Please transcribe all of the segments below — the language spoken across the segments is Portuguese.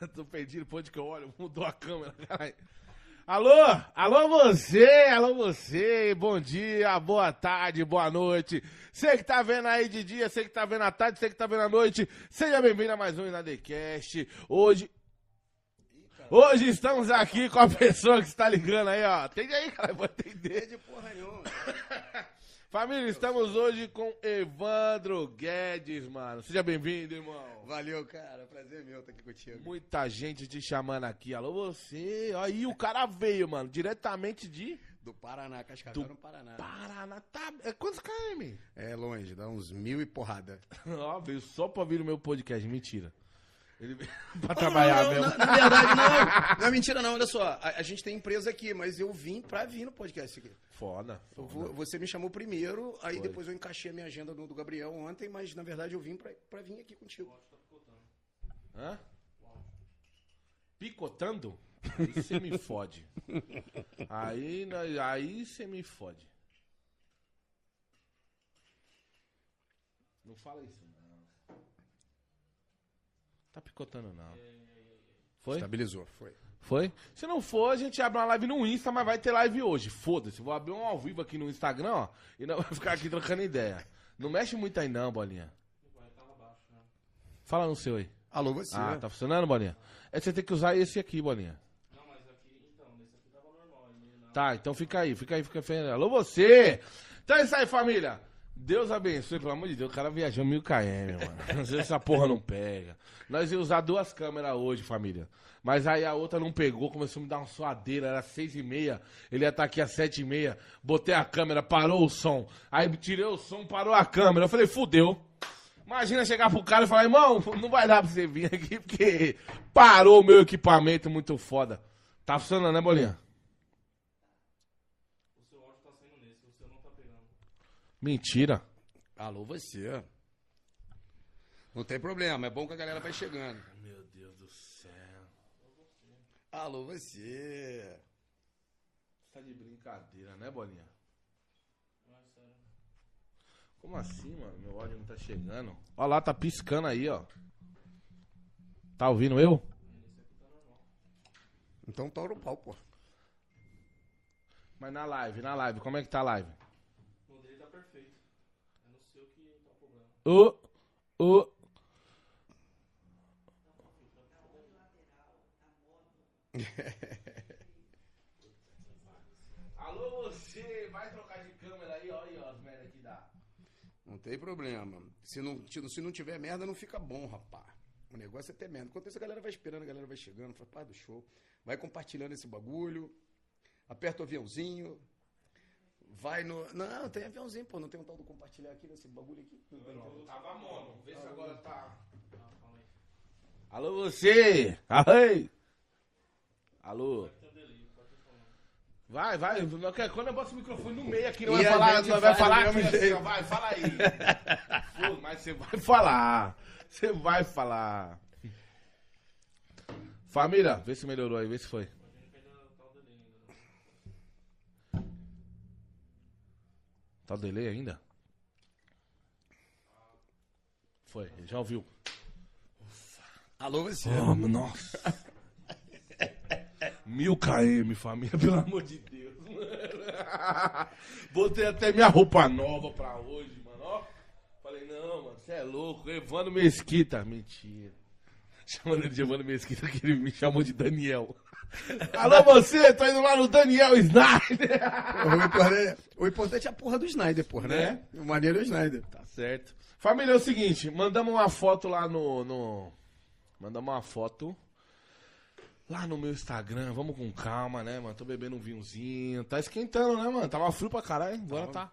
Tô perdido, pode que eu olho, mudou a câmera, caralho. Alô, alô você, alô você, bom dia, boa tarde, boa noite. Você que tá vendo aí de dia, você que tá vendo à tarde, você que tá vendo à noite, seja bem-vindo a mais um Inadecast. Hoje, hoje estamos aqui com a pessoa que está ligando aí, ó. Atende aí, cara, vou atender. de porra nenhuma. Família, estamos hoje com Evandro Guedes, mano. Seja bem-vindo, irmão. Valeu, cara. Prazer meu estar aqui contigo. Muita gente te chamando aqui. Alô, você. Aí o cara veio, mano, diretamente de Do Paraná, Cascavel no Paraná. Paraná. Tá... É quantos km? É longe, dá uns mil e porrada. Ó, veio só pra vir no meu podcast. Mentira. Ele veio pra trabalhar não, não, mesmo. Na, na verdade, não. Não é mentira, não. Olha só. A, a gente tem empresa aqui, mas eu vim pra vir no podcast aqui. Foda. Foda. vou- você me chamou primeiro, aí Foi. depois eu encaixei a minha agenda do, do Gabriel ontem, mas na verdade eu vim pra, pra vir aqui contigo. Hã? Picotando? Aí você me fode. Aí aí você me fode. Não fala isso, não. Tá picotando, não. Foi? Estabilizou, foi. Foi? Se não for, a gente abre uma live no Insta, mas vai ter live hoje. Foda-se. Vou abrir um ao vivo aqui no Instagram, ó. E não vai ficar aqui trocando ideia. Não mexe muito aí, não, bolinha. Fala no seu aí. Alô, você. Ah, tá funcionando, Bolinha? É, você tem que usar esse aqui, Bolinha. Não, mas aqui, então, nesse aqui tava normal. Tá, então fica aí, fica aí, fica aí. Alô, você! Então é isso aí, família. Deus abençoe, pelo amor de Deus. O cara viajou mil km, mano. Às vezes essa porra não pega. Nós íamos usar duas câmeras hoje, família. Mas aí a outra não pegou, começou a me dar uma suadeira, era seis e meia. Ele ia estar aqui às sete e meia. Botei a câmera, parou o som. Aí tirei o som, parou a câmera. Eu falei, fudeu. Imagina chegar pro cara e falar, irmão, não vai dar pra você vir aqui, porque parou o meu equipamento muito foda. Tá funcionando, né, Bolinha? O seu áudio tá saindo nesse, o seu não tá pegando. Mentira. Alô, você. Não tem problema, é bom que a galera vai chegando. Meu Deus do céu. Alô, você. Você tá de brincadeira, né, Bolinha? Como assim, mano? Meu áudio não tá chegando. Ó lá, tá piscando aí, ó. Tá ouvindo eu? Então toura o pau, pô. Mas na live, na live, como é que tá a live? O dele tá perfeito. É no seu que o ô. Alô, você, vai trocar de câmera aí, ó, as merda que dá. Não tem problema. Se não, se não tiver merda, não fica bom, rapaz. O negócio é ter merda. Enquanto isso, a galera vai esperando, a galera vai chegando, fala, pá, do show. Vai compartilhando esse bagulho. Aperta o aviãozinho. Vai no. Não, tem aviãozinho, pô. Não tem um tal do compartilhar aqui nesse bagulho aqui? Não tem, então. Tava mono, vê se agora tá. Alô, você! Alô! Alô! Vai, vai. não quer- Quando eu boto o microfone no meio aqui, não vai falar, não vai falar aqui, assim, vai, fala aí. Pô, mas você vai falar. Você vai falar. Família, vê se melhorou aí, vê se foi. Tá o delay ainda? Foi, já ouviu. Alô, você. Oh, nossa. Mil km, família, pelo amor de Deus. Botei até minha roupa nova pra hoje, mano. Ó, falei, não, mano, você é louco. Evandro Mesquita. Mentira. Chamando ele de Evandro Mesquita, que ele me chamou de Daniel. Alô, você? Tô indo lá no Daniel Snyder. O importante, o importante é a porra do Snyder, porra, né? O maneiro é o Snyder. Tá certo. Família, é o seguinte, mandamos uma foto lá no. no... Mandamos uma foto lá no meu Instagram. Vamos com calma, né, mano? Tô bebendo um vinhozinho. Tá esquentando, né, mano? Tava frio pra caralho. Agora tá,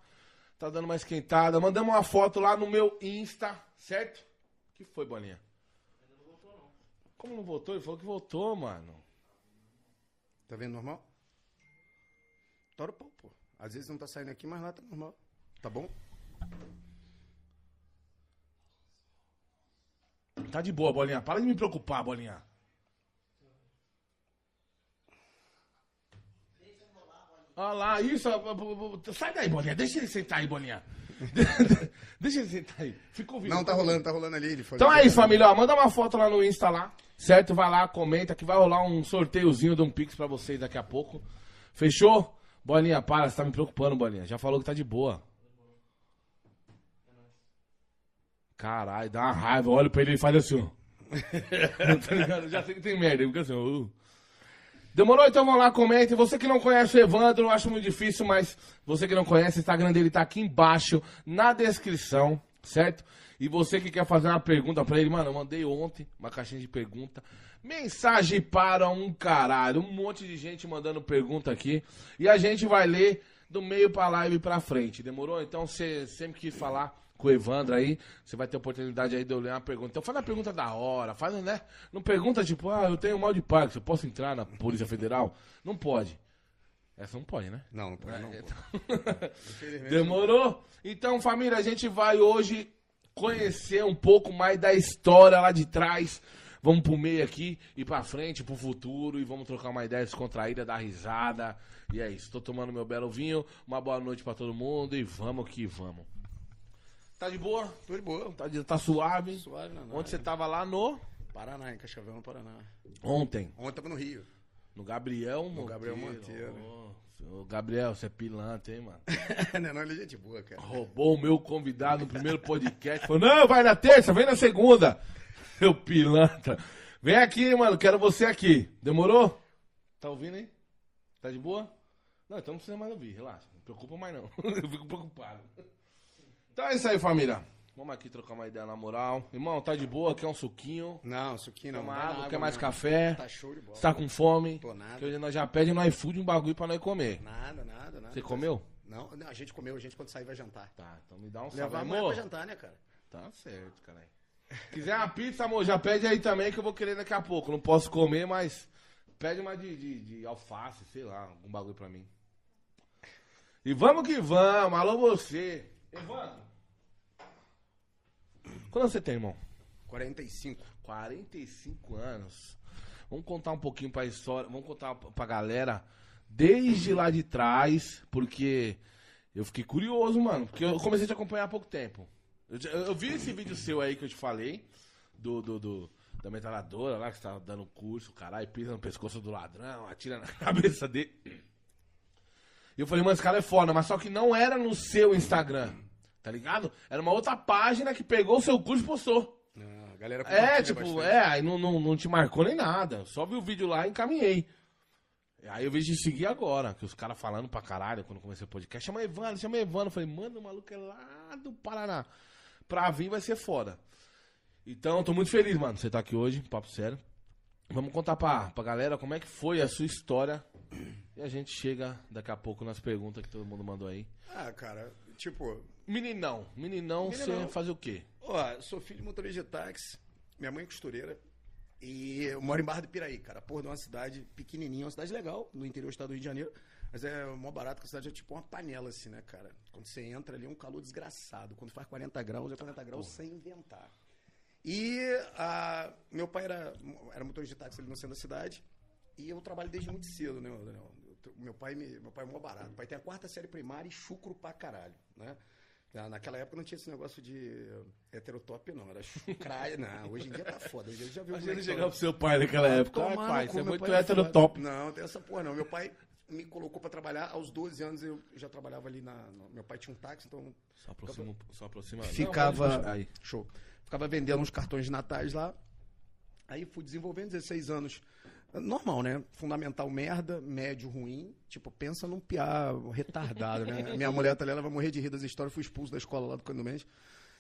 tá dando uma esquentada. Mandamos uma foto lá no meu Insta, certo? que foi, Bolinha? Como não voltou? Ele falou que voltou, mano. Tá vendo normal? Tora o pau, pô. Às vezes não tá saindo aqui, mas lá tá normal. Tá bom? Tá de boa, Bolinha. Para de me preocupar, Bolinha. Olha lá, isso. Sai daí, Bolinha. Deixa ele sentar aí, Bolinha. Deixa ele sentar aí. Fica ouvindo. Não, tá rolando, tá rolando ali. Então é isso, família. Ó, manda uma foto lá no Insta lá, certo? Vai lá, comenta que vai rolar um sorteiozinho de um Pix pra vocês daqui a pouco. Fechou? Bolinha, para, você tá me preocupando, Bolinha. Já falou que tá de boa. Caralho, dá uma raiva. Olha pra ele e faz assim, ó. tá ligado? Já sei que tem merda. Ele fica assim, ó. uh. Demorou? Então vamos lá, comente. Você que não conhece o Evandro, eu acho muito difícil, mas você que não conhece, o Instagram dele tá aqui embaixo, na descrição, certo? E você que quer fazer uma pergunta pra ele, mano, eu mandei ontem uma caixinha de pergunta. Mensagem para um caralho. Um monte de gente mandando pergunta aqui. E a gente vai ler do meio pra live pra frente. Demorou? Então você sempre quis falar com o Evandro aí, você vai ter oportunidade aí de eu ler uma pergunta. Então faz uma pergunta da hora, faz, né? Não pergunta tipo, ah, eu tenho mal de Parkinson, eu posso entrar na Polícia Federal? Não pode. Essa não pode, né? Não, não pode, não. É, então- Demorou? Então, família, a gente vai hoje conhecer um pouco mais da história lá de trás. Vamos pro meio aqui e pra frente, pro futuro. E vamos trocar uma ideia descontraída, dar risada. E é isso. Tô tomando meu belo vinho. Uma boa noite pra todo mundo e vamos que vamos. Tá de boa? Tô de boa. Tá, de- tá suave? Suave, não. Onde você tava lá no? Paraná, em Cascavel, no Paraná. Ontem. Ontem tava no Rio. No Gabriel Monteiro. Gabriel Monteiro. Ô, Gabriel, você é pilantra, hein, mano? não, não, ele é gente boa, cara. roubou o meu convidado no primeiro podcast. Falou, não, vai na terça, vem na segunda. Meu pilantra. Vem aqui, mano, quero você aqui. Demorou? Tá ouvindo, hein? Tá de boa? Não, então não precisa mais ouvir, relaxa. Não preocupa mais não. Eu fico preocupado. Então é isso aí, família. Vamos aqui trocar uma ideia na moral. Irmão, tá de boa? Quer um suquinho? Não, suquinho não. Quer uma na água? Quer mais mesmo. café? Tá show de bola. Você tá com fome? Tô nada. Que hoje nós já pedimos no iFood um bagulho pra nós comer. Nada, nada, nada. Você comeu? Não, não, a gente comeu, a gente quando sair vai jantar. Tá, então me dá um salve. Levar amor. pra jantar, né, cara? Tá certo, caralho. Quiser uma pizza, amor, já pede aí também que eu vou querer daqui a pouco. Não posso comer, mas pede uma de, de, de alface, sei lá, algum bagulho pra mim. E vamos que vamos, alô você. Evandro. Quando você tem, irmão? 45. 45 anos. Vamos contar um pouquinho pra história, vamos contar pra galera desde lá de trás, porque eu fiquei curioso, mano, porque eu comecei a te acompanhar há pouco tempo. Eu, eu vi esse vídeo seu aí que eu te falei, do, do, do- da metralhadora lá, que você tava dando curso, caralho, pisa no pescoço do ladrão, atira na cabeça dele. E eu falei, mano, esse cara é foda, mas só que não era no seu Instagram, tá ligado? Era uma outra página que pegou o seu curso e postou. Ah, a galera É, tipo, bastante. é, aí não, não, não te marcou nem nada. Só vi o vídeo lá e encaminhei. Aí eu vejo de seguir agora, que os caras falando pra caralho quando comecei o podcast. Chama Evandro, chama Evandro. Eu falei, mano, o maluco é lá do Paraná. Pra vir vai ser foda. Então, eu tô muito feliz, mano. Você tá aqui hoje, papo sério. Vamos contar pra, pra galera como é que foi a sua história. E a gente chega daqui a pouco nas perguntas que todo mundo mandou aí. Ah, cara, tipo, Meninão, meninão, você fazer o quê? ó, sou filho de motorista de táxi, minha mãe é costureira. E eu moro em Barra do Piraí, cara. Porra, de uma cidade pequenininha, uma cidade legal, no interior do estado do Rio de Janeiro. Mas é mó barato, porque a cidade é tipo uma panela, assim, né, cara? Quando você entra ali é um calor desgraçado. Quando faz 40 graus, é 40 graus sem inventar. E ah, meu pai era, era motorista de táxi ali no centro da cidade. E eu trabalho desde muito cedo, né, Daniel? Eu Meu pai, me- meu pai é mó barato. Meu pai tem a quarta série primária e chucro pra caralho, né? Na- Naquela época não tinha esse negócio de heterotop, não. Era chucraia. não, hoje em dia tá foda. Hoje em dia já viu Imagina moleque chegar pro seu pai naquela época. Tomar Ai, no pai, você é muito pai é hétero foda. top. Não, tem essa porra não. Meu pai me colocou pra trabalhar aos 12 anos. Eu já trabalhava ali na. meu pai tinha um táxi, então Só aproxima, só aproxima. ficava. Não, aí. Show. Ficava vendendo uns cartões de natais lá. Aí fui desenvolvendo 16 anos. Normal, né? Fundamental merda, médio ruim. Tipo, pensa num piá retardado, né? Minha mulher tá ali, ela vai morrer de rir das histórias. Fui expulso da escola lá do Candumens.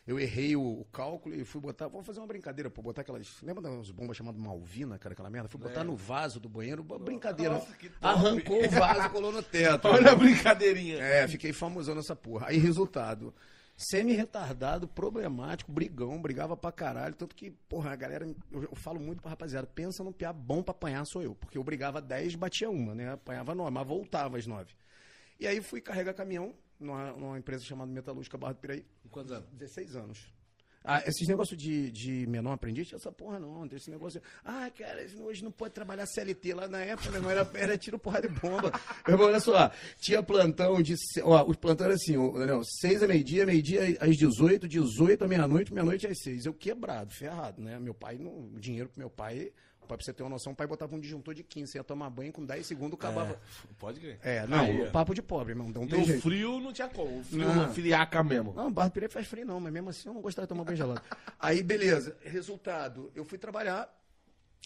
Eu errei o, o cálculo e fui botar. Vou fazer uma brincadeira, pô. Botar aquelas. Lembra das bombas chamadas Malvina, cara? Aquela merda? Fui botar no vaso do banheiro. Brincadeira. Nossa. Arrancou o vaso e colou no teto. Olha a brincadeirinha. É, fiquei famosão nessa porra. Aí, resultado. Semi-retardado, problemático, brigão, brigava pra caralho. Tanto que, porra, a galera, eu, eu falo muito pra rapaziada, pensa num piá bom pra apanhar sou eu. Porque eu brigava 10, batia uma, né? Apanhava 9, mas voltava às 9. E aí fui carregar caminhão numa, numa empresa chamada Metalúrgica Barra do Piraí. Quantos anos? 16 anos. Ah, esses negócios de, de menor aprendiz, essa porra não. Tem esse negócio. Ah, cara, hoje não pode trabalhar CLT. Lá na época, meu irmão, era, era tiro, porrada de bomba. Meu irmão, olha só. Tinha plantão de. Ó, os plantão era assim, Daniel, 6 a meio-dia, meio-dia às 18, 18 à meia-noite, meia-noite às 6. Eu quebrado, ferrado, né? Meu pai, não, o dinheiro pro meu pai. Pra você ter uma noção, o pai botava um disjuntor de 15. Você ia tomar banho com 10 segundos, acabava. Pode crer. É, não, Aí, papo de pobre, irmão. Não tem jeito. frio não tinha como. O frio, Não. friaca mesmo. Não, Barra do faz frio não, mas mesmo assim eu não gostava de tomar banho gelado. Aí, beleza. Resultado, eu fui trabalhar.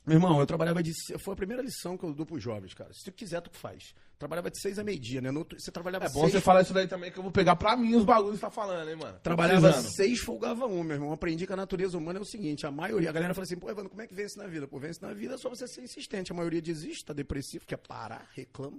Meu irmão, eu trabalhava de... Foi a primeira lição que eu dou pros jovens, cara. Se tu quiser, tu faz. Trabalhava de seis a meio-dia, né? No outro- você trabalhava É bom seis... você falar isso daí também, que eu vou pegar pra mim os bagulhos que tá falando, hein, mano. Trabalhava precisando. seis, folgava um, meu irmão. Aprendi que a natureza humana é o seguinte: a maioria, a galera fala assim, pô, Evandro, como é que vence na vida? Pô, vence na vida é só você ser insistente. A maioria desiste, tá depressivo, quer parar, reclama.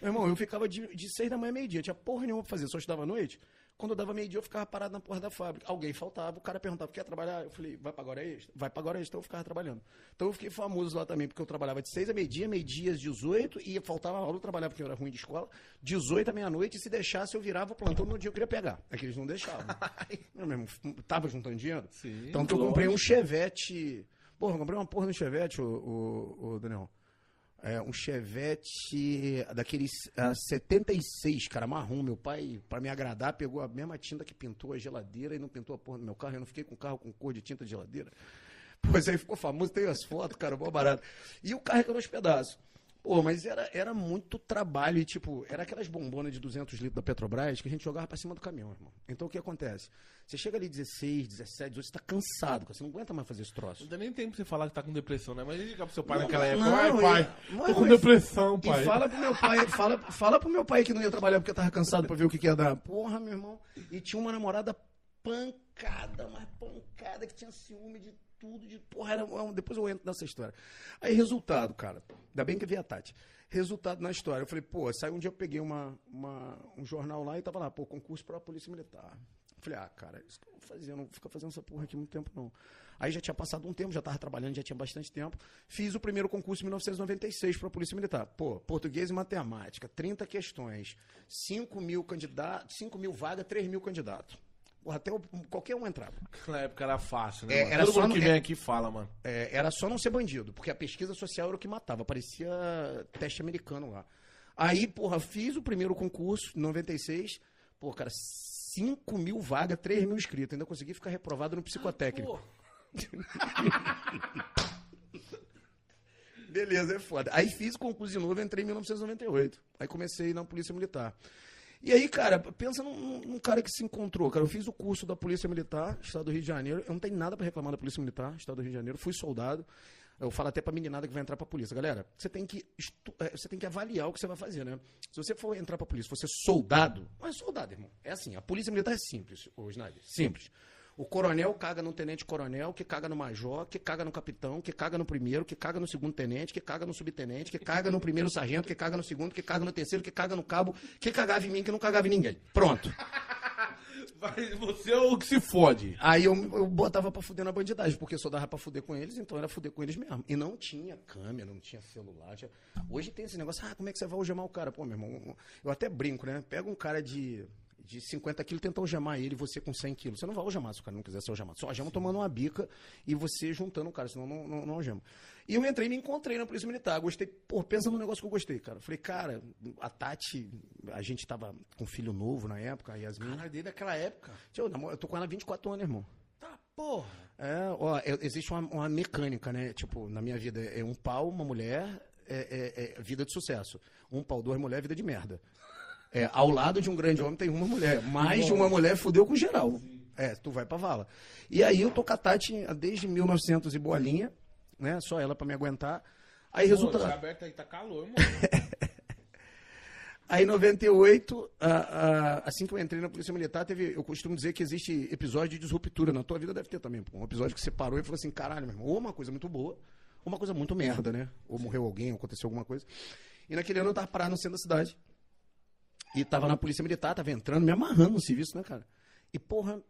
Meu irmão, eu ficava de, de seis da manhã a meio-dia, tinha porra nenhuma pra fazer, só estudava à noite. Quando eu dava meio-dia, eu ficava parado na porta da fábrica. Alguém faltava, o cara perguntava, quer trabalhar? Eu falei, vai pra agora extra? Vai pra agora extra, então eu ficava trabalhando. Então eu fiquei famoso lá também, porque eu trabalhava de seis a meio-dia, meio-dia às 18, e faltava aula, eu trabalhava porque eu era ruim de escola, 18 à meia-noite, e se deixasse, eu virava o plantão no dia que eu queria pegar. É que eles não deixavam. Meu irmão, tava juntando dinheiro? Sim, Então que eu comprei um Chevette. Porra, eu comprei uma porra no Chevette, o, o, o Daniel. É, um Chevette daqueles ah, 76, cara, marrom. Meu pai, pra me agradar, pegou a mesma tinta que pintou a geladeira e não pintou a porra do meu carro. Eu não fiquei com o carro com cor de tinta de geladeira. Pois aí ficou famoso, tem as fotos, cara, mó barato. E o carro é que nos pedaços. Pô, mas era, era muito trabalho e, tipo, era aquelas bombonas de 200 litros da Petrobras que a gente jogava pra cima do caminhão, irmão. Então o que acontece? Você chega ali 16, 17, 18, você tá cansado, cara, você não aguenta mais fazer esse troço. Não dá nem tempo pra você falar que tá com depressão, né? Mas liga pro seu pai Não, naquela época. não, Vai, e- pai. não, Tô com mas- depressão, pai. E fala pro meu pai, fala, fala pro meu pai que não ia trabalhar porque tava cansado pra ver o que, que ia dar. Porra, meu irmão. E tinha uma namorada pancada, mas pancada, que tinha ciúme de tudo, de porra, era, um- depois eu entro nessa história. Aí, resultado, cara, ainda bem que vi a Tati. Resultado na história, eu falei, pô, saiu um dia eu peguei uma, uma- um jornal lá e tava lá, pô, concurso pra Polícia Militar. Falei, ah, cara, isso que eu vou fazer, eu não vou ficar fazendo essa porra aqui muito tempo, não. Aí já tinha passado um tempo, já tava trabalhando, já tinha bastante tempo. Fiz o primeiro concurso em 1996 para a Polícia Militar. Pô, português e matemática, 30 questões, 5 mil candidatos, 5 mil vagas, 3 mil candidatos. Até o- qualquer um entrava. Naquela época era fácil, né? É, era Todo só mundo que é- vem aqui fala, mano. É, era só não ser bandido, porque a pesquisa social era o que matava, parecia teste americano lá. Aí, porra, fiz o primeiro concurso, em 96, pô, cara, 5 mil vagas, 3 mil inscritos, ainda consegui ficar reprovado no psicotécnico. Beleza, é foda. Aí fiz o concurso de novo, entrei em 1998. Aí comecei na Polícia Militar. E aí, cara, pensa num, num cara que se encontrou. Cara, eu fiz o curso da Polícia Militar, Estado do Rio de Janeiro. Eu não tenho nada pra reclamar da Polícia Militar, Estado do Rio de Janeiro. Fui soldado. Eu falo até pra meninada que vai entrar pra polícia. Galera, você tem que, eh, você tem que avaliar o que você vai fazer, né? Se você for entrar pra polícia, você soldado, não é soldado, irmão. É assim, a polícia militar é simples, ô Snyder. Simples. O coronel caga no tenente-coronel, que caga no major, que caga no capitão, que caga no primeiro, que caga no segundo tenente, que caga no subtenente, que caga no primeiro sargento, que caga no segundo, que caga no terceiro, que caga no cabo, que cagava em mim, que não cagava em ninguém. Pronto. Mas você é o que se fode. Aí eu, eu botava pra fuder na bandidagem, porque só dava pra fuder com eles, então era fuder com eles mesmo. E não tinha câmera, não tinha celular. tinha- Hoje tem esse negócio, ah, como é que você vai algemar o cara? Pô, meu irmão, eu até brinco, né? Pega um cara de, de 50 quilos e tenta algemar ele, você com 100 quilos. Você não vai algemar se o cara não quiser ser algemado. Só algema tomando uma bica e você juntando o cara, senão não, não, não algema. E eu entrei e me encontrei na Polícia Militar. Gostei, pô, pensa no negócio que eu gostei, cara. Falei, cara, a Tati, a gente tava com um filho novo na época, a Yasmin. Caralho, desde aquela época. Eu, eu tô com ela há 24 anos, irmão. Tá, porra. É, ó, é- existe uma, uma mecânica, né? Tipo, na minha vida, é um pau, uma mulher, é, é- é vida de sucesso. Um pau, duas mulheres, vida de merda. É, ao lado de um grande homem tem uma mulher. Mais de uma mulher fudeu com geral. É, tu vai pra vala. E aí eu tô com a Tati desde 1900 e bolinha, né? Só ela pra me aguentar. Aí Resulta... resulta... aberto aí, tá calor, mano. Aí em 98, ah, ah, assim que eu entrei na Polícia Militar, teve, eu costumo dizer que existe episódio de disruptura. Na tua vida deve ter também. Um episódio que você parou e falou assim, caralho, meu irmão, ou uma coisa muito boa, ou uma coisa muito merda, né? Ou morreu alguém, ou aconteceu alguma coisa. E naquele ano eu tava parado no centro da cidade. E tava na Polícia Militar, tava entrando, me amarrando no serviço, né, cara? E, porra,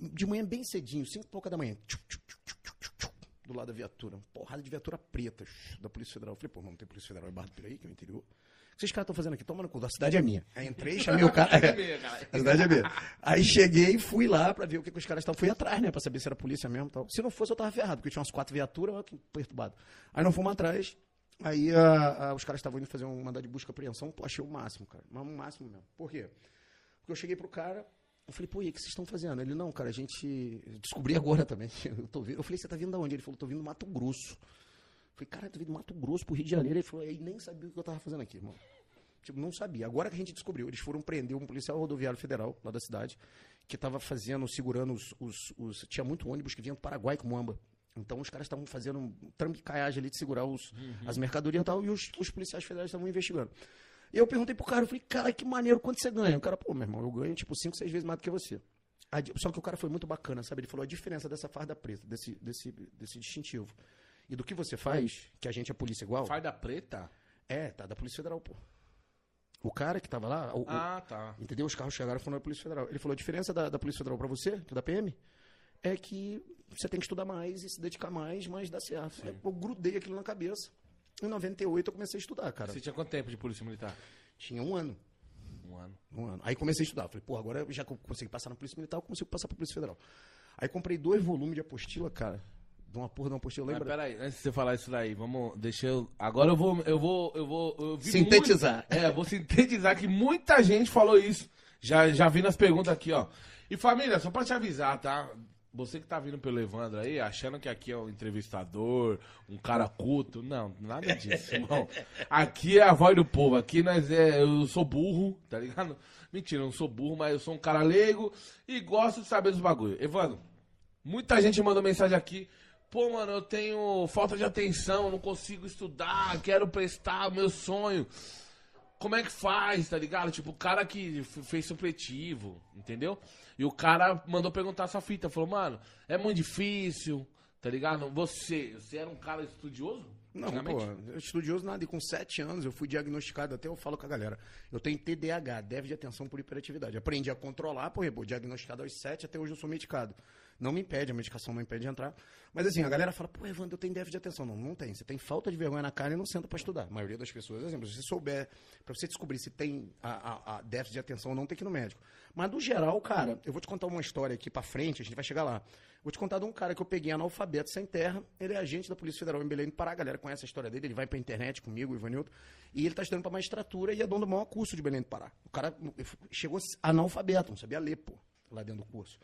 de manhã bem cedinho, cinco e pouca da manhã, tchuc, tchuc, tchuc, do lado da viatura. Porrada de viatura preta da Polícia Federal. Eu falei, pô, não tem Polícia Federal em Barra do Piraí, que é o interior. O que esses caras estão fazendo aqui? Toma no cu, a cidade é minha. Aí entrei, chamei o cara. a cidade é minha. Aí cheguei, fui lá pra ver o que, que os caras estavam. Fui atrás, né? Pra saber se era polícia mesmo e tal. Se não fosse, eu tava ferrado, porque tinha umas quatro viaturas, que perturbado. Aí não fomos atrás. Aí a- a- os caras estavam indo fazer um mandado de busca e apreensão. Pô, achei o máximo, cara. Mas o máximo mesmo. Por quê? Porque eu cheguei pro cara, eu falei, pô, e o que vocês estão fazendo? Ele, não, cara, a gente. Descobri agora também. Eu, tô vindo. eu falei, você tá vindo da onde? Ele falou, tô vindo do Mato Grosso. Eu falei, cara, tô vindo do Mato Grosso pro Rio de Janeiro. Ele falou, aí nem sabia o que eu tava fazendo aqui, irmão. Tipo, não sabia. Agora que a gente descobriu, eles foram prender um policial rodoviário federal lá da cidade, que tava fazendo, segurando os, os- os- Tinha muito ônibus que vinha do Paraguai com Muamba. Então os caras estavam fazendo um tramicaiagem ali de segurar os, as mercadorias e tal, e os, os policiais federais estavam investigando. E eu perguntei pro cara, eu falei, cara, que maneiro, quanto você ganha? O cara, pô, meu irmão, eu ganho tipo 5, 6 vezes mais do que você. Só que o cara foi muito bacana, sabe? Ele falou a diferença dessa farda preta, desse, desse, desse distintivo. E do que você faz, que a gente é polícia igual. Farda preta? É, tá da Polícia Federal, pô. O cara que tava lá, o- Ah, tá. entendeu? Os carros chegaram e foram da Polícia Federal. Ele falou: a diferença da, da Polícia Federal pra você, que é da PM, é que você tem que estudar mais e se dedicar mais, mas dá certo. Eu grudei aquilo na cabeça. Em 98 eu comecei a estudar, cara. Você tinha quanto tempo de polícia militar? Tinha um ano. Um ano. Um ano. Aí comecei a estudar. Falei, pô, agora já que eu consegui passar na Polícia Militar, eu consigo passar pra Polícia Federal. Aí comprei dois volumes de apostila, cara. De uma porra de uma apostila, Mas lembra? peraí, antes de você falar isso daí, vamos. Deixa eu. Agora eu vou. Eu vou. Eu vou. Eu vi Sintetizar. muito- é, vou sintetizar que muita gente falou isso. Já, já vi nas perguntas aqui, ó. E família, só pra te avisar, tá? Você que tá vindo pelo Evandro aí, achando que aqui é um entrevistador, um cara culto. Não, nada disso, irmão. Aqui é a voz do povo. Aqui nós é. Eu sou burro, tá ligado? Mentira, eu não sou burro, mas eu sou um cara leigo e gosto de saber dos bagulho. Evandro, Muita gente mandou mensagem aqui. Pô, mano, eu tenho falta de atenção, não consigo estudar, quero prestar o meu sonho. Como é que faz, tá ligado? Tipo, o cara que fez supletivo, entendeu? E o cara mandou perguntar essa fita. Falou, mano, é muito difícil, tá ligado? Você, você era um cara estudioso? Não, pô, estudioso nada. E com sete anos eu fui diagnosticado, até eu falo com a galera. Eu tenho TDAH, déficit de atenção por hiperatividade. Aprendi a controlar, pô, diagnosticado aos sete, até hoje eu sou medicado. Não me impede, a medicação não impede de entrar. Mas assim, a galera fala, pô, Evandro, eu tenho déficit de atenção. Não, não tem. Você tem falta de vergonha na cara e não senta pra estudar. A maioria das pessoas, exemplo, se você souber, pra você descobrir se tem a, a- a déficit de atenção ou não, tem que ir no médico. Mas no geral, cara, eu vou te contar uma história aqui pra frente, a gente vai chegar lá. Vou te contar de um cara que eu peguei analfabeto sem terra. Ele é agente da Polícia Federal em Belém do Pará. A galera conhece a história dele. Ele vai pra internet comigo, o Ivanildo. E ele tá estudando pra magistratura e é dono do maior curso de Belém do Pará. O cara chegou analfabeto, não sabia ler, pô, lá dentro do curso.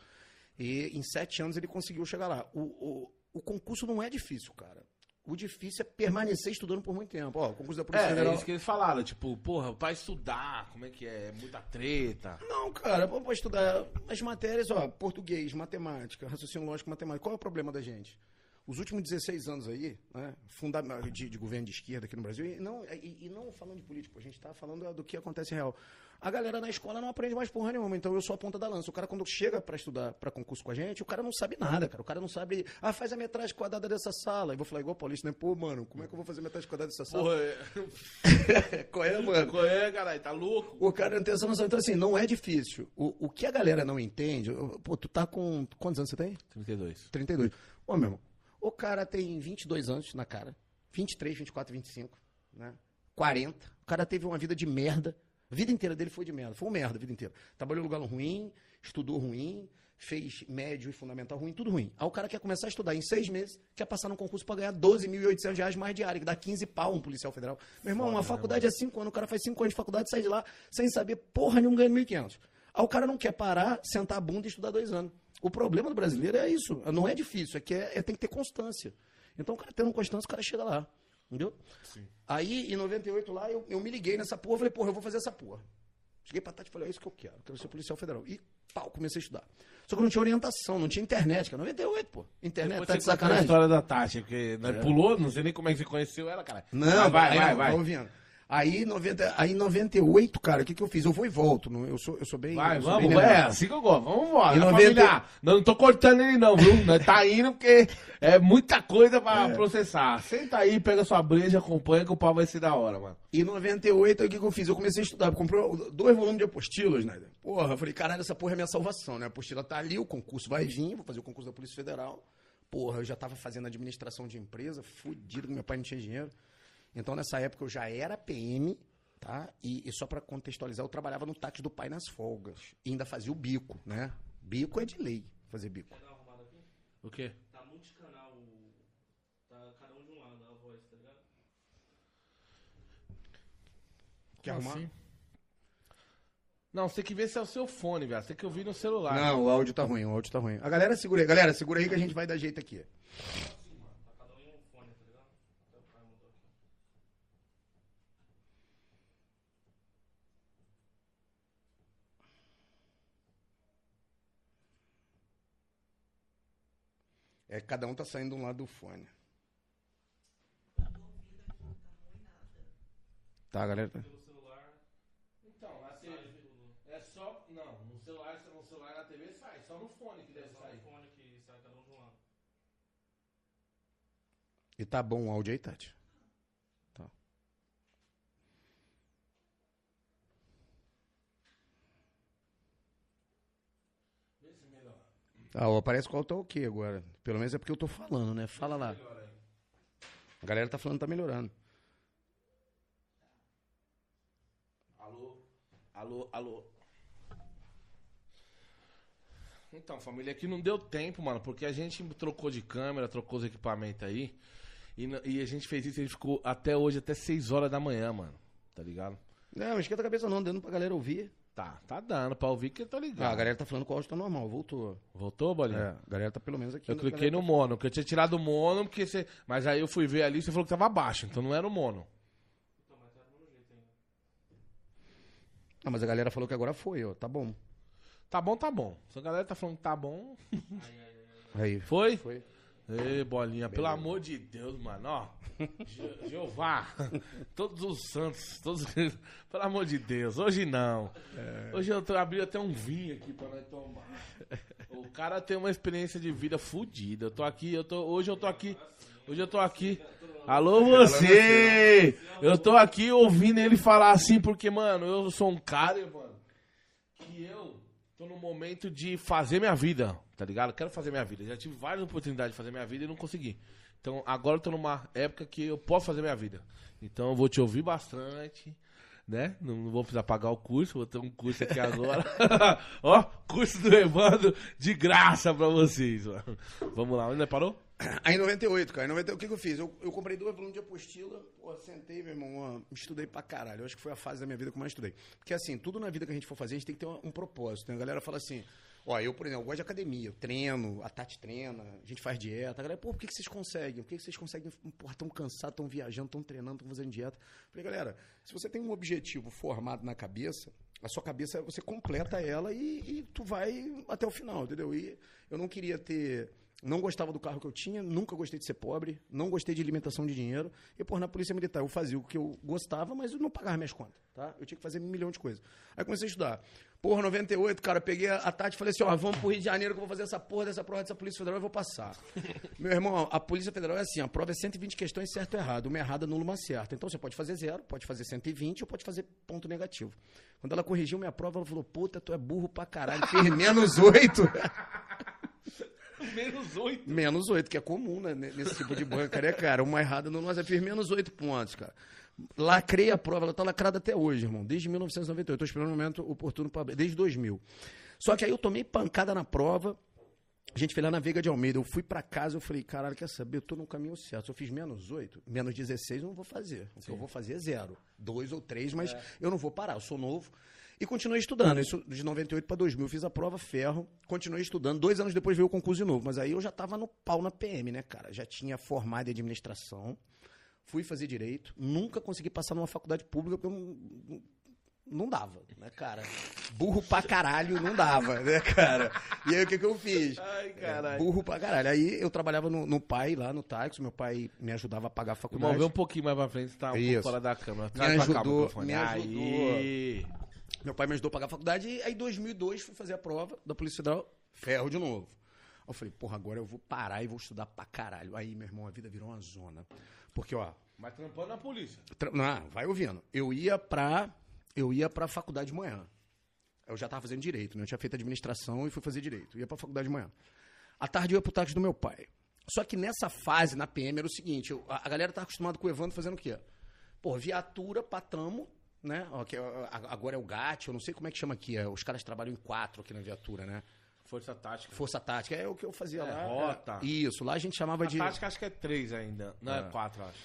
E em sete anos ele conseguiu chegar lá. O, o, o concurso não é difícil, cara. O difícil é permanecer estudando por muito tempo. Ó, o concurso da Polícia É, Federal. é isso que eles falaram, tipo, porra, pra estudar, como é que é? Muita treta. Não, cara, vou estudar as matérias, ó, português, matemática, raciocínio lógico, matemática. Qual é o problema da gente? Os últimos 16 anos aí, né, funda- de, de governo de esquerda aqui no Brasil, e não, e, e não falando de político, a gente está falando do que acontece real. A galera na escola não aprende mais porra nenhuma, então eu sou a ponta da lança. O cara, quando chega para estudar para concurso com a gente, o cara não sabe nada, cara. O cara não sabe, ah, faz a metragem quadrada dessa sala. Eu vou falar igual o Paulista, né? Pô, mano, como é que eu vou fazer a metragem quadrada dessa sala? Porra, é... Qual é, mano? qual é, caralho? Tá louco? O cara não tem essa noção. Então, assim, não é difícil. O, o que a galera não entende. Pô, tu tá com. Quantos anos você tem? 32. 32. Ô, meu irmão, o cara tem 22 anos na cara. 23, 24, 25, né? 40. O cara teve uma vida de merda. A vida inteira dele foi de merda. Foi um merda a vida inteira. Trabalhou em lugar ruim, estudou ruim, fez médio e fundamental ruim, tudo ruim. Aí o cara quer começar a estudar em seis meses, quer passar num concurso para ganhar 12.800 reais mais diário, que dá 15 pau um policial federal. Meu irmão, uma faculdade é cinco anos, o cara faz cinco anos de faculdade, sai de lá sem saber porra nenhuma, ganhando 1.500. Aí o cara não quer parar, sentar a bunda e estudar dois anos. O problema do brasileiro é isso. Não é difícil, é que é, é- tem que ter constância. Então o cara tendo constância, o cara chega lá. Entendeu? Aí, em 98, lá, eu, eu me liguei nessa porra, falei, porra, eu vou fazer essa porra. Cheguei pra Tati e falei, é isso que eu quero, eu quero ser policial federal. E pau, comecei a estudar. Só que não tinha orientação, não tinha internet, cara. 98, pô. Internet, Depois tá de conta a sacanagem? história da Tati, porque nós pulou, não sei nem como é que você conheceu ela, cara. Não, vai, aí, vai, não, vai. Aí, 90, aí, em 98, cara, o que, que eu fiz? Eu vou e volto. não- Eu sou, eu sou bem. Vai, sou vamos, bem é assim que eu gosto. Vamos embora. E né, 90 família? Não, não tô cortando ele não, viu? Nós tá indo porque é muita coisa pra processar. Senta aí, pega sua breja, acompanha que o pau vai ser da hora, mano. E em 98, aí o que, que eu fiz? Eu comecei a estudar. Comprei dois volumes de apostilas, né? Porra, eu falei, caralho, essa porra é minha salvação, né? A apostila tá ali, o concurso vai vir, vou fazer o concurso da Polícia Federal. Porra, eu já tava fazendo administração de empresa, fudido, que meu pai não tinha dinheiro. Então, nessa época, eu já era PM, Tá? E, e só pra contextualizar, eu trabalhava no táxi do pai nas folgas. E ainda fazia o bico, né? Bico é de lei, fazer bico. Quer dar uma arrumada aqui? O quê? Tá multicanal. Tá cada um de um lado a voz, tá ligado? Quer Como arrumar? assim? Não, você tem que ver se é o seu fone, velho. Você tem que ouvir no celular. Não, o áudio tá ruim, o áudio tá ruim. A galera segura aí, galera, segura aí que a gente vai dar jeito aqui. Tá cada um em um fone, tá ligado? Até o pai mudou aqui. É, cada um tá saindo de um lado do fone. Tá, galera? tá- Então, na TV, é só. Não, no celular, no celular na TV sai, só no fone que deve É só sair. o fone que sai cada um de um lado. E tá bom o áudio aí, Tati? Tá. Vê se melhora. Ah, ó, parece qual tá ok agora. Pelo menos é porque eu tô falando, né? Fala lá. A galera tá falando que tá melhorando. Alô? Alô, alô. Então, família, aqui não deu tempo, mano, porque a gente trocou de câmera, trocou os equipamentos aí. E, e a gente fez isso, ele ficou até hoje, até 6 horas da manhã, mano. Tá ligado? Não, não esquenta a cabeça não, dando pra galera ouvir. Tá, tá dando pra ouvir que eu tô Ah, ligado. a galera tá falando que o áudio tá normal, voltou. Voltou, Bolinha? É, a galera tá pelo menos aqui. Eu cliquei no mono, porque eu tinha tirado o mono, porque você. Mas aí eu fui ver ali e você falou que tava baixo, então não era o mono. Ah, mas a galera falou que agora foi, ó. Tá bom. Tá bom, tá bom. Se a galera tá falando que tá bom. Aí, aí, aí. Aí. Foi? Foi. Ei, bolinha, pelo amor de Deus, mano, ó. Je- Jeová, todos os santos, todos. Pelo amor de Deus, hoje não. Hoje eu abrindo até um vinho aqui pra nós tomar. O cara tem uma experiência de vida fodida. Eu tô aqui, eu tô. Hoje eu tô aqui. Hoje eu tô aqui. Alô, você! Eu tô aqui ouvindo ele falar assim, porque, mano, eu sou um cara, mano, que eu tô no momento de fazer minha vida, tá ligado? Quero fazer minha vida. Já tive várias oportunidades de fazer minha vida e não consegui. Então agora eu tô numa época que eu posso fazer minha vida. Então eu vou te ouvir bastante, né? Não, não vou precisar pagar o curso, vou ter um curso aqui agora. Ó, curso do Evandro de graça pra vocês, mano. Vamos lá, onde parou? Aí em 98, cara, em 98, o que, que eu fiz? Eu, eu comprei dois volumes de apostila, pô, sentei, meu irmão, estudei pra caralho. Eu acho que foi a fase da minha vida que eu mais estudei. Porque assim, tudo na vida que a gente for fazer, a gente tem que ter um, um propósito. Né? A galera fala assim, ó, eu, por exemplo, eu gosto de academia, eu treino, a Tati treina, a gente faz dieta. A galera, pô, por que, que vocês conseguem? Por que, que vocês conseguem, porra, tão cansados, tão viajando, tão treinando, tão fazendo dieta? Eu Falei, galera, se você tem um objetivo formado na cabeça, a sua cabeça, você completa ela e, e tu vai até o final, entendeu? E eu não queria ter não gostava do carro que eu tinha, nunca gostei de ser pobre, não gostei de alimentação de dinheiro. E, por na Polícia Militar, eu fazia o que eu gostava, mas eu não pagava minhas contas, tá? Eu tinha que fazer um milhão de coisas. Aí comecei a estudar. Porra, 98, cara, peguei a, a Tati e falei assim, ó, vamos pro Rio de Janeiro que eu vou fazer essa porra dessa prova dessa Polícia Federal e vou passar. Meu irmão, a Polícia Federal é assim, a prova é 120 questões certo ou errado, uma errada, nula, uma certa. Então você pode fazer zero, pode fazer 120 ou pode fazer ponto negativo. Quando ela corrigiu minha prova, ela falou, puta, tu é burro pra caralho, fez menos oito. Menos oito. Menos oito, que é comum né, nesse tipo de banca, né, cara? Uma errada no mas eu fiz menos oito pontos, cara. Lacrei a prova, ela tá lacrada até hoje, irmão. Desde 1998. Tô esperando o momento oportuno para Desde 2000. Só que aí eu tomei pancada na prova. A gente foi lá na Veiga de Almeida. Eu fui pra casa, eu falei, caralho, quer saber? Eu tô no caminho certo. Se eu fiz menos 8, menos 16, eu não vou fazer. O que eu vou fazer é zero. Dois ou três, mas eu não vou parar. Eu sou novo. E continuei estudando. Isso de 98 para 2000. Fiz a prova ferro, continuei estudando. Dois anos depois veio o concurso de novo. Mas aí eu já tava no pau na PM, né, cara? Já tinha formado em administração. Fui fazer direito. Nunca consegui passar numa faculdade pública porque eu não, não, dava, né, cara? Burro pra caralho não dava, né, cara? E aí o que, que eu fiz? Ai, É, caralho. burro pra caralho. Aí eu trabalhava no, no pai, lá no táxi. Meu pai me ajudava a pagar a faculdade. vê um pouquinho mais pra frente, tá um Isso. pouco fora da câmera. Cá o ajudou, me Aí. Meu pai me ajudou a pagar a faculdade e aí em 2002 fui fazer a prova da Polícia Federal, ferro de novo. Eu falei, porra, agora eu vou parar e vou estudar pra caralho. Aí, meu irmão, a vida virou uma zona. Porque, ó, Mas trampando na polícia. tra- não, vai ouvindo. Eu ia pra, eu ia pra faculdade de manhã. Eu já tava fazendo direito, né? Eu tinha feito administração e fui fazer direito. Eu ia pra faculdade de manhã. À tarde eu ia pro táxi do meu pai. Só que nessa fase, na PM, era o seguinte, eu- a, a galera tá acostumada com o Evandro fazendo o quê? Pô, viatura, patramo, né? Agora é o GAT, eu não sei como é que chama aqui. é, os caras trabalham em quatro aqui na viatura, né? Força tática. Força tática, é o que eu fazia É, lá. rota. Isso, lá a gente chamava A de. tática acho que é três ainda. Não é, É. quatro, acho.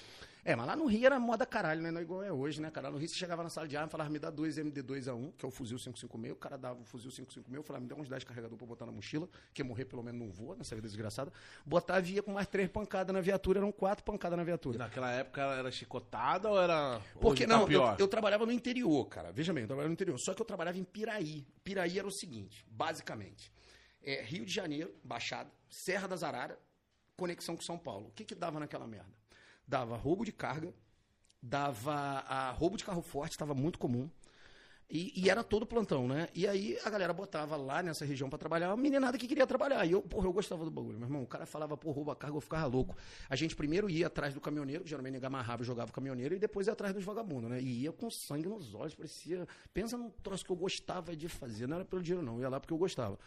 É, mas lá no Rio era moda caralho, né? Não é igual é hoje, né, cara? Lá no Rio você chegava na sala de arma e falava, me dá dois MD2A1, que é o fuzil 556. O cara dava o fuzil 556, eu falava, me dá uns 10 carregador pra botar na mochila, que ia morrer pelo menos não voa, nessa vida desgraçada. Botava e ia com mais três pancadas na viatura, eram quatro pancadas na E viatura. naquela época era chicotada ou era. Porque hoje tá não, eu, pior? eu trabalhava no interior, cara. Veja bem, eu trabalhava no interior. Só que eu trabalhava em Piraí. Piraí era o seguinte, basicamente. É, Rio de Janeiro, Baixada, Serra das Araras, conexão com São Paulo. O que que dava naquela merda? Dava roubo de carga, dava roubo de carro forte, estava muito comum. E, e era todo plantão, né? E aí a galera botava lá nessa região pra trabalhar, uma meninada que queria trabalhar. E eu, porra, eu gostava do bagulho, meu irmão. O cara falava, pô, rouba carga, eu ficava louco. A gente primeiro ia atrás do caminhoneiro, que geralmente ninguém amarrava e jogava o caminhoneiro, e depois ia atrás dos vagabundos, né? E ia com sangue nos olhos, parecia. Pensa num troço que eu gostava de fazer. Não era pelo dinheiro, não. Eu ia lá porque eu gostava.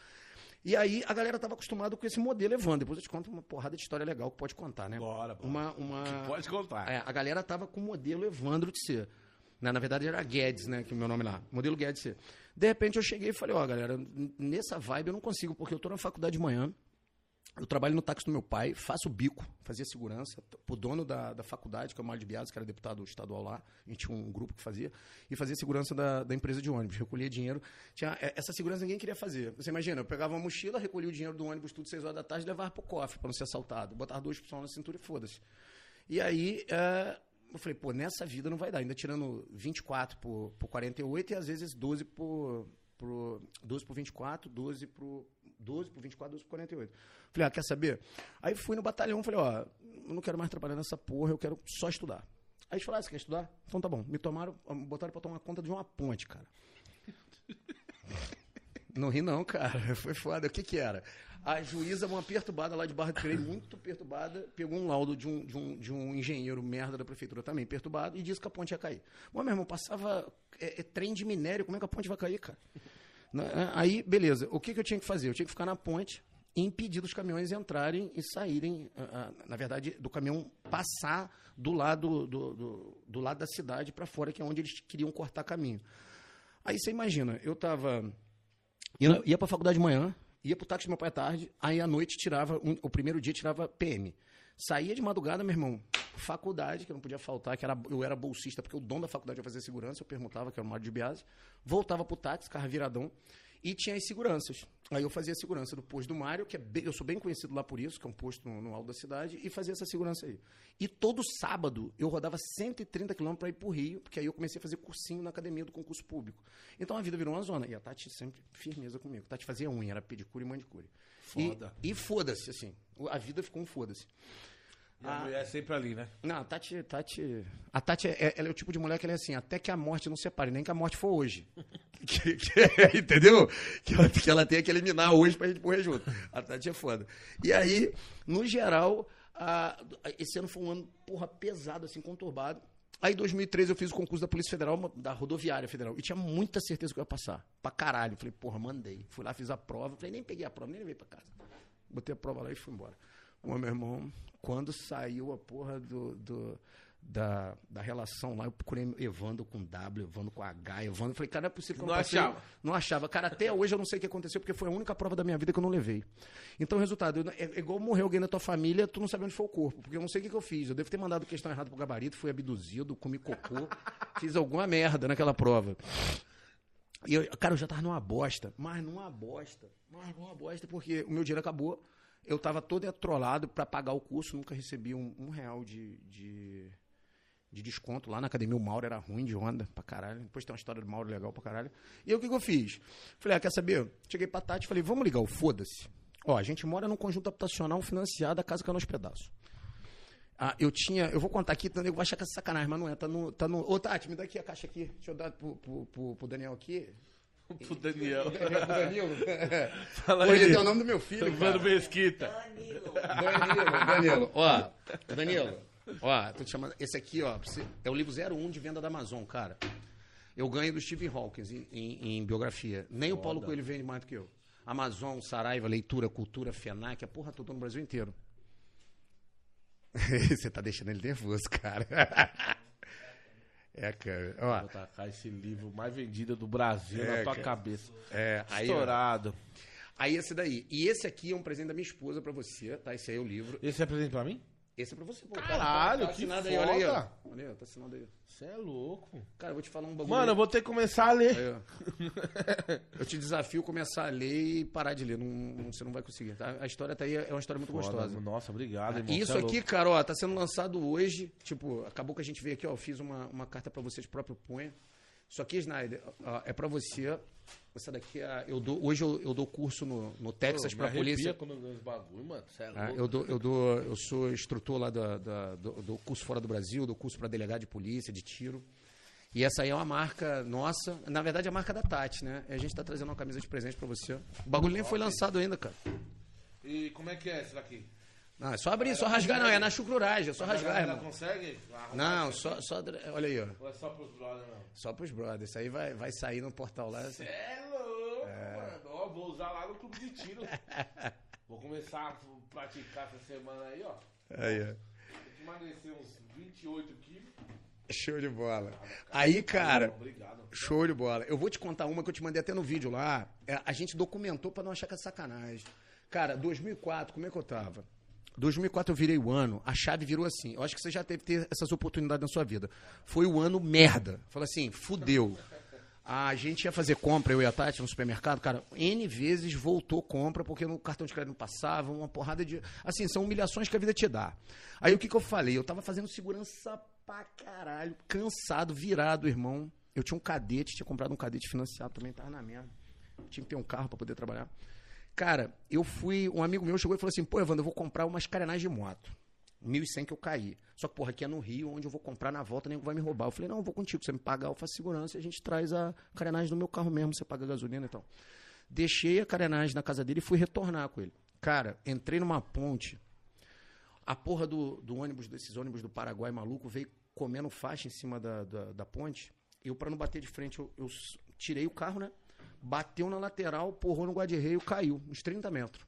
E aí a galera tava acostumada com esse modelo Evandro. Depois eu te conto uma porrada de história legal que pode contar, né? Bora, bora. Uma, uma... Pode contar. É, a galera tava com o modelo Evandro de ser. Na, na verdade era Guedes, né? Que é o meu nome lá. Modelo Guedes de ser. De repente eu cheguei e falei, ó, galera, n- nessa vibe eu não consigo, porque eu tô na faculdade de manhã. Eu trabalho no táxi do meu pai, faço bico, fazia segurança pro dono da, da faculdade, que é o Mário de Bias, que era deputado estadual lá. A gente tinha um grupo que fazia. E fazia segurança da, da empresa de ônibus, recolhia dinheiro. Tinha, é, essa segurança ninguém queria fazer. Você imagina, eu pegava uma mochila, recolhia o dinheiro do ônibus tudo 6 horas da tarde e levava pro cofre para não ser assaltado. Botava dois pessoal na cintura e foda-se. E aí, é, eu falei, pô, nessa vida não vai dar. Ainda tirando 24 por, por 48 e às vezes 12 por, por 12 por 24, 12 por 12 por 24, 12 por 48. Falei, ah, quer saber? Aí fui no batalhão, falei, ó, eu não quero mais trabalhar nessa porra, eu quero só estudar. Aí eles falaram, ah, você quer estudar? Então tá bom. Me tomaram, botaram pra tomar conta de uma ponte, cara. Não ri não, cara. Foi foda. O que que era? A juíza, uma perturbada lá de Barra do Freire, muito perturbada, pegou um laudo de um, de, um, de um engenheiro merda da prefeitura também perturbado e disse que a ponte ia cair. Mas, meu irmão, passava é, é, trem de minério, como é que a ponte vai cair, cara? Né? Aí, beleza. O que, que eu tinha que fazer? Eu tinha que ficar na ponte e impedir dos caminhões entrarem e saírem, ah, ah, na verdade, do caminhão passar do lado, do, do, do lado da cidade para fora, que é onde eles queriam cortar caminho. Aí você imagina, eu tava ia, ia pra faculdade de manhã, ia pro táxi do meu pai à tarde, aí à noite tirava, o primeiro dia tirava PM. Saía de madrugada, meu irmão, faculdade, que eu não podia faltar, que era, eu era bolsista, porque o dono da faculdade ia fazer segurança, eu perguntava, que era o Mário de Biase, voltava pro táxi, carro viradão, e tinha as seguranças. Aí eu fazia a segurança do posto do Mário, que é bem- eu sou bem conhecido lá por isso, que é um posto no, no alto da cidade, e fazia essa segurança aí. E todo sábado eu rodava 130 quilômetros para ir pro Rio, porque aí eu comecei a fazer cursinho na academia do concurso público. Então a vida virou uma zona. E a Tati sempre firmeza comigo. A Tati fazia unha, era pedicure e manicure. E- Foda. E, foda-se, assim. A vida ficou um foda-se. E a mulher é sempre ali, né? Não, a Tati, Tati. A Tati é, ela é o tipo de mulher que ela é assim, até que a morte não separe, nem que a morte for hoje. Que- que- entendeu? Que ela, que ela tenha que eliminar hoje pra gente morrer junto. A Tati é foda. E aí, no geral, a- esse ano foi um ano, porra, pesado, assim, conturbado. Aí, em 2013, eu fiz o concurso da Polícia Federal, da Rodoviária Federal. E tinha muita certeza que eu ia passar. Pra caralho. Falei, porra, mandei. Fui lá, fiz a prova. Falei, nem peguei a prova, nem levei pra casa. Botei a prova lá e fui embora. Ô, meu irmão, quando saiu a porra do, do- da, da relação lá, eu procurei Evandro com W, Evandro com H, Evandro. Falei, cara, não é possível que eu Não passei. achava. Não achava. Cara, até hoje eu não sei o que aconteceu, porque foi a única prova da minha vida que eu não levei. Então, resultado, eu- é, é igual morrer alguém na tua família, tu não sabe onde foi o corpo, porque eu não sei o que, que eu fiz. Eu devo ter mandado questão errada pro gabarito, fui abduzido, comi cocô, fiz alguma merda naquela prova. E eu, cara, eu já tava numa bosta, mas numa bosta, mas numa bosta, porque o meu dinheiro acabou. Eu tava todo atrolado para pagar o curso, nunca recebi um, um real de, de, de desconto. Lá na academia o Mauro era ruim de onda pra caralho. Depois tem uma história do Mauro legal pra caralho. E aí o que, que eu fiz? Falei, ah, quer saber? Cheguei pra Tati e falei, vamos ligar o foda-se. Ó, a gente mora num conjunto habitacional financiado, a casa caiu nos pedaços. Ah, eu tinha. Eu vou contar aqui, então eu vou achar que é sacanagem, mas não é. Tá no. Tá no ô, Tati, me dá aqui a caixa aqui. Deixa eu dar pro, pro, pro, pro Daniel aqui. Pro Daniel. pro Danilo. Fala Hoje aí. tem o nome do meu filho. Vando Cara. Mesquita. Danilo, Danilo. Ó, Danilo. Ó, tô te chamando. Esse aqui, ó, é o livro 01 de venda da Amazon, cara. Eu ganho do Stephen Hawking em, em- em biografia. Nem o Paulo Coelho vende mais do que eu. Amazon, Saraiva, Leitura, Cultura, FENAC, a porra toda no Brasil inteiro. Você tá deixando ele nervoso, cara. É, cara. Ó, Vou tacar esse livro mais vendido do Brasil É, na tua cara. cabeça. é, aí, Estourado. aí esse daí. E esse aqui é um presente da minha esposa pra você, tá? Esse aí é o livro. Esse é presente pra mim? Esse é pra você. Pô, Caralho, que assinado aí, olha aí, ó. foda. Olha aí, ó, tá assinado aí. Você é louco. Cara, eu vou te falar um bagulho. Mano, eu vou ter que começar a ler. Aí. Eu te desafio começar a ler e parar de ler. Não, não- você não vai conseguir. tá? A história tá aí, é uma história muito gostosa. Foda, Nossa, obrigado, irmão. E isso é aqui, louco. cara, ó, tá sendo lançado hoje. Tipo, acabou que a gente veio aqui, ó. Eu fiz uma, uma carta pra vocês, próprio punho. Isso aqui, Snyder, ó, é pra você. Essa daqui é. Eu dou, hoje eu, eu dou curso no, no Texas arrepia polícia. quando eu bagulho, mano. Cê é Ah, eu, dou, eu, dou, eu sou instrutor lá da, da- do, do curso fora do Brasil, do curso para delegado de polícia, de tiro. E essa aí é uma marca nossa, na verdade é a marca da Tati, né? E a gente tá trazendo uma camisa de presente pra você. O bagulho nem foi lançado ainda, cara. E como é que é esse daqui? Não, é só abrir, só rasgar, não, é na chucruragem, é só rasgar, irmão. consegue? arrumar Não, só, só. Olha aí, ó. Ou é só pros brothers, não? Só pros brothers. Isso aí vai, vai sair no portal lá. Cê é louco, mano. Ó, vou usar lá no clube de tiro. vou começar a praticar essa semana aí, ó. Aí, ó. Emagrecer uns 28 quilos. Show de bola. Aí, cara. Obrigado. Show de bola. Eu vou te contar uma que eu te mandei até no vídeo lá. É, a gente documentou pra não achar que é sacanagem. Cara, 2004, como é que eu tava? 2004 eu virei o ano, a chave virou assim. Eu acho que você já teve ter essas oportunidades na sua vida. Foi o ano merda. Falei assim, fudeu. A gente ia fazer compra, eu e a Tati, no supermercado, cara, N vezes voltou compra, porque no cartão de crédito não passava, uma porrada de. Assim, são humilhações que a vida te dá. Aí o que, que eu falei? Eu tava fazendo segurança pra caralho, cansado, virado, irmão. Eu tinha um cadete, tinha comprado um cadete financiado também, tava na merda. Tinha que ter um carro pra poder trabalhar. Cara, eu fui. Um amigo meu chegou e falou assim: pô, Evandro, eu vou comprar umas carenagens de moto. 1.100 que eu caí. Só que, porra, aqui é no Rio, onde eu vou comprar na volta, nem vai me roubar. Eu falei, não, eu vou contigo, você me pagar, eu faço segurança e a gente traz a carenagem do meu carro mesmo, você paga gasolina e tal. Deixei a carenagem na casa dele e fui retornar com ele. Cara, entrei numa ponte, a porra do, do ônibus, desses ônibus do Paraguai maluco, veio comendo faixa em cima da, da, da ponte. Eu, pra não bater de frente, eu, eu tirei o carro, né? Bateu na lateral, porrou no guarda-reio, caiu, uns 30 metros.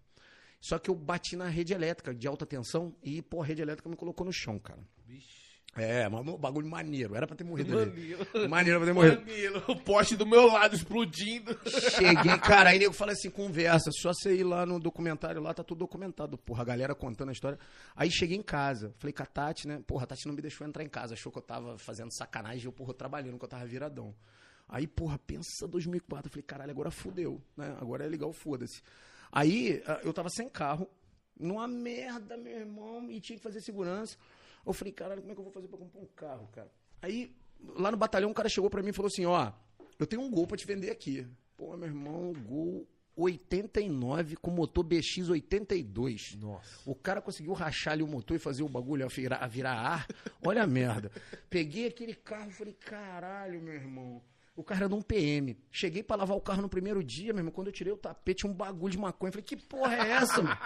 Só que eu bati na rede elétrica de alta tensão e, pô, a rede elétrica me colocou no chão, cara. Vixe. É, mas um bagulho maneiro. Era pra ter morrido ali. Manilo. Maneiro pra ter morrido. Manilo. O poste do meu lado explodindo. Cheguei, cara, aí nego fala assim, conversa, só você ir lá no documentário, lá tá tudo documentado, porra, a galera contando a história. Aí cheguei em casa, falei com a Tati, né, porra, a Tati não me deixou entrar em casa, achou que eu tava fazendo sacanagem, eu, porra, trabalhando, que eu tava viradão. Aí, porra, pensa 2004, eu falei, caralho, agora fudeu, né, agora é ligar o foda-se. Aí, ah, eu tava sem carro, numa merda, meu irmão, e tinha que fazer segurança. Eu falei, caralho, como é que eu vou fazer pra comprar um carro, cara? Aí, lá no batalhão, um cara chegou pra mim e falou assim, ó, eu tenho um Gol pra te vender aqui. Pô, meu irmão, Gol 89 com motor BX 82. Nossa. O cara conseguiu rachar ali o motor e fazer o bagulho a virar, a virar ar. Olha a merda. Peguei aquele carro e falei, caralho, meu irmão. O carro era de um PM. Cheguei pra lavar o carro no primeiro dia, meu irmão. Quando eu tirei o tapete, tinha um bagulho de maconha. Falei, que porra é essa, mano?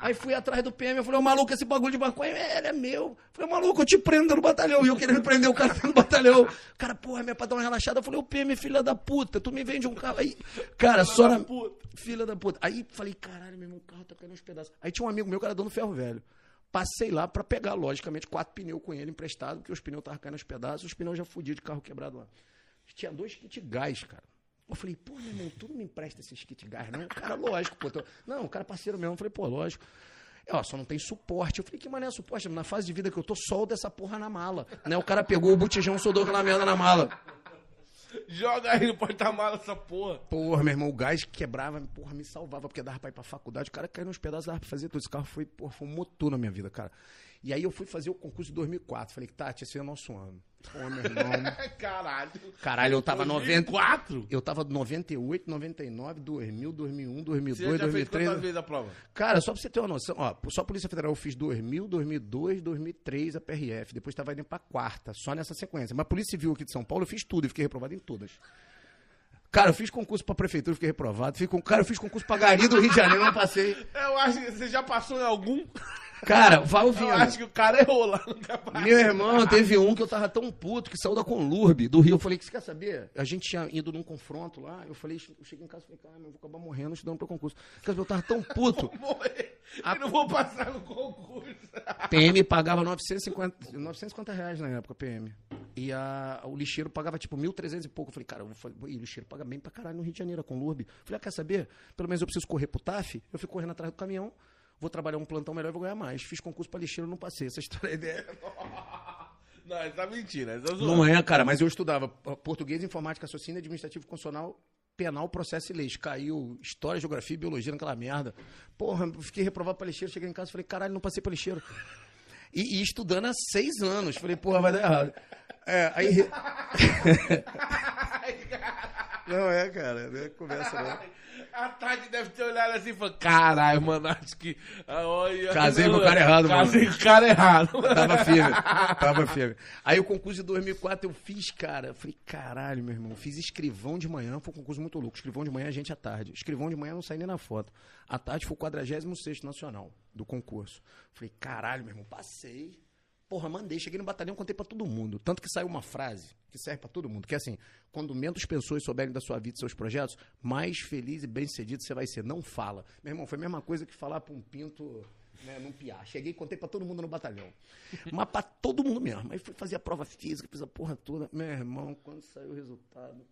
Aí fui atrás do PM. Eu falei, ô maluco, esse bagulho de maconha, é, ele é meu. Falei, maluco, eu te prendo no batalhão. E eu querendo prender o cara no batalhão. O cara, porra, minha pra dar uma relaxada. Eu falei, ô PM, filha da puta, tu me vende um carro aí. Cara, só na. Filha da puta. Aí falei, caralho, meu irmão, o carro tá caindo aos pedaços. Aí tinha um amigo meu que era dono do ferro velho. Passei lá pra pegar, logicamente, quatro pneus com ele emprestado, porque os pneus estavam caindo aos pedaços, os pneus já fudiam de carro quebrado lá. Tinha dois kit gás, cara. Eu falei, pô, meu irmão, tu não me empresta esses kit gás, não? O cara, lógico, pô. tô- Não, o cara parceiro mesmo. Eu falei, pô, lógico. Ó, só não tem suporte. Eu falei, que mané é suporte? Na fase de vida que eu tô, solda essa porra na mala. Né? O cara pegou o botijão, soldou aquela merda na mala. Joga aí no porta-mala essa porra. Porra, meu irmão, o gás quebrava, porra, me salvava, porque dava pra ir pra faculdade. O cara caiu nos pedaços, dava pra fazer tudo. Esse carro foi, porra, foi um motor na minha vida, cara. E aí eu fui fazer o concurso de 2004. Falei, Tati, esse é o nosso ano. Pô, meu irmão. Caralho. Caralho, eu tava 90. 4? Eu tava 98, 99, 2000, 2001, 2002, Você já fez 2003. quantas vezes a prova? Cara, só pra você ter uma noção, ó, só a Polícia Federal eu fiz 2000, 2002, 2003 a PRF, depois tava indo pra quarta, só nessa sequência. Mas a Polícia Civil aqui de São Paulo eu fiz tudo e fiquei reprovado em todas. Cara, eu fiz concurso pra prefeitura, fiquei reprovado. Fiz, con- cara, eu fiz concurso pra Gari do Rio de Janeiro, não passei. Eu acho que você já passou em algum. Cara, vai Eu ouvindo. acho que o cara errou lá no capaz. Meu irmão, teve um que eu tava tão puto que saiu da Conlurb, do Rio. Eu falei, você quer saber? A gente tinha ido num confronto lá. Eu falei, eu cheguei em casa e falei, cara, eu vou acabar morrendo estudando pra concurso. Porque eu tava tão puto. Morrer. A- Eu não vou passar no concurso. PM pagava 950, 950 reais na época, PM. E a, o lixeiro pagava tipo 1.300 e pouco. Eu falei, cara, eu falei, "Pô, e o lixeiro paga bem pra caralho no Rio de Janeiro, com Lurbe. Eu falei, ah, quer saber? Pelo menos eu preciso correr pro TAF, eu fico correndo atrás do caminhão, vou trabalhar um plantão melhor e vou ganhar mais. Fiz concurso pra lixeiro, não passei. Essa história é... Não, mentindo. Ele tá zoando. Não é, cara, mas eu estudava português, informática, raciocínio, administrativo, constitucional, penal, processo e leis. Caiu história, geografia biologia naquela merda. Porra, fiquei reprovado pra lixeiro, cheguei em casa e falei, caralho, não passei pra lixeiro. E, e estudando há seis anos. Falei, porra, vai dar errado. É, aí. não é, cara, não é conversa não. A Tati deve ter olhado assim e falado: caralho, mano, acho que. ah, Olha, Casei com o cara errado, mano. Casei com o cara errado. Tava firme, tava firme. Aí o concurso de 2004 eu fiz, cara. Eu falei, caralho, meu irmão. Fiz escrivão de manhã, foi um concurso muito louco. Escrivão de manhã, gente à tarde. Escrivão de manhã não saí nem na foto. À tarde foi o 46 nacional do concurso. Falei, caralho, meu irmão, passei. Porra, mandei, cheguei no batalhão, contei pra todo mundo. Tanto que saiu uma frase que serve pra todo mundo, que é assim: quando menos pessoas souberem da sua vida e seus projetos, mais feliz e bem-sucedido você vai ser. Não fala. Meu irmão, foi a mesma coisa que falar pra um pinto né, num piá. Cheguei e contei pra todo mundo no batalhão. Mas pra todo mundo mesmo. Aí fui fazer a prova física, fiz a porra toda. Meu irmão, quando saiu o resultado.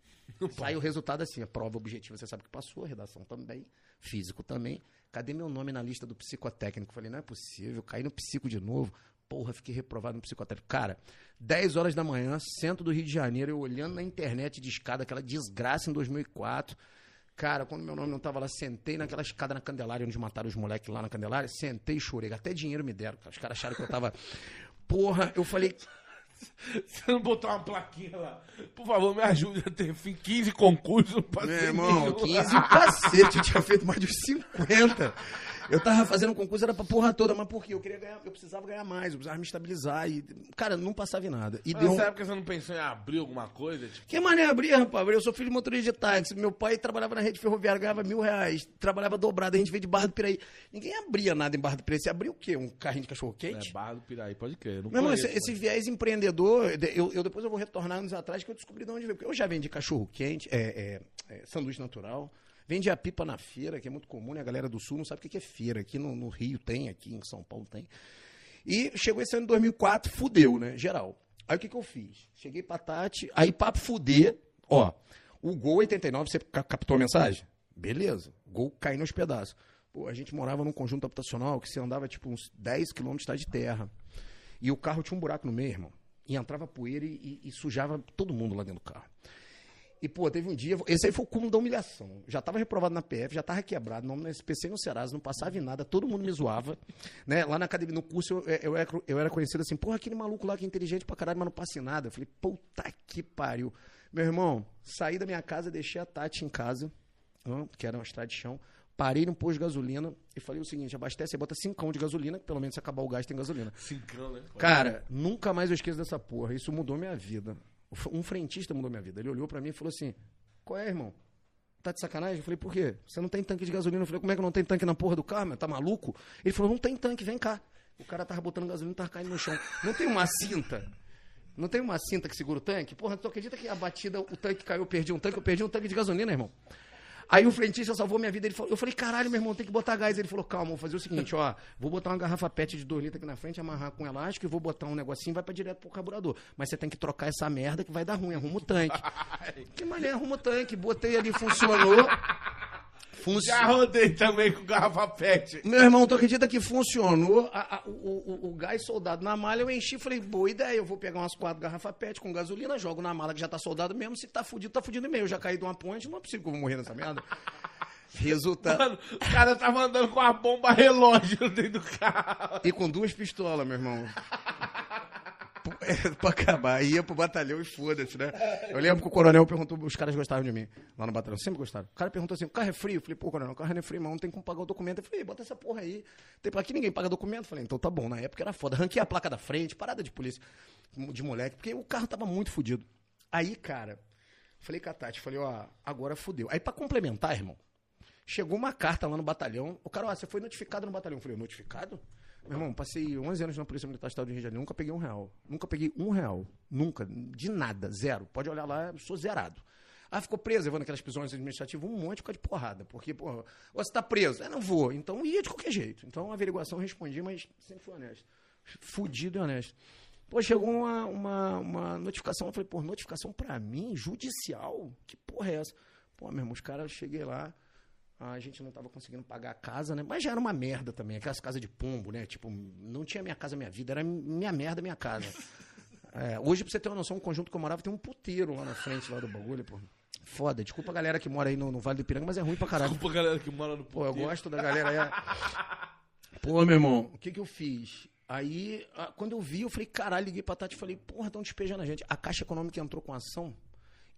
Saiu o resultado assim, a prova objetiva, você sabe que passou, a redação também, físico também. Cadê meu nome na lista do psicotécnico? Falei, não é possível, caí no psico de novo. Porra, fiquei reprovado no psicotécnico. Cara, 10 horas da manhã, centro do Rio de Janeiro, eu olhando na internet de escada, aquela desgraça em 2004. Cara, quando meu nome não tava lá, sentei naquela escada na Candelária, onde mataram os moleques lá na Candelária, sentei e chorei. Até dinheiro me deram. Os caras acharam que eu tava. Porra, eu falei, Você não botou uma plaquinha lá? Por favor, me ajude a ter fim 15 concursos. passei Meu irmão, nenhum. 15 o cacete, eu tinha feito mais de uns 50. Eu tava fazendo um concurso, era pra porra toda, mas por quê? Eu queria ganhar, eu precisava ganhar mais, eu precisava me estabilizar. E, cara, não passava em nada. E Mas deu. um- Nessa época você não pensou em abrir alguma coisa? Tipo, Que mané abrir, rapaz? Eu sou filho de motorista de táxi. Meu pai trabalhava na rede ferroviária, ganhava mil reais. Trabalhava dobrado, a gente veio de Barra do Piraí. Ninguém abria nada em Barra do Piraí. Você abriu o quê? Um carrinho de é, cachorro-quente? Barra do Piraí, pode crer. Não Meu irmão, conheço, esse, esse mas- viés empreendedor, eu, eu depois eu vou retornar anos atrás que eu descobri de onde veio. Porque eu já vendi cachorro quente, é, é, é, sanduíche natural, vendi a pipa na feira, que é muito comum, né? A galera do sul não sabe o que é feira. Aqui no, no Rio tem, aqui em São Paulo tem. E chegou esse ano de 2004, fudeu, né? Geral. Aí o que, que eu fiz? Cheguei pra Tati, aí papo fuder, ó, o Gol 89, você ca- captou a mensagem? Beleza, Gol caindo aos pedaços. Pô, a gente morava num conjunto habitacional que você andava tipo uns 10 quilômetros de terra. E o carro tinha um buraco no meio, irmão. E entrava poeira e, e- e sujava todo mundo lá dentro do carro. E, pô, teve um dia. Esse aí foi o cúmulo da humilhação. Já tava reprovado na PF, já tava quebrado, nome no SPC no Serasa, não passava em nada, todo mundo me zoava. Né? Lá na academia, no curso, eu, eu, era, eu era conhecido assim, porra, aquele maluco lá que é inteligente pra caralho, mas não passa em nada. Eu falei, puta que pariu. Meu irmão, saí da minha casa, deixei a Tati em casa, que era uma estrada de chão. Parei no posto de gasolina e falei o seguinte: abastece e bota cincão de gasolina, que pelo menos se acabar o gás tem gasolina. Cincão, né? Cara, nunca mais eu esqueço dessa porra. Isso mudou minha vida. Um frentista mudou minha vida. Ele olhou pra mim e falou assim: Qual é, irmão? Tá de sacanagem? Eu falei, por quê? Você não tem tanque de gasolina? Eu falei, como é que não tem tanque na porra do carro, meu? Tá maluco? Ele falou, não tem tanque, vem cá. O cara tava botando gasolina e tava caindo no chão. Não tem uma cinta? Não tem uma cinta que segura o tanque? Porra, tu acredita que a batida, o tanque caiu, eu perdi um tanque, eu perdi um tanque de gasolina, irmão. Aí o frentista salvou minha vida. Ele falou, eu falei, caralho, meu irmão, tem que botar gás. Ele falou, calma, vou fazer o seguinte, ó, vou botar uma garrafa PET de 2 litros aqui na frente, amarrar com elástico e vou botar um negocinho e vai pra direto pro carburador. Mas você tem que trocar essa merda que vai dar ruim, arruma o tanque. que mané, arruma o tanque. Botei ali, funcionou. Já Funcionou. rodei também com garrafa pet. Meu irmão, tu acredita que funcionou? A- a- o, o- o gás soldado na malha, eu enchi falei, boa ideia, eu vou pegar umas quatro garrafas PET com gasolina, jogo na mala que já tá soldado mesmo, se tá fudido, tá fudido mesmo. Eu já caí de uma ponte, não é possível que eu vou morrer nessa merda. Resultado. Mano, o cara tava andando com a bomba relógio dentro do carro. E com duas pistolas, meu irmão. Pra acabar. Ia pro batalhão e foda-se, né? Eu lembro que o coronel perguntou, os caras gostavam de mim lá no batalhão, sempre gostaram. O cara perguntou assim: o carro é frio? Eu falei, pô, coronel, o carro não é frio, mas não tem como pagar o documento. Eu falei, bota essa porra aí. Tem pra que ninguém paga documento? Eu falei, então tá bom. Na época era foda. Ranquei a placa da frente, parada de polícia, de moleque, porque o carro tava muito fudido. Aí, cara, falei com a Tati, falei, ó, agora fudeu. Aí pra complementar, irmão, Chegou uma carta lá no batalhão. O cara, ó, você foi notificado no batalhão. Eu falei, notificado? Meu irmão, passei 11 anos na Polícia Militar Estado do Rio de Janeiro, nunca peguei um real. Nunca peguei um real. Nunca. De nada. Zero. Pode olhar lá, sou zerado. Ah, ficou preso, levando aquelas prisões administrativas, um monte por causa de porrada. Porque, ou você tá preso. É, não vou. Então ia de qualquer jeito. Então, a averiguação respondi, mas sempre fui honesto. Fudido e honesto. Pô, chegou uma, uma, uma notificação. Eu falei, pô, notificação pra mim? Judicial? Que porra é essa? Pô, meu irmão, os caras, cheguei lá, a gente não tava conseguindo pagar a casa, né? Mas já era uma merda também, aquelas casas de pombo, né? Tipo, não tinha minha casa, minha vida, era minha merda, minha casa. É, hoje, pra você ter uma noção, um conjunto que eu morava tem um puteiro lá na frente lá do bagulho, pô. Foda, desculpa a galera que mora aí no, no Vale do Ipiranga, mas é ruim pra caralho. Desculpa, galera que mora no Pô, eu gosto da galera aí. Pô, meu irmão, o que que eu fiz? Aí, a- quando eu vi, eu falei, caralho, liguei pra Tati e falei, porra, estão despejando a gente. A Caixa Econômica entrou com ação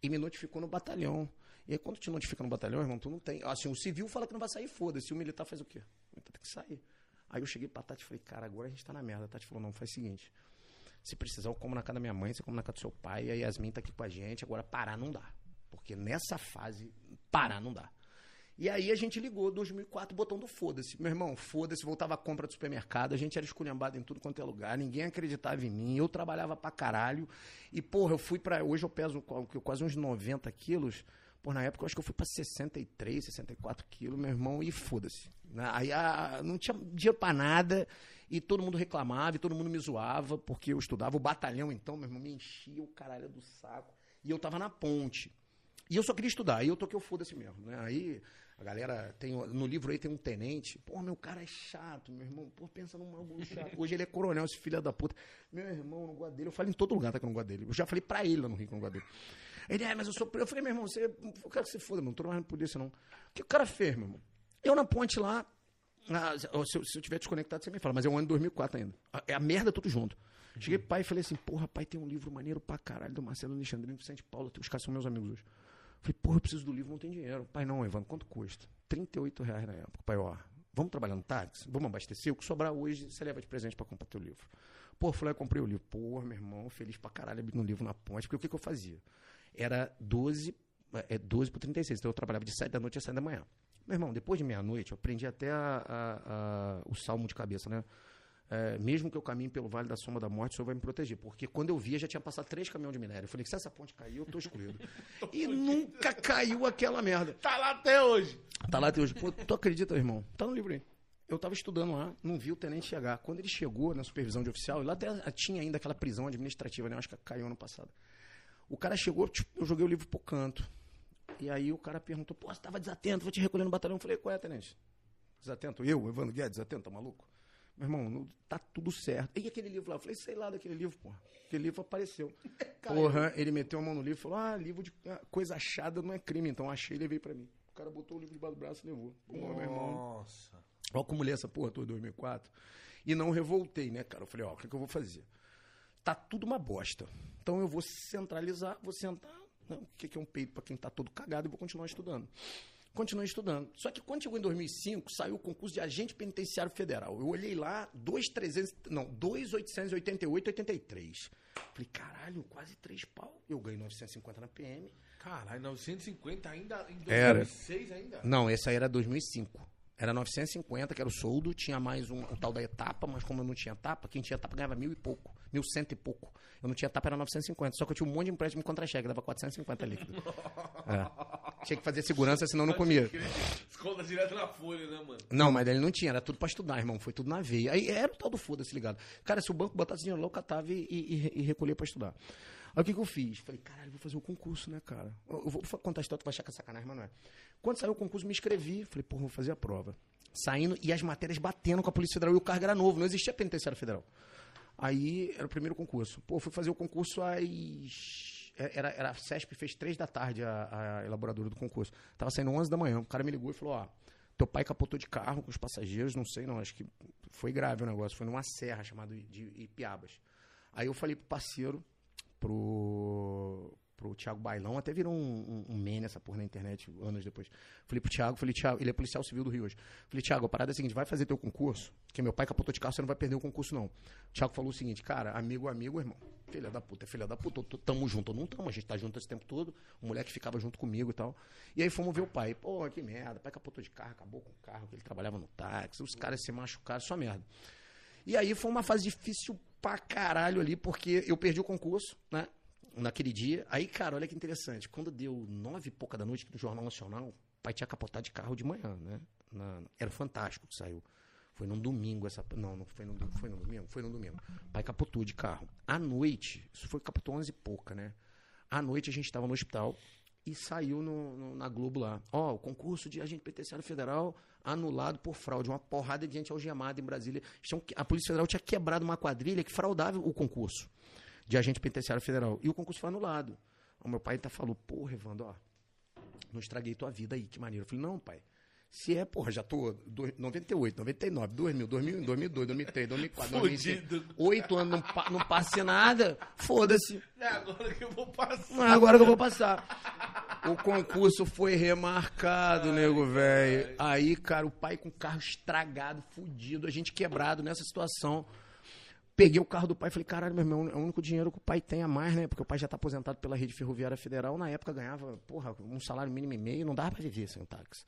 e me notificou no batalhão. E aí, quando te notifica no batalhão, irmão, tu não tem. Assim, o civil fala que não vai sair, foda-se. O militar faz o quê? Então tem que sair. Aí eu cheguei pra Tati e falei, cara, agora a gente tá na merda. A Tati falou, não, faz o seguinte. Se precisar, eu como na casa da minha mãe, você come na casa do seu pai, a Yasmin tá aqui com a gente. Agora, parar não dá. Porque nessa fase, parar não dá. E aí a gente ligou, 2004, botão do foda-se. Meu irmão, foda-se, voltava a compra do supermercado, a gente era esculhambado em tudo quanto é lugar, ninguém acreditava em mim, eu trabalhava pra caralho. E, porra, eu fui pra. Hoje eu peso qu- quase uns 90 quilos. Pô, na época eu acho que eu fui pra 63, 64 quilos, meu irmão, e foda-se. né? Aí a- não tinha dinheiro pra nada, e todo mundo reclamava, e todo mundo me zoava, porque eu estudava. O batalhão, então, meu irmão, me enchia o caralho do saco. E eu tava na ponte. E eu só queria estudar, aí eu toquei o foda-se mesmo, né? Aí a galera tem. No livro aí tem um tenente. Pô, meu cara é chato, meu irmão. Pô, pensa num bagulho chato. Hoje ele é coronel, esse filho da puta. Meu irmão, eu não gosto dele. Eu falo em todo lugar tá, que eu não gosto dele. Eu já falei pra ele lá no Rio que eu não gosto dele. Ele, é, mas eu sou. Eu falei, meu irmão, você. Eu quero que você foda, meu. Não tô mais na polícia, não. O que o cara fez, meu irmão? Eu na ponte lá. ah, se, eu, se eu tiver desconectado, você me fala, mas é o ano de 2004 ainda. É a merda tudo junto. Cheguei pro pai e falei assim, porra, pai, tem um livro maneiro pra caralho do Marcelo Alexandrino Vicente Paulo. Os caras são meus amigos hoje. Falei, porra, eu preciso do livro, não tem dinheiro. Pai, não, Evandro, quanto custa? 38 reais na época. Pai, ó, vamos trabalhar no táxi? Vamos abastecer? O que sobrar hoje, você leva de presente pra comprar teu livro. Pô, fui lá e comprei o livro. Porra, meu irmão, feliz pra caralho um livro na ponte. Porque o que, que eu fazia? Era 12, é 12 por 36. Então eu trabalhava de 7 da noite a 7 da manhã. Meu irmão, depois de meia-noite, eu aprendi até a- a- a- o salmo de cabeça, né? É, mesmo que eu caminhe pelo vale da sombra da morte, o Senhor vai me proteger. Porque quando eu via, já tinha passado três caminhões de minério. Eu falei, se essa ponte cair, eu tô excluído. e nunca caiu aquela merda. Tá lá até hoje. Tá lá até hoje. Pô, tu acredita, irmão? Tá no livro aí. Eu tava estudando lá, não vi o tenente chegar. Quando ele chegou na supervisão de oficial, lá até tinha ainda aquela prisão administrativa, né? Eu Acho que caiu ano passado. O cara chegou, tipo, eu joguei o livro pro canto. E aí o cara perguntou, pô, você tava desatento, vou te recolher no batalhão. Eu falei, qual é, tenente? Desatento? Eu, Evandro Guedes, desatento, tá maluco? Meu irmão, não- tá tudo certo. E aquele livro lá? Eu falei, sei lá daquele livro, porra. Aquele livro apareceu. Porra, ele meteu a mão no livro e falou, ah, livro de ah, coisa achada não é crime. Então achei e levei pra mim. O cara botou o livro debaixo do braço e levou. Pô, meu irmão. Nossa. Eu acumulei essa porra toda em 2004 e não revoltei, né, cara? Eu falei, ó, o que, que eu vou fazer? Tá tudo uma bosta. Então eu vou centralizar, vou sentar, né, o que, que é um peito pra quem tá todo cagado e vou continuar estudando. Continuei estudando. Só que quando chegou em 2005, saiu o concurso de agente penitenciário federal. Eu olhei lá, 2,300, não, 2,888, 83. Falei, caralho, quase três pau. Eu ganhei 950 na PM. Caralho, 950 ainda em Era. 2006 ainda? Não, esse aí era 2005. Era 950, que era o soldo, tinha mais um, o tal da etapa, mas como eu não tinha etapa, quem tinha etapa ganhava mil e pouco, mil cento e pouco. Eu não tinha etapa, era 950. Só que eu tinha um monte de empréstimo contra-cheque, dava 450 líquido. É. Tinha que fazer segurança, senão não comia. Escolta direto na folha, né, mano? Não, mas ele não tinha, era tudo pra estudar, irmão. Foi tudo na veia. Aí era o tal do foda-se ligado. Cara, se o banco botasse dinheiro lá, eu catava e, e, e recolhia pra estudar. Aí o que, que eu fiz? Falei, caralho, vou fazer o concurso, né, cara? Eu eu vou contar a história, tu vai achar que é sacanagem, mas não é. Quando saiu o concurso, me inscrevi. Falei, porra, vou fazer a prova. Saindo e as matérias batendo com a Polícia Federal. E o cargo era novo, não existia penitenciário federal. Aí era o primeiro concurso. Pô, fui fazer o concurso às. Era, era a CESP, fez três da tarde a, a elaboradora do concurso. Tava saindo 11 da manhã. O cara me ligou e falou: Ó, teu pai capotou de carro com os passageiros, não sei, não. Acho que foi grave o negócio. Foi numa serra chamada de Ipiabas. Aí eu falei pro parceiro, pro, pro Thiago Bailão, até virou um, um, um meme essa porra na internet anos depois. Falei pro Thiago, falei, Thiago, ele é policial civil do Rio hoje. Falei, Thiago, a parada é a seguinte, vai fazer teu concurso, que meu pai capotou de carro, você não vai perder o concurso, não. O Thiago falou o seguinte, cara, amigo, amigo, irmão. Filha da puta, é filha da puta, tamo junto não tamo, a gente tá junto esse tempo todo, o moleque ficava junto comigo e tal. E aí fomos ver o pai, pô, que merda, pai capotou de carro, acabou com o carro, que ele trabalhava no táxi, os caras se machucaram, só merda. E aí foi uma fase difícil pra caralho ali, porque eu perdi o concurso, né? Naquele dia. Aí, cara, olha que interessante. Quando deu nove e pouca da noite no Jornal Nacional, o pai tinha capotado de carro de manhã, né? Na- era fantástico que saiu. Foi num domingo essa. Não, não foi num, foi num domingo? Foi num domingo. O pai capotou de carro. À noite, isso foi capotou 11 e pouca, né? À noite a gente estava no hospital e saiu no- no- na Globo lá. Ó, o concurso de agente penitenciário federal anulado por fraude. Uma porrada de gente algemada em Brasília. Que- A Polícia Federal tinha quebrado uma quadrilha que fraudava o concurso de agente penitenciário federal. E o concurso foi anulado. O meu pai até falou, porra, Evandro, ó, não estraguei tua vida aí, que maneiro. Eu falei, não, pai. Se é, porra, já tô do- 98, 99, 2000, 2001, 2002, 2003, 2004, 2005. Fudido. Oito anos, não, não passe nada, foda-se. É agora que eu vou passar. Não é agora que eu vou passar. O concurso foi remarcado, nego, velho. Aí, cara, o pai com o carro estragado, fudido, a gente quebrado nessa situação. Peguei o carro do pai e falei, caralho, meu irmão, é o único dinheiro que o pai tem a mais, né? Porque o pai já tá aposentado pela Rede Ferroviária Federal. Na época ganhava, porra, um salário mínimo e meio, não dava pra viver sem táxi.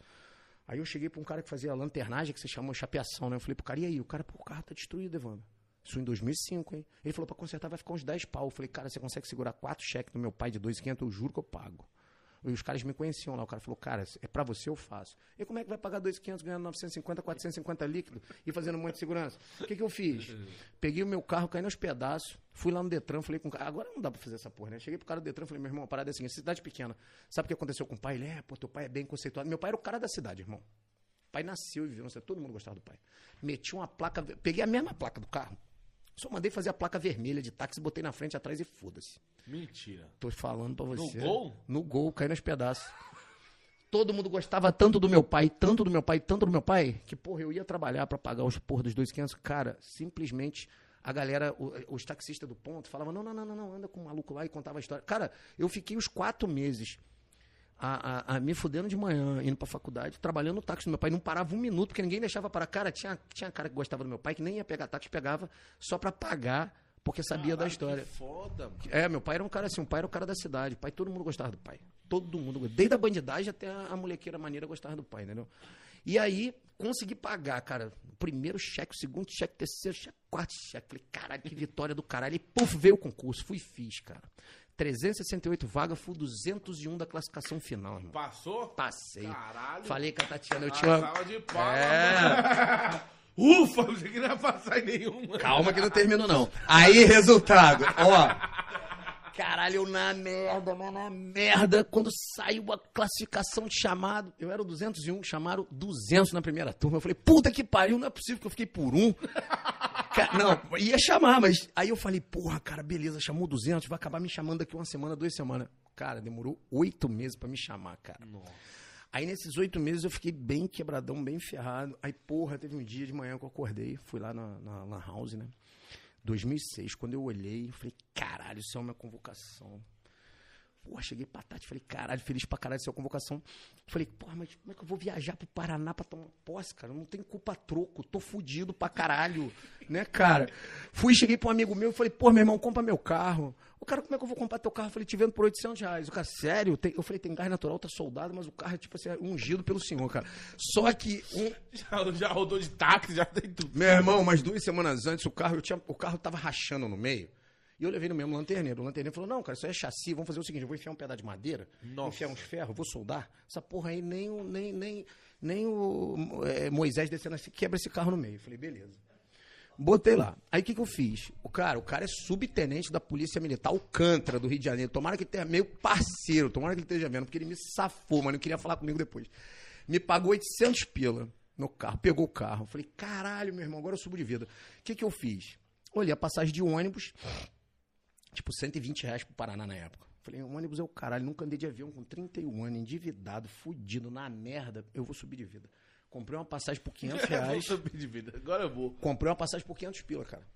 Aí eu cheguei pra um cara que fazia lanternagem, que se chamou chapeação, né? Eu falei pro cara, e aí? O cara, pô, o carro tá destruído, Evandro. Isso em 2005, hein? Ele falou, pra consertar vai ficar uns 10 pau. Eu falei, cara, você consegue segurar quatro cheques do meu pai de 2,500? Eu juro que eu pago. E os caras me conheciam lá. O cara falou, cara, é pra você, eu faço. E como é que vai pagar 2,500 ganhando 950, 450 líquido e fazendo de segurança? O que, que eu fiz? Peguei o meu carro, caí nos pedaços, fui lá no Detran, falei com o cara, agora não dá pra fazer essa porra, né? Cheguei pro cara do Detran, falei, meu irmão, a parada é assim, cidade pequena. Sabe o que aconteceu com o pai? Ele, é, pô, teu pai é bem conceituado. Meu pai era o cara da cidade, irmão. Pai nasceu e viveu, não sei, todo mundo gostava do pai. Meti uma placa, peguei a mesma placa do carro, só mandei fazer a placa vermelha de táxi, botei na frente, atrás e foda-se. Mentira. Tô falando pra você. gol? No gol, caiu nos pedaços. Todo mundo gostava tanto do meu pai, tanto do meu pai, tanto do meu pai, que, porra, eu ia trabalhar pra pagar os porra dos 2,500. Cara, simplesmente a galera, os taxistas do ponto falavam: não, não, não, não, não, anda com o maluco lá e contava a história. Cara, eu fiquei os quatro meses a, a- a me fudendo de manhã, indo pra faculdade, trabalhando no táxi do meu pai. Não parava um minuto, porque ninguém deixava parar. Cara, tinha, tinha cara que gostava do meu pai, que nem ia pegar táxi, pegava só pra pagar, porque sabia da Caralho, história. Que foda, mano. É, meu pai era um cara assim, um pai era o cara da cidade. Pai, todo mundo gostava do pai. Todo mundo, desde a bandidagem até a, a molequeira maneira gostava do pai, entendeu? E aí, consegui pagar, cara, o primeiro cheque, o segundo cheque, o terceiro cheque, quarto cheque. Falei, caralho, que vitória do caralho. E, puf, veio o concurso, fui e fiz, cara. 368 vagas, fui 201 da classificação final, irmão. Passou? Passei. Caralho. Falei com a Tatiana, eu Ah, tinha... Salva de palmas. É. Ufa, eu achei que não ia passar em nenhuma. Calma que não termino, não. Aí, resultado, ó. Caralho, eu na merda, mas na merda. Quando saiu a classificação de chamado, eu era o 201, chamaram 200 na primeira turma. Eu falei, puta que pariu, não é possível que eu fiquei por um. Não, ia chamar, mas aí eu falei, porra, cara, beleza, chamou 200, vai acabar me chamando daqui uma semana, duas semanas. Cara, demorou oito meses pra me chamar, cara. Aí nesses oito meses eu fiquei bem quebradão, bem ferrado. Aí, porra, teve um dia de manhã que eu acordei, fui lá na, na Lan House, né? 2006, quando eu olhei, eu falei, caralho, isso é uma convocação. Porra, cheguei pra Tati, falei, caralho, feliz pra caralho, isso é convocação. Falei, porra, mas como é que eu vou viajar pro Paraná pra tomar posse, cara? Não tenho culpa troco, tô fudido pra caralho, né, cara? Fui, cheguei pra um amigo meu e falei, porra, meu irmão, compra meu carro. O cara, como é que eu vou comprar teu carro? Eu falei, te vendo por 800 reais. O cara, sério? Tem- Eu falei, tem gás natural, tá soldado, mas o carro é tipo assim, é ungido pelo senhor, cara. Só que um, Já, já rodou de táxi, já tem tudo. meu irmão, umas duas semanas antes, o carro, eu tinha, o carro tava rachando no meio. E eu levei no mesmo lanterneiro. O lanterneiro falou: Não, cara, isso é chassi. Vamos fazer o seguinte: eu vou enfiar um pedaço de madeira, Nossa. enfiar uns ferros, vou soldar. Essa porra aí, nem o, nem, nem, nem o é, Moisés descendo assim, quebra esse carro no meio. Eu falei: Beleza. Botei lá. Aí o que, que eu fiz? O cara, o cara é subtenente da Polícia Militar Alcântara, do Rio de Janeiro. Tomara que ele tenha meio parceiro, tomara que ele esteja vendo, porque ele me safou, mas não queria falar comigo depois. Me pagou 800 pila no carro, pegou o carro. Falei, caralho, meu irmão, agora eu subo de vida. O que, que eu fiz? Olhei a passagem de ônibus, tipo 120 reais pro Paraná na época. Falei, o ônibus é o caralho, nunca andei de avião com 31 anos, endividado, fudido, na merda, eu vou subir de vida. Comprei uma passagem por 500 Eu vou reais. subir de vida. Agora eu vou. Comprei uma passagem por 500 pila, cara.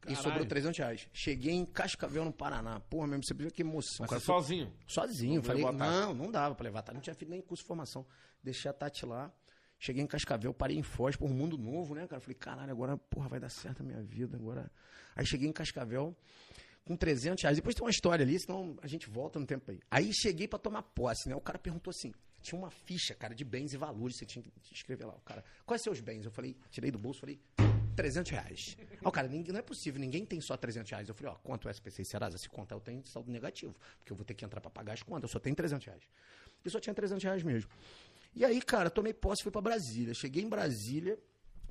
Caralho. E sobrou 300 reais. Cheguei em Cascavel, no Paraná. Porra, mesmo, você viu que emoção. Mas cara. você sozinho. Sozinho. Não Falei, não, não dava pra levar a Tati. Não tinha feito nem curso de formação. Deixei a Tati lá. Cheguei em Cascavel, parei em Foz, por um mundo novo, né, cara? Falei, caralho, agora, porra, vai dar certo a minha vida. Agora. Aí cheguei em Cascavel com 300 reais. Depois tem uma história ali, senão a gente volta no tempo aí. Aí cheguei pra tomar posse, né? O cara perguntou assim: tinha uma ficha, cara, de bens e valores, você tinha que escrever lá. O cara, quais seus bens? Eu falei, tirei do bolso, falei, 300 reais. O cara, não é possível, ninguém tem só 300 reais. Eu falei, ó, quanto é SPC e Serasa? Se contar, eu tenho saldo negativo, porque eu vou ter que entrar pra pagar as contas, eu só tenho 300 reais. Eu só tinha 300 reais mesmo. E aí, cara, tomei posse fui pra Brasília. Cheguei em Brasília,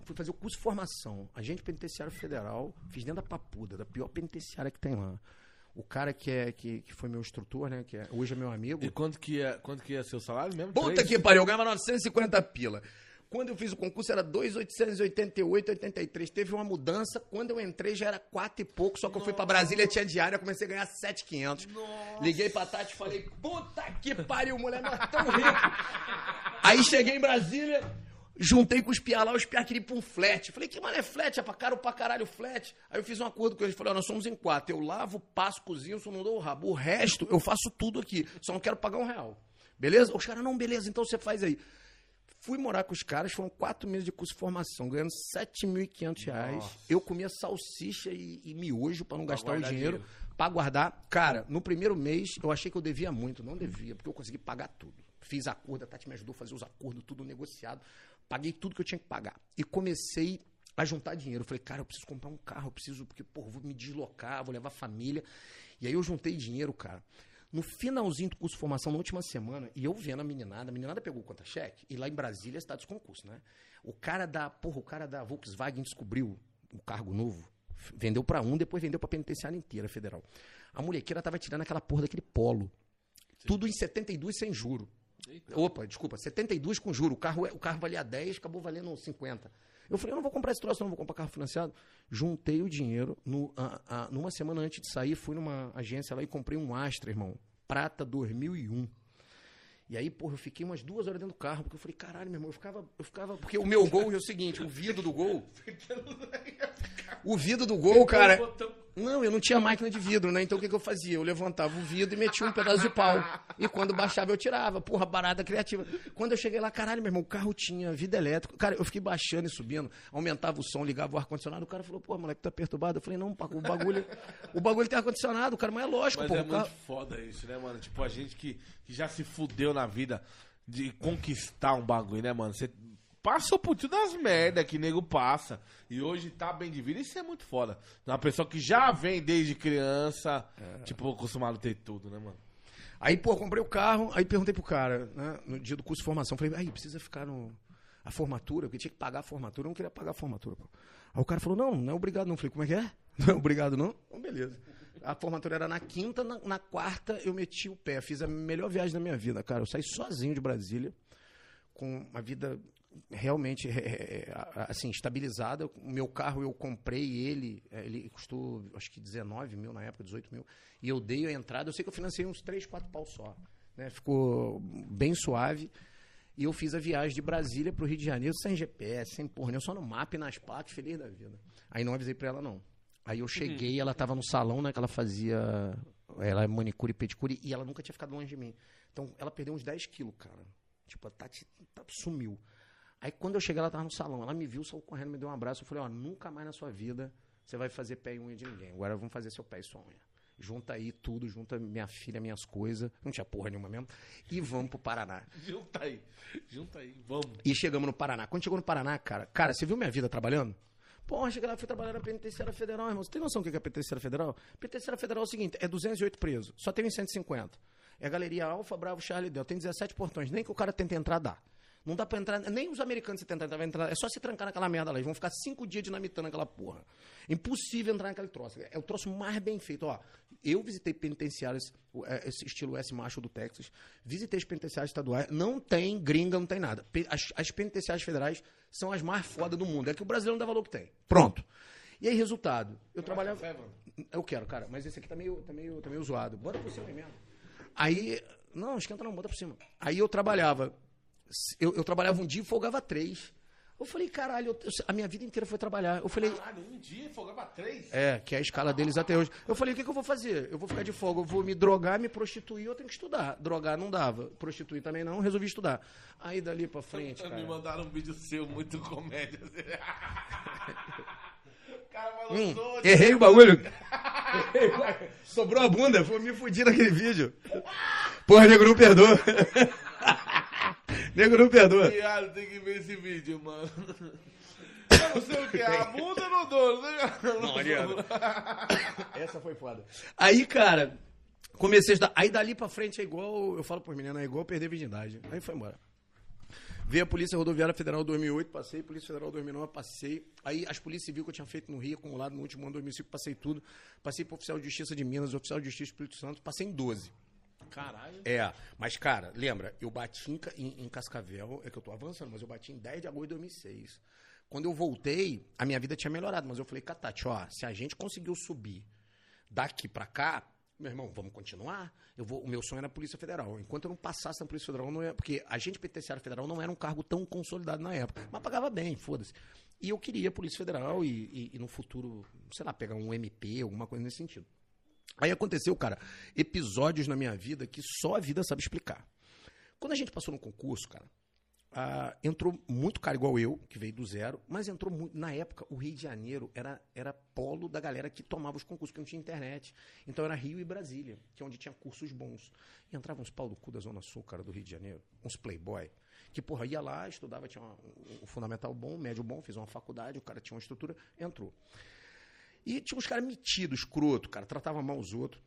fui fazer o curso de formação. Agente penitenciário federal, fiz dentro da Papuda, da pior penitenciária que tem lá. O cara que, é, que, que foi meu instrutor, né? Que é- hoje é meu amigo. E quanto que ia, quanto que ser o salário mesmo? Puta que pariu, eu ganhava 950 pila. Quando eu fiz o concurso era 2,888, 83. Teve uma mudança. Quando eu entrei já era 4 e pouco. Só que eu fui pra Brasília, tinha diária, comecei a ganhar 7,500. Liguei pra Tati e falei: Puta que pariu, mulher, nós tão rico. Aí cheguei em Brasília, juntei com os piá lá, os piá queriam ir pra um flat. Falei: Que mano é flat? É pra caro pra caralho flat. Aí eu fiz um acordo com eles. Falei: ó, Nós somos em quatro. Eu lavo, passo, cozinho, só não dou o rabo. O resto eu faço tudo aqui. Só não quero pagar um real. Beleza? Os caras, não, beleza, então você faz aí. Fui morar com os caras, foram quatro meses de curso de formação, ganhando 7.500 reais. Eu comia salsicha e, e miojo para não gastar o guardar dinheiro, para guardar. Cara, no primeiro mês eu achei que eu devia muito, não devia, porque eu consegui pagar tudo. Fiz acordo, a Tati me ajudou a fazer os acordos, tudo negociado. Paguei tudo que eu tinha que pagar. E comecei a juntar dinheiro. Eu falei, cara, eu preciso comprar um carro, eu preciso, porque, pô, vou me deslocar, vou levar família. E aí eu juntei dinheiro, cara. No finalzinho do curso de formação, na última semana, e eu vendo a meninada, a meninada pegou o contra-cheque, e lá em Brasília está de concurso, né? O cara da, porra, o cara da Volkswagen descobriu um cargo novo, vendeu pra um, depois vendeu pra penitenciária inteira federal. A molequeira tava tirando aquela porra daquele polo. Tudo em 72 sem juro. Opa, desculpa, 72 com juro. O carro, é- o carro valia 10, acabou valendo 50. Eu falei, eu não vou comprar esse troço, não vou comprar carro financiado. Juntei o dinheiro. No, a- a- numa semana antes de sair, fui numa agência lá e comprei um Astra, irmão. Prata 2001. E aí, porra, eu fiquei umas duas horas dentro do carro, porque eu falei, caralho, meu irmão, eu ficava. Eu ficava porque o meu gol é o seguinte, o vidro do gol. O vidro do gol, cara. Não, eu não tinha máquina de vidro, né? Então o que, que eu fazia? Eu levantava o vidro e metia um pedaço de pau. E quando baixava, eu tirava. Porra, barata criativa. Quando eu cheguei lá, caralho, meu irmão, o carro tinha vida elétrica. Cara, eu fiquei baixando e subindo, aumentava o som, ligava o ar-condicionado. O cara falou, pô, moleque, tá perturbado? Eu falei, não, o bagulho. O bagulho tem ar-condicionado, cara, mas é lógico, Mas pô. é o carro- muito foda isso, né, mano? Tipo, a gente que, que já se fudeu na vida de conquistar um bagulho, né, mano? Você passou por tudo as merda que nego passa. E hoje tá bem de vida. Isso é muito foda. Uma pessoa que já vem desde criança, tipo, acostumado a ter tudo, né, mano? Aí, pô, comprei o carro, aí perguntei pro cara, né, no dia do curso de formação, falei, aí, precisa ficar no. A formatura, porque tinha que pagar a formatura, eu não queria pagar a formatura, pô. Aí o cara falou, não, não é obrigado não. Eu falei, como é que é? Não é obrigado não? Então, beleza. A formatura era na quinta, na, na quarta eu meti o pé, fiz a melhor viagem da minha vida, cara. Eu saí sozinho de Brasília, com uma vida realmente é, é, é, assim estabilizada. O meu carro eu comprei ele, é, ele custou acho que 19 mil na época, 18 mil, e eu dei a entrada. Eu sei que eu financei uns 3, 4 pau só, né? Ficou bem suave. E eu fiz a viagem de Brasília para o Rio de Janeiro sem GPS, sem porra, nenhuma, só no mapa e nas placas, feliz da vida. Aí não avisei para ela não. Aí eu cheguei, ela tava no salão, né, que ela fazia ela é manicure e pedicure e ela nunca tinha ficado longe de mim. Então ela perdeu uns 10 quilos, cara. Tipo, a Tati tá- sumiu. Aí quando eu cheguei, ela tava no salão. Ela me viu, saiu correndo, me deu um abraço. Eu falei, ó, nunca mais na sua vida você vai fazer pé e unha de ninguém. Agora vamos fazer seu pé e sua unha. Junta aí tudo, junta minha filha, minhas coisas. Não tinha porra nenhuma mesmo. E vamos pro Paraná. Junta aí. Junta aí. Vamos. E chegamos no Paraná. Quando chegou no Paraná, cara, cara, você viu minha vida trabalhando? Pô, cheguei lá, fui trabalhar na penitenciária federal, irmão. Você tem noção do que é a penitenciária federal? Penitenciária federal é o seguinte, é 208 presos, só tem uns 150. É a galeria Alfa, Bravo, Charlie Del. Tem 17 portões, nem que o cara tente entrar, dá. Não dá pra entrar, nem os americanos se tentar entrar, é só se trancar naquela merda lá. Eles vão ficar cinco dias dinamitando aquela porra. Impossível entrar naquele troço. É o troço mais bem feito. Ó, eu visitei penitenciárias, é, esse estilo S macho do Texas, visitei as penitenciárias estaduais, não tem gringa, não tem nada. As, as penitenciárias federais são as mais fodas do mundo. É que o brasileiro não dá valor que tem. Pronto. E aí, resultado, eu trabalhava. café, mano? Eu quero, cara, mas esse aqui tá meio, tá meio, tá meio zoado. Bota por cima aí mesmo. Aí. Não, esquenta não, bota por cima. Aí eu trabalhava. Eu, eu trabalhava um dia e folgava três. Eu falei, caralho, eu- a minha vida inteira foi trabalhar. Eu falei, Caralho, um dia folgava três. é, que é a escala deles até hoje. Eu falei, o que, que eu vou fazer? Eu vou ficar de folga, eu vou me drogar, me prostituir, eu tenho que estudar. Drogar não dava, prostituir também não, resolvi estudar. Aí dali pra frente, Me cara. mandaram um vídeo seu muito comédia. o cara falou Hum, todo. errei o bagulho. Sobrou a bunda, foi me fudir naquele vídeo. Porra, nego não perdoa. nego não perdoa. Viado, tem que ver esse vídeo, mano. Eu não sei o que é, a bunda eu não dou, não Mariano. Essa foi foda. Aí, cara, comecei a estudar. Aí dali pra frente é igual, eu falo por menina, é igual perder virgindade. Aí foi embora. Veio a Polícia Rodoviária Federal 2008, passei. Polícia Federal 2009, passei. Aí as polícias civil que eu tinha feito no Rio, acumulado no último ano, 2005, passei tudo. Passei para oficial de Justiça de Minas, oficial de Justiça do Espírito Santo, passei em 12. Caralho. É, mas cara, lembra, eu bati em, em- em Cascavel, é que eu tô avançando, mas eu bati em 10 de agosto de 2006. Quando eu voltei, a minha vida tinha melhorado, mas eu falei, Catati, ó, se a gente conseguiu subir daqui pra cá, meu irmão, vamos continuar? Eu vou, o meu sonho era a Polícia Federal. Enquanto eu não passasse na Polícia Federal, não ia, porque agente penitenciário federal não era um cargo tão consolidado na época, mas pagava bem, foda-se. E eu queria a Polícia Federal e, e- e no futuro, sei lá, pegar um MP, alguma coisa nesse sentido. Aí aconteceu, cara, episódios na minha vida que só a vida sabe explicar. Quando a gente passou no concurso, cara, entrou muito cara igual eu, que veio do zero, mas entrou muito. Na época, o Rio de Janeiro era, era polo da galera que tomava os concursos, porque não tinha internet. Então era Rio e Brasília, que é onde tinha cursos bons. E entravam uns pau do cu da Zona Sul, cara, do Rio de Janeiro, uns playboy, que, porra, ia lá, estudava, tinha um, um fundamental bom, médio bom, fez uma faculdade, o cara tinha uma estrutura, entrou. E tinha uns caras metidos, escroto, cara, tratava mal os outros.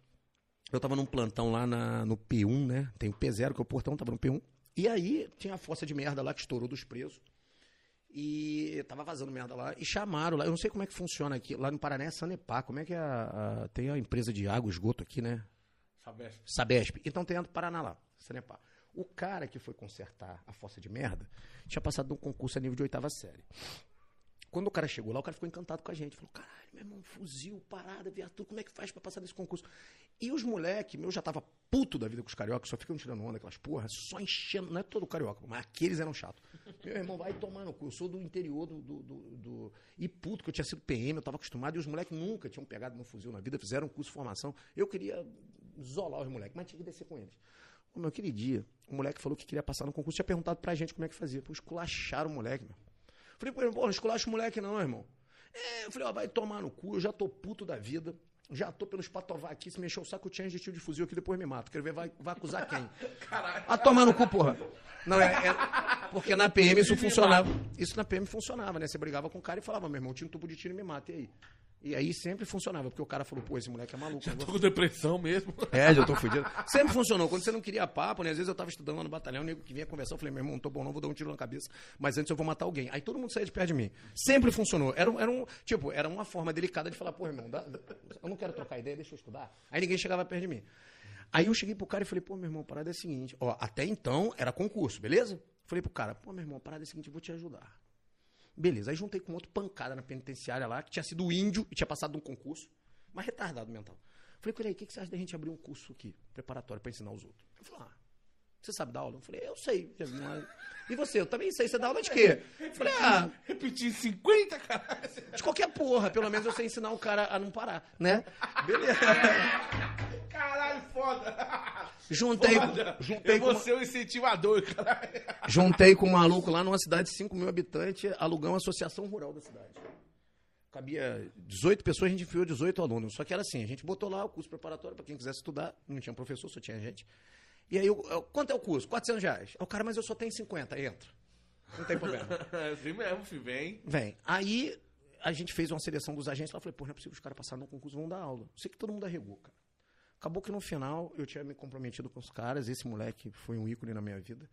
Eu tava num plantão lá na- no P1, né? Tem o P0, que é o portão, tava no P1. E aí tinha a fossa de merda lá que estourou dos presos. E tava vazando merda lá. E chamaram lá. Eu não sei como é que funciona aqui. Lá no Paraná é Sanepar. Como é que é a, a- tem a empresa de água, esgoto aqui, né? Sabesp. Sabesp. Então tem a do Paraná lá, Sanepar. O cara que foi consertar a fossa de merda tinha passado num concurso a nível de oitava série. Quando o cara chegou lá, o cara ficou encantado com a gente. Falou, caralho, meu irmão, fuzil, parada, viatura, como é que faz pra passar nesse concurso? E os moleque, meu, já tava puto da vida com os cariocas, só ficam tirando onda, aquelas porra, só enchendo, não é todo carioca, mas aqueles eram chatos. Meu irmão, vai tomar no cu, eu sou do interior do, do, do- do- E puto, que eu tinha sido PM, eu tava acostumado, e os moleques nunca tinham pegado no fuzil na vida, fizeram um curso de formação. Eu queria zolar os moleques, mas tinha que descer com eles. Meu, aquele dia, o moleque falou que queria passar no concurso, tinha perguntado pra gente como é que fazia. Pô, esculacharam o moleque, meu. Falei, pô, pô, não esculacha o moleque não, irmão. É, eu falei, ó, vai tomar no cu, eu já tô puto da vida. Já tô pelos patovar aqui, se mexer o saco, tinha injetivo de fuzil aqui, depois me mato. Quero ver, vai, vai acusar quem? Caralho. A tomar no cu, porra. Não, é, é- porque na PM isso funcionava. Isso na PM funcionava, né? Você brigava com o cara e falava, meu irmão, tinha um tubo de tiro e me mata, e aí? E aí sempre funcionava, porque o cara falou, pô, esse moleque é maluco. eu Tô com depressão mesmo. é, já tô fudido. Sempre funcionou. Quando você não queria papo, né? Às vezes eu tava estudando lá no batalhão, o nego que vinha conversar, eu falei, meu irmão, não tô bom, não vou dar um tiro na cabeça, mas antes eu vou matar alguém. Aí todo mundo saía de perto de mim. Sempre funcionou. Era, um- era um, tipo, era uma forma delicada de falar, pô, irmão, dá- eu não quero trocar ideia, deixa eu estudar. Aí ninguém chegava perto de mim. Aí eu cheguei pro cara e falei, pô, meu irmão, a parada é a seguinte, ó, até então era concurso, beleza? Falei pro cara, pô, meu irmão, a parada é a seguinte, eu vou te ajudar. Beleza, aí juntei com outro pancada na penitenciária lá, que tinha sido índio e tinha passado num concurso, mas retardado mental. Falei com ele aí, o que, que você acha da gente abrir um curso aqui, preparatório, pra ensinar os outros? Ele falou, ah, você sabe dar aula? Eu falei, eu sei. E você? Eu também sei. Você dá aula de quê? Eu falei, ah, Repetir 50, cara. de qualquer porra. Pelo menos eu sei ensinar o cara a não parar, né? Beleza. Caralho, foda. Juntei, Foda. juntei, Eu com, vou ser o incentivador, caralho. juntei com um maluco lá numa cidade de 5 mil habitantes, alugamos uma associação rural da cidade. Cabia 18 pessoas, a gente enfiou 18 alunos. Só que era assim, a gente botou lá o curso preparatório para quem quisesse estudar, não tinha professor, só tinha gente. E aí, eu- eu- quanto é o curso? 400 reais. Aí O cara, mas eu só tenho 50, entra. Não tem problema. É assim mesmo, filho, vem. Vem. Aí a gente fez uma seleção dos agentes lá. Falei, pô, não é possível os caras passaram no concurso vão dar aula. Sei que todo mundo arregou, cara. Acabou que no final eu tinha me comprometido com os caras. Esse moleque foi um ícone na minha vida.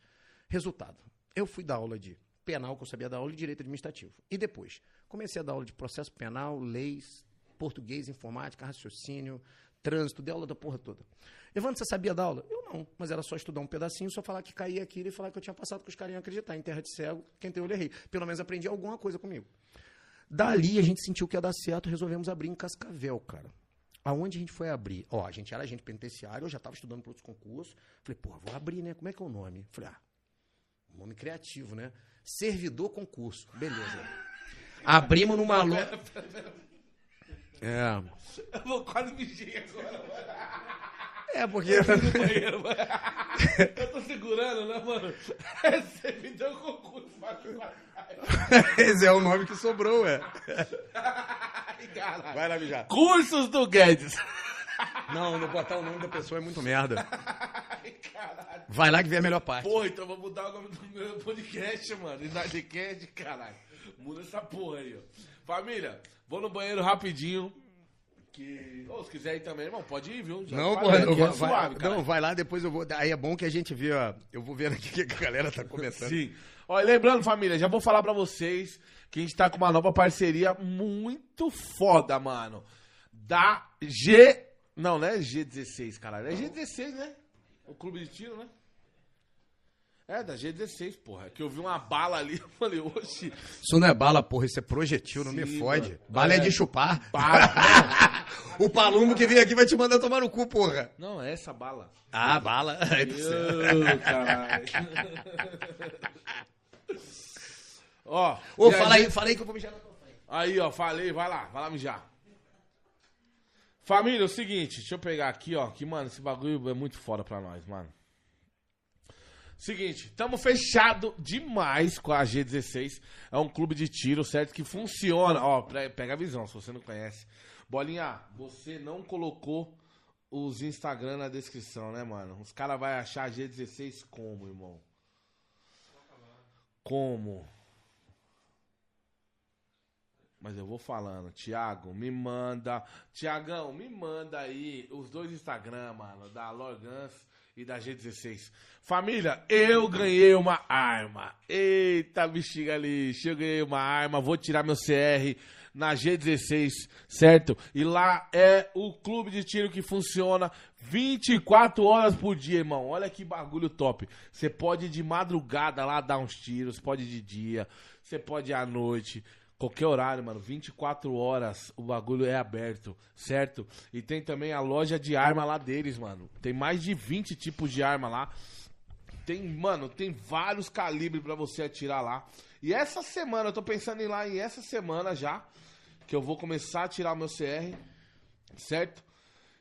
Resultado: eu fui dar aula de penal, que eu sabia dar aula, e direito administrativo. E depois, comecei a dar aula de processo penal, leis, português, informática, raciocínio, trânsito, dei aula da porra toda. Evandro, você sabia dar aula? Eu não, mas era só estudar um pedacinho, só falar que caía aquilo e falar que eu tinha passado que os caras iam acreditar. Em terra de cego, quem tem olho errei. Pelo menos aprendi alguma coisa comigo. Dali a gente sentiu que ia dar certo, resolvemos abrir em Cascavel, cara. Aonde a gente foi abrir? Ó, a gente era agente penitenciário, eu já estava estudando para outros concursos. Falei, pô, vou abrir, né? Como é que é o nome? Falei, ah, um nome criativo, né? Servidor concurso. Beleza. Abrimos numa loja. É. Eu vou quase me agora. É, porque. No banheiro. Eu tô segurando, né, mano? Você me deu um concurso, mano. Esse é o nome que sobrou, é. Vai lá mijar. Cursos do Guedes. Não, não botar o nome da pessoa é muito merda. Caralho. Vai lá que vem a melhor parte. Porra, então vou mudar o nome do meu podcast, mano. Inadecast, caralho. Muda essa porra aí, ó. Família, vou no banheiro rapidinho. Que. Ou se quiser ir também, irmão, pode ir, viu? Já Não, porra, não, é vai, suave, vai, não, vai lá, depois eu vou. Aí é bom que a gente vê, ó. Eu vou ver aqui o que a galera tá comentando. Sim. Olha, lembrando, família, já vou falar pra vocês que a gente tá com uma nova parceria muito foda, mano. Da G. Não, não é G16, caralho. É G16, né? O clube de tiro, né? É, da G16, porra. Que eu vi uma bala ali, eu falei, oxi. Isso não é bala, porra, isso é projetil, não me Sim, fode. mano. Bala é, É. de chupar. Bala. o palumbo que vem aqui vai te mandar tomar no cu, porra. Não, é essa bala. Ah, bala. Ô, caralho. Ó. Ô, fala aí, fala aí que eu vou mijar na tua frente. Aí, ó, falei, vai lá, vai lá mijar. Família, é o seguinte, deixa eu pegar aqui, ó, que, mano, esse bagulho é muito foda pra nós, mano. Seguinte, tamo fechado demais com a G16. É um clube de tiro, certo? Que funciona. Ó, pega a visão, se você não conhece. Bolinha, você não colocou os Instagram na descrição, né, mano? Os caras vão achar a G16 como, irmão? Como? Mas eu vou falando, Thiago, me manda. Tiagão, me manda aí os dois Instagram, mano, da Lorgans e da G16. Família, eu ganhei uma arma. Eita, bexiga eu ganhei uma arma, vou tirar meu CR na G16, certo? E lá é o clube de tiro que funciona 24 horas por dia, irmão. Olha que bagulho top. Você pode ir de madrugada lá dar uns tiros, pode ir de dia, você pode ir à noite. Qualquer horário, mano, 24 horas o bagulho é aberto, certo? E tem também a loja de arma lá deles, mano. Tem mais de 20 tipos de arma lá. Tem, mano, tem vários calibres pra você atirar lá. E essa semana, eu tô pensando em ir lá em essa semana já, que eu vou começar a tirar o meu CR, certo?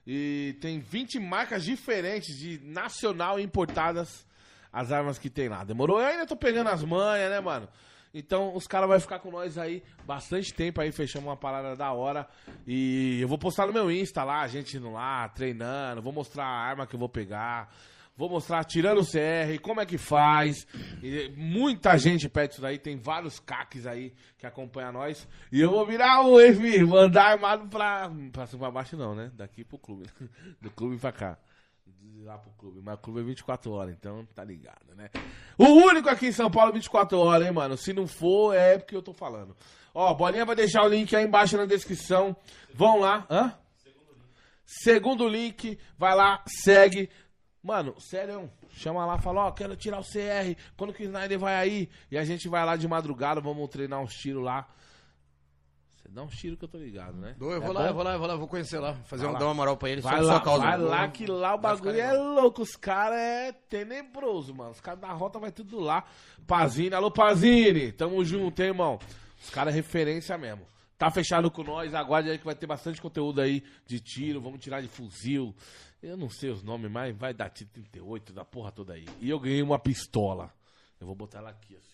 E tem 20 marcas diferentes de nacional importadas as armas que tem lá. Demorou? Eu ainda tô pegando as manhas, né, mano? Então os caras vão ficar com nós aí bastante tempo aí, fechamos uma parada da hora. E eu vou postar no meu Insta lá, a gente indo lá, treinando, vou mostrar a arma que eu vou pegar. Vou mostrar tirando o CR, como é que faz. E muita gente pede isso daí, tem vários caques aí que acompanham nós. E eu vou virar o EFI, mandar armado pra, pra cima pra baixo não, né? Daqui pro clube. Do clube pra cá. De lá pro clube. Mas o clube é 24 horas, então tá ligado, né? O único aqui em São Paulo é 24 horas, hein, mano? Se não for, é porque eu tô falando. Ó, Bolinha vai deixar o link aí embaixo na descrição. Vão lá. Hã? Segundo link, vai lá, segue. Mano, sério, chama lá, fala, ó, quero tirar o CR, quando que o Snyder vai aí? E a gente vai lá de madrugada, vamos treinar uns tiros lá. Dá uns tiros que eu tô ligado, né? Eu É vou lá, bom? eu vou lá, eu vou lá, vou conhecer lá. Fazer um, lá. dar uma moral pra ele, Vai só lá, causa. vai lá que lá o bagulho é louco. Os caras é tenebroso, mano. Os caras da rota vai tudo lá. Pazini, alô Pazini, tamo junto, hein, irmão. Os caras é referência mesmo. Tá fechado com nós, aguarde aí que vai ter bastante conteúdo aí de tiro, vamos tirar de fuzil. Eu não sei os nomes, mas vai dar tiro 38, da porra toda aí. E eu ganhei uma pistola. Eu vou botar ela aqui, assim, ó.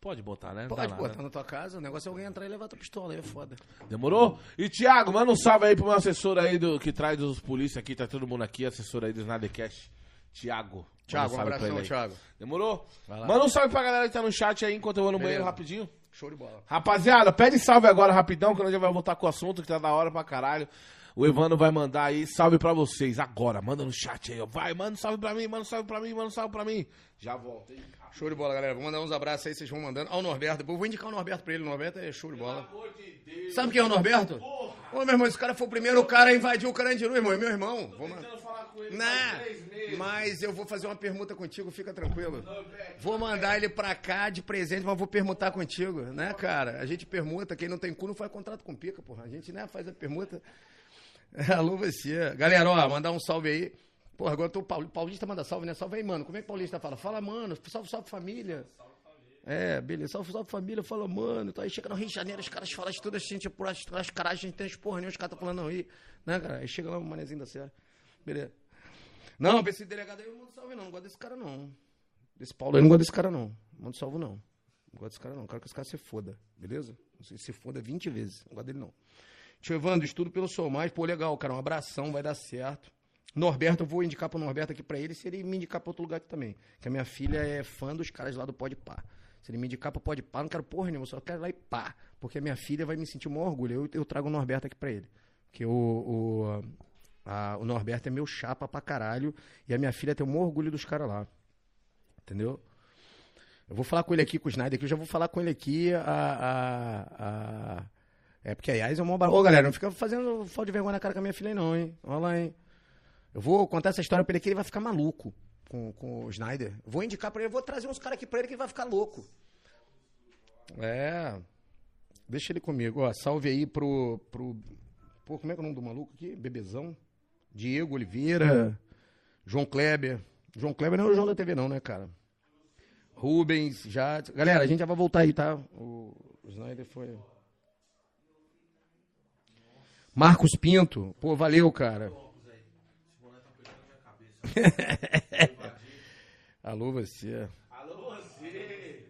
Pode botar, né? Pode botar né? na tua casa, o negócio é alguém entrar e levar tua pistola, aí é foda. Demorou? E Thiago, manda um salve aí pro meu assessor aí do, que traz os polícia aqui, tá todo mundo aqui, assessor aí do Snadecast. Thiago. Thiago, um abração. Thiago. Demorou? Manda um salve pra galera que tá no chat aí enquanto eu vou no banheiro Beleza. rapidinho. Show de bola. Rapaziada, pede salve agora rapidão, que nós já vai voltar com o assunto que tá da hora pra caralho. O Evandro vai mandar aí salve pra vocês agora. Manda no chat aí, ó. Vai, manda um salve pra mim, manda um salve pra mim, manda um salve pra mim. Já volta, hein? Show de bola, galera. Vou mandar uns abraços aí, vocês vão mandando. Ao Norberto, depois eu vou indicar o Norberto pra ele. O Norberto é show de bola. Pelo amor de Deus. Sabe quem é o Norberto? Ô, meu irmão, esse cara foi o primeiro cara a invadir o Carandiru, irmão. É meu irmão. Vou mandar. Tentando falar com ele Não, três meses. mas eu vou fazer uma permuta contigo, fica tranquilo. Vou mandar ele pra cá de presente, mas vou permutar contigo, né, cara? A gente permuta, quem não tem cu não faz contrato com pica, porra. A gente, né, faz a permuta. Alô, você. Galera, ó, mandar um salve aí. Porra, agora tô Pauli- Paulista manda salve, né? Salve aí, mano. Como é que Paulista fala? Fala, mano. Salve, salve família. É, beleza. Salve, salve família. Fala, mano. Então aí chega no Rio de Janeiro, os caras falam de tudo, a gente por as, as caras, a gente tem as porra nenhuma, os caras tá falando não aí. Né, cara? Aí chega lá o manezinho da serra. Beleza. Não, pra esse delegado aí eu não mando salve, não. Não gosto desse cara, não. Desse Paulo aí eu não gosto desse cara, não. Mando salve, não. Não gosto desse cara, não. Quero que esse cara se foda, beleza? Se foda 20 vezes. Não gosto dele, não. Tio Evandro, estudo pelo Sou Mais. Pô, legal, cara. Um abração, vai dar certo. Norberto, eu vou indicar pro Norberto aqui pra ele, se ele me indicar pra outro lugar aqui também. Que a minha filha é fã dos caras lá do Pode Pá. Se ele me indicar pro Pode Pá, não quero porra nenhuma, só quero lá e pá. Porque a minha filha vai me sentir um orgulho. Eu, eu trago o Norberto aqui pra ele. Porque o, o, a- o Norberto é meu chapa pra caralho. E a minha filha tem maior orgulho dos caras lá. Entendeu? Eu vou falar com ele aqui, com o Snyder aqui, eu já vou falar com ele aqui a. a, a... É porque, aliás, é uma barulho. Ô, galera, não fica fazendo falta de vergonha na cara com a minha filha aí, não, hein? Olha lá, hein? Eu vou contar essa história pra ele aqui, ele vai ficar maluco com, com o Snyder. Vou indicar pra ele, vou trazer uns caras aqui pra ele que ele vai ficar louco. É. Deixa ele comigo, ó. Salve aí pro. pro pô, como é que é o nome do maluco aqui? Bebezão? Diego Oliveira. João Kleber. João Kleber não é o João da TV, não, né, cara? Rubens, já. Galera, a gente já vai voltar aí, tá? O, o Snyder foi. Marcos Pinto. Pô, valeu, cara. Alô, você. Alô, você!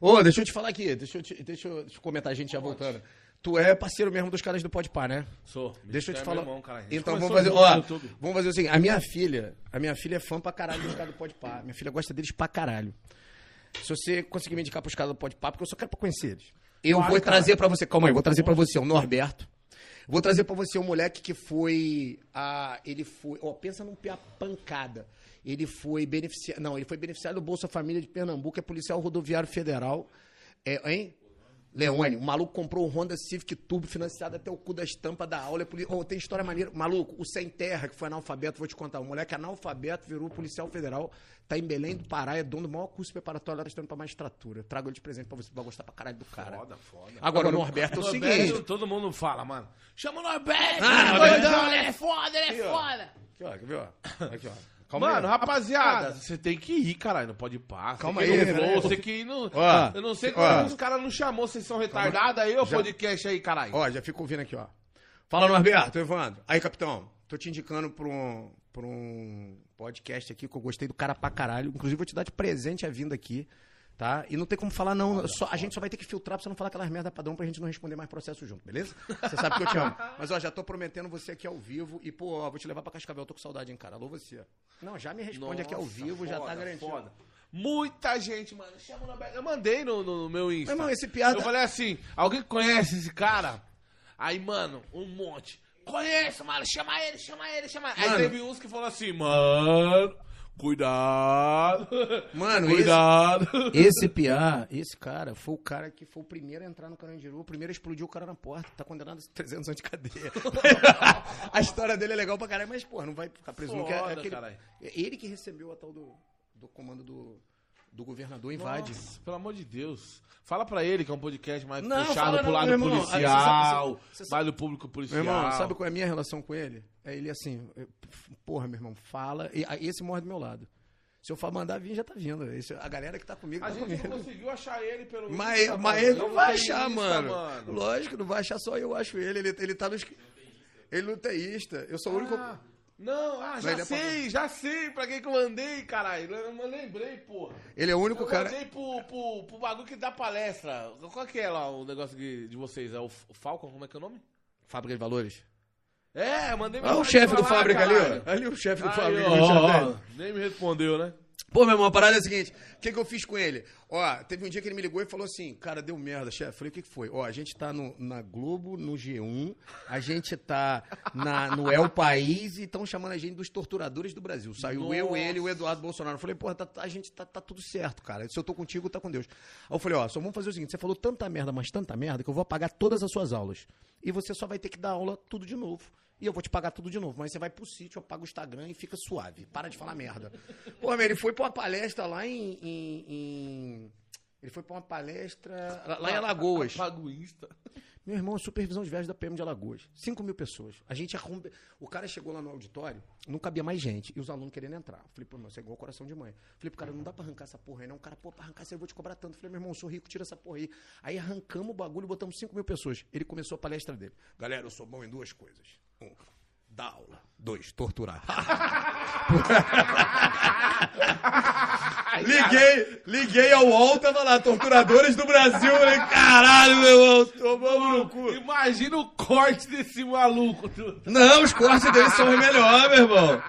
Ô, deixa eu te falar aqui, deixa eu, te- deixa eu, deixa eu comentar, a gente já voltando. Tu é parceiro mesmo dos caras do Podpah, né? Sou. Deixa eu te É falar. irmão, então vamos fazer, ó, vamos fazer o seguinte, a minha filha, a minha filha é fã pra caralho dos caras do Podpah. Minha filha gosta deles pra caralho. Se você conseguir me indicar pros caras do Podpah, porque eu só quero pra conhecer eles. Eu Claro, vou cara. trazer pra você, calma aí, vou trazer pra você o Norberto. Vou trazer pra você um moleque que foi a ele foi, ó, pensa num pia pancada. Ele foi beneficiado, não, ele foi beneficiado do Bolsa Família de Pernambuco, é policial rodoviário federal. É, hein? Leone, o maluco comprou um Honda Civic Turbo financiado até o cu da estampa da aula. É poli... oh, tem história maneira. Maluco, o Sem Terra, que foi analfabeto, vou te contar. O moleque analfabeto virou policial federal, tá em Belém do Pará, é dono do maior curso preparatório lá, estudando pra magistratura. Trago ele de presente pra você, vai gostar pra caralho do cara. Foda, foda. Agora, o Norberto é o Norberto, seguinte. todo mundo fala, mano. Chama o Norberto! Ah, ele é Norberto. ele é foda, ele é foda! Aqui, ó, quer ver, ó? Aqui, ó. Calma Mano, aí. rapaziada, você tem que ir, caralho, não pode ir pá. Calma aí, não flow, Você que ir no... Ó, eu não sei como os caras não chamou, vocês são retardados aí, ô Já- podcast aí, caralho. Ó, já fico ouvindo aqui, ó. Fala, Norberto, Evandro. Aí, capitão, tô te indicando pra um, pra um podcast aqui que eu gostei do cara pra caralho. Inclusive, vou te dar de presente a vinda aqui, tá? E não tem como falar, não. Só, a gente só vai ter que filtrar pra você não falar aquelas merda padrão pra gente não responder mais processo junto, beleza? Você sabe que eu te amo. Mas, ó, já tô prometendo você aqui ao vivo. E, pô, ó, vou te levar pra Cascavel. Tô com saudade, hein, cara. Alô, você. Não, já me responde aqui ao Nossa, vivo, já tá foda, garantido. foda. Muita gente, mano, chama Norberto. Eu mandei no, no- no meu Insta. Meu irmão, esse piada- Eu falei assim, alguém conhece esse cara? Aí, mano, um monte. Conheço, mano, chama ele, chama ele, chama ele. Aí teve uns que falaram assim, mano, cuidado. Mano, cuidado. Esse PA, esse cara, foi o cara que foi o primeiro a entrar no Carandiru, o primeiro a explodir o cara na porta. Tá condenado a 300 anos de cadeia. a história dele é legal pra caralho, mas, porra, não vai ficar preso nunca. É, Foda, aquele- é ele que recebeu a tal do, do comando do, do governador invade. Nossa, pelo amor de Deus. Fala pra ele que é um podcast mais Não, puxado fala pro não, lado meu irmão. policial, você sabe- você sabe- mais do público Meu policial. irmão, sabe qual é a minha relação com ele? É ele assim, eu- porra, meu irmão, fala. E, esse morre do meu lado. Se eu for mandar vir, já tá vindo. Esse- a galera que tá comigo A tá gente comigo. não conseguiu achar ele pelo Mas, Insta, mas mano. ele não vai tem achar, Insta, mano. Lógico, não vai achar só eu acho ele. Ele, ele tá nos. Ele não teísta. Eu sou o único. Ah, não, ah, já é sei, já sei pra quem que eu mandei, caralho. Eu não lembrei, porra. Ele é o único Eu cara. mandei pro, pro, pro bagulho que dá palestra. Qual que é lá o negócio que- de vocês? É o, o Falcon? Como é que é o nome? Fábrica de valores. É, eu mandei Olha o mensagem chefe do lá, fábrica caralho. ali, ó. Ali o chefe do Aí, fábrica. ó, de ó, nem me respondeu, né? Pô, meu irmão, a parada é a seguinte: o que, que eu fiz com ele? Ó, teve um dia que ele me ligou e falou assim: Cara, deu merda, chefe. Falei: O que, que foi? Ó, a gente tá no, na Globo, no G1, a gente tá na, no El País e estão chamando a gente dos torturadores do Brasil. Saiu eu, Nossa. ele e o Eduardo Bolsonaro. Eu falei: Porra, tá- a gente tá, tá tudo certo, cara. Se eu tô contigo, tá com Deus. Aí eu falei: Ó, só vamos fazer o seguinte: você falou tanta merda, mas tanta merda, que eu vou apagar todas as suas aulas. E você só vai ter que dar aula tudo de novo. E eu vou te pagar tudo de novo. Mas você vai pro sítio, apaga o Instagram e fica suave. Para de falar merda. Pô, meu, ele foi pra uma palestra lá em. em- em- Ele foi pra uma palestra lá em Alagoas. Insta. Meu irmão, supervisão de viagem da PM de Alagoas. 5 mil pessoas. A gente arrumou. O cara chegou lá no auditório, não cabia mais gente. E os alunos querendo entrar. Falei, pô, meu, isso é igual coração de mãe. Falei pro cara, não dá pra arrancar essa porra aí, não. O cara, pô, pra arrancar isso eu vou te cobrar tanto. Falei, meu irmão, eu sou rico, tira essa porra aí. Aí arrancamos o bagulho, botamos 5 mil pessoas. Ele começou a palestra dele. Galera, eu sou bom em duas coisas. Um, dar aula. Dois, torturar. Liguei, liguei ao UOL, tava lá, torturadores do Brasil. Eu Falei, caralho, meu irmão, tomamos no cu. Imagina o corte desse maluco. tu. Não, os cortes deles são os melhores, meu irmão.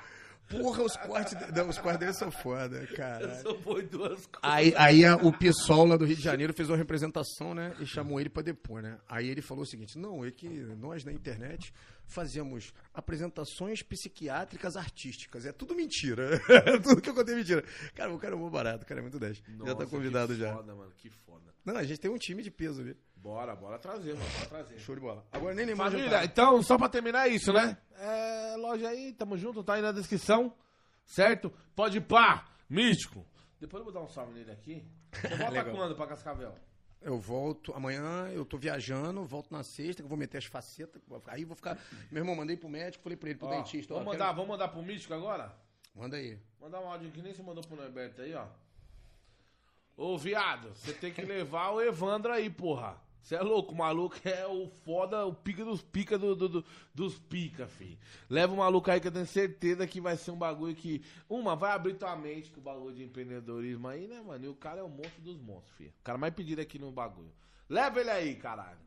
Porra, os cortes, de- não, os cortes dele são foda, cara. Só foi duas coisas. Aí, aí a- o PSOL lá do Rio de Janeiro fez uma representação, né? E chamou ele pra depor, né? Aí ele falou o seguinte: não, é que nós na internet fazemos apresentações psiquiátricas artísticas. É tudo mentira. tudo que eu contei é mentira. Cara, o cara é muito barato, o cara é muito 10. já tá Nossa, convidado que já. foda, mano, que foda. Não, a gente tem um time de peso ali. Bora, bora trazer, mano, bora trazer. Show de bola. Agora nem já Família, tá. então, só pra terminar isso, né? É, loja aí, tamo junto, tá aí na descrição, certo? Pode ir pá, místico. Depois eu vou dar um salve nele aqui. Você volta Legal. quando pra Cascavel? Eu volto amanhã, eu tô viajando, volto na sexta, que eu vou meter as facetas. Aí vou ficar. Meu irmão, mandei pro médico, falei pra ele, pro Ó, dentista. ó, vamos, quero- mandar, vamos mandar pro místico agora? Manda aí. Mandar um áudio que nem você mandou pro Norberto aí, ó. Ô, viado, você tem que levar o Evandro aí, porra. Você é louco, o maluco é o foda, o pica dos pica do, do- do- dos pica, fi. Leva o maluco aí que eu tenho certeza que vai ser um bagulho que. Uma, vai abrir tua mente com o bagulho de empreendedorismo aí, né, mano? E o cara é o monstro dos monstros, fi. O cara mais pedido aqui no bagulho. Leva ele aí, caralho.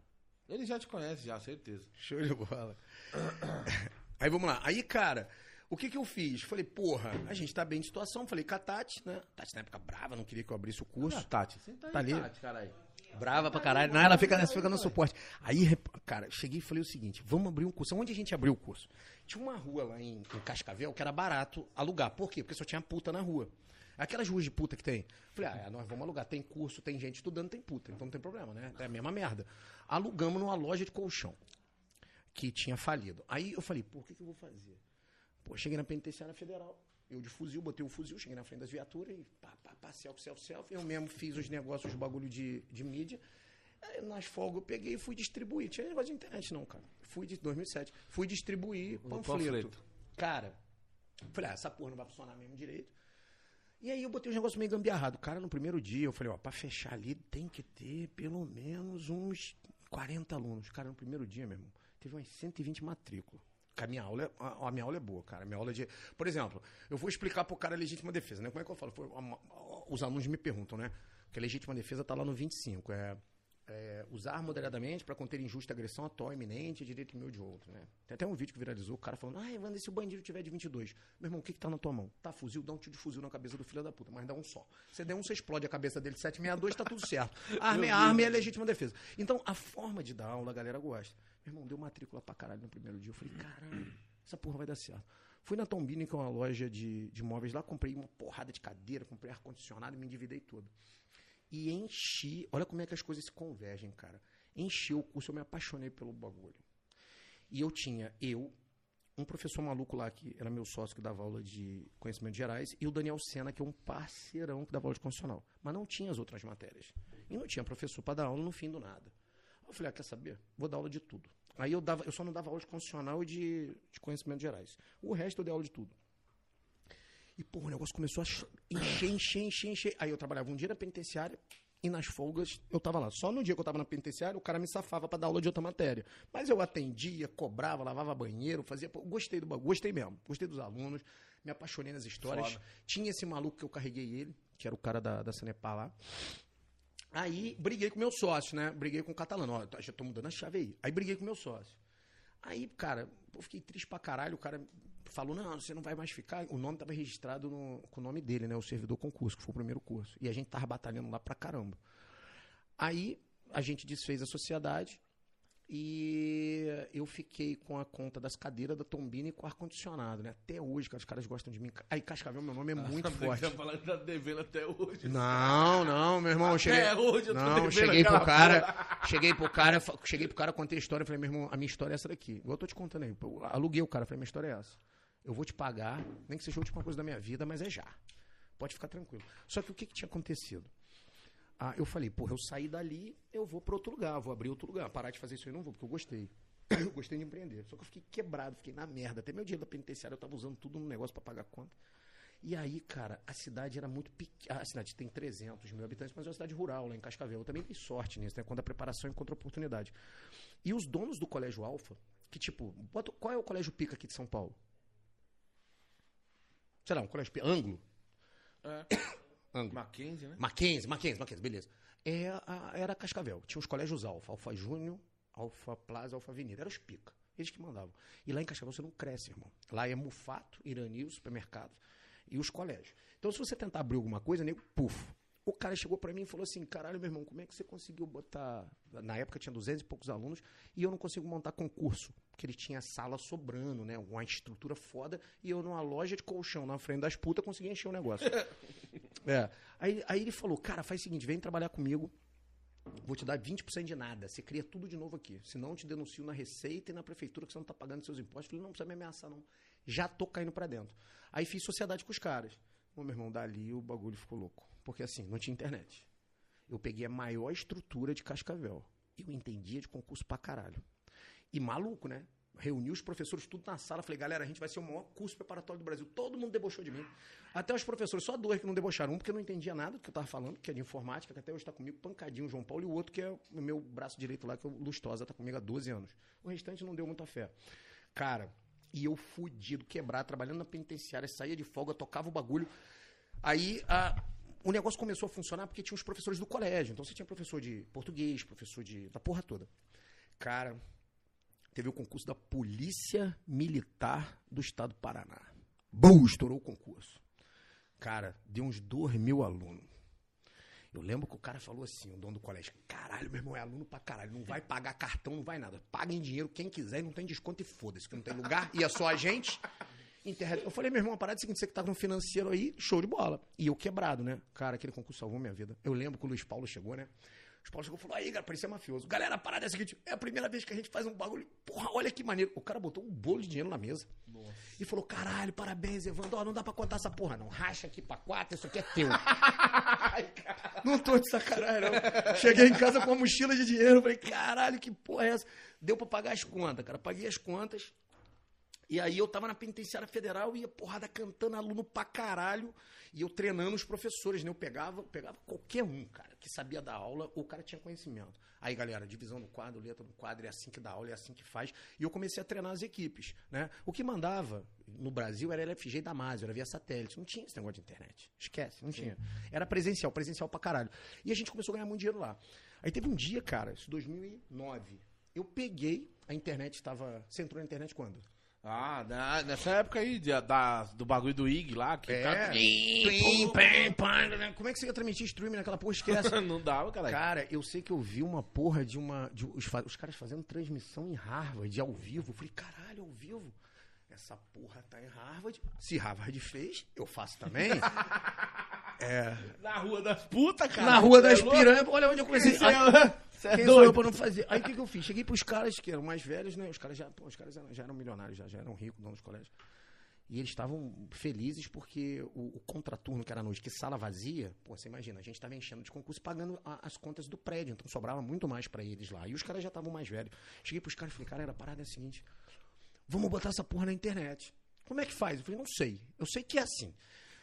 Ele já te conhece, já, certeza. Show de bola. Aí vamos lá. Aí, cara, o que que eu fiz? Falei, porra, a gente tá bem de situação. Falei com a Tati, né? Tati na época brava, não queria que eu abrisse o curso. Ah, Tati, senta aí, Tá ali? Tati, caralho. Brava pra caralho. Não, ela fica, ela fica no suporte. Aí, cara, cheguei e falei o seguinte: vamos abrir um curso. Onde a gente abriu o curso? Tinha uma rua lá em, em Cascavel que era barato alugar. Por quê? Porque só tinha puta na rua. Aquelas ruas de puta que tem. Falei, ah, nós vamos alugar. Tem curso, tem gente estudando, tem puta. Então não tem problema, né? É a mesma merda. Alugamos numa loja de colchão que tinha falido. Aí eu falei, o que, que eu vou fazer? Pô, cheguei na penitenciária federal, eu de fuzil, botei o fuzil, cheguei na frente das viaturas e pá, pá, pá, selfie, selfie, selfie. Eu mesmo fiz os negócios, os bagulho de, de mídia. Aí, nas folgas eu peguei e fui distribuir. Tinha negócio de internet não, cara. Fui de 2007. Fui distribuir O panfleto. panfleto. Cara, falei, ah, essa porra não vai funcionar mesmo direito. E aí eu botei os negócios meio gambiarrado. Cara, no primeiro dia eu falei, ó, pra fechar ali tem que ter pelo menos uns 40 alunos. Cara, no primeiro dia, meu irmão, teve umas 120 matrículas. A minha aula, é, a, a minha aula é boa, cara. A minha aula é de. Por exemplo, eu vou explicar pro cara a legítima defesa, né? Como é que eu falo? Foi, os alunos me perguntam, né? Que a legítima defesa tá lá no 25. É, é, usar moderadamente para conter injusta agressão atual iminente e direito meu de outro, né? Tem até um vídeo que viralizou, o cara falando, ah, Evandro, e se o bandido tiver de 22? Meu irmão, o que que tá na tua mão? Tá fuzil, dá um tiro de fuzil na cabeça do filho da puta, mas dá um só. Você der um, você explode a cabeça dele de 762, tá tudo certo. Arma é arma e é legítima defesa. Então, a forma de dar aula, a galera gosta. Meu irmão, deu matrícula pra caralho no primeiro dia. Eu falei, caralho, essa porra vai dar certo. Fui na Tombini, que é uma loja de, de móveis lá, comprei uma porrada de cadeira, comprei ar-condicionado e me endividei todo. E enchi, olha como é que as coisas se convergem, cara. Enchi o curso, eu me apaixonei pelo bagulho. E eu tinha, eu, um professor maluco lá que era meu sócio que dava aula de conhecimentos gerais, e o Daniel Sena, que é um parceirão que dava aula de constitucional. Mas não tinha as outras matérias. E não tinha professor para dar aula no fim do nada. Eu falei, ah, quer saber? Vou dar aula de tudo. Aí eu, dava, eu só não dava aula de constitucional e de, de conhecimentos gerais. O resto eu dei aula de tudo. E, pô, o negócio começou a ch- encher, encher, encher, encher. Aí eu trabalhava um dia na penitenciária e nas folgas eu tava lá. Só no dia que eu tava na penitenciária, o cara me safava pra dar aula de outra matéria. Mas eu atendia, cobrava, lavava banheiro, fazia. pô, Gostei do bagulho, gostei mesmo. Gostei dos alunos, me apaixonei nas histórias. Foda. Tinha esse maluco que eu carreguei ele, que era o cara da, da Sanepar lá. Aí briguei com meu sócio, né? Briguei com o catalano. Ó, tá, já tô mudando a chave aí. Aí briguei com meu sócio. Aí, cara, eu fiquei triste pra caralho. O cara falou: não, você não vai mais ficar. O nome tava registrado no- com o nome dele, né? O servidor concurso, que foi o primeiro curso. E a gente tava batalhando lá pra caramba. Aí a gente desfez a sociedade e eu fiquei com a conta das cadeiras da Tombini com ar-condicionado, né? Até hoje, cara, os caras gostam de mim. Aí, Cascavel, meu nome é muito forte. Você falar que tá devendo até hoje. Não, não, meu irmão, eu cheguei. Até hoje eu tô não, devendo cheguei pro cara, cheguei pro cara, cheguei pro cara, contei a história, falei, meu irmão, a minha história é essa daqui. Igual eu tô te contando aí. Eu aluguei o cara, falei, minha história é essa. Eu vou te pagar, nem que seja a última coisa da minha vida, mas é já. Pode ficar tranquilo. Só que o que, que tinha acontecido? Ah, eu falei, porra, eu saí dali, eu vou para outro lugar, vou abrir outro lugar. Parar de fazer isso aí não vou, porque eu gostei. Eu gostei de empreender. Só que eu fiquei quebrado, fiquei na merda. Até meu dinheiro da penitenciária eu tava usando tudo no negócio para pagar conta. E aí, cara, a cidade era muito pequena. A cidade tem 300 mil habitantes, mas é uma cidade rural lá em Cascavel. Eu também dei sorte nisso, né? Quando a preparação encontra oportunidade. E os donos do Colégio Alfa, que tipo, bota- qual é o colégio pica aqui de São Paulo? Sei lá, um colégio pica. Ângulo. É. Ângulo. Mackenzie, né? Mackenzie, Mackenzie, Mackenzie, beleza. É, a- era Cascavel. Tinha os colégios Alfa, Alfa Júnior, Alfa Plaza, Alfa Avenida. Era os pica. Eles que mandavam. E lá em Cascavel você não cresce, irmão. Lá é Mufato, Irani, supermercado e os colégios. Então, se você tentar abrir alguma coisa, nego, puf. O cara chegou pra mim e falou assim: caralho, meu irmão, como é que você conseguiu botar. Na época tinha 200 e poucos alunos e eu não consigo montar concurso. Porque ele tinha sala sobrando, né? Uma estrutura foda. E eu, numa loja de colchão na frente das putas, consegui encher o negócio. é. Aí, aí ele falou: cara, faz o seguinte, vem trabalhar comigo. Vou te dar 20% de nada. Você cria tudo de novo aqui. Senão eu te denuncio na Receita e na Prefeitura que você não tá pagando seus impostos. Eu falei, não precisa me ameaçar, não. Já tô caindo pra dentro. Aí fiz sociedade com os caras. Ô, meu irmão, dali o bagulho ficou louco. Porque assim, não tinha internet. Eu peguei a maior estrutura de Cascavel. Eu entendia de concurso pra caralho. E maluco, né? Reuni os professores tudo na sala. Falei, galera, a gente vai ser o maior curso preparatório do Brasil. Todo mundo debochou de mim. Até os professores, só dois que não debocharam. Um porque não entendia nada do que eu tava falando, que é de informática, que até hoje tá comigo, pancadinho, João Paulo, e o outro que é o meu braço direito lá, que é o Lustosa, tá comigo há 12 anos. O restante não deu muita fé. Cara, e eu fudido, quebrado, trabalhando na penitenciária, saía de folga, tocava o bagulho. Aí a, o negócio começou a funcionar porque tinha os professores do colégio. Então você tinha professor de português, professor de. da porra toda. Cara, teve o concurso da Polícia Militar do Estado do Paraná. Bum, estourou o concurso. Cara, deu uns 2 mil alunos. Eu lembro que o cara falou assim, o dono do colégio, caralho, meu irmão é aluno pra caralho, não vai pagar cartão, não vai nada. Paga em dinheiro quem quiser não tem desconto e foda-se, que não tem lugar, e é só a gente. Internet. Eu falei, meu irmão, parada é seguinte, você que tá com financeiro aí, show de bola. E eu quebrado, né? Cara, aquele concurso salvou minha vida. Eu lembro que o Luiz Paulo chegou, né? O Luiz Paulo chegou e falou, aí, cara, parecia mafioso. Galera, a parada é a seguinte, é a primeira vez que a gente faz um bagulho. Porra, olha que maneiro. O cara botou um bolo de dinheiro na mesa. E falou, caralho, parabéns, Evandro. Ó, não dá pra contar essa porra, não. Racha aqui pra quatro, isso aqui é teu. não tô de sacanagem, não. Cheguei em casa com uma mochila de dinheiro. Falei, caralho, que porra é essa? Deu pra pagar as contas, cara. Paguei as contas. E aí eu tava na penitenciária federal e ia porrada cantando aluno pra caralho. E eu treinando os professores, né? Eu pegava, pegava qualquer um, cara, que sabia dar aula, ou o cara tinha conhecimento. Aí, galera, divisão do quadro, letra do quadro, é assim que dá aula, é assim que faz. E eu comecei a treinar as equipes, né? O que mandava no Brasil era LFG da Damásio, era via satélite. Não tinha esse negócio de internet. Esquece, não tinha. Era presencial, presencial pra caralho. E a gente começou a ganhar muito dinheiro lá. Aí teve um dia, cara, isso 2009, eu peguei, a internet estava... Você entrou na internet quando? Ah, na- nessa época aí de- da, do bagulho do IG lá, que É. cara- Pim, pim, pam. Como é que você ia transmitir streaming naquela porra? Esquece. não dava, caralho. Cara, eu sei que eu vi uma porra de uma. de os, os caras fazendo transmissão em Harvard, ao vivo. Eu falei, caralho, ao vivo? Essa porra tá em Harvard. Se Harvard fez, eu faço também. Na rua das putas, cara. Na rua das é piranhas, olha onde eu comecei. É- cê é Quem sou doido? eu pra não fazer? Aí o que, que eu fiz? Cheguei pros caras que eram mais velhos, né? Os caras já, pô, os caras eram- já eram milionários, já, já eram ricos, donos dos colégios. E eles estavam felizes porque o, o contraturno que era à noite, que sala vazia, pô, você imagina, a gente estava enchendo de concurso pagando a- as contas do prédio, então sobrava muito mais pra eles lá. E os caras já estavam mais velhos. Cheguei pros caras e falei, cara, era a parada é a seguinte: vamos botar essa porra na internet. Como é que faz? Eu falei, não sei. Eu sei que é assim.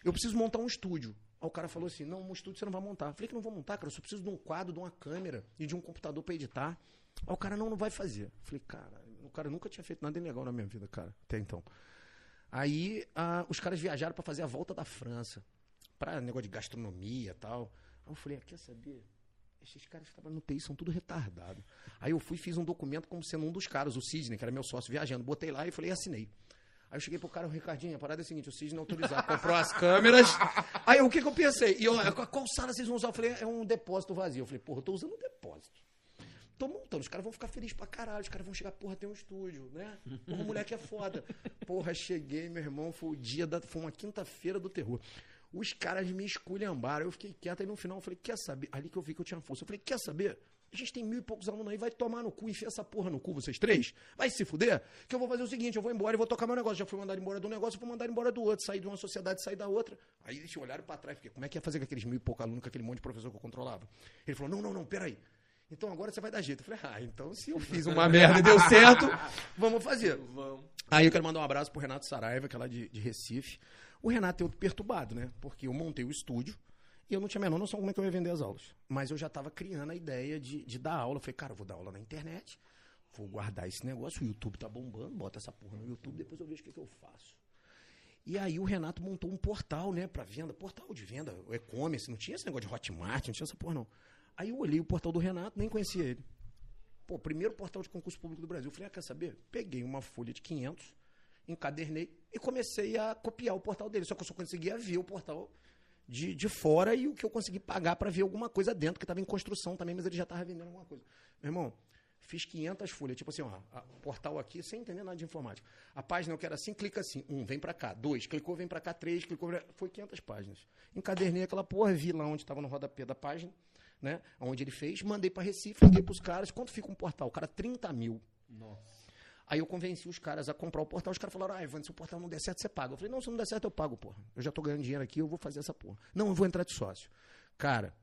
Eu preciso montar um estúdio. Aí o cara falou assim: não, um estúdio você não vai montar. Eu falei que não vou montar, cara. Eu só preciso de um quadro, de uma câmera e de um computador pra editar. Aí o cara não, não vai fazer. Eu falei, cara, o cara nunca tinha feito nada ilegal na minha vida, cara, até então. Aí ah, os caras viajaram pra fazer a volta da França, pra negócio de gastronomia e tal. Aí eu falei, ah, quer saber? Esses caras que trabalham no TI são tudo retardado. Aí eu fui fiz um documento como sendo um dos caras, o Sidney, que era meu sócio, viajando. Botei lá e falei, assinei. Aí eu cheguei pro cara, o Ricardinho, a parada é a seguinte, o Sidney autorizado, comprou as câmeras. Aí o que que eu pensei? E eu, qual sala vocês vão usar? Eu falei, é um depósito vazio. Eu falei, porra, eu tô usando um depósito. Tô montando, os caras vão ficar felizes pra caralho, os caras vão chegar, porra, tem um estúdio, né? Porra, o moleque é foda. Porra, cheguei, meu irmão, foi o dia da. Foi uma quinta-feira do terror. Os caras me esculhambaram, eu fiquei quieto, aí no final eu falei, quer saber? Ali que eu vi que eu tinha força. Eu falei, quer saber? A gente tem mil e poucos alunos aí, vai tomar no cu, enfia essa porra no cu, vocês três? Vai se fuder? Que eu vou fazer o seguinte, eu vou embora e vou tocar meu negócio. Já fui mandado embora do negócio, eu vou mandar embora do outro. Sair de uma sociedade, sair da outra. Aí eles olharam pra trás, porque como é que ia fazer com aqueles mil e poucos alunos, com aquele monte de professor que eu controlava? Ele falou, não, não, não, peraí. Então agora você vai dar jeito. Eu falei, ah, então se eu fiz uma merda e deu certo, vamos fazer. Vamos. Aí eu quero mandar um abraço pro Renato Saraiva, que é lá de, de Recife. O Renato é outro perturbado, né? Porque eu montei o estúdio e eu não tinha a menor noção como é que eu ia vender as aulas. Mas eu já estava criando a ideia de, de dar aula. Eu falei, cara, eu vou dar aula na internet, vou guardar esse negócio, o YouTube tá bombando, bota essa porra no YouTube, depois eu vejo o que, que eu faço. E aí o Renato montou um portal, né, pra venda, portal de venda, e-commerce, não tinha esse negócio de Hotmart, não tinha essa porra não. Aí eu olhei o portal do Renato, nem conhecia ele. Pô, primeiro portal de concurso público do Brasil. Eu falei, ah, quer saber? Peguei uma folha de 500, encadernei e comecei a copiar o portal dele. Só que eu só conseguia ver o portal de, de fora e o que eu consegui pagar para ver alguma coisa dentro, que estava em construção também, mas ele já estava vendendo alguma coisa. Meu irmão, fiz 500 folhas, tipo assim, ó, a- o portal aqui, sem entender nada de informática. A página eu quero assim, clica assim, um, vem para cá, dois, clicou, vem para cá, três, clicou, foi 500 páginas. Encadernei aquela porra, vi lá onde estava no rodapé da página, né, onde ele fez, mandei para Recife, liguei pros caras, quanto fica um portal? O cara, 30 mil. Nossa. Aí eu convenci os caras a comprar o portal. Os caras falaram, ah, Ivan, se o portal não der certo, você paga. Eu falei, não, se não der certo, eu pago, porra. Eu já tô ganhando dinheiro aqui, eu vou fazer essa porra. Não, eu vou entrar de sócio. Cara,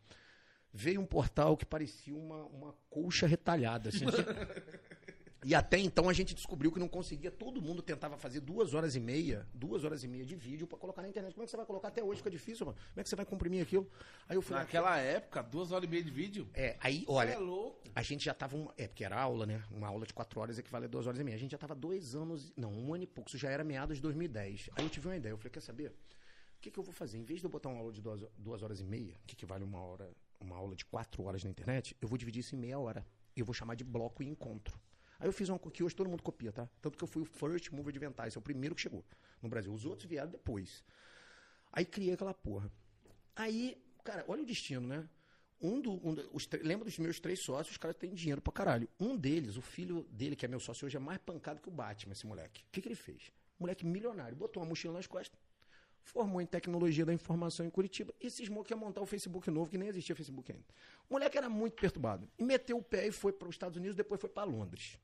veio um portal que parecia uma, uma colcha retalhada. assim. e até então a gente descobriu que não conseguia. Todo mundo tentava fazer duas horas e meia, duas horas e meia de vídeo pra colocar na internet. Como é que você vai colocar? Até hoje fica difícil, mano. Como é que você vai comprimir aquilo? Aí eu fui Naquela época, duas horas e meia de vídeo. É, aí, olha, é louco. a gente já tava. uma- é, porque era aula, né? Uma aula de quatro horas equivale a duas horas e meia. A gente já tava dois anos. Não, um ano e pouco. Isso já era meados de 2010. Aí eu tive uma ideia. Eu falei, quer saber? O que, que eu vou fazer? Em vez de eu botar uma aula de duas, duas horas e meia, que equivale a uma hora, uma aula de quatro horas na internet, eu vou dividir isso em meia hora. Eu vou chamar de bloco e encontro. Aí eu fiz uma que hoje todo mundo copia, tá? Tanto que eu fui o first mover de inventar. Esse é o primeiro que chegou no Brasil. Os outros vieram depois. Aí criei aquela porra. Aí, cara, olha o destino, né? Um do, um os lembra dos meus três sócios, os caras têm dinheiro pra caralho. Um deles, o filho dele, que é meu sócio hoje, é mais pancado que o Batman, esse moleque. O que, que ele fez? Moleque milionário, botou uma mochila nas costas, formou em tecnologia da informação em Curitiba e cismou que ia montar o Facebook novo, que nem existia Facebook ainda. O moleque era muito perturbado. E meteu o pé e foi para os Estados Unidos, depois foi para Londres.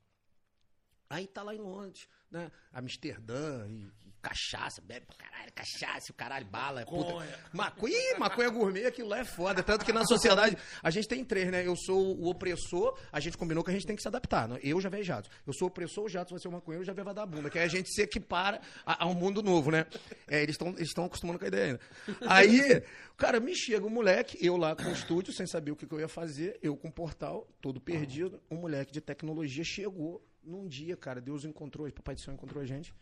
Aí tá lá em Londres, né? Amsterdã e, e cachaça, bebe pra caralho, cachaça, o caralho, bala, puta. Maconha, Ih, maconha gourmet, aquilo lá é foda. Tanto que na sociedade a gente tem três, né? Eu sou o opressor, a gente combinou que a gente tem que se adaptar. Né? Eu já vejo Jatos. Eu sou o opressor, o Jatos vai ser o maconheiro, eu já veio vagabunda. Que aí a gente se equipara a, a um mundo novo, né? É, eles estão eles estão acostumando com a ideia ainda. Aí, cara, me chega um moleque, eu lá com o estúdio, sem saber o que, que eu ia fazer, eu com o portal, todo perdido. Um moleque de tecnologia chegou num dia, cara, Deus encontrou, Papai do Céu encontrou a gente.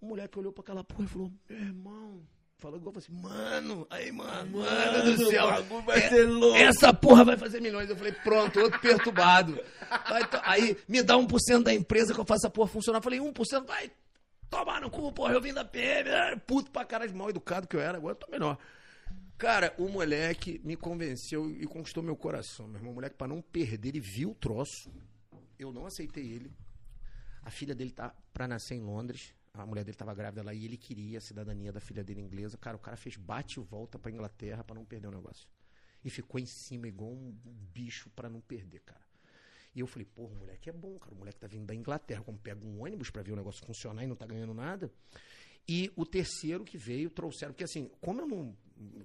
O moleque olhou pra aquela porra e falou: Meu irmão. Falou igual assim, mano, aí, mano, mano do céu. vai é- ser louco. Essa porra vai fazer milhões. Eu falei, pronto, outro perturbado. Vai aí, me dá 1% da empresa que eu faço essa porra funcionar. Eu falei, 1%, vai tomar no cu, porra. Eu vim da PM, puto pra caralho, mal educado que eu era, agora eu tô melhor. Cara, o moleque me convenceu e conquistou meu coração, meu irmão. O moleque, pra não perder, ele viu o troço. Eu não aceitei ele. A filha dele tá pra nascer em Londres. A mulher dele tava grávida lá e ele queria a cidadania da filha dele inglesa. Cara, o cara fez bate e volta pra Inglaterra pra não perder o negócio. E ficou em cima igual um bicho pra não perder, cara. E eu falei, porra, o moleque é bom, cara. O moleque tá vindo da Inglaterra. Como pega um ônibus pra ver o negócio funcionar e não tá ganhando nada. E o terceiro que veio, trouxeram. Porque assim, como eu não.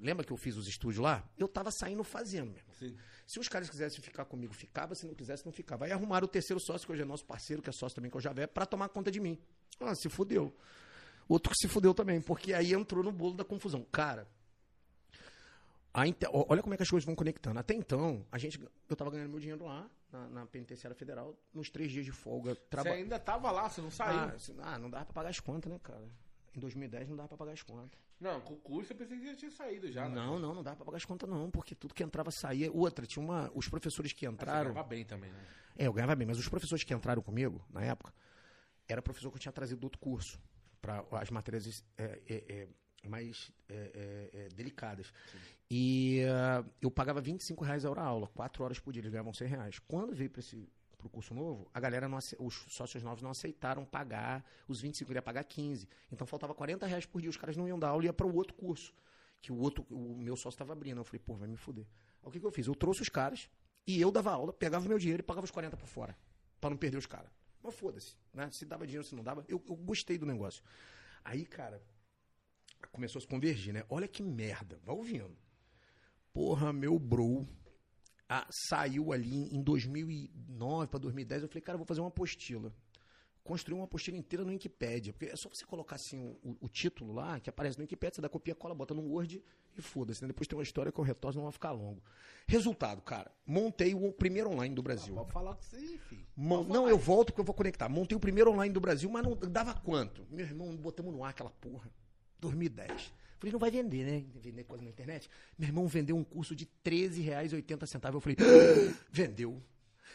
Lembra que eu fiz os estúdios lá? Eu tava saindo fazendo. Sim. Se os caras quisessem ficar comigo, ficava. Se não quisessem, não ficava. Aí arrumaram o terceiro sócio, que hoje é nosso parceiro, que é sócio também, que é o Javé, pra tomar conta de mim. Ah, se fudeu. Outro que se fudeu também, porque aí entrou no bolo da confusão. Cara, a inte- ó, olha como é que as coisas vão conectando. Até então, a gente, eu tava ganhando meu dinheiro lá, na, na penitenciária federal, nos três dias de folga. Você Traba... ainda tava lá, você não saiu. ah, ah, não dava pra pagar as contas, né, cara? Em 2010 não dava pra pagar as contas. Não, com o curso eu pensei que já tinha saído já. né? Não, não, não dava pra pagar as contas, não, porque tudo que entrava saía. Outra, tinha uma. Os professores que Mas você entraram. ganhava bem também, né? É, eu ganhava bem, mas os professores que entraram comigo, na época, era professor que eu tinha trazido do outro curso, para as matérias é, é, é, mais é, é, é, delicadas. E ah, eu pagava 25 reais a hora aula, 4 horas por dia, eles ganhavam 100 reais. Quando veio para esse pro curso novo, a galera, não os sócios novos não aceitaram pagar os 25, ele ia pagar 15. Então faltava 40 reais por dia, os caras não iam dar aula ia para o outro curso, que o outro, o meu sócio estava abrindo. Eu falei, pô, vai me fuder. Aí o que, que eu fiz? Eu trouxe os caras e eu dava aula, pegava o meu dinheiro e pagava os 40 por fora, para não perder os caras. Mas foda-se, né? Se dava dinheiro, se não dava, eu, eu gostei do negócio. Aí, cara, começou a se convergir, né? Olha que merda, vai ouvindo. Porra, meu bro ah, saiu ali em 2009 para 2010. Eu falei, cara, eu vou fazer uma apostila. Construí uma apostila inteira no Wikipedia. Porque é só você colocar assim o, o- título lá, que aparece no Wikipedia, você dá copia, cola, bota no Word e foda-se. né? Depois tem uma história que eu retorno, não vai ficar longo. Resultado, cara, montei o primeiro online do Brasil. Pode falar com você, filho. Mon- Não, eu volto porque eu vou conectar. Montei o primeiro online do Brasil, mas não dava quanto? Meu irmão, botamos no ar aquela porra. 2010. Falei, não vai vender, né? Vender coisa na internet. Meu irmão vendeu um curso de R$ 13,80. Eu falei, "Ah, vendeu.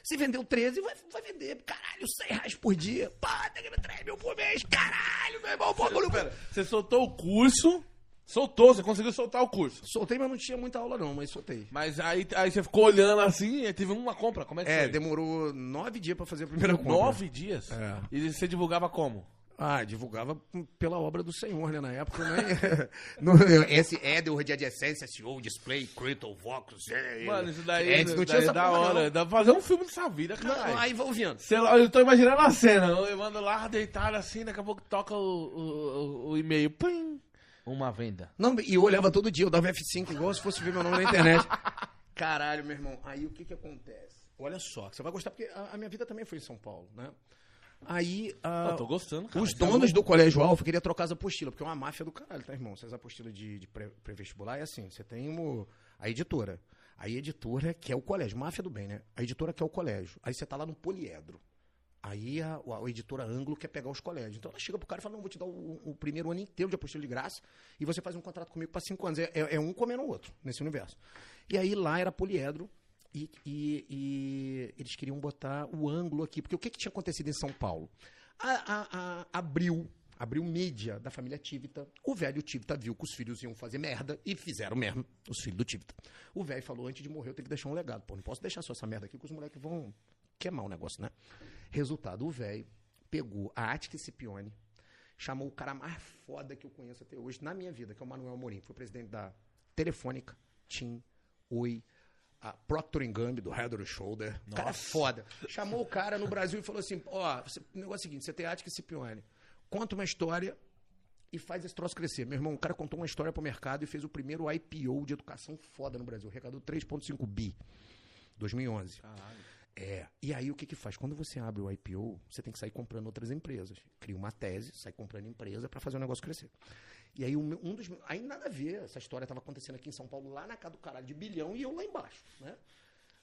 Se vendeu 13, vai, vai vender, caralho, 100 reais por dia. Pá, tem que 3 mil por mês, caralho, meu irmão, bagulho. Pera, você soltou o curso, soltou, você conseguiu soltar o curso. Soltei, mas não tinha muita aula não, mas soltei. Mas aí, aí você ficou olhando assim e teve uma compra. Como é que É, foi? demorou nove dias pra fazer a primeira compra. Nove dias? É. E você divulgava como? Ah, divulgava pela obra do Senhor, né? Na época, né? no, esse Edel de adjacência, SEO, display, Crypto, Vox. É, Mano, isso daí, é, isso não tinha daí essa é da porra, hora. não. Dá pra fazer um filme dessa vida, caralho. aí vai ouvindo. Sei lá, eu tô imaginando a cena, eu levando lá, deitado assim, daqui a pouco toca o, o, o- o e-mail. Pim! Uma venda. Não, e eu olhava todo dia, eu dava F5 igual se fosse ver meu nome na internet. Caralho, meu irmão. Aí o que que acontece? Olha só, você vai gostar, porque a, a minha vida também foi em São Paulo, né? Aí. Eu tô gostando, cara. Os é donos do Colégio Alfa queriam trocar as apostilas, porque é uma máfia do caralho, tá, irmão? Essas apostilas de, de pré- pré-vestibular é assim: você tem a editora. A editora quer o colégio, máfia do bem, né? A editora quer o colégio. Aí você tá lá no poliedro. Aí a, a- a editora Anglo quer pegar os colégios. Então ela chega pro cara e fala: Não, vou te dar o, o primeiro ano inteiro de apostila de graça e você faz um contrato comigo para cinco anos. É, é- é um comendo o outro nesse universo. E aí lá era poliedro e, e- e eles queriam botar o ângulo aqui. Porque o que, que tinha acontecido em São Paulo? A, a- a- abriu, abriu mídia da família Tivita. O velho Tivita viu que os filhos iam fazer merda e fizeram mesmo, os filhos do Tivita. O velho falou: antes de morrer, eu tenho que deixar um legado. Pô, não posso deixar só essa merda aqui que os moleques vão queimar o negócio, né? Resultado: o velho pegou a Attic Scipione, chamou o cara mais foda que eu conheço até hoje na minha vida, que é o Manuel Amorim. Foi presidente da Telefônica, TIM, Oi, a Procter Gamble, do Head and Shoulder. O cara é foda. Chamou o cara no Brasil e falou assim, ó, você- o negócio é o seguinte, você tem Attic Scipione, conta uma história e faz esse troço crescer. Meu irmão, o cara contou uma história pro mercado e fez o primeiro IPO de educação foda no Brasil. Arrecadou 3,5 bi. 2011. É. E aí o que que faz? Quando você abre o IPO, você tem que sair comprando outras empresas. Cria uma tese, sai comprando empresa para fazer o negócio crescer. E aí um, um dos. Aí nada a ver, essa história estava acontecendo aqui em São Paulo, lá na casa do caralho de bilhão, e eu lá embaixo, né?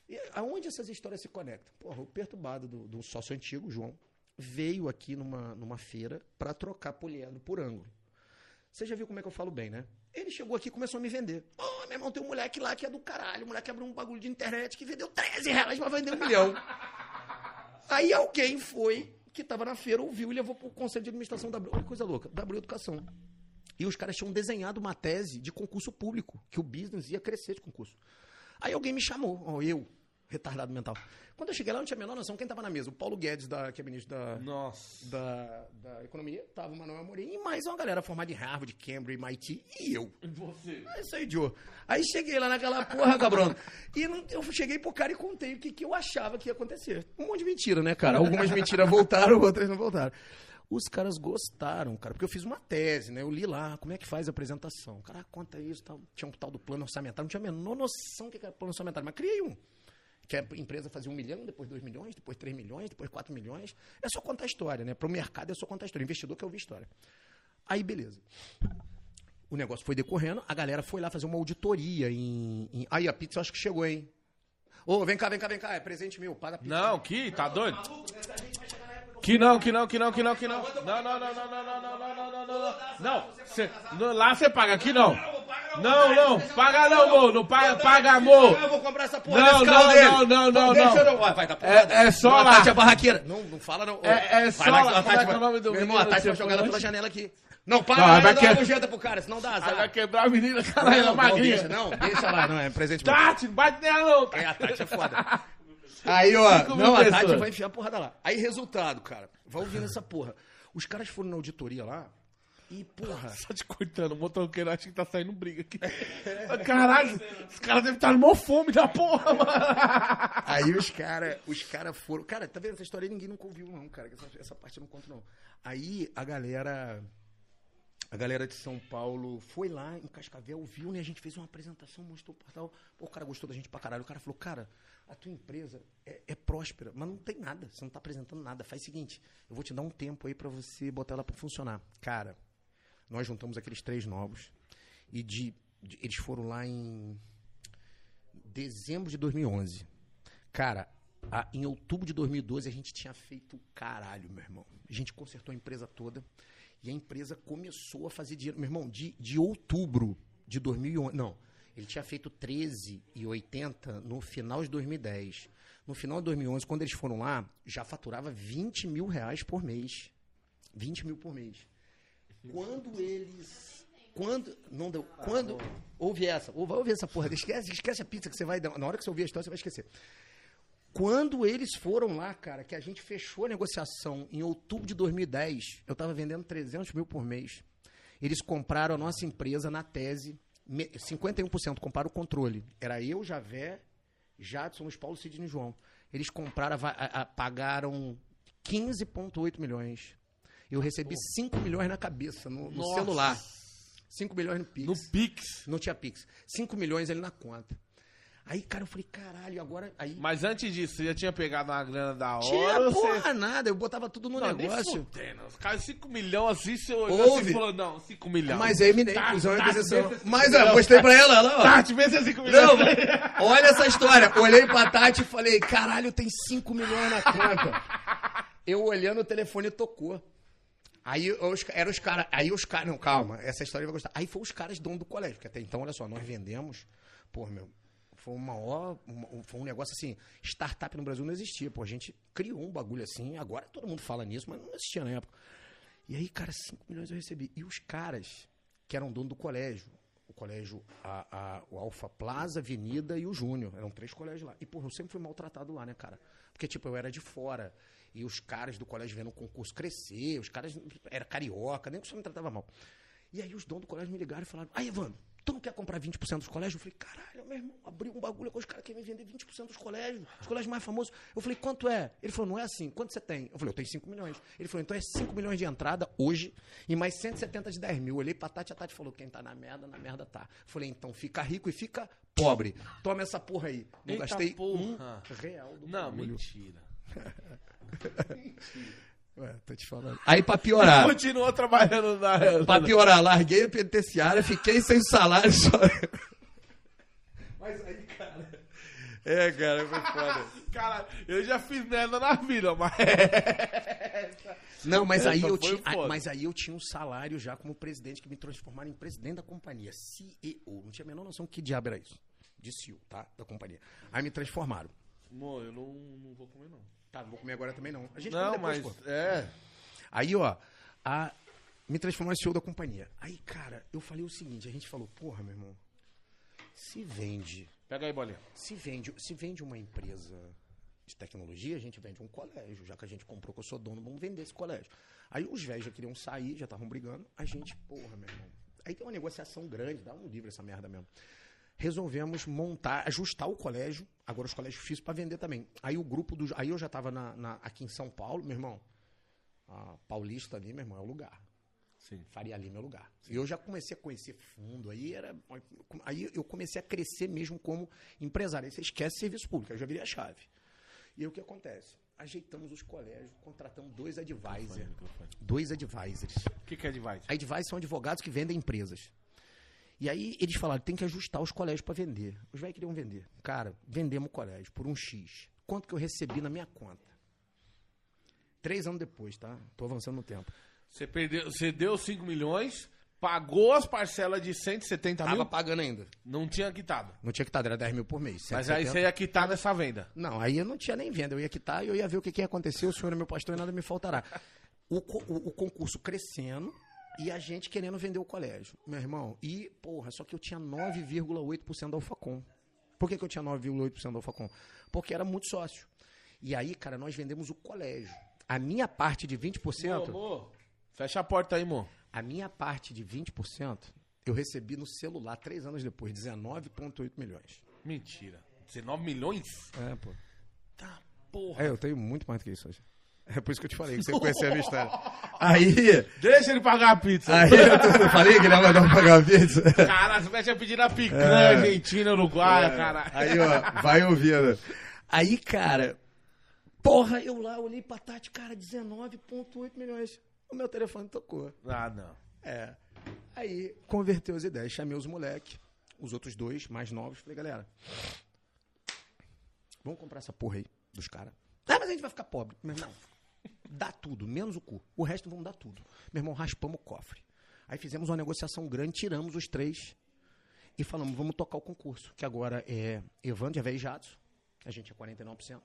E aonde essas histórias se conectam? Porra, o perturbado do, do sócio antigo, João, veio aqui numa, numa feira para trocar poliedro por ângulo. Você já viu como é que eu falo bem, né? Ele chegou aqui e começou a me vender. Ô, meu irmão, tem um moleque lá que é do caralho. O moleque abriu um bagulho de internet que vendeu 13 reais pra vender um milhão. Aí alguém foi, que tava na feira, ouviu e levou pro conselho de administração da Abril. Olha que coisa louca, da Educação. E os caras tinham desenhado uma tese de concurso público, que o business ia crescer de concurso. Aí alguém me chamou, ó, eu, retardado mental. Quando eu cheguei lá, eu não tinha a menor noção quem tava na mesa. O Paulo Guedes, da, que é ministro da, Nossa. da, da economia, tava o Manuel Amorim e mais uma galera formada em Harvard, Cambridge, MIT e eu. Você. Isso aí, Joe. Aí cheguei lá naquela porra, cabrão. E não- eu cheguei pro cara e contei o que, que eu achava que ia acontecer. Um monte de mentira, né, cara? Algumas mentiras voltaram, outras não voltaram. Os caras gostaram, cara, porque eu fiz uma tese, né? Eu li lá como é que faz a apresentação. Cara, conta isso, tal. tinha um tal do plano orçamentário, não tinha a menor noção do que era plano orçamentário, mas criei um. Que a empresa fazia um milhão, depois dois milhões, depois três milhões, depois quatro milhões. É só contar a história, né? Para o mercado é só contar a história. Investidor quer ouvir história. Aí, beleza. O negócio foi decorrendo, a galera foi lá fazer uma auditoria em. em... Aí a pizza acho que chegou, hein? Ô, vem cá, vem cá, vem cá. É presente meu, paga a pizza. Não, que? Tá doido? Que não, que não, que não, que não, que não. Não, não, não, não, não, não, não, não, não, não, não. Não, cê, lá você paga, aqui não. Não, não, paga não, amor. Não paga, paga, amor. Eu vou comprar essa porra Não, não, não, não, não, Deixa não. eu não. Vai, dar porra. É, é só lá. Tati é barraqueira. Não, não fala não. É- é Vai, só vai, lá. a Como Tati é que é vai- o nome do Meu irmão, a Tati vai jogar pela janela aqui. Não, paga Não, vai uma nojenta pro cara, senão dá Aí vai azar. quebrar a menina, caralho, ela é magrinha. não, deixa lá, não, é presente. Tati, não bate nela não. É, a Tati é foda. Aí, ó, Cinco mil não, a. Tati vai enfiar a porrada lá. Aí, resultado, cara, vai ouvindo essa porra. Os caras foram na auditoria lá e, porra, Só te cortando, o motoqueiro acha que tá saindo briga aqui. Caralho, os caras devem estar numa fome da porra, mano. Aí os caras os cara foram. Cara, tá vendo? Essa história aí ninguém nunca ouviu, não, cara. Essa, essa parte eu não conto, não. Aí a galera. A galera de São Paulo foi lá em Cascavel, viu, né? A gente fez uma apresentação, mostrou o portal. Pô, o cara gostou da gente pra caralho. O cara falou, cara, a tua empresa é, é próspera, mas não tem nada. Você não tá apresentando nada. Faz o seguinte, eu vou te dar um tempo aí pra você botar ela pra funcionar. Cara, nós juntamos aqueles três novos e de, de- eles foram lá em dezembro de 2011. Cara, a- em outubro de 2012 a gente tinha feito caralho, meu irmão. A gente consertou a empresa toda e a empresa começou a fazer dinheiro. Meu irmão, de, de outubro de 2011. Não, ele tinha feito 13,80 no final de 2010. No final de 2011, quando eles foram lá, já faturava 20 mil reais por mês. 20 mil por mês. Quando eles. Quando. Não deu. Quando. Ouve essa. Ouve, ouve essa porra. Esquece, esquece a pizza que você vai dar. Na hora que você ouvir a história, você vai esquecer. Quando eles foram lá, cara, que a gente fechou a negociação em outubro de 2010, eu tava vendendo 300 mil por mês. Eles compraram a nossa empresa na tese, 51% compraram o controle. Era eu, Javé, Jadson, Luiz Paulo, Sidney e João. Eles compraram, a a- a- pagaram 15,8 milhões. Eu recebi 5 milhões na cabeça, no, no celular. 5 milhões no Pix. No Pix. Não tinha Pix. 5 milhões ali na conta. Aí, cara, eu falei, caralho, agora. Aí, Mas antes disso, você já tinha pegado uma grana da hora? tinha porra você... nada, eu botava tudo no Não, negócio. Os caras, 5 milhões assim, você olhou assim e falou, não, 5 milhões. Mas Tá, cuzão, é tá, aquisição. vê se- Mas eu mostrei pra ela, ela, ó. Tati, vê se é 5 milhões. Não, olha essa história. Olhei pra Tati e falei, caralho, tem 5 milhões na conta. Eu olhando, o telefone tocou. Aí os, eram os caras. Aí os caras. Não, calma, essa história vai gostar. Aí foi os caras dono do colégio, porque até então, olha só, nós vendemos. Pô, meu. Foi uma maior. uma- foi um negócio assim. Startup no Brasil não existia. Pô, a gente criou um bagulho assim. Agora todo mundo fala nisso, mas não existia na época. E aí, cara, 5 milhões eu recebi. E os caras que eram dono do colégio, o colégio, a, a- o Alfa Plaza, Avenida e o Júnior, eram três colégios lá. E, porra, eu sempre fui maltratado lá, né, cara? Porque, tipo, eu era de fora. E os caras do colégio vendo o concurso crescer, os caras era carioca, nem que isso me tratava mal. E aí os donos do colégio me ligaram e falaram: Aí, Evandro, tu não quer comprar 20% dos colégios? Eu falei: Caralho, meu irmão, abri um bagulho com os caras querem me vender 20% dos colégios, os colégios mais famosos. Eu falei: Quanto é? Ele falou: Não é assim, quanto você tem? Eu falei: Eu tenho 5 milhões. Ele falou: Então é 5 milhões de entrada hoje e mais 170 de 10 mil. Eu olhei pra Tati, a Tati falou: Quem tá na merda, na merda tá. Eu falei: Então fica rico e fica pobre. Toma essa porra aí. Não Eita gastei porra. um real do Não, bagulho. mentira. Ué, tô te falando. Aí pra piorar. Continuou trabalhando na... Pra piorar, larguei a penitenciária, fiquei sem salário só. Mas aí, cara. É, cara, foi foda. Cara, eu já fiz merda na vida, mas... Não, mas aí, Essa eu tinha, mas aí eu tinha um salário já como presidente que me transformaram em presidente da companhia, CEO. Não tinha a menor noção que diabo era isso. De CEO, tá? Da companhia. Aí me transformaram. Amor, eu não, não vou comer, não. Tá, não vou comer agora também não. A gente Não, depois, mas... pô. É... Aí, ó, a, me transformou em CEO da companhia. Aí, cara, eu falei o seguinte, a gente falou, porra, meu irmão, se vende Pega aí, bolinha. Se vende, se vende uma empresa de tecnologia, a gente vende um colégio. Já que a gente comprou, que eu sou dono, vamos vender esse colégio. Aí os velhos já queriam sair, já estavam brigando. A gente, porra, meu irmão. Aí tem uma negociação grande, dá um livro essa merda mesmo. Resolvemos montar, ajustar o colégio, agora os colégios físicos para vender também. Aí o grupo dos. Aí eu já estava aqui em São Paulo, meu irmão. A Paulista ali, meu irmão, é o lugar. Sim. Faria Lima é o lugar. E eu já comecei a conhecer fundo, aí era. Aí eu comecei a crescer mesmo como empresário. Aí você esquece serviço público, aí eu já virei a chave. E aí o que acontece? Ajeitamos os colégios, contratamos dois advisors. Dois advisors. O que, que é advice? Advisors são advogados que vendem empresas. E aí eles falaram, tem que ajustar os colégios para vender. Os velhos queriam vender. Cara, vendemos o colégio por um X. Quanto que eu recebi na minha conta? Três anos depois, tá? Tô avançando no tempo. Você, perdeu, você deu 5 milhões, pagou as parcelas de 170 Tava mil, pagando ainda. não tinha quitado. Não tinha quitado, era 10 mil por mês. Mas aí 170. você ia quitar nessa venda. Não, aí eu não tinha nem venda. Eu ia quitar e eu ia ver o que, que ia acontecer. O senhor é meu pastor e nada me faltará. O, o- o concurso crescendo e a gente querendo vender o colégio. Meu irmão, e, porra, só que eu tinha 9,8% da Alfacom. Por que, que eu tinha 9,8% da Alfacom? Porque era muito sócio. E aí, cara, nós vendemos o colégio. A minha parte de 20%. amor, fecha a porta aí, amor. A minha parte de 20%, eu recebi no celular três anos depois, 19,8 milhões. Mentira. 19 milhões? É, pô. Tá, porra. É, eu tenho muito mais do que isso hoje. É por isso que eu te falei, que você conhecia a minha história. Aí, Deixa ele pagar a pizza. aí eu falei que ele ia mandar pagar a pizza. Caralho, você mexe a pedir a picanha, Argentina, Uruguai, cara. Aí, ó, vai ouvindo. Aí, cara, porra, eu lá olhei pra Tati, cara, 19,8 milhões. O meu telefone tocou. Ah, não. É. Aí, converteu as ideias, chamei os moleques, os outros dois, mais novos, falei, galera, vamos comprar essa porra aí dos caras. Ah, mas a gente vai ficar pobre. Meu irmão, dá tudo, menos o cu. O resto vamos dar tudo. Meu irmão, raspamos o cofre. Aí fizemos uma negociação grande, tiramos os três e falamos, vamos tocar o concurso, que agora é Evandro e Jadson. A gente é 49%.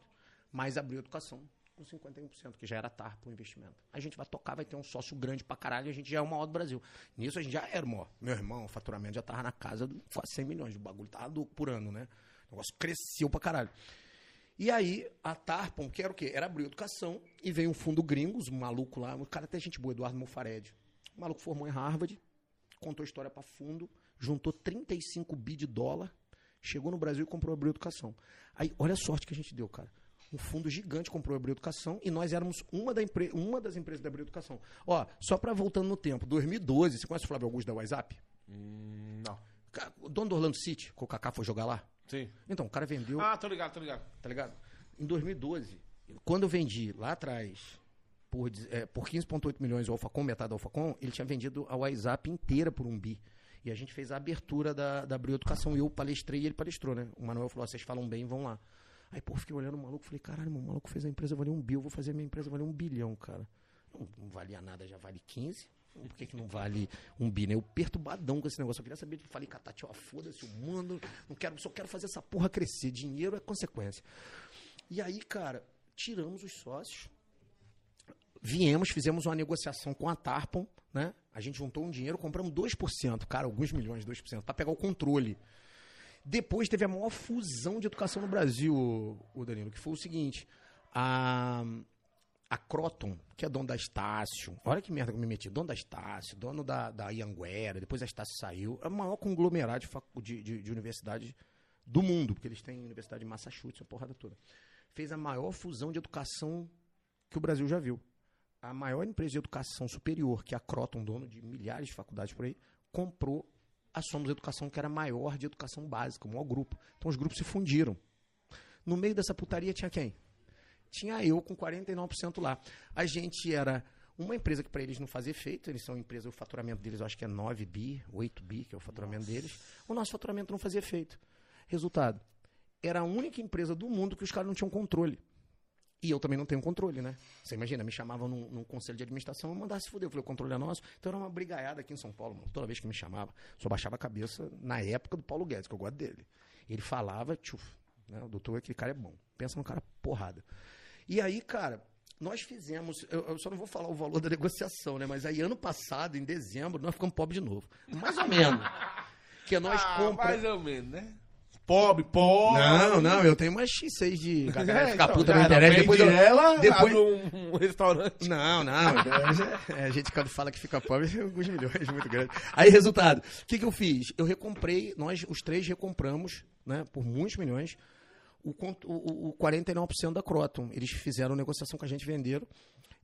mais abriu educação com 51%, que já era TAR pro investimento. A gente vai tocar, vai ter um sócio grande pra caralho, a gente já é o maior do Brasil. Nisso a gente já era o maior. Meu irmão, o faturamento já tava na casa de quase 100 milhões, o bagulho tava por ano, né? O negócio cresceu pra caralho. E aí, a Tarpon, que era o quê? Era abrir educação, e veio um fundo gringos, um maluco lá, um cara até gente boa, Eduardo Mufared. O maluco formou em Harvard, contou a história pra fundo, juntou 35 bi de dólar, chegou no Brasil e comprou a Abril Educação. Aí, olha a sorte que a gente deu, cara. Um fundo gigante comprou a Abril Educação e nós éramos uma, da empre- uma das empresas da Abril Educação. Ó, só pra voltando no tempo, 2012, você conhece o Flávio Augusto da WhatsApp? Hum, não. O dono do Orlando City, que o Kaká foi jogar lá? Sim. Então, o cara vendeu Ah, tô ligado, tô ligado. tá ligado? Em 2012, quando eu vendi lá atrás por, é, por 15,8 milhões o Alphacom, metade da Alphacom, ele tinha vendido a WhatsApp inteira por um bi. E a gente fez a abertura da, da Abril Educação. E eu palestrei e ele palestrou, né? O Manuel falou: "Ó, vocês falam bem, vão lá. Aí, pô, fiquei olhando o maluco falei: caralho, meu, o maluco fez a empresa valer um bi, eu vou fazer a minha empresa valer um bilhão, cara. Não, não valia nada, já vale 15. Por que, que não vale um bi, né? Eu perturbadão com esse negócio. Eu queria saber, falei, Catati, ó, foda-se o mundo, não quero, só quero fazer essa porra crescer. Dinheiro é consequência. E aí, cara, tiramos os sócios, viemos, fizemos uma negociação com a Tarpon, né? A gente juntou um dinheiro, compramos 2%, cara, alguns milhões, 2%, para pegar o controle. Depois teve a maior fusão de educação no Brasil, o Danilo, que foi o seguinte: a, a Croton, que é dono da Estácio, olha que merda que eu me meti, dono da Estácio, dono da, da Ianguera, depois a Estácio saiu, é o maior conglomerado de, de, de, de universidade do mundo, porque eles têm universidade em Massachusetts, a porrada toda. Fez a maior fusão de educação que o Brasil já viu. A maior empresa de educação superior, que é a Croton, dono de milhares de faculdades por aí, comprou a Somos Educação, que era maior de educação básica, o maior grupo. Então os grupos se fundiram. No meio dessa putaria tinha quem? Tinha eu com 49% lá. A gente era uma empresa que para eles não fazia efeito, eles são empresa, o faturamento deles eu acho que é 9 bi, 8 bi, que é o faturamento deles. O nosso faturamento não fazia efeito. Resultado, era a única empresa do mundo que os caras não tinham controle. E eu também não tenho controle, né? Você imagina, me chamavam num, num conselho de administração, eu mandasse se fuder. Eu falei, o controle é nosso. Então era uma brigaiada aqui em São Paulo, mano. Toda vez que me chamava, só baixava a cabeça na época do Paulo Guedes, que eu gosto dele. Ele falava, tchuf, né? O doutor, aquele cara é bom. Pensa num cara porrada. E aí, cara, nós fizemos, eu, eu só não vou falar o valor da negociação, né? Mas aí, ano passado, em dezembro, nós ficamos pobres de novo. Mais ou menos. Que nós ah, compramos. mais ou menos, né? Pobre, pobre. Não, não, eu tenho uma X6 de. A galera É, fica então, puta na internet. Depois eu, ela, depois- abre um, restaurante. Não, não. É, a gente quando fala que fica pobre, é alguns milhões, muito grande. Aí, resultado, o que, que eu fiz? Eu recomprei, nós os três recompramos, né, por muitos milhões, o, o, o 49% da Croton. Eles fizeram negociação com a gente, venderam.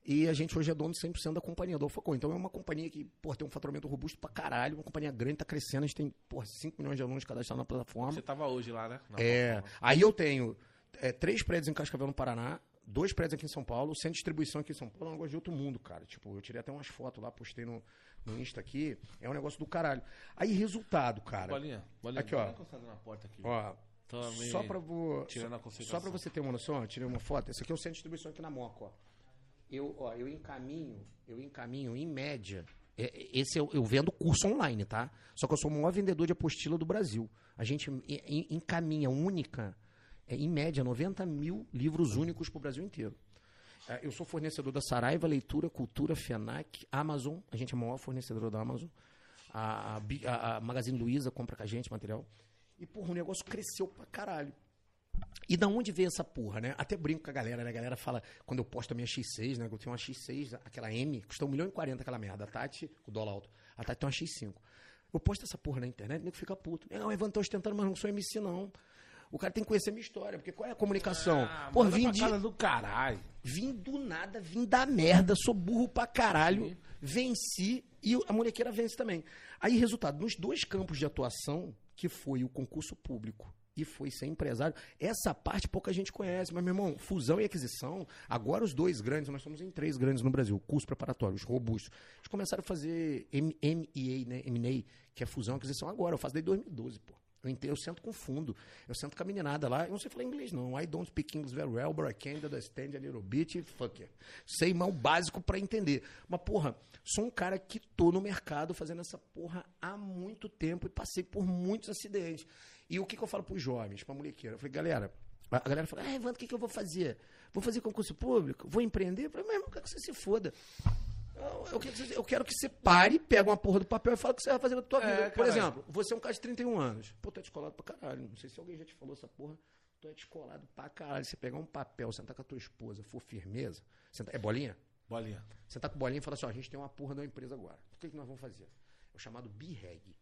E a gente hoje é dono de 100% da companhia, do Alphacom. Então é uma companhia que, pô, tem um faturamento robusto pra caralho, uma companhia grande, tá crescendo, a gente tem, pô, 5 milhões de alunos cadastrados na plataforma. Você tava hoje lá, né? Na É. plataforma. Aí eu tenho é, três prédios em Cascavel, no Paraná, dois prédios aqui em São Paulo, centro de distribuição aqui em São Paulo, é um negócio de outro mundo, cara. Tipo, eu tirei até umas fotos lá, postei no, no Insta aqui, é um negócio do caralho. Aí, resultado, cara. Bolinha, bolinha. Aqui, ó. encostada na porta aqui. Ó, Só pra, vo... você ter uma noção, eu tirei uma foto. Esse aqui é o centro de distribuição aqui na Moca, ó. Eu, ó, eu encaminho, eu encaminho, em média. é- Esse eu, eu vendo curso online, tá? Só que eu sou o maior vendedor de apostila do Brasil. A gente en- en- encaminha única, é, em média, 90 mil livros únicos pro Brasil inteiro. É, Eu sou fornecedor da Saraiva, Leitura, Cultura, FENAC, Amazon. A gente é o maior fornecedor da Amazon. A, a- a Magazine Luiza compra com a gente material. E, porra, o negócio cresceu pra caralho. E da onde veio essa porra, né? Até brinco com a galera, né? A galera fala, quando eu posto a minha X6, né? Eu tenho uma X6, aquela M, custa 1 milhão e 40 aquela merda. A Tati, o dólar alto. A Tati tem uma X5. Eu posto essa porra na internet, o nego fica puto. Não, Evan, tô ostentando, mas não sou MC, não. O cara tem que conhecer a minha história, porque qual é a comunicação? Ah, Pô, vim de, casa do caralho. vim do nada, vim da merda, sou burro pra caralho, venci e a molequeira vence também. Aí, resultado, nos dois campos de atuação, que foi o concurso público e foi ser empresário, essa parte pouca gente conhece, mas, meu irmão, fusão e aquisição, agora os dois grandes, nós somos em três grandes no Brasil, cursos preparatórios, robustos. Eles começaram a fazer MEA, né, M&A, que é fusão e aquisição agora, eu faço desde 2012, pô. Eu, sento com fundo, eu sento com a meninada lá. Eu não sei falar inglês, não. I don't speak English very well, but I can understand a little bit. Fuck it. Sei mal básico pra entender. Mas, porra, sou um cara que tô no mercado fazendo essa porra há muito tempo e passei por muitos acidentes. E o que, que eu falo pros jovens, pra molequeira? Eu falei, galera, A galera fala, ah, Evandro, o que, que eu vou fazer? Vou fazer concurso público? Vou empreender? Eu falei, meu irmão, quero que você se foda. Eu, quero que você- eu quero que você pare, pega uma porra do papel e fala o que você vai fazer na tua É, vida. Por caralho. exemplo, você é um cara de 31 anos. Pô, tu é descolado pra caralho. Não sei se alguém já te falou essa porra. Tu é descolado pra caralho. Você pegar um papel, sentar com a tua esposa, for firmeza. É bolinha? Bolinha. Sentar com bolinha e falar assim: ó, a gente tem uma porra da empresa agora. O que, que nós vamos fazer? É o chamado BREG.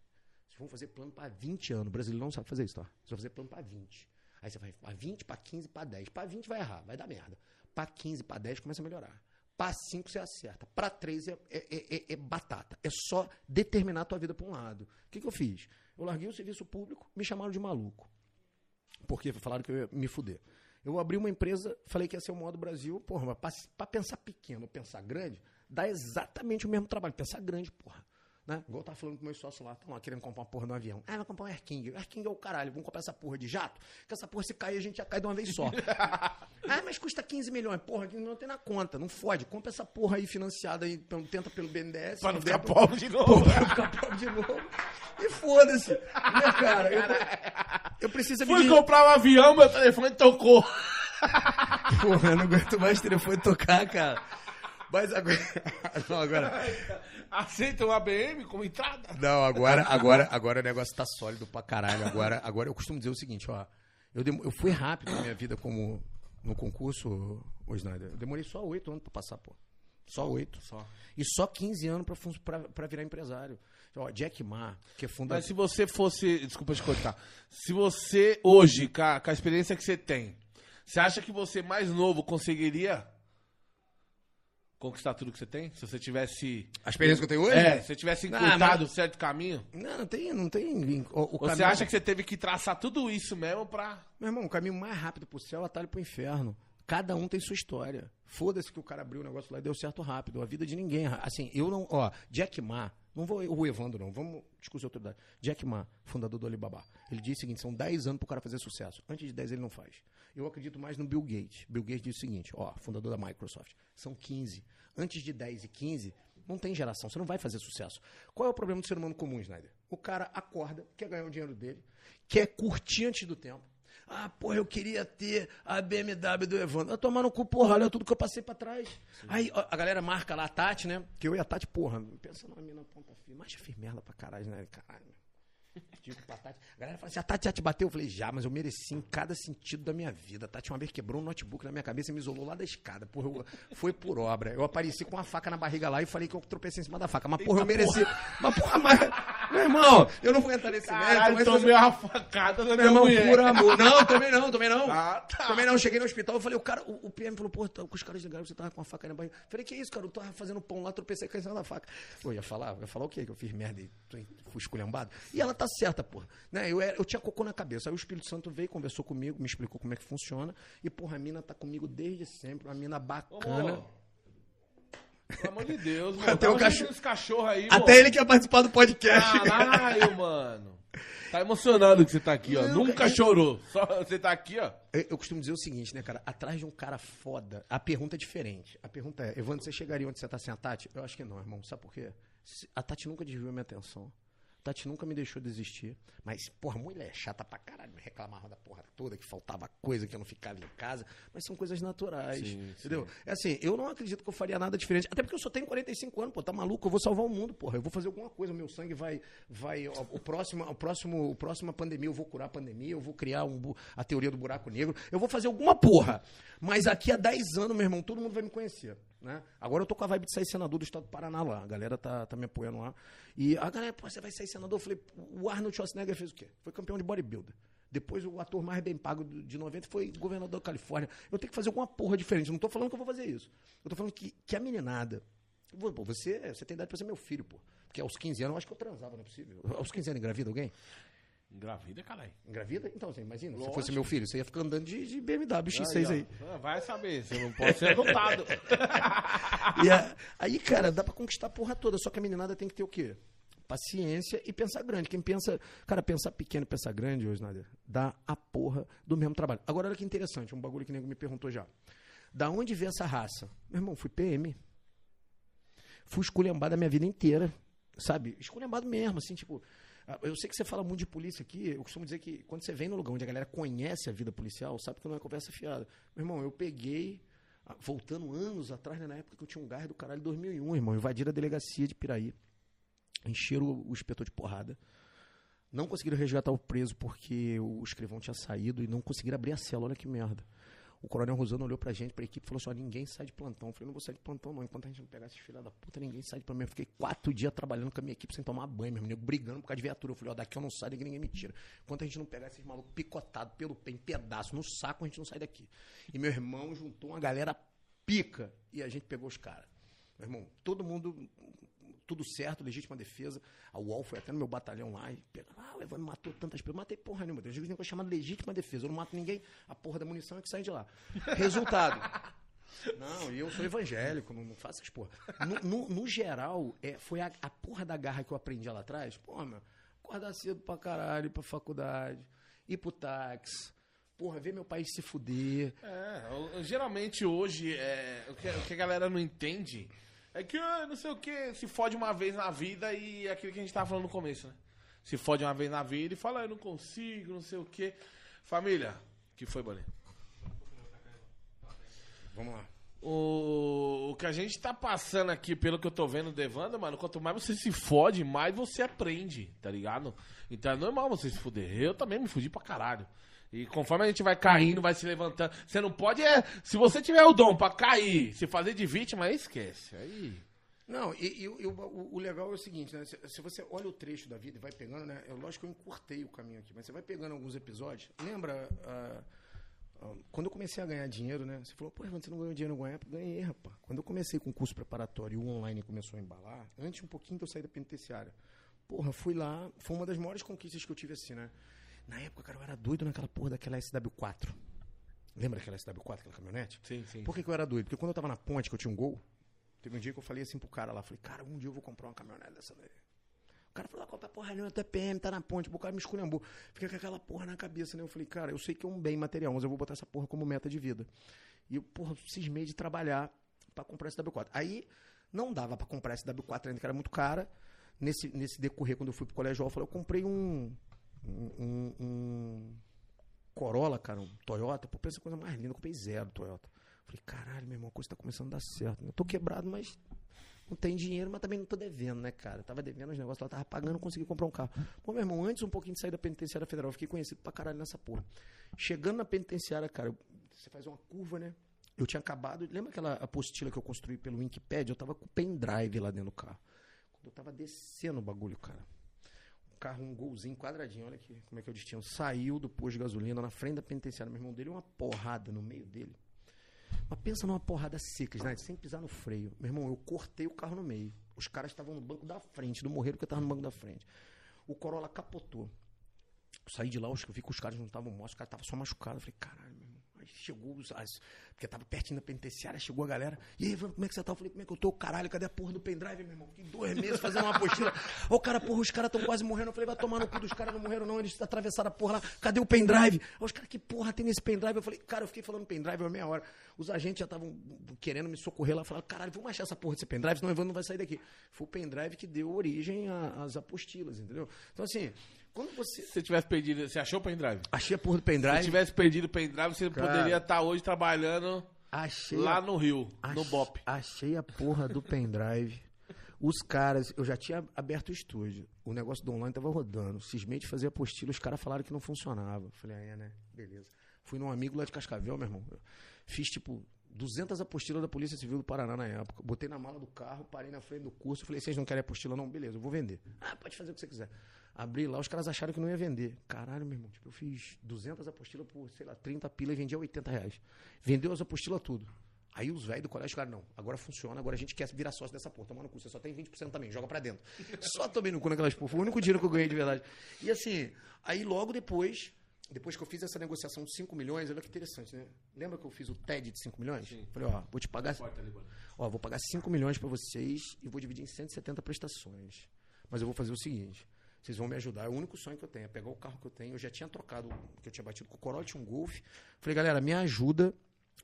Vocês vão fazer plano para 20 anos. O brasileiro não sabe fazer isso, tá? Vocês vão fazer plano para 20. Aí você vai para 20, para 15, para 10. Para 20 vai errar, vai dar merda. Para 15, para 10 começa a melhorar. Para 5 você acerta. Para 3 é, é, é- é- é batata. É só determinar a tua vida para um lado. O que, que eu fiz? Eu larguei o serviço público, me chamaram de maluco. Porque falaram que eu ia me fuder. Eu abri uma empresa, falei que ia ser o modo Brasil, porra, mas para pensar pequeno, pensar grande, dá exatamente o mesmo trabalho. Pensar grande, porra. Né? Igual eu tava falando com meus sócios lá, estão lá querendo comprar uma porra no avião. Ah, vai comprar um Air King. Air King é o caralho, vamos comprar essa porra de jato, que essa porra se cair a gente já cai de uma vez só. ah, mas custa 15 milhões. Porra, 15 milhões não tem na conta, não fode. Compra essa porra aí financiada aí, tenta pelo BNDES. Pra não ficar pobre de novo. Pra não ficar pobre de novo. E foda-se. Né, cara? Eu, eu preciso Fui me- comprar um avião, meu telefone tocou. Porra, eu não aguento mais telefone tocar, cara. Mas agora. Não, agora. Aceita um ABM como entrada? Não, agora, agora, agora o negócio tá sólido pra caralho. Agora, agora eu costumo dizer o seguinte, ó. Eu, demo- eu fui rápido na minha vida como no concurso, ô Snyder. Eu demorei só oito anos pra passar, pô. Só oito. Só. E só 15 anos pra, pra, pra virar empresário. Ó, Jack Ma, que é fundador. Mas se você fosse. Desculpa te cortar. Se você, hoje, com a, com a experiência que você tem, você acha que você mais novo conseguiria conquistar tudo que você tem? Se você tivesse. A experiência que eu tenho hoje? É, se você tivesse Não, encurtado certo caminho? Não, não tem, não tem. O, o Ou você caminho- acha que você teve que traçar tudo isso mesmo pra. Meu irmão, o caminho mais rápido pro céu é o atalho pro inferno. Cada um tem sua história. Foda-se que o cara abriu o negócio lá e deu certo rápido. A vida de ninguém. Assim, eu não. Ó, Jack Ma, não vou o Evandro, não. Vamos discutir autoridade. Jack Ma, fundador do Alibaba. Ele disse o seguinte: são 10 anos pro cara fazer sucesso. Antes de 10 ele não faz. Eu acredito mais no Bill Gates. Bill Gates disse o seguinte: ó, fundador da Microsoft. São 15. Antes de 10 e 15, não tem geração. Você não vai fazer sucesso. Qual é o problema do ser humano comum, Snyder? O cara acorda, quer ganhar o dinheiro dele, quer curtir antes do tempo. Ah, porra, eu queria ter a BMW do Evandro. Vai tomar no cu, porra, olha tudo que eu passei pra trás. Aí ó, a galera marca lá a Tati, né? Que eu e a Tati, porra, pensa numa mina ponta firme. Mas fiz merda pra caralho, né? Caralho. Digo pra Tati. A galera fala assim: a Tati já te bateu? Eu falei, já, mas eu mereci em cada sentido da minha vida. A Tati uma vez quebrou um notebook na minha cabeça e me isolou lá da escada. Porra, eu- foi por obra. Eu apareci com uma faca na barriga lá e falei que eu tropecei em cima da faca. Mas, porra, eu mereci. Mas, porra, mas. Meu irmão, eu não vou entrar nesse mérito, Caralho, mas. tomei uma facada da Meu minha irmão, mulher. por amor. Não, também não, também não. Ah, tá. Também não. Cheguei no hospital, eu falei, o cara, o, o PM falou, pô, tá, com os caras ligaram, você tava com uma faca na barriga. Falei, que isso, cara? Eu tava fazendo pão lá, tropecei com da faca. Eu ia falar, eu ia falar o quê? Que eu fiz merda e fui esculhambado. E ela tá certa, porra. Né? Eu, era- eu tinha cocô na cabeça. Aí o Espírito Santo veio, conversou comigo, me explicou como é que funciona. E, porra, a mina tá comigo desde sempre, uma mina bacana. Ô, Pelo amor de Deus, mano. Até o um cachorro- cachorro aí, Até mano. ele quer participar do podcast. Caralho, mano. Tá emocionado que você tá aqui, ó. Não, Nunca cara. chorou. Só você tá aqui, ó. Eu, eu costumo dizer o seguinte, né, cara? Atrás de um cara foda, a pergunta é diferente. A pergunta é, Evandro, você chegaria onde você tá sem a Tati? Eu acho que não, irmão. Sabe por quê? A Tati nunca desviou minha atenção. Tati nunca me deixou desistir. Mas, porra, mulher chata pra caralho. Me reclamava da porra toda, que faltava coisa, que eu não ficava em casa. Mas são coisas naturais. Sim, entendeu? É assim, eu não acredito que eu faria nada diferente. Até porque eu só tenho 45 anos, pô. Tá maluco? Eu vou salvar o mundo, porra. Eu vou fazer alguma coisa. O meu sangue vai. vai ó, o próximo, o próximo, o próxima pandemia, eu vou curar a pandemia. Eu vou criar um, a teoria do buraco negro. Eu vou fazer alguma porra. Mas daqui a 10 anos, meu irmão, todo mundo vai me conhecer. Né? Agora eu tô com a vibe de sair senador do estado do Paraná lá. A galera tá, tá me apoiando lá. E a galera, pô, você vai sair senador? Eu falei, o Arnold Schwarzenegger fez o quê? Foi campeão de bodybuilder. Depois o ator mais bem pago de 90 foi governador da Califórnia. Eu tenho que fazer alguma porra diferente. Não tô falando que eu vou fazer isso. Eu tô falando que, que a meninada. Pô, você, você tem idade pra ser meu filho, pô. Porque aos 15 anos eu acho que eu transava, não é possível. Aos 15 anos engravida alguém? Engravida, caralho. Engravida? Então, você imagina, se Lógico. fosse meu filho, você ia ficar andando de, de BMW X6 aí. ó. Ah, Vai saber, você não pode ser adotado. A- aí, cara, dá pra conquistar a porra toda, só que a meninada tem que ter o quê? Paciência e pensar grande. Quem pensa, cara, pensar pequeno e pensar grande, hoje, Nader, dá a porra do mesmo trabalho. Agora, olha que interessante, um bagulho que o nego me perguntou já. Da onde veio essa raça? Meu irmão, fui PM. Fui esculhambado a minha vida inteira, sabe? Esculhambado mesmo, assim, tipo. Ah, Eu sei que você fala muito de polícia aqui. Eu costumo dizer que quando você vem no lugar onde a galera conhece a vida policial, sabe que não é conversa fiada. Meu irmão, eu peguei, ah, voltando anos atrás, né, na época que eu tinha um gás do caralho, 2001, irmão, invadiram a delegacia de Piraí. Encheram o, o inspetor de porrada. Não conseguiram resgatar o preso porque o escrivão tinha saído e não conseguiram abrir a cela. Olha que merda. O coronel Rosano olhou pra gente, pra equipe, falou assim: ó, ninguém sai de plantão. Eu falei: não vou sair de plantão, não. Enquanto a gente não pegar esses filha da puta, ninguém sai de plantão. Eu fiquei quatro dias trabalhando com a minha equipe sem tomar banho, meu amigo, brigando por causa de viatura. Eu falei: ó, daqui eu não saio, ninguém me tira. Enquanto a gente não pegar esses malucos picotados pelo pé, em pedaço, no saco, a gente não sai daqui. E meu irmão juntou uma galera pica e a gente pegou os caras. Meu irmão, todo mundo tudo certo, legítima defesa. A UOL foi até no meu batalhão lá e pega, ah, o Evandro matou tantas pessoas. Matei porra nenhuma. Tem um negócio chamado legítima defesa. Eu não mato ninguém, a porra da munição é que sai de lá. Resultado. Não, e eu sou evangélico, não, não faço essas porra. No, no- no geral, é, foi a, a porra da garra que eu aprendi lá atrás. Porra, meu, acordar cedo pra caralho, ir pra faculdade, ir pro táxi. Porra, ver meu país se fuder. É, geralmente hoje, é, o, que, o que a galera não entende é que, ah, não sei o que, se fode uma vez na vida e é aquilo que a gente tava falando no começo, né? Se fode uma vez na vida e fala, "Ah, eu não consigo, não sei o que. Família, que foi, Bolinha? Vamos lá. O, o que a gente tá passando aqui, pelo que eu tô vendo do Evandro, mano, quanto mais você se fode, mais você aprende, tá ligado? Então é normal você se fuder. Eu também me fudi pra caralho. E conforme a gente vai caindo, vai se levantando. Você não pode é. Se você tiver o dom pra cair, se fazer de vítima, aí esquece. Aí. Não, e, e o- o, o- legal é o seguinte, né? Se, se você olha o trecho da vida e vai pegando, né? Eu, lógico que eu encurtei o caminho aqui, mas você vai pegando alguns episódios. Lembra ah, quando eu comecei a ganhar dinheiro, né? Você falou, pô, você não ganhou dinheiro na época? Ganhei, rapaz. Quando eu comecei com o curso preparatório e o online começou a embalar, antes um pouquinho de eu sair da penitenciária. Porra, fui lá, foi uma das maiores conquistas que eu tive assim, né? Na época, cara, eu era doido naquela porra daquela SW4. Lembra daquela SW4, aquela caminhonete? Sim, sim. Por que, que eu era doido? Porque quando eu tava na ponte, que eu tinha um gol, teve um dia que eu falei assim pro cara lá, falei, cara, um dia eu vou comprar uma caminhonete dessa daí. O cara falou, ah, compra porra nenhuma, tu é PM, tá na ponte, o cara me esculhambou. Fica com aquela porra na cabeça, né? Eu falei, cara, eu sei que é um bem material, mas eu vou botar essa porra como meta de vida. E eu, porra, cismei de trabalhar pra comprar esse W4. Aí, não dava pra comprar esse W4 ainda, que era muito cara. Nesse, nesse decorrer, quando eu fui pro colégio, eu falei, eu comprei um, um, um- Corolla, cara, um Toyota. Pô, pensa coisa mais linda, eu comprei zero Toyota. Falei, caralho, meu irmão, a coisa tá começando a dar certo. né? Eu tô quebrado, mas não tem dinheiro, mas também não tô devendo, né, cara? Eu tava devendo os negócios, ela tava pagando, não consegui comprar um carro. Pô, meu irmão, antes um pouquinho de sair da penitenciária federal, eu fiquei conhecido pra caralho nessa porra. Chegando na penitenciária, cara, você faz uma curva, né? Eu tinha acabado. Lembra aquela apostila que eu construí pelo Wikipedia? Eu tava com o pendrive lá dentro do carro. Quando eu tava descendo o bagulho, cara. Carro, um golzinho quadradinho, olha aqui como é que é o destino. Saiu do posto de gasolina na frente da penitenciária. Meu irmão dele, uma porrada no meio dele. Mas pensa numa porrada seca, né? sem pisar no freio. Meu irmão, eu cortei o carro no meio. Os caras estavam no banco da frente, não morreram porque eu tava no banco da frente. O Corolla capotou. Eu saí de lá, eu vi que os caras não estavam mortos, os caras estavam só machucados. Eu falei, caralho, chegou, os, as, porque tava pertinho da penitenciária, chegou a galera. E aí, como é que você tá? Eu falei, como é que eu tô? Caralho, cadê a porra do pendrive, meu irmão? Fiquei dois meses fazendo uma apostila. Ô, cara, porra, os caras estão quase morrendo. Eu falei, vai tomar no cu dos caras, não morreram não, eles atravessaram a porra lá. Cadê o pendrive? Os caras, que porra tem nesse pendrive? Eu falei, cara, eu fiquei falando pendrive há meia hora. Os agentes já estavam querendo me socorrer lá. Falaram, caralho, vamos achar essa porra desse pendrive, senão o Evandro não vai sair daqui. Foi o pendrive que deu origem às apostilas, entendeu? Então, assim, quando você... Se você tivesse perdido, você achou o pendrive? Achei a porra do Se pendrive. você tivesse perdido o pendrive, você Cara. poderia estar hoje trabalhando Achei lá a- no Rio, no BOP. Achei a porra do pendrive. Os caras, eu já tinha aberto o estúdio. O negócio do online tava rodando. Cismei de fazer apostila, os caras falaram que não funcionava. Falei, ah, é, né? Beleza. Fui num amigo lá de Cascavel, meu irmão. Fiz tipo 200 apostilas da Polícia Civil do Paraná na época. Botei na mala do carro, parei na frente do curso. Falei, vocês não querem apostila? Não, beleza, eu vou vender. Ah, pode fazer o que você quiser. Abri lá, os caras acharam que não ia vender. Caralho, meu irmão. Tipo, eu fiz 200 apostilas por, sei lá, 30 pila e vendia 80 reais. Vendeu as apostilas tudo. Aí os velhos do colégio falaram, não, agora funciona, agora a gente quer virar sócio dessa porra, tomar no cu, você só tem 20% também, joga pra dentro. Só tomei no cu naquelas porra, foi o único dinheiro que eu ganhei de verdade. E assim, aí logo depois, depois que eu fiz essa negociação de 5 milhões, olha que interessante, né? Lembra que eu fiz o TED de 5 milhões? Falei, ó, vou te pagar, ó, vou pagar 5 milhões pra vocês e vou dividir em 170 prestações. Mas eu vou fazer o seguinte, vocês vão me ajudar. É o único sonho que eu tenho, é pegar o carro que eu tenho. Eu já tinha trocado, que eu tinha batido com o Corolla, tinha um Golf. Falei, galera, me ajuda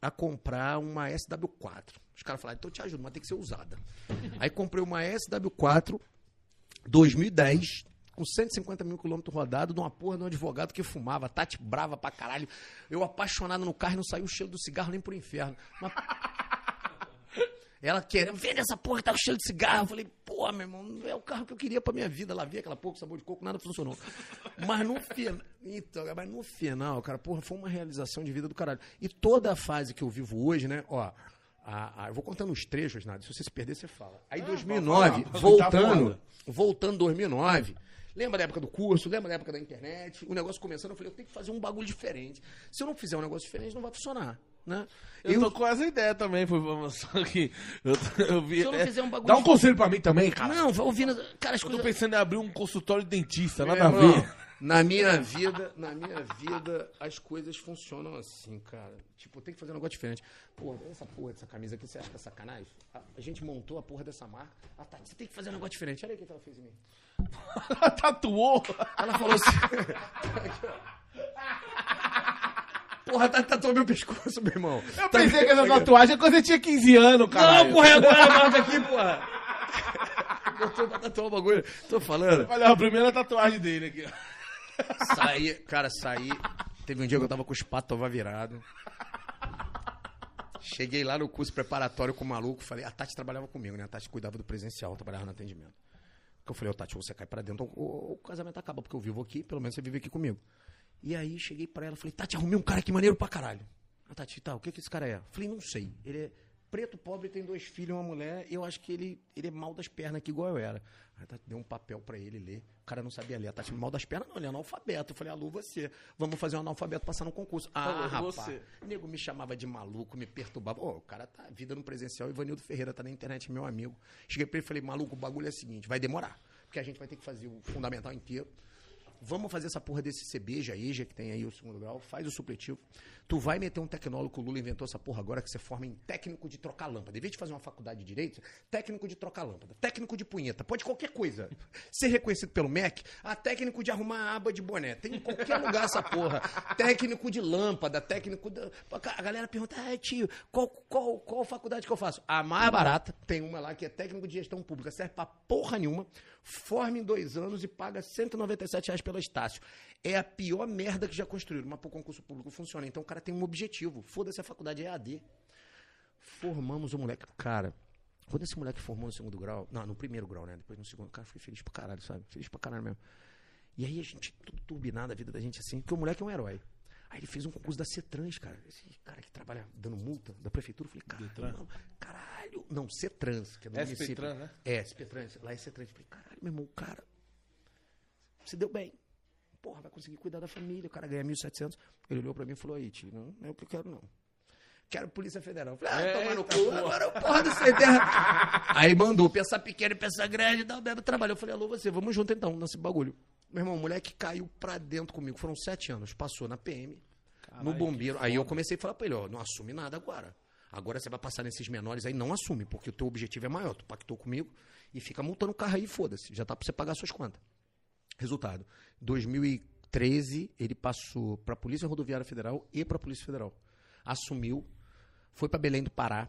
a comprar uma SW4. Os caras falaram, então eu te ajudo, mas tem que ser usada. Aí comprei uma SW4 2010, com 150 mil quilômetros rodados, de uma porra de um advogado que fumava, Tati brava pra caralho. Eu apaixonado no carro e não saiu o cheiro do cigarro nem pro inferno. Mas ela querendo, vende essa porra que tá com cheiro de cigarro. Eu falei, pô, meu irmão, não é o carro que eu queria pra minha vida. Lá vi aquela porra, com sabor de coco, nada funcionou. Mas no final, então, mas no final, cara, porra, foi uma realização de vida do caralho. E toda a fase que eu vivo hoje, né, ó, a- a- eu vou contando os trechos, nada. Se você se perder, você fala. Aí, 2009, pode falar, voltando, foda. voltando 2009. Lembra da época do curso, lembra da época da internet, o negócio começando, eu falei, eu tenho que fazer um bagulho diferente. Se eu não fizer um negócio diferente, não vai funcionar, né? Eu, tô com essa ideia também, foi só que eu, eu vi. Se eu não é, fizer um bagulho Dá um conselho pra mim também, cara. Não, vai ouvindo, cara, as Eu tô coisas... pensando em abrir um consultório de dentista, nada a irmão, ver. Na minha vida, na minha vida, as coisas funcionam assim, cara. Tipo, tem que fazer um negócio diferente. Porra, essa porra dessa camisa aqui, você acha que é sacanagem? A, a gente montou a porra dessa marca. Ah, tá, você tem que fazer um negócio diferente. Olha aí o que ela fez em mim. Tatuou. Ela falou assim. porra, tá tatuou meu pescoço, meu irmão. Eu pensei que essa tatuagem é quando você tinha 15 anos, cara. Não, porra, é agora a marca aqui, porra. Botou pra tatuar o bagulho. Tô falando. Olha, a primeira tatuagem dele aqui. ó. Saí, cara, saí. Teve um dia que eu tava com os patos virado. Cheguei lá no curso preparatório com o maluco. Falei, a Tati trabalhava comigo, né? A Tati cuidava do presencial, eu trabalhava no atendimento. Eu falei, ô Tati, ou você cai pra dentro, ou o casamento acaba, porque eu vivo aqui, pelo menos você vive aqui comigo. E aí cheguei pra ela, falei, Tati, arrumei um cara aqui maneiro pra caralho. A Tati, tá, o que que esse cara é? Falei, não sei. Ele é preto, pobre, tem dois filhos uma mulher. Eu acho que ele, ele é mal das pernas aqui, igual eu era. Aí a Tati deu um papel pra ele ler. O cara não sabia ler. A Tati, mal das pernas, não, ele é analfabeto. Eu falei, alô, você. Vamos fazer um analfabeto passar no concurso. Ah, rapaz. O nego me chamava de maluco, me perturbava. Ô, o cara tá vida no presencial. Ivanildo Ferreira tá na internet, meu amigo. Cheguei pra ele e falei, maluco, o bagulho é o seguinte, vai demorar. Porque a gente vai ter que fazer o fundamental inteiro. Vamos fazer essa porra desse CBJ, EJA, que tem aí o segundo grau, faz o supletivo. Tu vai meter um tecnólogo, que o Lula inventou essa porra agora, que você forma em técnico de trocar lâmpada. Em vez de fazer uma faculdade de direito, técnico de trocar lâmpada, técnico de punheta, pode qualquer coisa. Ser reconhecido pelo MEC, a técnico de arrumar a aba de boné. Tem em qualquer lugar essa porra. Técnico de lâmpada, técnico. Da... A galera pergunta, ah, tio, qual, qual, qual faculdade que eu faço? A mais barata, tem uma lá que é técnico de gestão pública, serve pra porra nenhuma, forma em dois anos e paga 197 reais pelo Estácio. É a pior merda que já construíram, mas pro concurso público funciona. Então o cara tem um objetivo. Foda-se a faculdade é AD. Formamos o moleque. Cara, quando esse moleque formou no segundo grau, não, no primeiro grau, né? Depois no segundo, cara, fui feliz pra caralho, sabe? Feliz pra caralho mesmo. E aí a gente, tudo turbinado a vida da gente assim, porque o moleque é um herói. Aí ele fez um concurso da Cetrans, cara. Esse cara que trabalha dando multa da prefeitura, eu falei, caralho, não, caralho. Não, Cetrans, que é do SP município. Trans, né? É, SP-Trans. Lá é C-Trans. Eu falei, caralho, meu irmão, o cara se deu bem. Porra, vai conseguir cuidar da família, o cara ganha 1.700. Ele olhou pra mim e falou, aí, tio, não, não é o que eu quero, não. Quero Polícia Federal. Eu falei, ah, toma no cu, agora porra do sem terra. Aí mandou, pensar pequeno e pensar grande, dá bebe trabalho. Eu falei, alô, você, vamos junto então, nesse bagulho. Meu irmão, o moleque caiu pra dentro comigo. Foram sete anos. Passou na PM, no bombeiro. Aí eu comecei a falar pra ele, ó, não assume nada agora. Agora você vai passar nesses menores aí, não assume, porque o teu objetivo é maior. Tu pactou comigo e fica multando o carro aí, foda-se. Já tá pra você pagar suas contas. Resultado: 2013, ele passou pra Polícia Rodoviária Federal e pra Polícia Federal. Assumiu, foi pra Belém do Pará,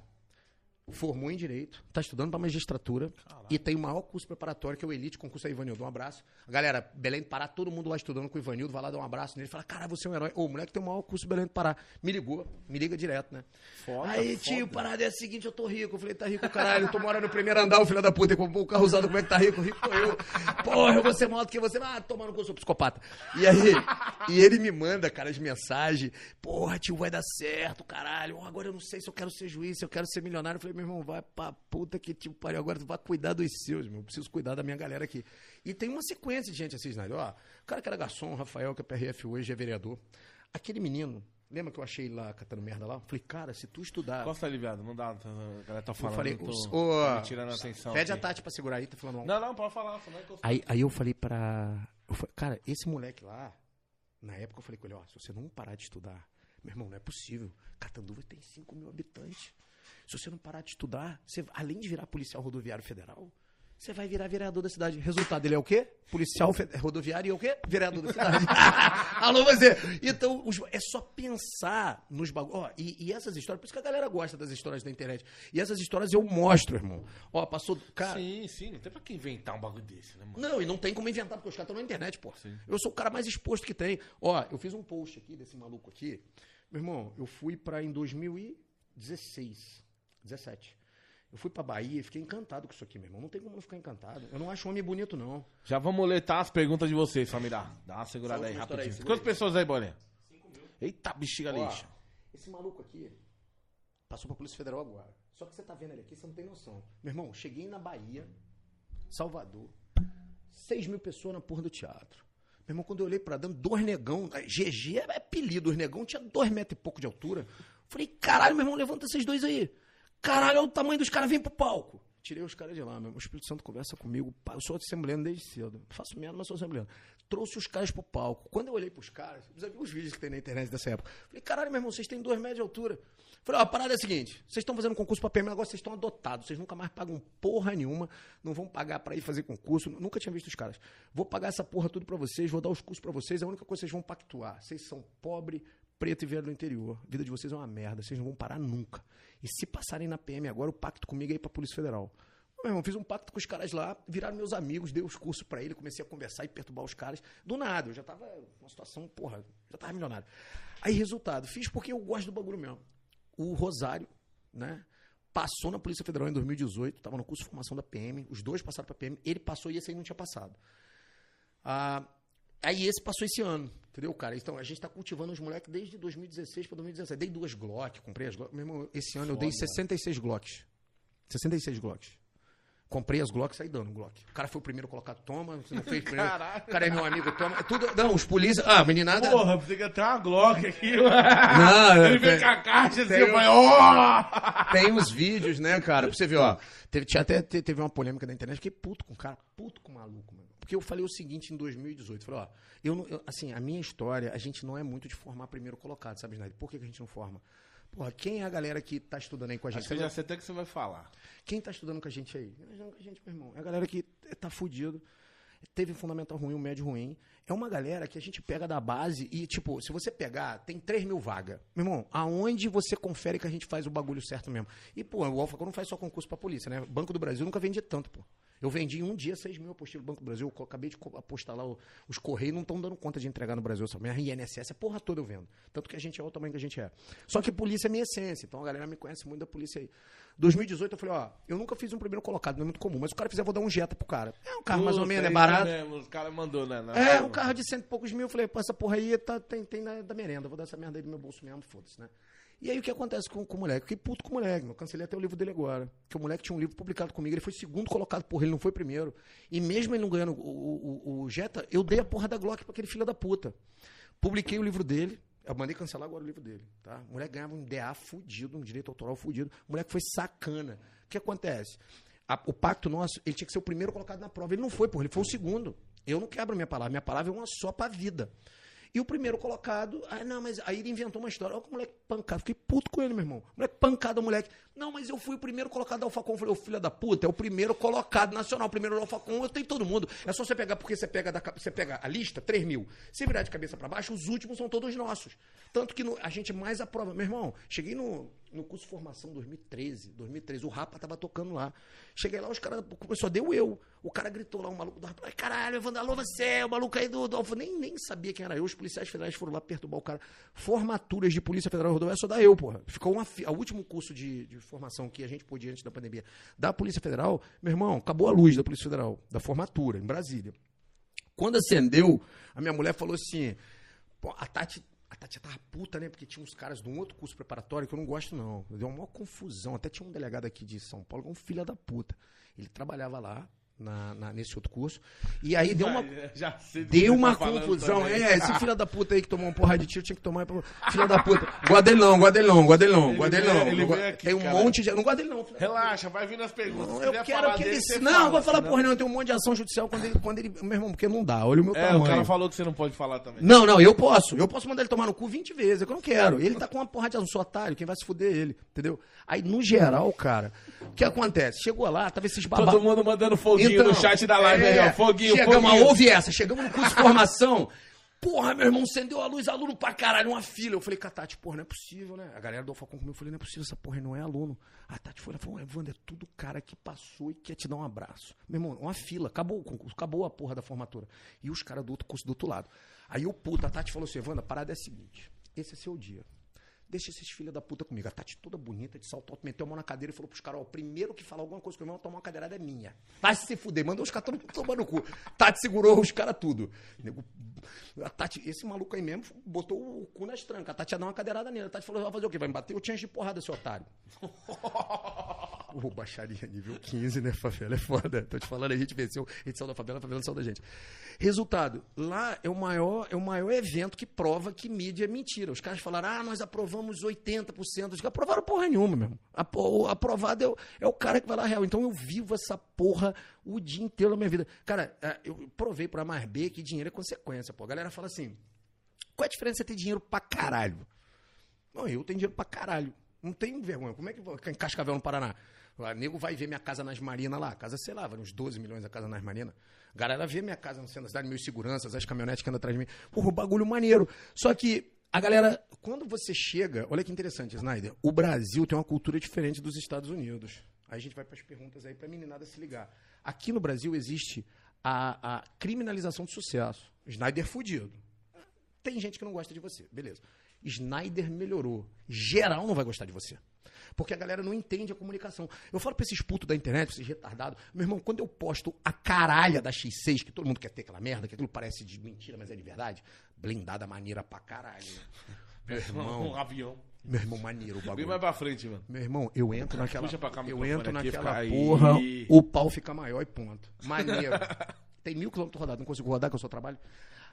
formou em Direito, tá estudando pra magistratura e tem o maior curso preparatório, que é o Elite, concurso aí, Ivanildo. Um abraço. Galera, Belém do Pará, todo mundo lá estudando com o Ivanildo, vai lá dar um abraço nele. Fala, cara, você é um herói. Ô, o moleque tem o maior curso Belém do Pará. Me ligou, me liga direto, né? Foda, aí, foda. tio, parada é a seguinte, eu tô rico. Eu falei, tá rico, caralho. Eu tô morando no primeiro andar, o filho da puta, comprou um carro usado, como é que tá rico? Rico tô eu. Porra, eu vou ser maior do que você. Ah, tomando com eu sou psicopata. E aí, e ele me manda, cara, as mensagens. Porra, tio, vai dar certo, caralho. Agora eu não sei se eu quero ser juiz, se eu quero ser milionário. Eu falei, meu irmão, vai pra puta que tipo pariu. Agora tu vai cuidar dos seus, meu. Eu preciso cuidar da minha galera aqui. E tem uma sequência de gente assim, Snyder. Ó, o cara que era garçom, o Rafael, que é PRF hoje, é vereador. Aquele menino, lembra que eu achei lá catando merda lá? Eu falei, cara, se tu estudar. Costa aliviado, não dá. tá- A galera tá Eu falando. falei, eu tô ô, me tirando a atenção. Pede a aqui. Tati pra segurar aí, tá falando mal. Não, não, pode falar. Não é eu- Aí, aí eu falei pra. eu falei, cara, esse moleque lá, na época eu falei com ele, ó, se você não parar de estudar, meu irmão, não é possível. Catanduva tem 5 mil habitantes. Se você não parar de estudar, você, além de virar policial rodoviário federal, Você vai virar vereador da cidade. Resultado, ele é o quê? Policial rodoviário e é o quê? Vereador da cidade. Alô, você. Então, os- é só pensar nos bagulhos. E, e essas histórias, por isso que a galera gosta das histórias da internet. E essas histórias eu mostro, irmão. Ó, passou. Cara, Sim, sim, não tem pra que inventar um bagulho desse, né, mano? não, e não tem como inventar, porque os caras estão na internet, pô. Sim. Eu sou o cara mais exposto que tem. Ó, eu fiz um post aqui desse maluco aqui. Meu irmão, eu fui pra em 2016, 17. Eu fui pra Bahia e fiquei encantado com isso aqui, meu irmão. Não tem como não ficar encantado. Eu não acho homem bonito, não. Já vamos letar as perguntas de vocês, família. Dá uma segurada aí, aí, rapidinho. segura Quantas aí. pessoas aí, Bolinha? Eita, bexiga Ó, lixa. esse maluco aqui passou pra Polícia Federal agora. Só que você tá vendo ele aqui, você não tem noção. Meu irmão, cheguei na Bahia, Salvador, 6 mil pessoas na porra do teatro. Meu irmão, quando eu olhei pra dentro, dois negão, GG é apelido, os negão tinha dois metros e pouco de altura. Falei, caralho, meu irmão, levanta esses dois aí. Caralho, olha o tamanho dos caras, vem pro palco. Tirei os caras de lá, meu. O Espírito Santo conversa comigo. Eu sou assembleano desde cedo. Faço merda, mas sou assembleano. Trouxe os caras pro palco. Quando eu olhei pros caras, os vídeos que tem na internet dessa época. Falei, caralho, meu irmão, vocês têm dois metros de altura. Falei, ó, a parada é a seguinte: vocês estão fazendo concurso pra PM, agora vocês estão adotados. Vocês nunca mais pagam porra nenhuma. Não vão pagar pra ir fazer concurso. Nunca tinha visto os caras. Vou pagar essa porra tudo pra vocês, vou dar os cursos pra vocês. A única coisa que vocês vão pactuar. Vocês são pobre, preto e velho do interior. A vida de vocês é uma merda. Vocês não vão parar nunca. E se passarem na PM agora, o pacto comigo é ir pra Polícia Federal. Meu irmão, fiz um pacto com os caras lá, viraram meus amigos, dei os cursos pra ele, comecei a conversar e perturbar os caras. Do nada, eu já tava numa situação, porra, já tava milionário. Aí, resultado, fiz porque eu gosto do bagulho mesmo. O Rosário, né, passou na Polícia Federal em 2018, tava no curso de formação da PM, os dois passaram pra PM, ele passou e esse aí não tinha passado. Ah, aí esse passou esse ano, entendeu, cara? Então, a gente tá cultivando os moleques desde 2016 pra 2017. Dei duas Glock, comprei as Glock. Meu irmão, esse ano eu dei 66 Glocks. 66 Glocks. Comprei as Glocks e saí dando Glock. O cara foi o primeiro colocado, toma. Você não fez primeiro. Caralho. O cara é meu amigo, toma. É Tudo, não, os polícias. Ah, meninada. Porra, você quer ter uma Glock aqui, mano. Não, Ele vem com a caixa assim, eu falei, ó! Tem os vídeos, né, cara? Pra você ver, ó. Teve, tinha até te- teve uma polêmica na internet. Fiquei puto com o cara, puto com o maluco, mano. Porque eu falei o seguinte em 2018. Falei, ó, eu, não- eu- assim, a minha história, a gente não é muito de formar primeiro colocado, sabe, Snyder? Por que, que a gente não forma? Porra, quem é a galera que tá estudando aí com a gente? Acho que eu já sei até que você vai falar. Quem tá estudando com a gente aí? Tá a gente, meu irmão? É a galera que tá fudido. Teve um fundamental ruim, um médio ruim. É uma galera que a gente pega da base e, tipo, se você pegar, tem 3 mil vagas. Meu irmão, aonde você confere que a gente faz o bagulho certo mesmo? E, pô, o Alfa não faz só concurso pra polícia, né? Banco do Brasil nunca vendi tanto, pô. Eu vendi em um dia 6 mil apostilas do Banco do Brasil. Eu acabei de apostar lá, os Correios não estão dando conta de entregar no Brasil. Essa minha INSS, a porra toda eu vendo. Tanto que a gente é o tamanho que a gente é. Só que polícia é minha essência. Então a galera me conhece muito da polícia aí. 2018 eu falei, ó, eu nunca fiz um primeiro colocado, não é muito comum. Mas se o cara fizer, vou dar um Jetta pro cara. É um carro mais ou menos, é barato. Mesmo, os caras mandou, né? Na- É, um carro de cento e poucos mil. Eu falei, pô, essa porra aí tá, tem, tem na, da merenda. Vou dar essa merda aí do meu bolso mesmo, foda-se, né? E aí o que acontece com, com o moleque? Eu fiquei puto com o moleque, meu. Cancelei até o livro dele agora. Porque o moleque tinha um livro publicado comigo, ele foi segundo colocado, porra, ele não foi primeiro. E mesmo ele não ganhando o, o, o- o Jetta, eu dei a porra da Glock pra aquele filho da puta. Publiquei o livro dele. Eu mandei cancelar agora o livro dele, tá? O moleque ganhava um DA fudido, um direito autoral fudido. O moleque foi sacana. O que acontece? A- o pacto nosso, ele tinha que ser o primeiro colocado na prova. Ele não foi, porra, ele foi o segundo. Eu não quebro minha palavra. Minha palavra é uma só pra vida. E o primeiro colocado, ah, não, mas aí ele inventou uma história. Olha que moleque pancado. Fiquei puto com ele, meu irmão. Moleque pancado, moleque. Não, mas eu fui o primeiro colocado da Alfacom. Falei, ô filho da puta, é o primeiro colocado nacional. O primeiro da eu tenho todo mundo. É só você pegar, porque você pega, da, você pega a lista, 3 mil. Se virar de cabeça pra baixo, os últimos são todos nossos. Tanto que no- a gente mais aprova. Meu irmão, cheguei no, no curso formação 2013. 2013, o Rapa tava tocando lá. Cheguei lá, os caras começou a deu eu. O cara gritou lá, um maluco do Rapa. Ai, caralho, Evandro, alô, você é o maluco aí do, do Alfa. Nem, nem sabia quem era eu. Os policiais federais foram lá perturbar o cara. Formaturas de Polícia Federal Rodoviária só dá eu, porra. Ficou uma. O último curso de, de formação que a gente podia antes da pandemia da Polícia Federal, meu irmão, acabou a luz da Polícia Federal, da formatura, em Brasília. Quando acendeu, a minha mulher falou assim: a Tati. A Tati tava puta, né? Porque tinha uns caras de um outro curso preparatório que eu não gosto, não. Deu uma maior confusão. Até tinha um delegado aqui de São Paulo, um filho da puta. Ele trabalhava lá, na, na- nesse outro curso. E aí deu uma. Já- já Deu uma tá falando confusão. também. É, esse filho da puta aí que tomou uma porra de tiro tinha que tomar. Filho da puta. Não, gosto dele não, Ele ele go- veio aqui, Tem um cara. monte de. Não gosto dele não. filho da puta. Relaxa, vai vindo as perguntas. Não, eu quero que ele. Não, fala, vou falar senão- porra, não. Tem um monte de ação judicial quando ele. Quando ele meu irmão, porque não dá. Olha o meu É, tamanho. o cara falou que você não pode falar também. Não, não, eu posso. Eu posso mandar ele tomar no cu 20 vezes, é que eu não quero. Ele tá com uma porra de azul, sou otário, quem vai se fuder é ele, entendeu? Aí, no geral, cara, o que acontece? Chegou lá, tava esses Todo babados. mundo mandando foguinho foguinho no chat da live aí, ó. Foguinho, chegamos, foguinho. ouve essa, chegamos no curso de formação. Porra, meu irmão, acendeu a luz, aluno pra caralho, uma fila. Eu falei com a Tati, porra, não é possível, né? A galera do Alfacom comigo, eu falei, não é possível, essa porra não é aluno. A Tati foi, ela falou, Evandro, é tudo cara que passou e quer te dar um abraço. Meu irmão, uma fila, acabou o concurso, acabou a porra da formatura. E os caras do outro curso do outro lado. Aí o puta, a Tati falou assim, Evandro, a parada é a seguinte, esse é seu dia. Deixa esses filhos da puta comigo. A Tati toda bonita, de salto alto, meteu a mão na cadeira e falou pros caras, ó, o primeiro que falar alguma coisa com o irmão, tomar uma cadeirada é minha. Vai se fuder, mandou os caras todo mundo tomar no cu. Tati segurou os caras tudo. Nego- A Tati, esse maluco aí mesmo, botou o cu nas trancas. A Tati ia dar uma cadeirada nele. A Tati falou, vai fazer o quê? Vai me bater? Eu tinha de porrada, seu otário. Ô, baixaria nível 15, né, favela? É foda. Tô te falando, a gente venceu a edição da favela, a favela saiu da gente. Resultado, lá é o maior, é o maior evento que prova que mídia é mentira. Os caras falaram, ah, nós aprovamos 80%. Os caras aprovaram porra nenhuma, mesmo. O aprovado é o, é o cara que vai lá real. Então eu vivo essa porra o dia inteiro da minha vida. Cara, eh, eu provei pra mais B que dinheiro é consequência, pô. A galera fala assim, qual é a diferença ter dinheiro pra caralho? Não, eu tenho dinheiro pra caralho. Não tenho vergonha. Como é que em Cascavel, no Paraná? O nego vai ver minha casa nas Marinas lá. Casa, sei lá, uns 12 milhões a casa nas Marinas. A galera vê minha casa no centro da cidade, meus seguranças, as caminhonetes que andam atrás de mim. Porra, bagulho maneiro. Só que a galera, quando você chega, olha que interessante, Snyder. O Brasil tem uma cultura diferente dos Estados Unidos. Aí a gente vai para as perguntas aí pra meninada se ligar. Aqui no Brasil existe a, a criminalização do sucesso. Snyder fudido. Tem gente que não gosta de você, beleza. Snyder melhorou. Geral não vai gostar de você. Porque a galera não entende a comunicação. Eu falo pra esses putos da internet, pra esses retardados, meu irmão, quando eu posto a caralha da X6, que todo mundo quer ter aquela merda, que aquilo parece de mentira, mas é de verdade, blindada maneira pra caralho. Meu Um irmão, avião. meu irmão, maneiro o Vem bagulho. mais pra frente, mano. Meu irmão, eu entro naquela. Puxa pra cá eu entro aqui, naquela fica aí. porra, o pau fica maior e ponto. Maneiro. Tem mil quilômetros rodados, não consigo rodar, que eu só trabalho.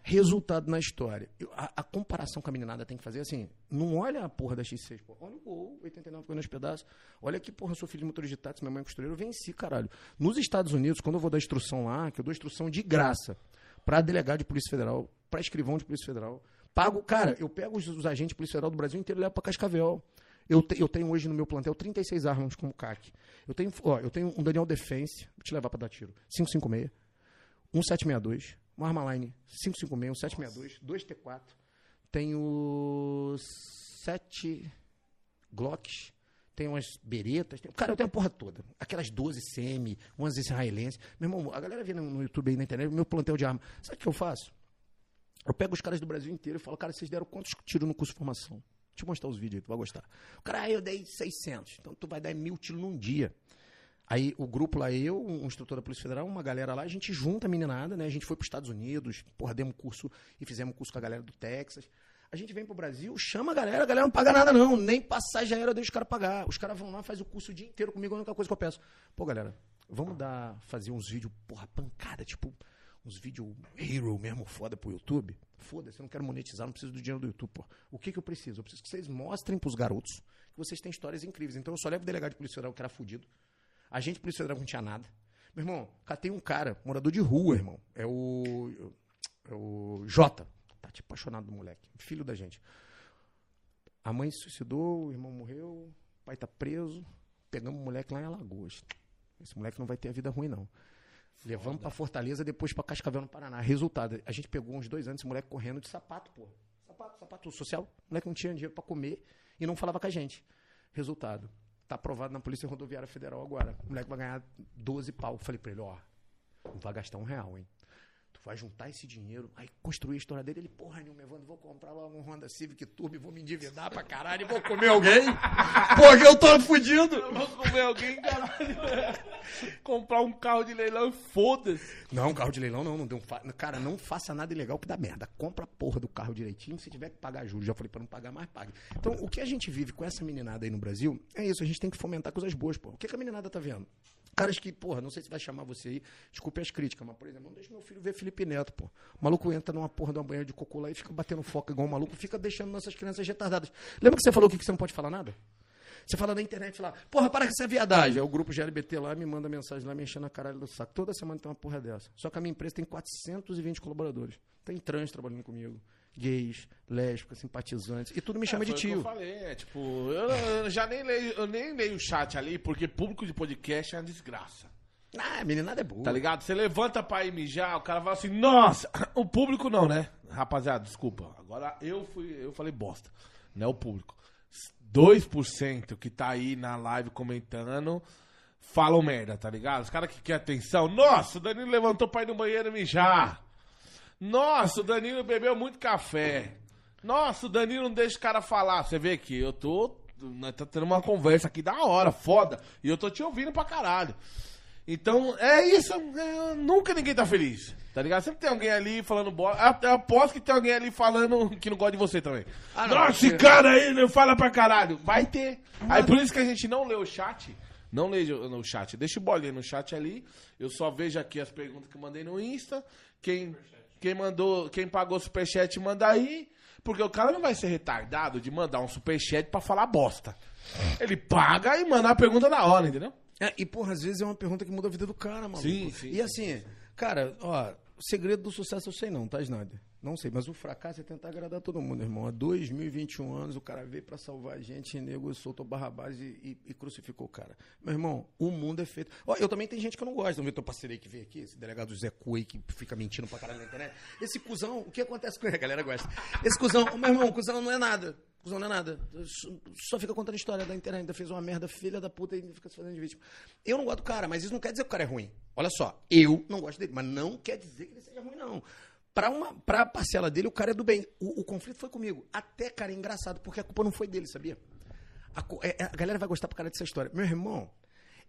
Resultado na história. Eu- a, a comparação com a meninada tem que fazer assim. Não olha a porra da X6, pô. Olha o gol, 89 ficou nos pedaços. Olha que, porra, eu sou filho de motorista de táxi, minha mãe é costureira, eu venci, caralho. Nos Estados Unidos, quando eu vou dar instrução lá, que eu dou instrução de graça pra delegado de Polícia Federal, pra escrivão de Polícia Federal, pago, cara, eu pego os, os agentes Federal do Brasil inteiro e levo pra Cascavel. Eu, te- eu tenho hoje no meu plantel 36 armas como CAC. Eu tenho, ó, eu tenho um Daniel Defense, vou te levar pra dar tiro. 556, 1762, um Armaline 556, um 762, 2 T4. Tenho sete Glocks, tenho umas beretas. Tenho, cara, eu tenho a porra toda. Aquelas 12 CM, umas israelenses. Meu irmão, a galera vê no, YouTube aí na internet, meu plantel de arma. Sabe o que eu faço? Eu pego os caras do Brasil inteiro e falo, cara, vocês deram quantos tiros no curso de formação? Deixa eu mostrar os vídeos aí, tu vai gostar. O cara, ah, eu dei 600. Então tu vai dar mil tiros num dia. Aí o grupo lá, eu, um instrutor da Polícia Federal, uma galera lá, a gente junta a meninada, né? A gente foi para os Estados Unidos, porra, demos curso e fizemos curso com a galera do Texas. A gente vem pro Brasil, chama a galera, a galera não paga nada não, nem passagem aérea eu os caras pagar. Os caras vão lá, faz o curso o dia inteiro comigo, a única coisa que eu peço. Pô, galera, vamos dar, fazer uns vídeos, porra, pancada, tipo, uns vídeos hero mesmo, foda pro YouTube? Foda-se, eu não quero monetizar, não preciso do dinheiro do YouTube, pô. O que que eu preciso? Eu preciso que vocês mostrem pros garotos que vocês têm histórias incríveis. Então eu só levo o delegado de polícia federal que era fudido, Agente de Polícia Federal não tinha nada. Meu irmão, catei um cara, morador de rua, irmão. É o. É o Jota. Tá tipo apaixonado do moleque. Filho da gente. A mãe se suicidou, o irmão morreu, o pai tá preso. Pegamos o moleque lá em Alagoas. Esse moleque não vai ter a vida ruim, não. Levamos pra Fortaleza, depois pra Cascavel, no Paraná. Resultado, a gente pegou uns dois anos esse moleque correndo de sapato, pô. Sapato, sapato social. O moleque não tinha dinheiro pra comer e não falava com a gente. Resultado, tá aprovado na Polícia Rodoviária Federal agora. O moleque vai ganhar 12 pau. Falei pra ele, ó, não vai gastar um real, hein? Tu vai juntar esse dinheiro, aí construir a história dele. Ele, porra nenhuma, Evandro, vou comprar um Honda Civic Turbo vou me endividar pra caralho e vou comer alguém. Porque eu tô fudido. Vamos comer alguém, caralho. Comprar um carro de leilão foda-se. Não, carro de leilão não, não deu. fa- Cara, não faça nada ilegal que dá merda. Compra a porra do carro direitinho. Se tiver que pagar juros, já falei pra não pagar mais, pague. Então, o que a gente vive com essa meninada aí no Brasil é isso. A gente tem que fomentar coisas boas, pô. O que, que a meninada tá vendo? Caras que, porra, não sei se vai chamar você aí, desculpe as críticas, mas, por exemplo, não deixa meu filho ver Felipe Neto, pô. O maluco entra numa porra de uma banheira de cocô lá e fica batendo foca igual um maluco, fica deixando nossas crianças retardadas. Lembra que você falou que você não pode falar nada? Você fala na internet lá, porra, para com essa viadagem. Aí o grupo GLBT lá me manda mensagem lá, me enchendo a caralho do saco. Toda semana tem uma porra dessa. Só que a minha empresa tem 420 colaboradores. Tem trans trabalhando comigo. Gays, lésbicas, simpatizantes. E tudo me chama É, de foi o que tio. Eu falei, é tipo, eu, eu já nem leio, eu nem leio o chat ali, porque público de podcast é uma desgraça. Ah, meninada é boa. Tá ligado? Você levanta pra ir mijar, o cara fala assim, nossa, o público não, né? Rapaziada, desculpa. Agora eu fui, eu falei bosta. Não é o público. 2% que tá aí na live comentando falam merda, tá ligado? Os caras que querem atenção. Nossa, o Danilo levantou pra ir no banheiro mijar. Nossa, o Danilo bebeu muito café. Nossa, o Danilo não deixa o cara falar. Você vê que eu tô. Nós tá tendo uma conversa aqui da hora, foda. E eu tô te ouvindo pra caralho. Então, é isso. é, nunca ninguém tá feliz. Tá ligado? Sempre tem alguém ali falando bosta. Eu aposto que tem alguém ali falando que não gosta de você também. Ah, não, Nossa, esse cara aí não fala pra caralho. Vai ter. Aí por isso que a gente não lê o chat. Não lê no chat. Deixa o bolinha no chat ali. Eu só vejo aqui as perguntas que eu mandei no Insta. Quem, quem mandou, quem pagou superchat, manda aí. Porque o cara não vai ser retardado de mandar um superchat pra falar bosta. Ele paga e manda a pergunta na hora, entendeu? É, e, porra, às vezes é uma pergunta que muda a vida do cara, maluco. Sim, sim, E sim, assim, cara, ó, o segredo do sucesso eu sei não, tá, Snyder? Não sei, mas o fracasso é tentar agradar todo mundo, irmão. Há 2021 anos o cara veio pra salvar a gente, e nego soltou Barrabás e, e, e crucificou o cara. Meu irmão, o mundo é feito. Ó, eu também tenho gente que eu não gosto. Não vê teu parceiro aí que veio aqui, esse delegado Zé Cui que fica mentindo pra caralho na internet. Esse cuzão, o que acontece com ele? A galera gosta. Esse cuzão, meu irmão, cuzão não é nada. Cusão não é nada. Só fica contando história da internet. Ainda fez uma merda, filha da puta, e ainda fica se fazendo de vítima. Eu não gosto do cara, mas isso não quer dizer que o cara é ruim. Olha só, eu não gosto dele, mas não quer dizer que ele seja ruim, não. Pra, uma, pra parcela dele, o cara é do bem. O, o conflito foi comigo. Até, cara, é engraçado, porque a culpa não foi dele, sabia? A, é- é- a galera vai gostar pra cara dessa história. Meu irmão,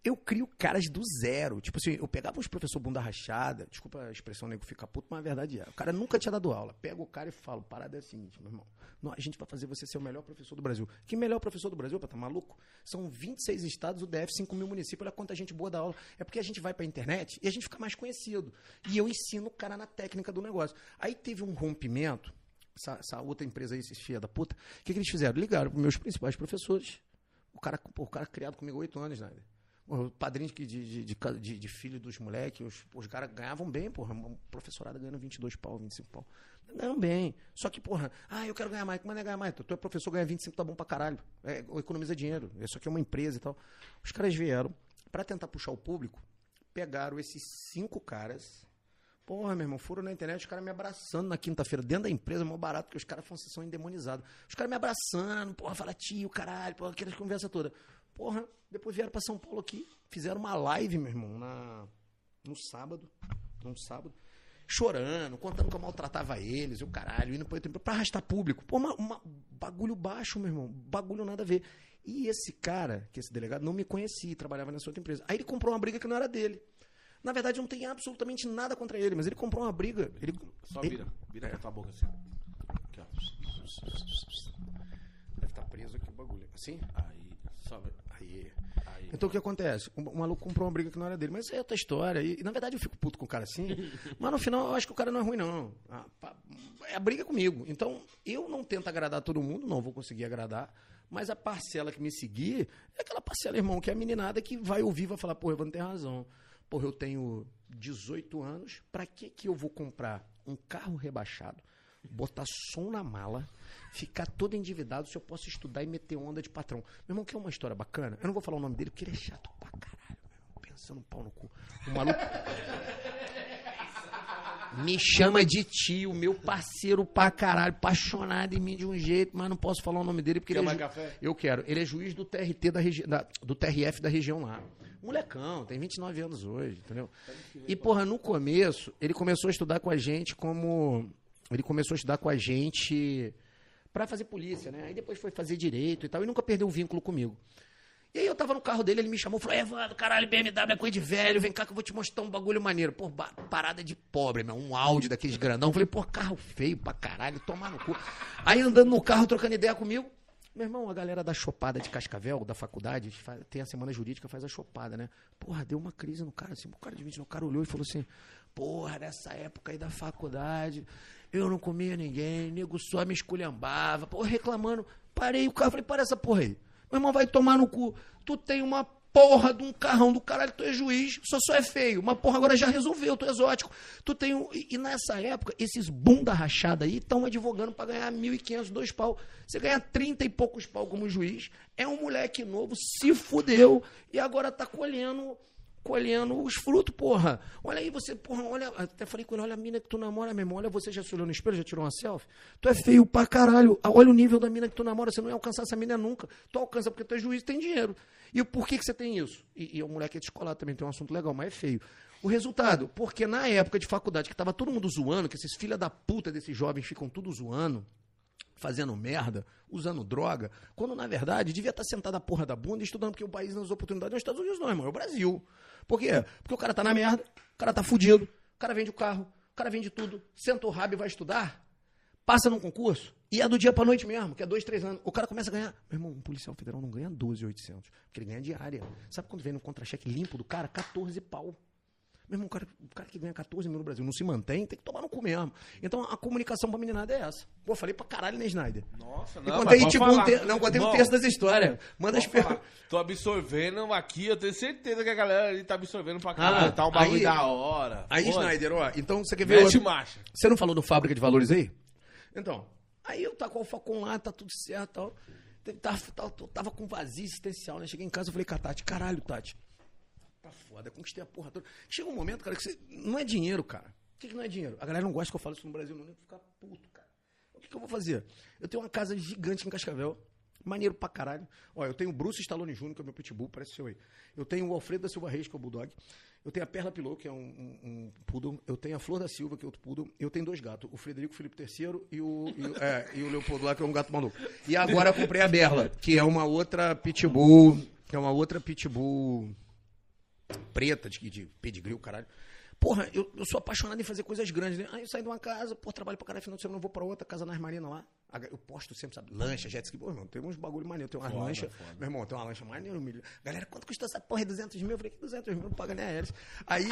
eu crio caras do zero. Tipo assim, eu pegava uns professor bunda rachada, desculpa a expressão, nego fica puto, mas a verdade é. O cara nunca tinha dado aula. Pego o cara e falo, parada é a seguinte, meu irmão. Não, a gente vai fazer você ser o melhor professor do Brasil. Que melhor professor do Brasil, pra tá maluco? São 26 estados, o DF, 5 mil municípios, olha quanta gente boa da aula. É porque a gente vai pra internet e a gente fica mais conhecido. E eu ensino o cara na técnica do negócio. Aí teve um rompimento, essa, essa outra empresa aí, esses filha da puta, o que, que eles fizeram? Ligaram pros meus principais professores. O cara, o cara criado comigo há oito anos, né? O padrinho de, de, de, de, filho dos moleques, os, os caras ganhavam bem, porra. Um professorado ganhando 22 pau, 25 pau. Ganham bem. Só que, porra, ah, eu quero ganhar mais. Como é ganhar mais? Tu, é professor, ganha 25, tá bom pra caralho. É, economiza dinheiro. Isso aqui é uma empresa e tal. Os caras vieram, pra tentar puxar o público, pegaram esses cinco caras. Porra, meu irmão, foram na internet, os caras me abraçando na quinta-feira, dentro da empresa, mó barato, porque os caras são, são endemonizados. Os caras me abraçando, porra, fala tio, caralho, porra, aquelas conversas todas. Porra, depois vieram pra São Paulo aqui, fizeram uma live, meu irmão, na, no sábado, num sábado, chorando, contando que eu maltratava eles, e o caralho, indo pra, pra arrastar público. Pô, uma, uma- bagulho baixo, meu irmão, bagulho nada a ver. E esse cara, que esse delegado, não me conhecia, trabalhava nessa outra empresa. Aí ele comprou uma briga que não era dele. Na verdade, eu não tenho absolutamente nada contra ele, mas ele comprou uma briga. Ele, Só vira. Vira pra tua boca assim. Aqui, ó. Deve estar preso aqui o bagulho. Assim? Aí, sobe. Aí. Aí. Então o que acontece? O, maluco comprou uma briga que não era dele. Mas é outra história. E, na verdade eu fico puto com o cara assim. mas no final eu acho que o cara não é ruim, não. Ah, é a briga comigo. Então eu não tento agradar todo mundo, não vou conseguir agradar. Mas a parcela que me seguir é aquela parcela, irmão, que é a meninada que vai ouvir e vai falar, porra, Evandro tem razão. Porra, eu tenho 18 anos, pra que que eu vou comprar um carro rebaixado, botar som na mala, ficar todo endividado se eu posso estudar e meter onda de patrão? Meu irmão, quer uma história bacana? Eu não vou falar o nome dele porque ele é chato pra caralho, meu irmão. Pensando um pau no cu. O maluco. Me chama de tio, meu parceiro pra caralho, apaixonado em mim de um jeito, mas não posso falar o nome dele porque Quer ele é ju- café? Eu quero. Ele é juiz do TRT da região, do TRF da região lá. Molecão, tem 29 anos hoje, entendeu? E porra, no começo, ele começou a estudar com a gente como ele começou a estudar com a gente pra fazer polícia, né? Aí depois foi fazer direito e tal, e nunca perdeu o vínculo comigo. E aí eu tava no carro dele, ele me chamou, falou, Evandro, caralho, BMW é coisa de velho, vem cá que eu vou te mostrar um bagulho maneiro. Pô, parada de pobre, meu, um áudio daqueles grandão. Falei, pô, carro feio pra caralho, tomar no cu. Aí andando no carro, trocando ideia comigo, meu irmão, a galera da chopada de Cascavel, da faculdade, fa- tem a semana jurídica, faz a chopada, né? Porra, deu uma crise no cara, assim, o cara de 20 no cara olhou e falou assim, porra, nessa época aí da faculdade, eu não comia ninguém, nego só me esculhambava, porra, reclamando. Parei o carro, falei, para essa porra aí. Meu irmão vai tomar no cu. Tu tem uma porra de um carrão do caralho, tu é juiz, só só é feio. Mas porra, agora já resolveu, tu é exótico. Tu tem um... e, e nessa época, esses bunda rachada aí estão advogando pra ganhar 1.500, dois pau. Você ganha 30 e poucos pau como juiz, é um moleque novo, se fudeu e agora tá colhendo colhendo os frutos, porra. Olha aí, você, porra, olha. Até falei com ele, olha a mina que tu namora, meu irmão. Olha, você já se olhou no espelho, já tirou uma selfie? Tu é feio pra caralho. Ah, Olha o nível da mina que tu namora, você não ia alcançar essa mina nunca. Tu alcança porque tu é juiz tem dinheiro. E por que, que você tem isso? E, e o moleque é descolado também, tem um assunto legal, mas é feio. O resultado, porque na época de faculdade, que tava todo mundo zoando, que esses filha da puta desses jovens ficam tudo zoando, fazendo merda, usando droga, quando na verdade devia estar sentado a porra da bunda estudando, porque o país nas oportunidades não é os Estados Unidos, não, irmão, é o Brasil. Por quê? Porque o cara tá na merda, o cara tá fudido, o cara vende o carro, o cara vende tudo, senta o rabo e vai estudar, passa num concurso, e é do dia pra noite mesmo, que é dois, três anos. O cara começa a ganhar. Meu irmão, um policial federal não ganha 12,800, porque ele ganha diária. Sabe quando vem no contra-cheque limpo do cara? 14 pau. Meu irmão, o cara, o cara que ganha 14 mil no Brasil não se mantém, tem que tomar no cu mesmo. Então a comunicação pra meninada é essa. Pô, falei pra caralho, né, Snyder? Nossa, E não, contei, mas pode tipo, falar. um ter... Não, contei um Irmão, terço das histórias. Manda as perguntas. Tô absorvendo aqui, eu tenho certeza que a galera ali tá absorvendo pra caralho. tá um bagulho Ah, aí- da hora. Aí, Pô, Snyder, ó, então você quer ver. Mete marcha. Você não falou do fábrica de valores aí? Então, aí eu tava com o Falcon lá, tá tudo certo tal. Tava, tava, tava com vazio existencial, né? Cheguei em casa e falei com a Tati, caralho, Tati. Tá foda, conquistei a porra toda. Chega um momento, cara, que você. Não é dinheiro, cara. O que, que não é dinheiro? A galera não gosta que eu falo isso no Brasil, não, nem ficar puto, cara. O que, que eu vou fazer? Eu tenho uma casa gigante em Cascavel. Maneiro pra caralho. Ó, eu tenho o Bruce Stallone Jr., que é meu pitbull, parece seu aí. Eu tenho o Alfredo da Silva Reis, que é o Bulldog. Eu tenho a Perla Pilou, que é um, um, um poodle. Eu tenho a Flor da Silva, que é outro poodle. Eu tenho dois gatos, o Frederico Felipe III e o, e, é, e o Leopoldo lá, que é um gato maluco. E agora comprei a Berla, que é uma outra pitbull, que é uma outra pitbull preta, de, de pedigree, o caralho. Porra, eu, eu sou apaixonado em fazer coisas grandes, né? Aí eu saio de uma casa, pô, trabalho pra caralho, final de semana eu vou pra outra, casa nas marinas lá. Eu posto sempre, sabe, lancha, jet ski. Pô, irmão, tem uns bagulho maneiro, tem umas Foda, lanchas. foda. Meu irmão, tem uma lancha maneira, um milhão. Galera, quanto custou essa porra? É 200 mil? Eu falei, que 200 mil? Não paga nem a hélice. Aí,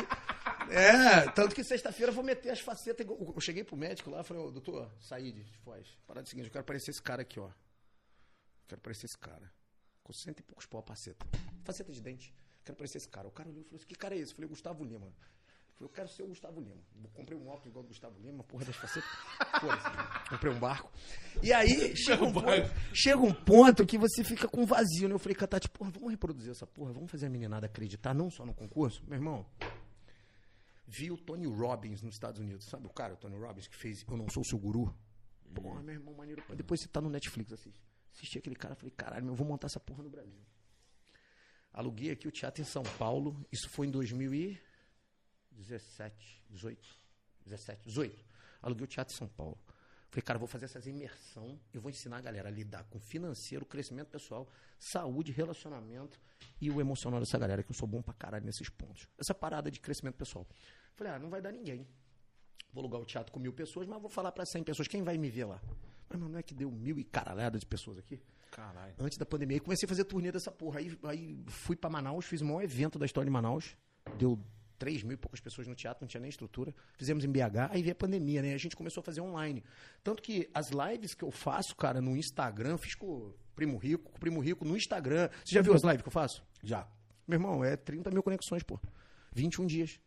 é, tanto que sexta-feira eu vou meter as facetas. Eu cheguei pro médico lá, falei, ô, doutor, saí de Foz. Parada do seguinte, eu quero parecer esse cara aqui, ó. Quero parecer esse cara. Com cento e poucos pau a faceta. Faceta de dente. Quero parecer esse cara. O cara olhou e falou assim: que cara é esse? Eu falei, Gustavo Lima. Eu falei, eu quero ser o Gustavo Lima. Eu comprei um óculos igual do Gustavo Lima, porra das facetas. Comprei um barco. E aí, chega um, ponto, chega um ponto que você fica com vazio, né? Eu falei, Catati, porra, vamos reproduzir essa porra, vamos fazer a meninada acreditar, não só no concurso. Meu irmão, vi o Tony Robbins nos Estados Unidos. Sabe o cara, o Tony Robbins, que fez Eu Não Sou Seu Guru? Porra, meu irmão, maneiro. Depois você tá no Netflix, assiste. Assisti aquele cara, falei, caralho, meu, eu vou montar essa porra no Brasil. Aluguei aqui o teatro em São Paulo. Isso foi em 2017, 18, 17, 18. Aluguei o teatro em São Paulo. Falei, cara, vou fazer essa imersão. Eu vou ensinar a galera a lidar com financeiro, crescimento pessoal, saúde, relacionamento e o emocional dessa galera, que eu sou bom pra caralho nesses pontos. Essa parada de crescimento pessoal. Falei, ah, não vai dar ninguém. Vou alugar o teatro com mil pessoas, mas vou falar pra 100 pessoas. Quem vai me ver lá? Mas meu, não é que deu mil e caralhada de pessoas aqui? Caralho. antes da pandemia. E comecei a fazer turnê dessa porra. Aí, aí fui pra Manaus, fiz o maior evento da história de Manaus. Deu 3 mil e poucas pessoas no teatro, não tinha nem estrutura. Fizemos em BH, aí veio a pandemia, né? A gente começou a fazer online. Tanto que as lives que eu faço, cara, no Instagram, fiz com o Primo Rico, com o Primo Rico no Instagram. Você já viu as lives que eu faço? Já. Meu irmão, é 30 mil conexões, pô. 21 dias.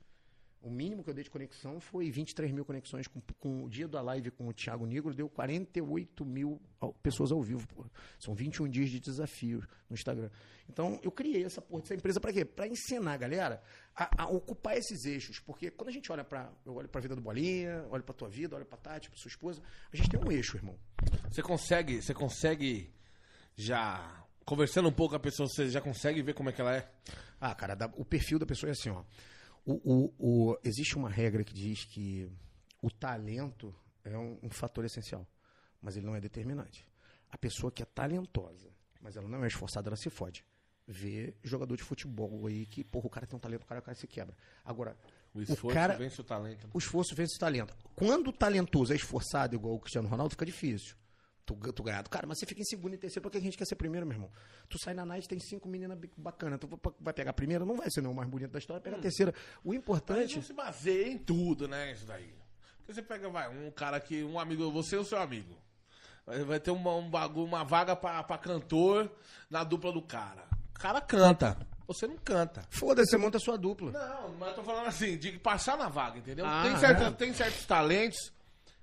O mínimo que eu dei de conexão foi 23 mil conexões. Com, com o dia da live com o Thiago Negro, deu 48 mil pessoas ao vivo, pô. São 21 dias de desafio no Instagram. Então, eu criei essa porra dessa empresa pra quê? Pra ensinar a galera a, a ocupar esses eixos. Porque quando a gente olha pra. Eu olho pra vida do Bolinha, olho pra tua vida, olho pra Tati, pra sua esposa, a gente tem um eixo, irmão. Você consegue, você consegue já conversando um pouco com a pessoa, você já consegue ver como é que ela é? Ah, cara, o perfil da pessoa é assim, ó. O, o- o- existe uma regra que diz que o talento é um, um fator essencial, mas ele não é determinante. A pessoa que é talentosa, mas ela não é esforçada, ela se fode. Vê jogador de futebol aí que, porra, o cara tem um talento, o cara, o cara se quebra. Agora, O esforço cara- vence o talento. o esforço vence o talento. Quando o talentoso é esforçado, igual o Cristiano Ronaldo, fica difícil. Tu, tu ganhar do cara, mas você fica em segundo e terceiro, porque a gente quer ser primeiro, meu irmão. Tu sai na night, tem cinco meninas bacanas. Tu vai- pegar a primeira, não vai ser não, o mais bonito da história, pega a terceira. O Mas importante. não se baseia em tudo, né, isso daí. Porque você pega, vai, um cara que, um amigo, você e o seu amigo. Vai, ter uma, um bagulho, uma vaga pra, pra cantor na dupla do cara. O cara canta, você não canta. Foda-se, você monta a sua dupla. Não, mas eu tô falando assim, de passar na vaga, entendeu? Ah, tem, certa- é. tem certos talentos,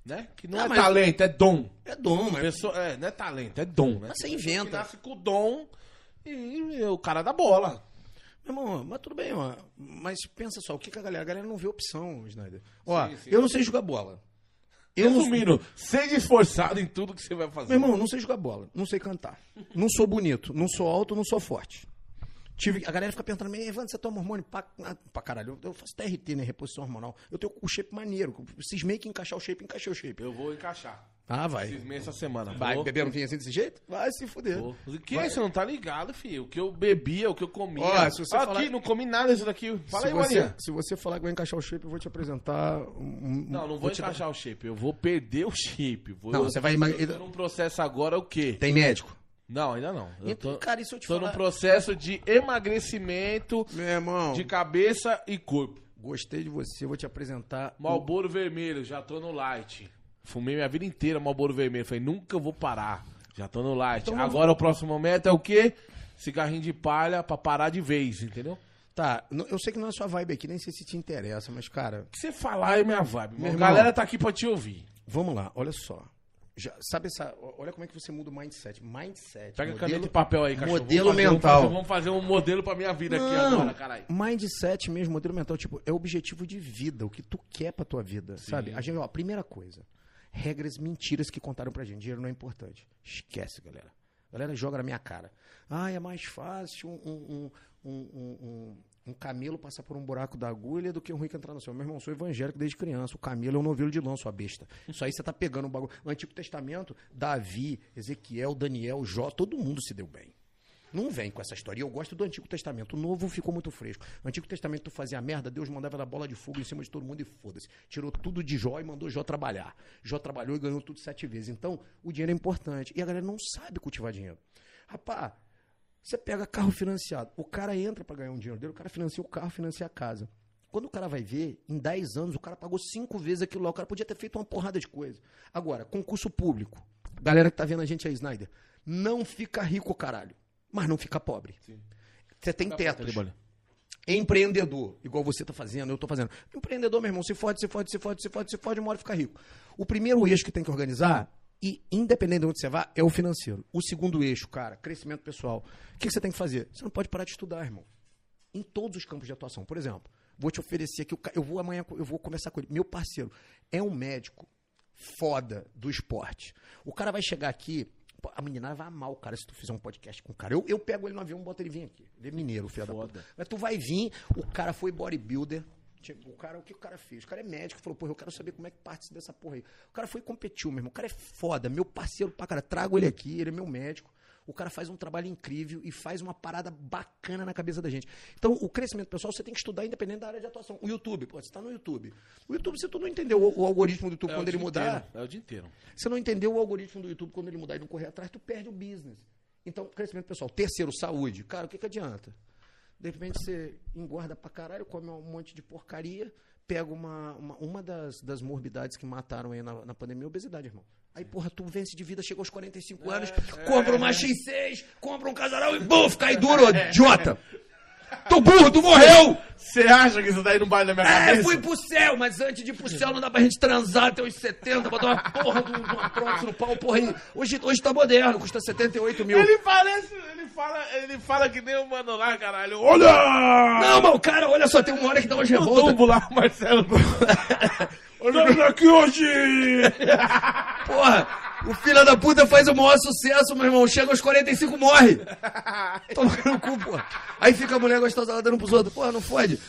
né? Que não Ah, é talento, é dom. É dom, mas. Pessoa, é, não é talento, é dom, né? Mas você Tem pessoa inventa. Que nasce com o dom e, o cara dá bola. Meu irmão, mas tudo bem, ó. Mas pensa só, o que, que a galera. A galera não vê opção, Snyder. Ó, Sim, sim. eu não sei jogar bola. Eu não, Resumindo, seja esforçado em tudo que você vai fazer. Meu irmão, não sei jogar bola, não sei cantar. Não sou bonito, não sou alto, não sou forte. Tive, a galera fica perguntando, Evandro, você toma hormônio pra, ah, pra caralho? Eu, eu faço TRT, né? Reposição hormonal. Eu tenho o shape maneiro. Cismei que encaixar o shape, encaixei o shape. Eu vou encaixar. Ah, vai. Cismei essa semana. Vai Vou- beber um vinho assim desse jeito? Vai se fuder. vou. O que é? Você não tá ligado, filho? O que eu bebia, o que eu comia. Ó, se você Aqui, falar- não comi nada disso daqui. Fala se, aí, você, Maria. se você falar que vai encaixar o shape, eu vou te apresentar. um- Não, não vou dar- encaixar o shape. Eu vou perder o shape. Vou, Não, você vai Eu tô num processo agora o quê? Tem médico? Não, ainda não. Eu Então, tô, cara, isso eu te tô falar. num processo de emagrecimento Meu irmão, de cabeça e corpo. gostei de você, vou te apresentar. Malboro vermelho, já tô no light. Fumei minha vida inteira Malboro vermelho. Falei, nunca vou parar. Já tô no light. Então, Agora o próximo momento é o quê? Cigarrinho de palha pra parar de vez, entendeu? Tá, eu sei que não é sua vibe aqui, nem sei se te interessa, mas, cara, O que você falar é minha vibe. Meu A irmão. galera tá aqui pra te ouvir. vamos lá, olha só. Já, sabe essa. Olha como é que você muda o mindset. Mindset. Pega modelo- caneta e papel aí, cachorro. modelo fazer um- mental. vamos fazer um modelo pra minha vida aqui Não, agora, caralho. mindset mesmo, modelo mental, tipo, é objetivo de vida, o que tu quer pra tua vida, sabe? A gente, ó, primeira coisa, regras mentiras que contaram pra gente, dinheiro não é importante. Esquece, galera. A galera joga na minha cara. Ah, é mais fácil um, um, um, um, um- camelo passar por um buraco da agulha do que um rico entrar no céu. Meu irmão, sou evangélico desde criança. O camelo é um novelo de lã, sua besta. Isso aí você tá pegando um bagulho. No Antigo Testamento, Davi, Ezequiel, Daniel, Jó, todo mundo se deu bem. Não vem com essa história. E eu gosto do Antigo Testamento. O Novo ficou muito fresco. No Antigo Testamento, tu fazia merda, Deus mandava dar bola de fogo em cima de todo mundo e foda-se. Tirou tudo de Jó e mandou Jó trabalhar. Jó trabalhou e ganhou tudo sete vezes. Então, o dinheiro é importante. E a galera não sabe cultivar dinheiro. Rapá, você pega carro financiado. O cara entra pra ganhar um dinheiro dele, o cara financia o carro, financia a casa. Quando o cara vai ver, em 10 anos, o cara pagou cinco vezes aquilo lá. O cara podia ter feito uma porrada de coisa. Agora, concurso público. Galera que tá vendo a gente aí, Snyder. Não fica rico, caralho. Mas não fica pobre. Você tem tetos. Empreendedor, igual você tá fazendo, eu tô fazendo. Empreendedor, meu irmão, se fode, se fode, se fode, se fode, se fode, uma hora fica rico. O primeiro eixo que tem que organizar, e independente de onde você vá, é o financeiro. O segundo eixo, cara, crescimento pessoal. O que você tem que fazer? Você não pode parar de estudar, irmão. Em todos os campos de atuação. Por exemplo, vou te oferecer aqui, eu vou amanhã, eu vou conversar com ele. Meu parceiro é um médico foda do esporte. O cara vai chegar aqui, a menina vai amar o cara se tu fizer um podcast com o cara. Eu, eu pego ele no avião, boto ele vir aqui. Ele é mineiro, filho da puta. Mas tu vai vir, o cara foi bodybuilder. Tipo, o cara, o que o cara fez? O cara é médico, falou, porra, eu quero saber como é que parte dessa porra aí. O cara foi e competiu, meu irmão. O cara é foda, meu parceiro pra cara. Trago ele aqui, ele é meu médico. O cara faz um trabalho incrível e faz uma parada bacana na cabeça da gente. Então, o crescimento pessoal você tem que estudar independente da área de atuação. O YouTube, pô, você tá no YouTube. O YouTube, se tu não entendeu o, o algoritmo do YouTube É quando ele mudar, inteiro, É o dia inteiro. você não entendeu o algoritmo do YouTube quando ele mudar e não correr atrás, tu perde o business. Então, crescimento pessoal. Terceiro, saúde. Cara, o que, que adianta? De repente você engorda pra caralho, come um monte de porcaria, pega uma, uma, uma das, das morbidades que mataram aí na, na pandemia, obesidade, irmão. Aí, porra, tu vence de vida, chega aos 45 anos, compra uma X6, compra um casarão e buf, cai duro, idiota! Tu burro, tu morreu! Você acha que isso daí não bate na minha É, cabeça? fui pro céu, mas antes de ir pro céu não dá pra gente transar até os 70, botar uma porra de um- uma prótese no pau, porra aí. Hoje, hoje tá moderno, custa 78 mil. Ele parece. Ele fala, ele fala que nem o mano lá, caralho. Olha! Não, mas o cara, olha só, tem uma hora que dá umas O revoltas. Dumbo lá, Marcelo. Estamos aqui hoje! Porra, o filho da puta faz o maior sucesso, meu irmão. Chega aos 45, morre. Toma no cu, porra. Aí fica a mulher gostosa lá dando pros outros. Porra, não fode.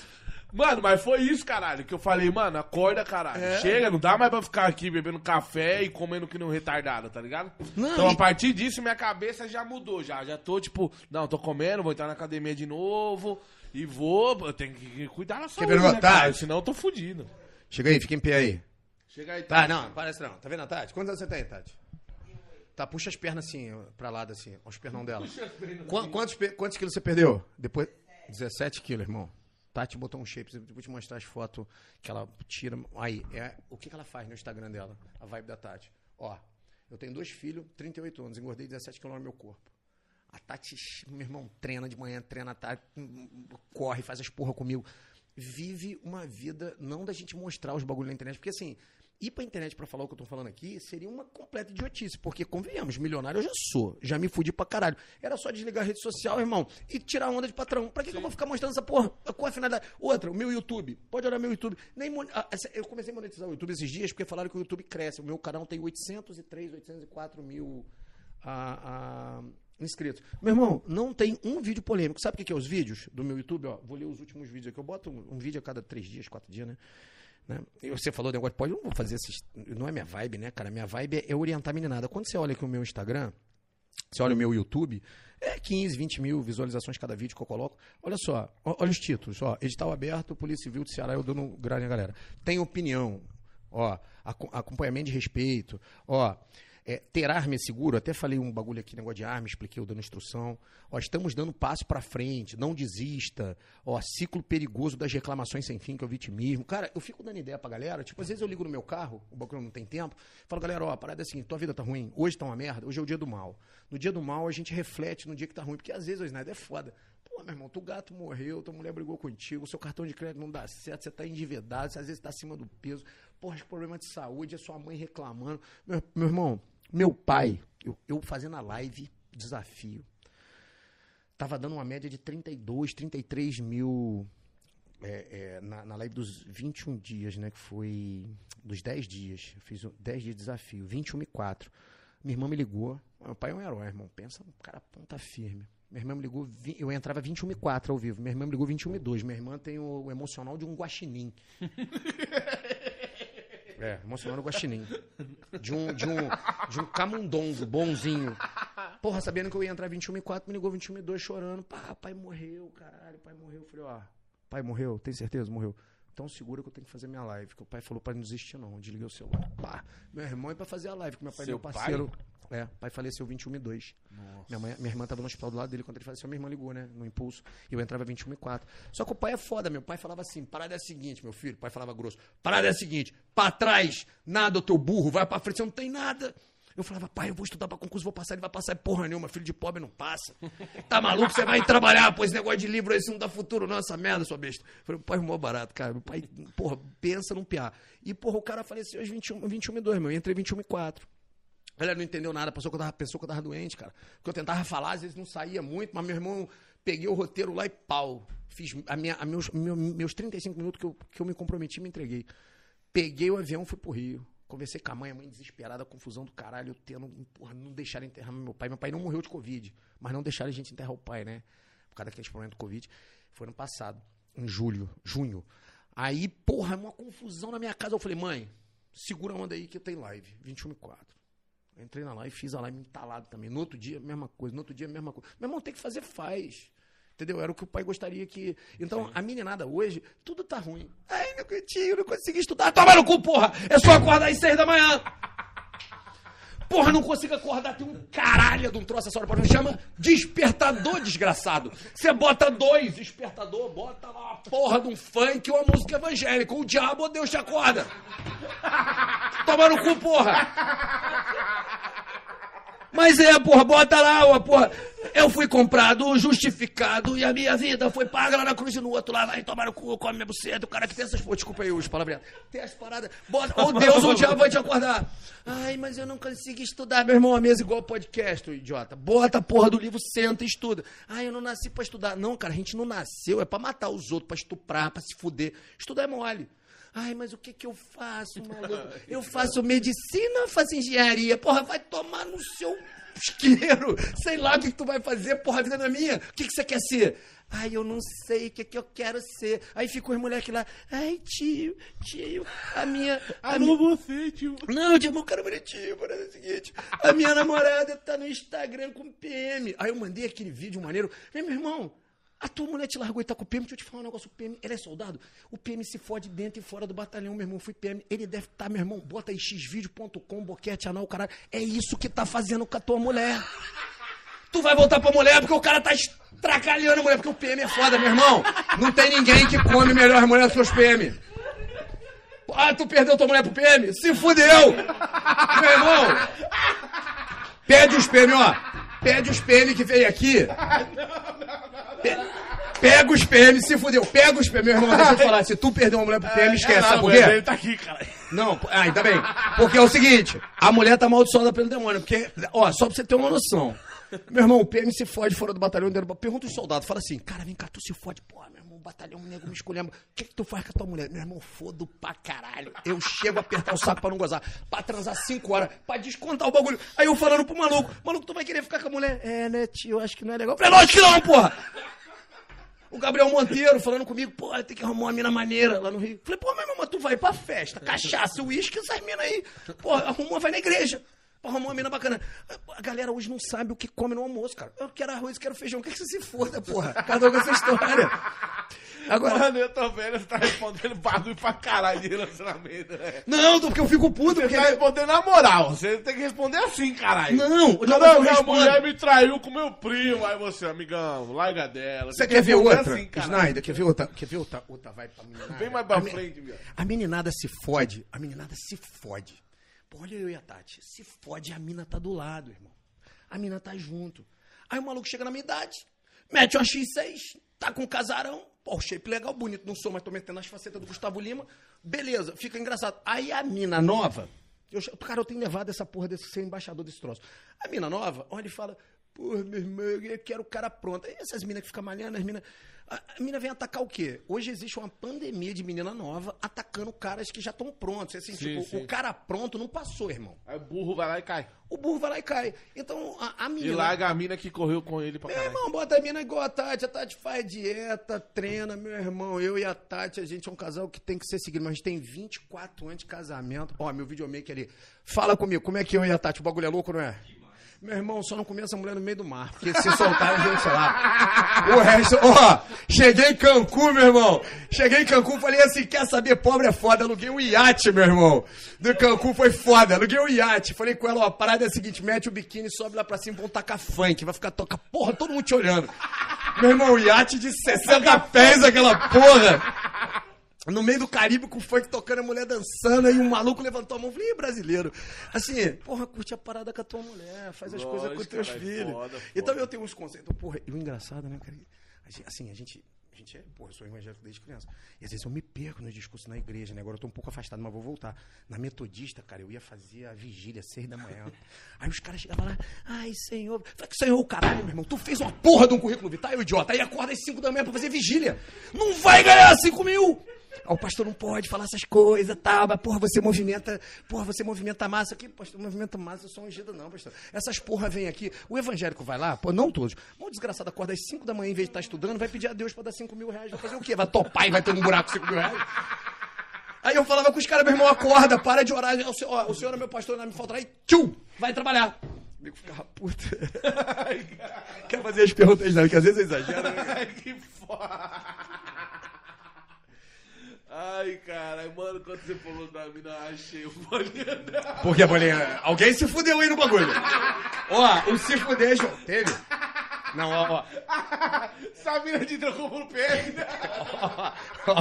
Mano, mas foi isso, caralho, que eu falei, mano, acorda, caralho. É. Chega, não dá mais pra ficar aqui bebendo café e comendo que um retardado, tá ligado? Não, então, e- a partir disso, minha cabeça já mudou, já. Já tô, tipo, não, tô comendo, vou entrar na academia de novo e vou, eu tenho que cuidar da saúde, né, cara? tarde? Senão eu tô fudido. Chega aí, fica em pé aí. Chega aí, Tá, não, parece não. Tá vendo a Tati? Quantos anos você tem, Tati? Tá, puxa as pernas assim, pra lado assim, ó, os pernão dela. Qua- Quantos, pe- quantos quilos você perdeu? Depois. 17 quilos, irmão. Tati botou um shape, eu vou te mostrar as fotos que ela tira. Aí, é, o que, que ela faz no Instagram dela? A vibe da Tati. Ó, eu tenho dois filhos, 38 anos, engordei 17 quilos no meu corpo. A Tati, meu irmão, treina de manhã, treina tarde, corre, faz as porra comigo. Vive uma vida, não da gente mostrar os bagulhos na internet, porque assim, ir pra internet pra falar o que eu tô falando aqui seria uma completa idiotice, porque, convenhamos, milionário eu já sou, já me fudi pra caralho. Era só desligar a rede social, irmão, e tirar onda de patrão. Pra que, que eu vou ficar mostrando essa porra? Qual a finalidade? Outra, o meu YouTube. Pode olhar meu YouTube. Nem mon- ah, Eu comecei a monetizar o YouTube esses dias porque falaram que o YouTube cresce. O meu canal tem 803, 804 mil ah, ah, inscritos. Meu irmão, não tem um vídeo polêmico. Sabe o que, que é os vídeos do meu YouTube? Ó, vou ler os últimos vídeos aqui. Eu boto um, um vídeo a cada três dias, quatro dias, né? Né? Você falou negócio de pode, eu não vou fazer esses. Não é minha vibe, né, cara? Minha vibe é orientar a meninada. Quando você olha aqui o meu Instagram, você olha o meu YouTube, é 15, 20 mil visualizações cada vídeo que eu coloco. Olha só, olha os títulos, ó. Edital aberto, Polícia Civil do Ceará, eu dando grande a galera. Tem opinião, ó. aco- acompanhamento de respeito, ó. É, ter arma é seguro, até falei um bagulho aqui, negócio de arma, expliquei eu dando instrução. Ó, estamos dando passo pra frente, não desista. Ó, ciclo perigoso das reclamações sem fim, que é o vitimismo. Cara, eu fico dando ideia pra galera, tipo, às vezes eu ligo no meu carro, o bagulho não tem tempo, falo, galera, ó, a parada é assim, tua vida tá ruim, hoje tá uma merda, hoje é o dia do mal. No dia do mal a gente reflete no dia que tá ruim, porque às vezes o Snyder é foda. Pô, meu irmão, tu gato morreu, tua mulher brigou contigo, seu cartão de crédito não dá certo, você tá endividado, você às vezes tá acima do peso, porra, problema de saúde, é sua mãe reclamando. Meu, meu irmão, meu pai, eu, eu fazendo a live, desafio, tava dando uma média de 32, 33 mil é, é, na, na live dos 21 dias, né? Que foi dos 10 dias. Eu fiz o 10 dias de desafio, 21 e 4. Minha irmã me ligou. Meu pai é um herói, irmão. Pensa um cara ponta firme. Minha irmã me ligou, eu entrava 21 e 4 ao vivo. Minha irmã me ligou 21 e 2. Minha irmã tem o, o emocional de um guaxinim. É, emocional do guaxinim. De um, de um, de um camundongo bonzinho. Porra, sabendo que eu ia entrar 21 e 4, me ligou 21 e 2 chorando. Pá, pai morreu, caralho, pai morreu. Eu falei, ó, pai morreu, tem certeza? Morreu. Então segura que eu tenho que fazer minha live. Que o pai falou pra não desistir, não. Desliguei o celular. Pá, meu irmão é pra fazer a live, que meu pai é meu parceiro. É, pai faleceu 21 e 2. Minha, mãe, minha irmã tava no hospital do lado dele quando ele faleceu, minha irmã ligou, né? No impulso. E eu entrava 21 e 4. Só que o pai é foda, meu pai falava assim: parada é a seguinte, meu filho. O pai falava grosso: parada é a seguinte, pra trás, nada, ô teu burro, vai pra frente, você não tem nada. Eu falava, pai, eu vou estudar pra concurso, vou passar, ele vai passar, porra nenhuma, filho de pobre não passa. Tá maluco? Você vai trabalhar, pô, esse negócio de livro isso não dá futuro, não, essa merda, sua besta. Eu falei, pai, mó barato, cara. Meu pai, porra, pensa num piá. E, porra, o cara faleceu aos 21, 21 e 2, meu. Eu entrei 21 e 4. Ela não entendeu nada, pensou que, eu tava, pensou que eu tava doente, cara. Porque eu tentava falar, às vezes não saía muito, mas meu irmão, peguei o roteiro lá e pau. Fiz a minha, a meus, meu- meus 35 minutos que eu, que eu me comprometi, me entreguei. Peguei o avião, fui pro Rio. Conversei com a mãe, a mãe desesperada, confusão do caralho, eu tendo, porra, não deixaram enterrar meu pai. Meu pai não morreu de Covid, mas não deixaram a gente enterrar o pai, né? Por causa daqueles problemas do Covid. Foi ano passado, em julho, junho. Aí, porra, uma confusão na minha casa. Eu falei, mãe, segura a onda aí que tem live, 21 e 4. Eu entrei na live, fiz a live entalado também. No outro dia, mesma coisa. No outro dia, mesma coisa. Meu irmão, tem que fazer, faz. Entendeu? Era o que o pai gostaria que. Então, a meninada hoje, tudo tá ruim. Ai, meu cantinho, não consegui estudar. Toma no cu, porra! É só acordar às seis da manhã. Porra, não consigo acordar, tem um caralho de um troço essa hora pra mim. Chama despertador, desgraçado. Você bota dois despertador, bota lá uma porra de um funk ou uma música evangélica. O diabo ou Deus te acorda. Toma no cu, porra. Mas é, porra, bota lá, ó, porra. Eu fui comprado, justificado, e a minha vida foi paga lá na cruz e no outro lá, vai tomar no cu, come minha buceta. O cara que tem essas. Pô, desculpa aí os palavreados. Tem as paradas. Bota, ou Deus ou o diabo vai te acordar. Ai, mas eu não consigo estudar, meu irmão, a mesa igual podcast, idiota. Bota a porra do livro, senta e estuda. Ai, eu não nasci pra estudar. Não, cara, a gente não nasceu, é pra matar os outros, pra estuprar, pra se fuder. Estudar é mole. Ai, mas o que que eu faço, maluco? Eu faço medicina, faço engenharia. Porra, vai tomar no seu isqueiro. Sei lá o que, que tu vai fazer, porra, a vida não é minha. O que, que você quer ser? Ai, eu não sei o que, que eu quero ser. Aí ficam os moleques lá. Ai, tio, tio, a minha. A minha... você, tio. Não, tio, eu quero bonitinho, parece o seguinte. A minha namorada tá no Instagram com PM. Aí eu mandei aquele vídeo maneiro. Meu irmão, a tua mulher te largou e tá com o PM. Deixa eu te falar um negócio. O PM, ele é soldado. O PM se fode dentro e fora do batalhão, meu irmão. Fui PM. Ele deve estar, tá, meu irmão. Bota aí xvideo.com, boquete anal, caralho. É isso que tá fazendo com a tua mulher. Tu vai voltar pra mulher porque o cara tá estracalhando a mulher, porque o PM é foda, meu irmão. Não tem ninguém que come melhor mulher do que os PM. Ah, tu perdeu tua mulher pro PM? Se fudeu! Meu irmão! Pede os PM, ó. Pede os PM que veio aqui. Pe- Pega os PM, se fudeu. Pega os PM. Meu irmão, deixa eu te falar. Se tu perder uma mulher pro PM, esquece. Sabe por quê? Ele tá aqui, cara. Não, ah, ainda bem. Porque é o seguinte, a mulher tá amaldiçoada pelo demônio. Porque, ó, só pra você ter uma noção. Meu irmão, o PM se fode fora do batalhão. Pergunta os soldados, fala assim, cara, vem cá, tu se fode. Porra, meu batalhão, nego me escolhendo. O que que tu faz com a tua mulher? Meu irmão, fodo pra caralho. Eu chego a apertar o saco pra não gozar. Pra transar cinco horas, pra descontar o bagulho. Aí eu falando pro maluco, maluco, tu vai querer ficar com a mulher? É, né, tio, acho que não é legal. Eu falei, lógico que não, porra! O Gabriel Monteiro falando comigo, pô, tem que arrumar uma mina maneira lá no Rio. Falei, pô, mas, mas tu vai pra festa, cachaça, uísque, essas minas aí. Pô, arruma, vai na igreja. Arrumou uma mina bacana. A galera hoje não sabe o que come no almoço, cara. Eu quero arroz, quero feijão. O que, que você se foda, porra? Cada um com essa história. Agora, Mano, eu tô vendo, você tá respondendo bagulho pra caralho de relacionamento, né? não, porque eu fico puto, Você porque... tá respondendo na moral. Você tem que responder assim, caralho. Não, Não, não, não, eu minha mulher me traiu com meu primo. Aí você, amigão, larga dela. Você quer ver outra? assim. Snyder, quer ver outra? Quer ver outra, outra vai pra meninada? Vem mais pra A frente, viado. A meninada se fode, a meninada se fode. Pô, olha eu e a Tati, se fode, a mina tá do lado, irmão. A mina tá junto. Aí o maluco chega na minha idade, mete uma X6, tá com um casarão, pô, shape legal, bonito, não sou, mas tô metendo as facetas do Gustavo Lima, beleza, fica engraçado. Aí a mina nova, eu, cara, eu tenho levado essa porra desse ser embaixador desse troço. A mina nova, olha e fala, pô, meu irmão, eu quero o cara pronto. Aí essas minas que ficam malhando, as minas. A, a mina vem atacar o quê? Hoje existe uma pandemia de menina nova atacando caras que já estão prontos. Assim, Sim, tipo, sim. o cara pronto não passou, irmão. Aí o burro vai lá e cai. O burro vai lá e cai. Então, a, a E larga a mina que correu com ele pra Meu caralho. irmão, bota a mina igual a Tati. A Tati faz dieta, treina, meu irmão. Eu e a Tati, a gente é um casal que tem que ser seguido. Mas a gente tem 24 anos de casamento. Ó, meu videomaker ali. Fala comigo, como é que eu e a Tati? O bagulho é louco, não é? Meu irmão, só não comia essa mulher no meio do mar. Porque se soltar, a gente, sei lá. O resto, ó, cheguei em Cancún, meu irmão. Cheguei em Cancún, falei assim: quer saber, pobre é foda. Aluguei um iate, meu irmão. Do Cancún foi foda. Aluguei um iate. Falei com ela: ó, a parada é a seguinte: mete o biquíni, sobe lá pra cima, vão tacar funk. Vai ficar toca, porra, todo mundo te olhando. Meu irmão, iate de 60 pés, aquela porra. No meio do Caribe com o funk tocando, a mulher dançando, aí um maluco levantou a mão e falei, Ih, brasileiro. Assim, porra, curte a parada com a tua mulher, faz as Lógico, coisas com os teus cara, filhos. foda, foda. Então eu tenho uns conceitos. Porra, e o engraçado, né, cara? Assim, a gente. Gente é, porra, eu sou evangélico desde criança. E às vezes eu me perco nos discursos na igreja, né? Agora eu tô um pouco afastado, mas vou voltar. Na metodista, cara, eu ia fazer a vigília às seis da manhã. Aí os caras chegavam lá, ai, senhor. Falei, senhor, o caralho, meu irmão, tu fez uma porra de um currículo vital, idiota. Aí acorda às cinco da manhã pra fazer vigília. Não vai ganhar cinco mil! Aí o pastor não pode falar essas coisas, tá? Mas, porra, você movimenta, porra, você movimenta a massa aqui, pastor, movimenta massa, eu sou ungido, não, pastor. Essas porra vêm aqui, o evangélico vai lá, pô, não todos. Um desgraçado acorda às 5 da manhã, em vez de estar estudando, vai pedir a Deus pra dar 5 mil reais. Vai fazer o quê? Vai topar e vai ter um buraco de 5 mil reais? Aí eu falava com os caras, meu irmão, acorda, para de orar. O senhor, ó, o senhor é meu pastor, não me faltará. Aí, tchum, vai trabalhar. O amigo ficava puta. Quer fazer as perguntas, não, que às vezes eu exagero. né? Ai, que foda. Ai, cara, mano, quando você falou da mina, achei o bolinha. Porque, bolinha, alguém se fudeu aí no bagulho. Ó, o se fuder, João, teve? Não, ó, ó. Essa mina de pro PM, né?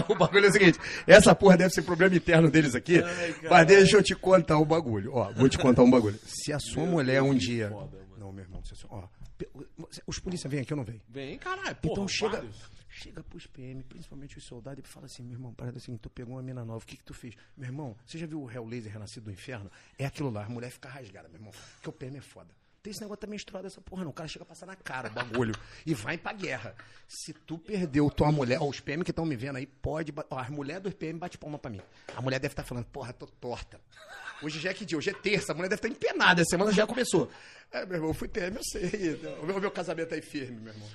o bagulho é o seguinte: essa porra deve ser problema interno deles aqui. Ai, mas deixa eu te contar um bagulho. Ó, vou te contar um bagulho. Se a sua mulher um dia. foda, não, meu irmão, se a sua- ó, os polícia vêm aqui ou não vêm? Vem, caralho, porra, Então chega, vários. chega pros PM, principalmente os soldados, e fala assim, meu irmão, parada assim, tu pegou uma mina nova, o que que tu fez? Meu irmão, você já viu o Hellraiser Renascido do Inferno? É aquilo lá, a mulher fica rasgada, meu irmão, porque o PM é foda. Tem esse negócio também misturado essa porra, não. O cara chega a passar na cara o bagulho e vai pra guerra. Se tu perdeu tua mulher, ó, os PM que estão me vendo aí, pode. Ó, as mulheres dos PM bate palma pra mim. A mulher deve estar falando, porra, tô torta. Hoje já é que dia? Hoje é terça, a mulher deve estar empenada, a semana já começou. É, meu irmão, eu fui PM, eu sei. O meu, meu casamento aí firme, meu irmão.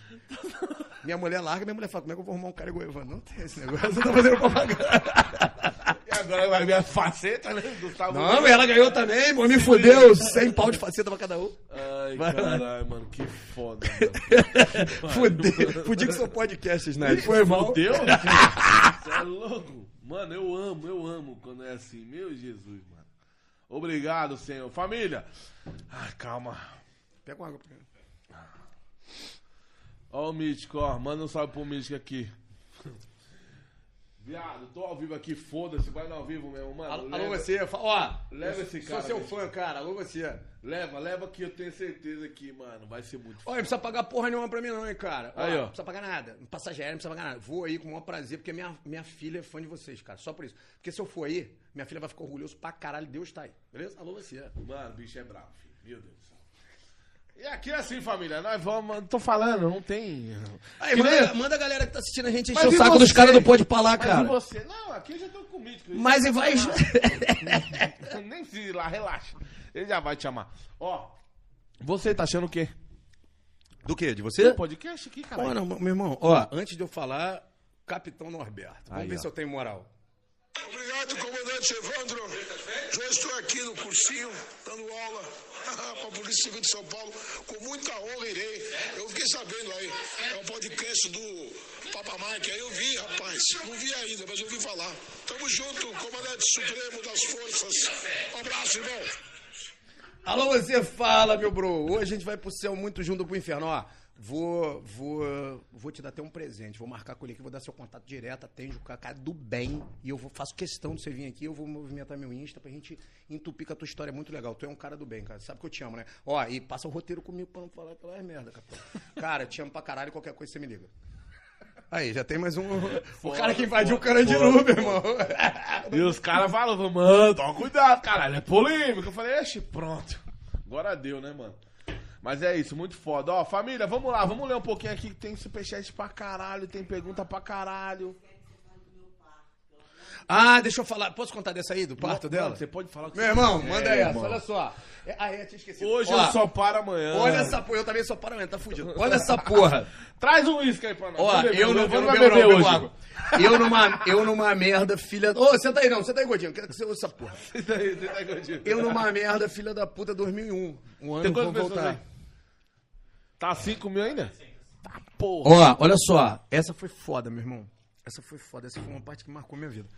Minha mulher larga, minha mulher fala, como é que eu vou arrumar um cara igual? Não tem esse negócio, eu tô fazendo propaganda. E agora vai ver a faceta, né? Gustavo. Não, ela ganhou também, pô, me fudeu, 100 pau de faceta pra cada um. Ai, Vai caralho, mano, que foda, mano. Fudeu, fudia com seu podcast, Snyder. Foi mal. Fudeu? Você é louco? Mano, eu amo, eu amo quando é assim. Meu Jesus, mano. Obrigado, Senhor. Família. Ai, calma. Pega uma água pra mim. Ó o Mítico, ó. Manda um salve pro Mítico aqui. Viado, tô ao vivo aqui, foda-se, vai no ao vivo mesmo, mano. Alô, leva, você, ó. leva esse sou cara, seu velho. fã, cara. Alô, você. Leva, leva que eu tenho certeza que, mano, vai ser muito Olha, não precisa pagar porra nenhuma pra mim, não, hein, cara. Aí, ó. Não precisa pagar nada. Passageiro, não precisa pagar nada. Vou aí com o maior prazer, porque minha, minha filha é fã de vocês, cara. Só por isso. Porque se eu for aí, minha filha vai ficar orgulhosa pra caralho. Deus tá aí. Beleza? Alô, você. Mano, o bicho é bravo, filho. Meu Deus do céu. E aqui é assim, família. Nós vamos. Tô falando, não tem. Aí, Que nem- manda, manda a galera que tá assistindo a gente Mas encher o saco você? dos caras do Pode Falar, Mas cara. e você? Não, aqui eu já tô com mítico. Mas e vai. Nem precisa ir lá, relaxa. Ele já vai te chamar. Ó, você tá achando o quê? Do quê? De você? Podcast aqui, cara. Não, meu irmão, ó, antes de eu falar, Capitão Norberto. Vamos Aí, ver ó. se eu tenho moral. Obrigado, comandante Evandro. Já estou aqui no cursinho, dando aula para a Polícia Civil de São Paulo. Com muita honra irei. Eu fiquei sabendo aí, é o podcast do Papa Mike. Aí eu vi, rapaz. Não vi ainda, mas eu ouvi falar. Tamo junto, comandante supremo das forças. Um abraço, irmão. Alô, você fala, meu bro. Hoje a gente vai pro céu muito junto pro inferno. Ó, vou, vou, vou te dar até um presente. Vou marcar com ele aqui, vou dar seu contato direto, atende o cara do bem. E eu vou, faço questão de você vir aqui. Eu vou movimentar meu Insta pra gente entupir com a tua história. É muito legal. Tu é um cara do bem, cara. Sabe que eu te amo, né? Ó, e passa o roteiro comigo pra não falar aquelas merda, capitão. Cara, te amo pra caralho. Qualquer coisa você me liga. Aí, já tem mais um. o cara que invadiu o Carandiru, meu irmão. E os caras falam, mano, toma cuidado, caralho, é polêmico. Eu falei, exe, pronto. Agora deu, né, mano? Mas é isso, muito foda. Ó, família, vamos lá, vamos ler um pouquinho aqui que tem superchat pra caralho, tem pergunta pra caralho. ah, deixa eu falar. Posso contar dessa aí, do parto Mano, dela? Você pode falar o que Meu você irmão, quiser, manda essa, irmão. olha só. É, ah, é, tinha esquecido. Hoje Ó, eu só paro amanhã. Olha essa porra, eu também sou para amanhã, tá fudido. Olha essa porra. Traz um uísque aí pra nós. Ó, Vamos beber, eu não, vamos eu não beber bebo, não, hoje. água. Eu numa, eu numa merda, filha... Ô, senta aí não, senta aí, gordinho, quero que você ouça essa porra. Senta aí, senta aí, gordinho. Eu numa merda, filha da puta, 2001. Um ano Tem vou pessoas voltar. aí? Tá 5 mil ainda? Tá porra. Ó, olha só, essa foi foda, meu irmão. Essa foi foda, essa foi uma parte que marcou minha vida.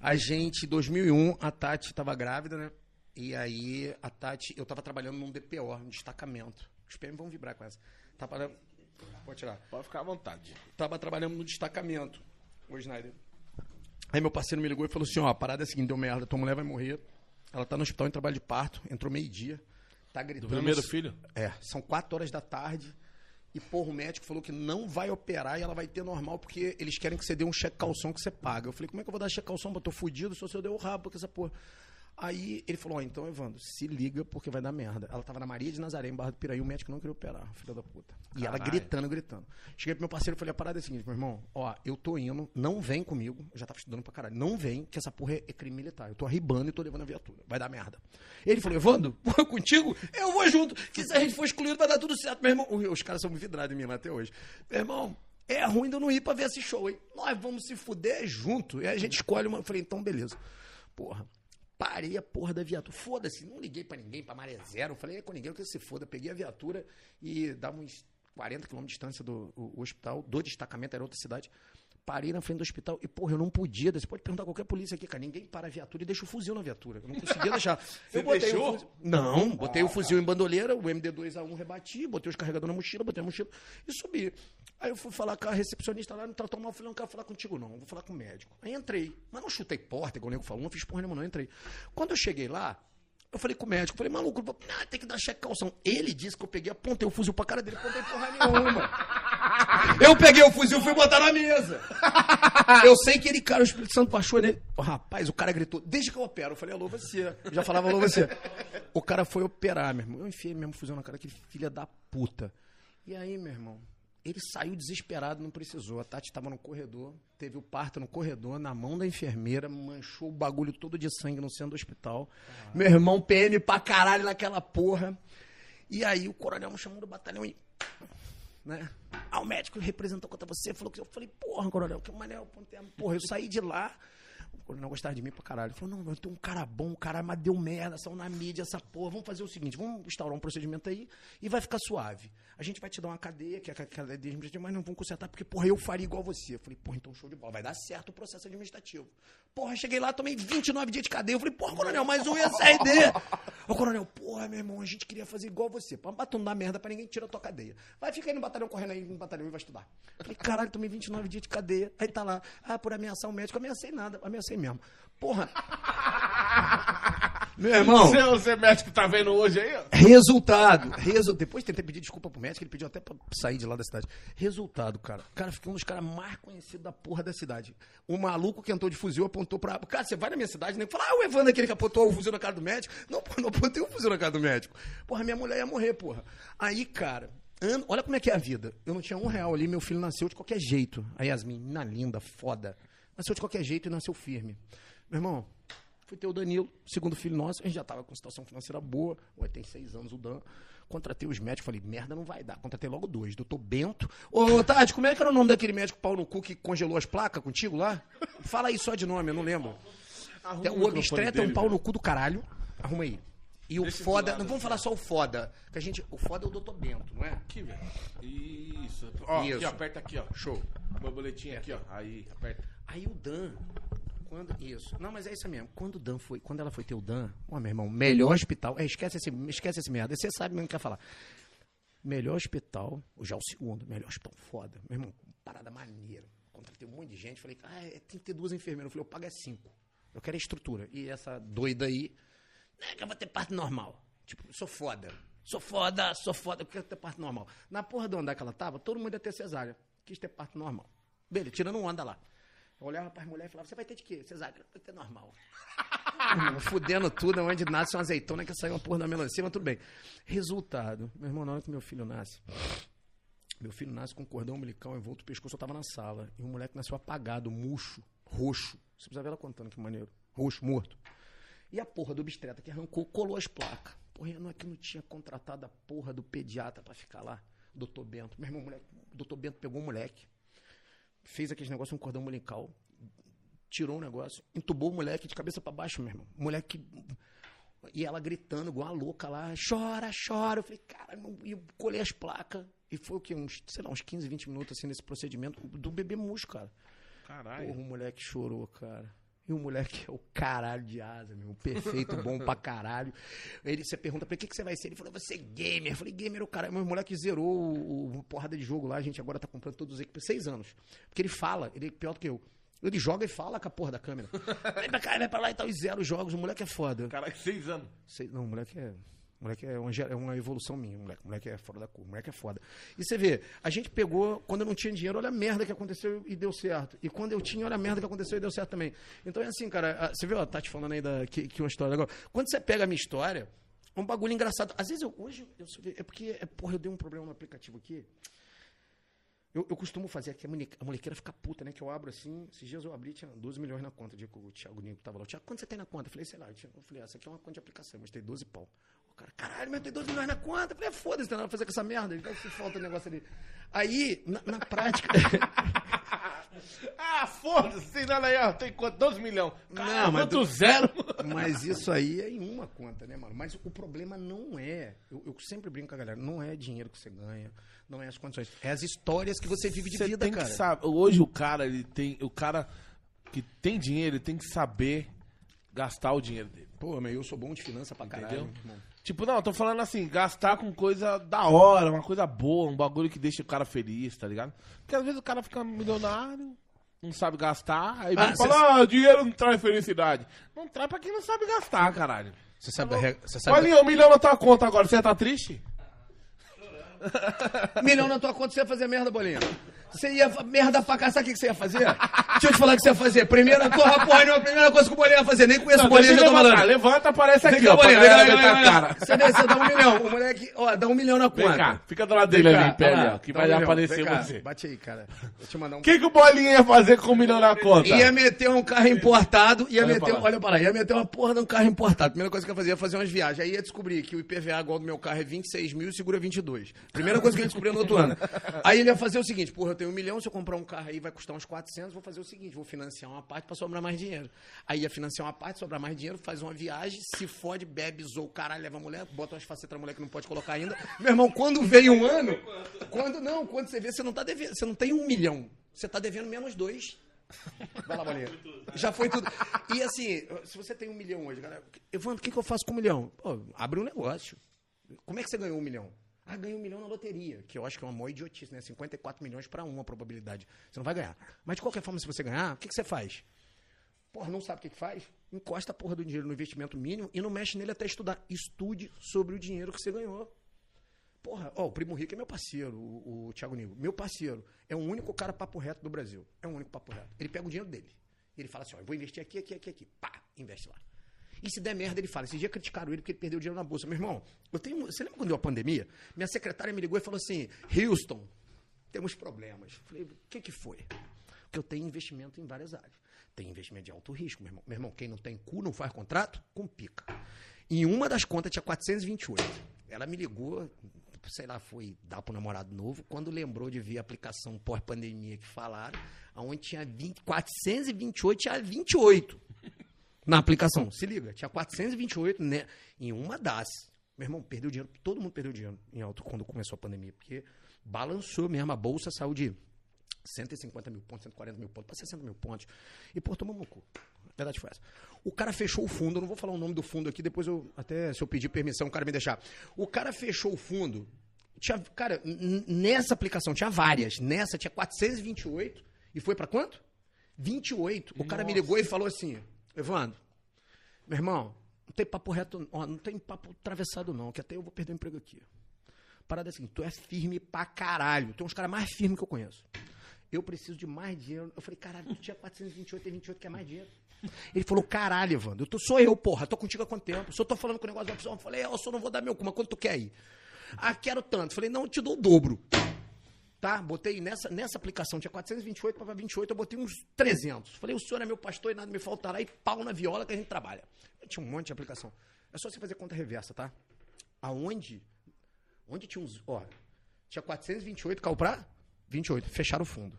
A gente, em 2001, a Tati tava grávida, né? E aí, a Tati, eu tava trabalhando num DPO, um destacamento. Os PM vão vibrar com essa. Tava, pode tirar. Pode ficar à vontade. Tava trabalhando no destacamento, o Snyder. Aí meu parceiro me ligou e falou assim, ó, a parada é a seguinte, deu merda, tua mulher vai morrer. Ela tá no hospital em trabalho de parto, entrou meio-dia, tá gritando. Do primeiro filho? É, são quatro horas da tarde. E, porra, o médico falou que não vai operar e ela vai ter normal, porque eles querem que você dê um cheque calção que você paga. Eu falei, como é que eu vou dar cheque calção? Eu tô fudido, só se eu der o rabo com essa porra. Aí ele falou, ó, então, Evandro, se liga porque vai dar merda. Ela tava na Maria de Nazaré, em Barra do Piraí, o médico não queria operar, filha da puta. E ela Caralho. gritando, gritando. Cheguei pro meu parceiro e falei, a parada é a seguinte, meu irmão, ó, eu tô indo, não vem comigo, eu já tava estudando pra caralho, não vem, que essa porra é, é crime militar. Eu tô arribando e tô levando a viatura. Vai dar merda. Ele falou, Evandro, porra, contigo? Eu vou junto. Que se a gente for excluído, vai dar tudo certo, meu irmão. Os caras são vidrados em mim lá até hoje. Meu irmão, é ruim de eu não ir pra ver esse show, hein? Nós vamos se fuder junto. E aí a gente escolhe uma. Eu falei, então beleza. Porra. Parei a porra da viatura. Foda-se, não liguei pra ninguém, pra maré zero. Falei é com ninguém, que se foda. Peguei a viatura e dava uns 40 quilômetros de distância do hospital, do destacamento, era outra cidade. Parei na frente do hospital e, porra, eu não podia. Você pode perguntar a qualquer polícia aqui, cara. Ninguém para a viatura e deixa o fuzil na viatura. Eu não conseguia deixar. eu botei deixou? o fuzil. Não, botei o fuzil em bandoleira, o MD2A1 rebati, botei os carregadores na mochila, botei a mochila e subi. Aí eu fui falar com a recepcionista lá, não tratou mal, eu falei, não quero falar contigo não, vou falar com o médico. Aí entrei, mas não chutei porta, igual o nego falou, não fiz porra nenhuma, não entrei. Quando eu cheguei lá, eu falei com o médico, falei, maluco, vou- ah, tem que dar cheque calção. Ele disse que eu peguei, apontei o fuzil pra cara dele, apontei porra nenhuma. Eu peguei o fuzil e fui botar na mesa. Eu sei que ele, cara, o Espírito Santo baixou nele. Ô, rapaz, o cara gritou, desde que eu opero. Eu falei, alô, você. Já falava, alô, você. O cara foi operar, meu irmão. Eu enfiei mesmo fuzil na cara, aquele filha da puta. E aí, meu irmão, ele saiu desesperado, não precisou. A Tati tava no corredor, teve o parto no corredor, na mão da enfermeira, manchou o bagulho todo de sangue no centro do hospital. Meu irmão, PM pra caralho naquela porra. E aí o coronel me chamou do batalhão e né? Ah, o médico representou contra você, falou que eu falei, porra, coronel, que mané, eu pontei a- porra, eu saí de lá, O coronel gostava de mim pra caralho. Ele falou, não, eu tenho um cara bom, o cara mas deu merda, saiu na mídia, essa porra. Vamos fazer o seguinte, vamos instaurar um procedimento aí e vai ficar suave. A gente vai te dar uma cadeia, que é a cadeia administrativa, mas não vamos consertar, porque, porra, eu faria igual você. Eu falei, porra, então show de bola, vai dar certo o processo administrativo. Porra, cheguei lá, tomei 29 dias de cadeia. Eu falei, porra, coronel, mais um ia sair dele. Ô, coronel, porra, meu irmão, a gente queria fazer igual você. Pra não dar merda pra ninguém, tira a tua cadeia. Vai ficar aí no batalhão, correndo aí no batalhão e vai estudar. Eu falei, caralho, tomei 29 dias de cadeia. Aí tá lá, ah, por ameaçar o médico. Ameacei nada, ameacei mesmo. Porra. Meu irmão. Você, você médico tá vendo hoje aí, ó? Resultado. Resu... Depois tentei pedir desculpa pro médico, ele pediu até pra sair de lá da cidade. Resultado, cara. Cara, fiquei um dos caras mais conhecidos da porra da cidade. O maluco que entrou de fuzil apontou pra. Cara, você vai na minha cidade, né? Fala, ah, o Evandro aquele que apontou o fuzil na cara do médico. Não, pô, não apontei o fuzil na cara do médico. Porra, minha mulher ia morrer, porra. Aí, cara. ano- Olha como é que é a vida. Eu não tinha um real ali, meu filho nasceu de qualquer jeito. A Yasmin, menina linda, foda. Nasceu de qualquer jeito e nasceu firme. Meu irmão, Fui ter o Danilo, segundo filho nosso, a gente já estava com situação financeira boa, vai tem seis anos o Dan. Contratei os médicos, falei, merda, não vai dar. Contratei logo dois, doutor Bento. Ô, Tati, como é que era o nome daquele médico pau no cu que congelou as placas contigo lá? Fala aí só de nome, eu não lembro. Arruma o obstetra é um pau no cu do caralho. Arruma aí. E o Deixa foda, não vamos falar só o foda, que a gente, o foda é o doutor Bento, não é? Aqui, velho. Isso. Ó, Isso. aqui, ó, aperta aqui, ó. Show. Borboletinha aqui, ó. Aí, aperta. Aí o Dan, quando isso, não, mas é isso mesmo. Quando o Dan foi, quando ela foi ter o Dan, ó, meu irmão, melhor hospital, é, esquece esse, esquece esse merda, você sabe mesmo o que quer falar. Melhor hospital, já o segundo, melhor hospital foda, meu irmão, parada maneira. Contratei um monte de gente, falei, ah, é, tem que ter duas enfermeiras, eu falei, eu pago é cinco. Eu quero a estrutura. E essa doida aí, que eu vou ter parte normal. Tipo, sou foda. Sou foda, sou foda, eu quero ter parte normal. Na porra do andar que ela tava, todo mundo ia ter cesárea. Quis ter parte normal. Beleza, tirando um anda lá. Eu olhava para as mulheres e falava, você vai ter de quê? Cesárea, vai ter normal. Irmão, Fudendo tudo, onde nasce uma azeitona que saiu uma porra da melancia, mas tudo bem. Resultado, meu irmão, na hora que meu filho nasce, meu filho nasce com um cordão umbilical envolto o pescoço, eu tava na sala. E o moleque nasceu apagado, murcho, roxo. Você precisa ver ela contando que maneiro. Roxo, morto. E a porra do obstetra que arrancou, colou as placas. Porra, não é que não tinha contratado a porra do pediatra pra ficar lá, doutor Bento. Meu irmão, moleque, o doutor Bento pegou o moleque, fez aquele negócio, um cordão umbilical, tirou o negócio, entubou o moleque de cabeça pra baixo, meu irmão. Moleque. E ela gritando, igual a louca lá, chora, chora. Eu falei, cara, não- e eu colei as placas. E foi o quê? Uns, sei lá, uns 15, 20 minutos assim nesse procedimento do bebê murcho, cara. Caralho. Porra, o moleque chorou, cara. E o moleque é o caralho de asa, meu. Perfeito, bom pra caralho. Ele, você pergunta pra ele, o que, que você vai ser? Ele falou, você é gamer. Eu falei, gamer o caralho. O moleque zerou o, o porrada de jogo lá. A gente agora tá comprando todos os equipamentos. Seis anos. Porque ele fala, ele é pior do que eu. Ele joga e fala com a porra da câmera. Vem pra cá, vai pra lá e tal. E zero jogos. O moleque é foda. Caralho, seis anos. Sei- não, o moleque é. O moleque é uma, é uma evolução minha, moleque. O moleque é fora da curva, moleque é foda. E você vê, a gente pegou, quando eu não tinha dinheiro, olha a merda que aconteceu e deu certo. E quando eu tinha, olha a merda que aconteceu e deu certo também. Então é assim, cara, você viu a Tati falando aí da, que, que uma história agora. Quando você pega a minha história, é um bagulho engraçado. Às vezes eu, hoje, eu é porque, é, porra, eu dei um problema no aplicativo aqui. Eu, eu costumo fazer aqui a, mone- a molequeira ficar puta, né? Que eu abro assim. Esses dias eu abri, tinha 12 milhões na conta. O dia que o Thiago Nico tava lá. Thiago, quanto você tem na conta? Eu falei, sei lá. Eu, tinha- eu falei, essa aqui é uma conta de aplicação. Mas tem 12 pau. Cara, caralho, mas tem 12 milhões na conta. Eu falei, é, foda-se, tem nada pra fazer com essa merda. Então se falta o negócio ali. Aí, na, na prática. Ah, foda-se, tem nada aí, ó. Tem quanto? 12 milhões. Caralho, Não, mas zero? Mas isso aí é em uma conta, né, mano? Mas o problema não é. Eu, eu sempre brinco com a galera, não é dinheiro que você ganha, não é as condições. É as histórias que você vive de Você vida, tem cara. que. Hoje o cara, ele tem. O cara que tem dinheiro, ele tem que saber gastar o dinheiro dele. Pô, mas eu sou bom de finança pra caralho. Entendeu? Tipo, não, eu tô falando assim, gastar com coisa da hora, uma coisa boa, um bagulho que deixa o cara feliz, tá ligado? Porque às vezes o cara fica milionário, não sabe gastar, aí Ah, e fala, ah, dinheiro não traz felicidade. Não traz pra quem não sabe gastar, caralho. Você sabe, você sabe Olha, um milhão na tua conta agora, você tá triste? Milhão na tua conta, você ia fazer merda, bolinha. Você ia merda pra cá, sabe o que que você ia fazer? Deixa eu te falar o que você ia fazer. Primeira, porra, porra, não, a primeira coisa que o bolinha ia fazer. Nem conheço o Não, bolinha, deixa já tô falando. levanta, aparece aqui, ó, bolinha, vem vem vem cara. Você, dá um milhão. O moleque, ó, dá um milhão na conta. Vem cá, fica do lado dele ali, em pé ali, ó, que vai um aparecer você. Bate aí, cara. Vou te mandar um O que, que o Bolinha ia fazer com um milhão na conta? Ia meter um carro importado, ia Olha meter, olha pra lá, ia meter uma porra de um carro importado. Primeira coisa que ia fazer, ia fazer umas viagens. Aí ia descobrir que o IPVA igual do meu carro é 26 mil e segura 22. Primeira coisa que eu ia descobrir no outro ano. Aí ele ia fazer o seguinte, porra, eu tenho um milhão, se eu comprar um carro aí vai custar uns 400, vou fazer o seguinte. Seguinte, vou financiar uma parte para sobrar mais dinheiro. Aí ia financiar uma parte, sobrar mais dinheiro, faz uma viagem, se fode, bebe, zoou caralho, leva a mulher, bota umas facetas na mulher que não pode colocar ainda. Meu irmão, quando veio um ano, quando não, quando você vê, você não tá devendo, você não tem um milhão, você tá devendo menos dois. Vai lá, bolinha. Já foi tudo. E assim, se você tem um milhão hoje, galera, Evandro, o que, que eu faço com um milhão? Pô, abre um negócio. Como é que você ganhou um milhão? Ah, ganhei um milhão na loteria, que eu acho que é uma maior idiotice, né? 54 milhões para uma probabilidade. Você não vai ganhar. Mas de qualquer forma, se você ganhar, o que, que você faz? Porra, não sabe o que, que faz? Encosta a porra do dinheiro no investimento mínimo e não mexe nele até estudar. Estude sobre o dinheiro que você ganhou. Porra, ó, o Primo Rico é meu parceiro, o, o Thiago Nigo. Meu parceiro. É o único cara papo reto do Brasil. É o único papo reto. Ele pega o dinheiro dele. Ele fala assim, ó, eu vou investir aqui, aqui, aqui, aqui. Pá, investe lá. E se der merda, ele fala. Esse dia criticaram ele porque ele perdeu dinheiro na bolsa. Meu irmão, eu tenho. Você lembra quando deu a pandemia? Minha secretária me ligou e falou assim: Houston, temos problemas. Falei, o que, que foi? Porque eu tenho investimento em várias áreas. Tem investimento de alto risco, meu irmão. Meu irmão, quem não tem cu não faz contrato, com pica. Em uma das contas tinha 428. Ela me ligou, sei lá, foi dar pro namorado novo, quando lembrou de ver a aplicação pós-pandemia que falaram, aonde tinha 20, 428, tinha 28 na aplicação. Se liga, tinha 428 né, em uma das. Meu irmão, perdeu dinheiro, todo mundo perdeu dinheiro em alto quando começou a pandemia, porque balançou mesmo, a bolsa saiu de 150 mil pontos, 140 mil pontos, para 60 mil pontos. E, pô, tomou no cu. A verdade foi essa. O cara fechou o fundo, eu não vou falar o nome do fundo aqui, depois eu, até se eu pedir permissão, o cara me deixar. O cara fechou o fundo, tinha, cara, nessa aplicação tinha várias, nessa tinha 428, e foi para quanto? 28. O cara me ligou e falou assim, Evandro, meu irmão, não tem papo reto, ó, não tem papo atravessado não, que até eu vou perder o emprego aqui. Parada assim, tu é firme pra caralho. Tu é dos caras mais firmes que eu conheço. Eu preciso de mais dinheiro. Eu falei, caralho, tu tinha 428, tem 28, quer mais dinheiro. Ele falou, caralho, Evandro, eu tô, sou eu, porra, tô contigo há quanto tempo? Se eu tô falando com o negócio da pessoa, eu falei, eu só não vou dar meu cu, mas quanto tu quer ir? Ah, quero tanto. Falei, não, eu te dou o dobro. Tá? Botei nessa, nessa aplicação, tinha 428 para 28, eu botei uns 300. Falei, o senhor é meu pastor e nada me faltará, e pau na viola que a gente trabalha. Eu tinha um monte de aplicação. É só você fazer conta reversa, tá? Aonde Onde tinha uns. Ó, tinha 428, caiu pra 28. Fecharam o fundo.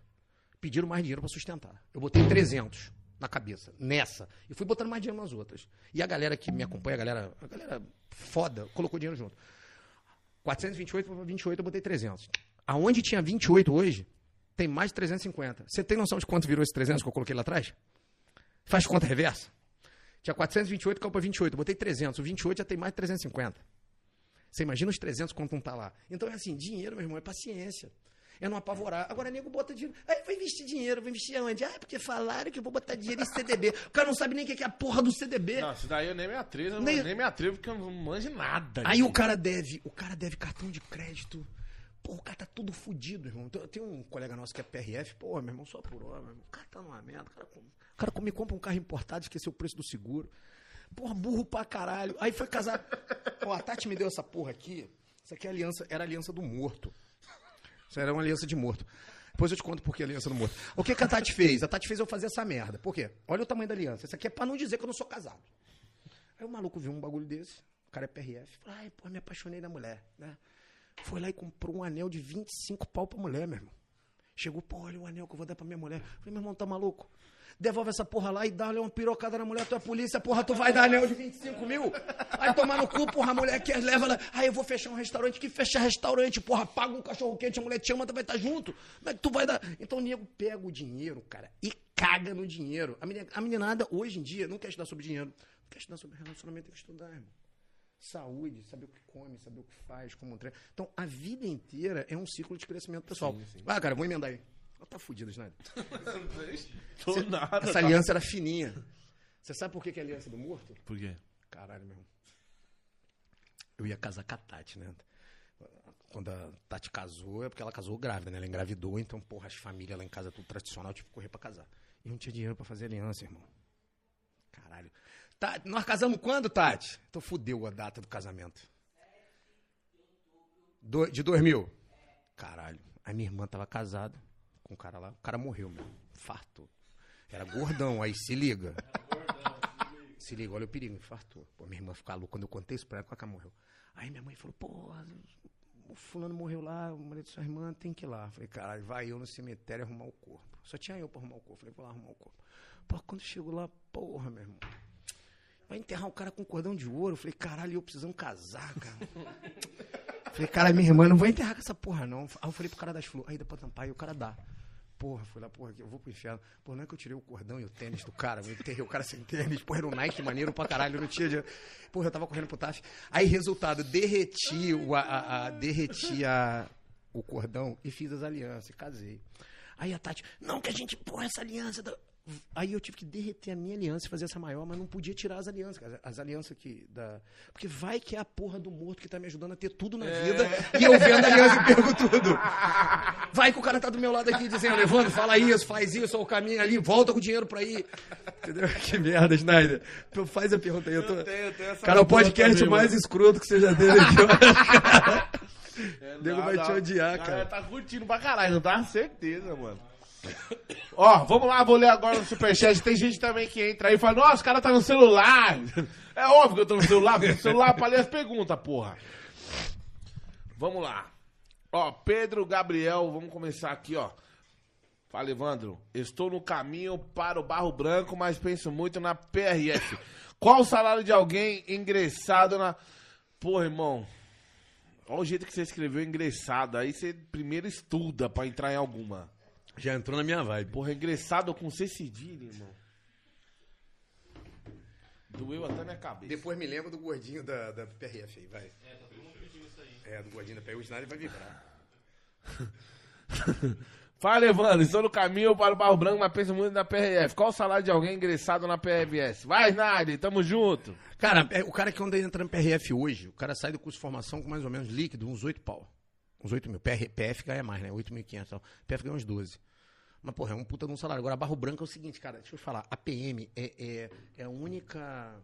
Pediram mais dinheiro pra sustentar. Eu botei 300 na cabeça, nessa. E fui botando mais dinheiro nas outras. E a galera que me acompanha, a galera, a galera foda, colocou dinheiro junto. 428 para 28, eu botei 300. Aonde tinha 28 hoje, tem mais de 350. Você tem noção de quanto virou esse 300 que eu coloquei lá atrás? Faz conta reversa. Tinha 428, caiu pra 28. Eu botei 300. O 28 já tem mais de 350. Você imagina os 300 quanto não tá lá. Então é assim, dinheiro, meu irmão, é paciência. É não apavorar. Agora, nego bota dinheiro. Aí vai investir dinheiro, vai investir aonde? Ah, porque falaram que eu vou botar dinheiro em CDB. O cara não sabe nem o que é a porra do CDB. Não, isso daí eu nem me atrevo, Nem- nem, me atrevo porque eu não manjo nada. Aí disso. o cara deve, o cara deve cartão de crédito. Pô, o cara tá todo fudido, irmão. Tem- um colega nosso que é PRF, pô, meu irmão, só por hora, meu irmão. O cara tá numa merda. O cara, o cara me compra um carro importado, esqueceu o preço do seguro. Porra, burro pra caralho. Aí foi casar. Ó, a Tati me deu essa porra aqui. Isso aqui é aliança, era aliança do morto. Isso era uma aliança de morto. Depois eu te conto por que aliança do morto. O que, que a Tati fez? A Tati fez eu fazer essa merda. Por quê? Olha o tamanho da aliança. Isso aqui é pra não dizer que eu não sou casado. Aí o maluco viu um bagulho desse, o cara é PRF, falou, ai, pô, me apaixonei da mulher, né? Foi lá e comprou um anel de 25 pau pra mulher, meu irmão. Chegou, pô, olha o anel que eu vou dar pra minha mulher. Falei, meu irmão, tá maluco? Devolve essa porra lá e dá-lhe uma pirocada na mulher, tu é polícia, porra, tu vai dar anel de 25 mil? Aí tomar no cu, porra, a mulher quer, leva ela. Aí eu vou fechar um restaurante, que fecha restaurante, porra, paga um cachorro quente, a mulher te ama, tu vai estar junto. Como é tu vai dar? Então o nego pega o dinheiro, cara, e caga no dinheiro. A, menina, a meninada, hoje em dia, não quer estudar sobre dinheiro, não quer estudar sobre relacionamento, tem que estudar, irmão saúde, saber o que come, saber o que faz, como treina. Então, a vida inteira é um ciclo de crescimento pessoal. Ah, cara, vou emendar aí. Ela tá fudida, Snyder. Tô nada. Essa tá- aliança era fininha. Você sabe por que, que é a aliança do morto? Por quê? Caralho, meu. irmão. Eu ia casar com a Tati, né? Quando a Tati casou, é porque ela casou grávida, né? Ela engravidou, então, porra, as famílias lá em casa, tudo tradicional, que correr pra casar. E não tinha dinheiro pra fazer aliança, irmão. Caralho. Tá, nós casamos quando, Tati? Então fudeu a data do casamento. Do- de 2000? Caralho. A minha irmã tava casada com um cara lá. O cara morreu, meu. Infartou. Era gordão, aí se liga. Se liga, olha o perigo, infartou. Pô, minha irmã ficou louca. Quando eu contei isso pra ela, ela morreu. Aí minha mãe falou, pô, o fulano morreu lá, o marido da sua irmã tem que ir lá. Falei, caralho, vai eu no cemitério arrumar o corpo. Só tinha eu pra arrumar o corpo. Falei, vou lá arrumar o corpo. Pô, quando chegou lá, porra, meu irmão. Vai enterrar o cara com cordão de ouro. Eu falei, caralho, eu precisando casar, cara. falei, cara, minha irmã, não vou enterrar com essa porra, não. Aí eu falei pro cara das flores, aí depois tampar, e o cara dá. Porra, fui lá, porra, eu vou pro inferno. Pô, não é que eu tirei o cordão e o tênis do cara, eu enterrei o cara sem tênis, porra, era um Nike maneiro pra caralho, eu não tinha dinheiro. Porra, eu tava correndo pro TAF. Aí, resultado, derreti, o, a, a, derreti a, o cordão e fiz as alianças, casei. Aí a Tati, não, que a gente, porra, essa aliança. da-" Aí eu tive que derreter a minha aliança e fazer essa maior, mas não podia tirar as alianças, cara. As alianças que. Da... Porque vai que é a porra do morto que tá me ajudando a ter tudo na vida e eu vendo a aliança e perco tudo. Vai que o cara tá do meu lado aqui dizendo, Evandro, fala isso, faz isso, ou o caminho ali, volta com o dinheiro pra ir. Entendeu? Que merda. Tu faz a pergunta aí. Eu tô... Eu tenho- eu tenho essa Cara, o podcast também, mais mano. escroto que você já teve aqui. É, nego vai te odiar, cara. Tá curtindo pra caralho, não tá? Certeza, mano. Ó, vamos lá, vou ler agora no Superchat. Tem gente também que entra aí e fala, nossa, o cara tá no celular. É óbvio que eu tô no celular, porque celular pra ler as perguntas, porra. Vamos lá. Ó, Pedro Gabriel, vamos começar aqui, ó. Fala, Evandro. Estou no caminho para o Barro Branco, mas penso muito na PRF. Qual o salário de alguém ingressado na. Porra, irmão. Olha o jeito que você escreveu ingressado. Aí você primeiro estuda pra entrar em alguma. Já entrou na minha vibe. Porra, ingressado com C cedilha, irmão. Doeu até minha cabeça. Depois me lembra do gordinho da, da PRF aí, vai. É, tá todo mundo pedindo isso aí. É, do gordinho da PRF. O Snyder vai vibrar. Fala, Evandro. Estou no caminho para o Barro Branco, mas penso muito na PRF. Qual o salário de alguém ingressado na PRS? Vai, Snyder, tamo junto. Cara, é, o cara que anda entra no PRF hoje, o cara sai do curso de formação com mais ou menos líquido, uns 8 pau. Uns 8 mil. PR, PF ganha mais, né? 8.500 e tal. PF ganha uns 12. Mas, porra, é um puta de um salário. Agora, Barro Branco é o seguinte, cara, deixa eu falar. A PM é, é, é a única.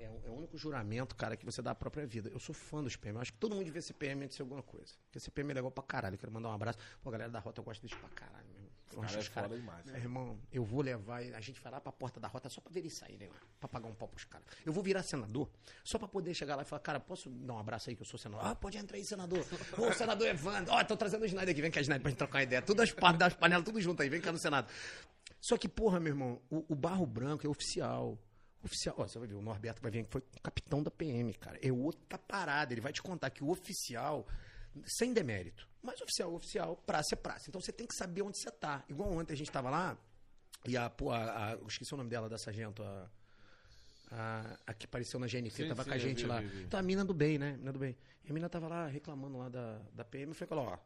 É, é o único juramento, cara, que você dá a própria vida. Eu sou fã dos PM. Eu acho que todo mundo devia ser PM antes de ser alguma coisa. Porque ser PM é legal pra caralho. Eu quero mandar um abraço. Pô, a galera da rota eu gosto deles pra caralho, meu irmão. Eu acho cara é os caras- foda demais. Meu irmão, eu vou levar. A gente vai lá pra porta da rota só pra ver eles saírem lá. Pra pagar um pau pros caras. Eu vou virar senador só pra poder chegar lá e falar, cara, posso dar um abraço aí que eu sou senador? Ah, pode entrar aí, senador. Ô, senador Evandro. Ó, tô trazendo o Snyder aqui. Vem cá, Snyder, pra gente trocar uma ideia. Tudo as partes das panelas, tudo junto aí. Vem cá no Senado. Só que, porra, meu irmão, o, o Barro Branco é oficial. Oficial, ó, você vai ver, o Norberto vai vir aqui, foi capitão da PM, cara. É outra parada. Ele vai te contar que o oficial, sem demérito, mas oficial, oficial, praça é praça. Então você tem que saber onde você tá. Igual ontem a gente tava lá, e a, a, a- eu esqueci o nome dela, da sargento, a, a, a que apareceu na GNT, Sim, tava sim, com a gente vi, lá. vi, vi. Tá, a mina do bem, né? Mina do bem. E a mina tava lá reclamando lá da, da PM. Eu falei, ó,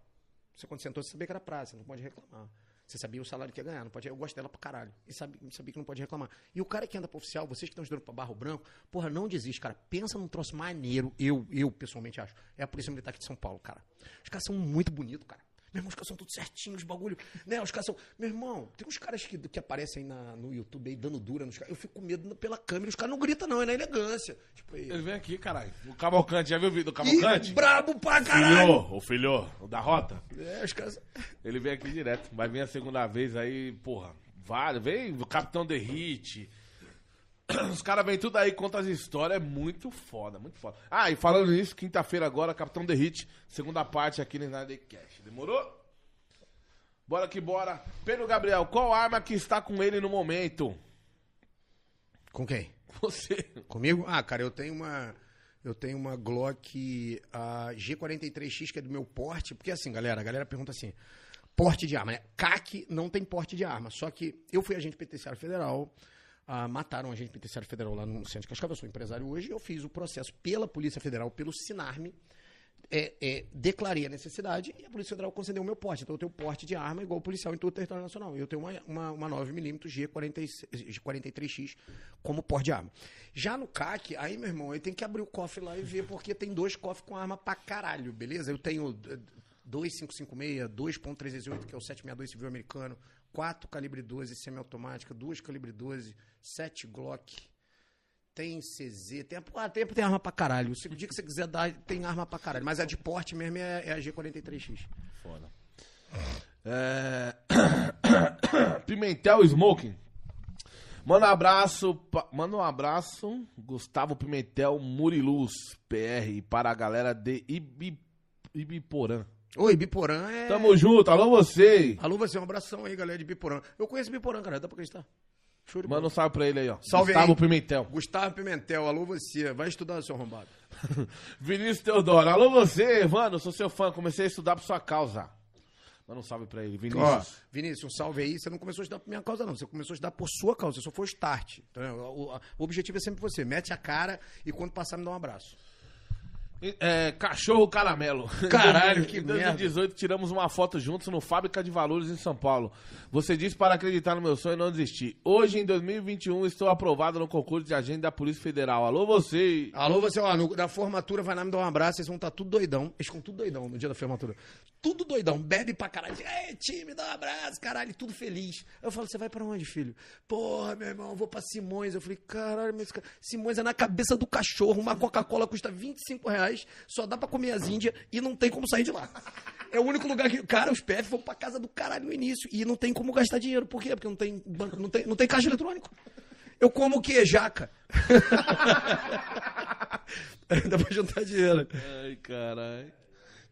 você quando sentou, você sabia que era praça, não pode reclamar. Você sabia o salário que ia ganhar, não pode. Eu gosto dela pra caralho. E sabia, que não pode reclamar. E o cara que anda pro oficial, vocês que estão estudando pra Barro Branco, porra, não desiste, cara. Pensa num troço maneiro, eu, eu pessoalmente acho. É a Polícia Militar aqui de São Paulo, cara. Os caras são muito bonitos, cara. Meu irmão, os caras são tudo certinhos, os bagulho. Né? Os caras são. Meu irmão, tem uns caras que, que aparecem aí na, no YouTube aí dando dura nos caras. Eu fico com medo pela câmera, os caras não gritam, não, é na elegância. Tipo aí. Ele vem aqui, caralho. O Cavalcante, já viu o vídeo do Ih, Cavalcante? brabo pra caralho! Filho, o filho, o da rota. É, os caras. Ele vem aqui direto. Vai vir a segunda vez aí, porra. Vale, vem o Capitão The Hit. Os caras vêm tudo aí, conta as histórias. É muito foda, muito foda. Ah, e falando nisso, quinta-feira agora, Capitão The Hit, segunda parte aqui no Snyder Cash. Demorou? Bora que bora. Pedro Gabriel, qual arma que está com ele no momento? Com quem? Você. Comigo? Ah, cara, eu tenho uma. Eu tenho uma Glock a G43X, que é do meu porte. Porque assim, galera, a galera pergunta assim: porte de arma, né? CAC não tem porte de arma. Só que eu fui agente penitenciário federal. Ah, mataram um agente penitenciário federal lá no centro de Cascavel. Eu sou empresário hoje. Eu fiz o processo pela Polícia Federal, pelo Sinarme. é, é, declarei a necessidade e a Polícia Federal concedeu o meu porte. Então eu tenho porte de arma igual policial em todo o território nacional. Eu tenho uma, uma, uma 9mm G46 G43X como porte de arma. Já no CAC, aí, meu irmão, eu tenho que abrir o cofre lá e ver, porque tem dois cofres com arma pra caralho, beleza? Eu tenho eh, 2,556, 2.308, que é o 762 civil americano, 4 calibre 12 semiautomática, 2 calibre 12, 7 Glock, tem CZ, tem, ah, tem, tem arma pra caralho. Se o dia que você quiser dar, tem arma pra caralho. Mas a de porte mesmo é, é a G43X. Foda. É... Pimentel Smoking. Manda um abraço, pa- manda um abraço, Gustavo Pimentel Muriluz, PR, para a galera de Ibi... Ibiporã. Oi, Biporã é. Tamo junto, alô você. Alô, você, um abração aí, galera de Biporã. Eu conheço Biporã, cara, dá pra acreditar? Show. Manda um salve pra ele aí, ó. Salve Gustavo aí. Pimentel. Gustavo Pimentel, alô você. Vai estudar, seu arrombado. Vinícius Teodoro, alô você, mano, sou seu fã, comecei a estudar por sua causa. Manda um salve pra ele, Ó, Vinícius. Vinícius, um salve aí. Você não começou a estudar por minha causa, não. Você começou a estudar por sua causa. Você só foi o start. Entendeu? O, o- o objetivo é sempre você. Mete a cara e quando passar, me dá um abraço. É, cachorro caramelo. Caralho, Em que 2018 tiramos uma foto juntos no Fábrica de Valores em São Paulo. Você disse para acreditar no meu sonho e não desistir. Hoje, em 2021, estou aprovado no concurso de agente da Polícia Federal. Alô, você. Alô, você, ó, no- na formatura vai lá me dar um abraço, vocês vão estar tudo doidão. Eles ficam tudo doidão no dia da formatura. Tudo doidão, bebe pra caralho. Ei, time, dá um abraço, caralho, tudo feliz. Eu falo, você vai pra onde, filho? Porra, meu irmão, eu vou pra Simões. Eu falei, caralho, cara- Simões é na cabeça do cachorro. Uma Coca-Cola custa 25 reais, só dá pra comer as índias e não tem como sair de lá. É o único lugar que. Cara, os PF vão pra casa do caralho no início e não tem como gastar dinheiro. Por quê? Porque não tem banco, não tem, não tem caixa eletrônico. Eu como o quê? Jaca. Dá pra juntar dinheiro. Ai, caralho.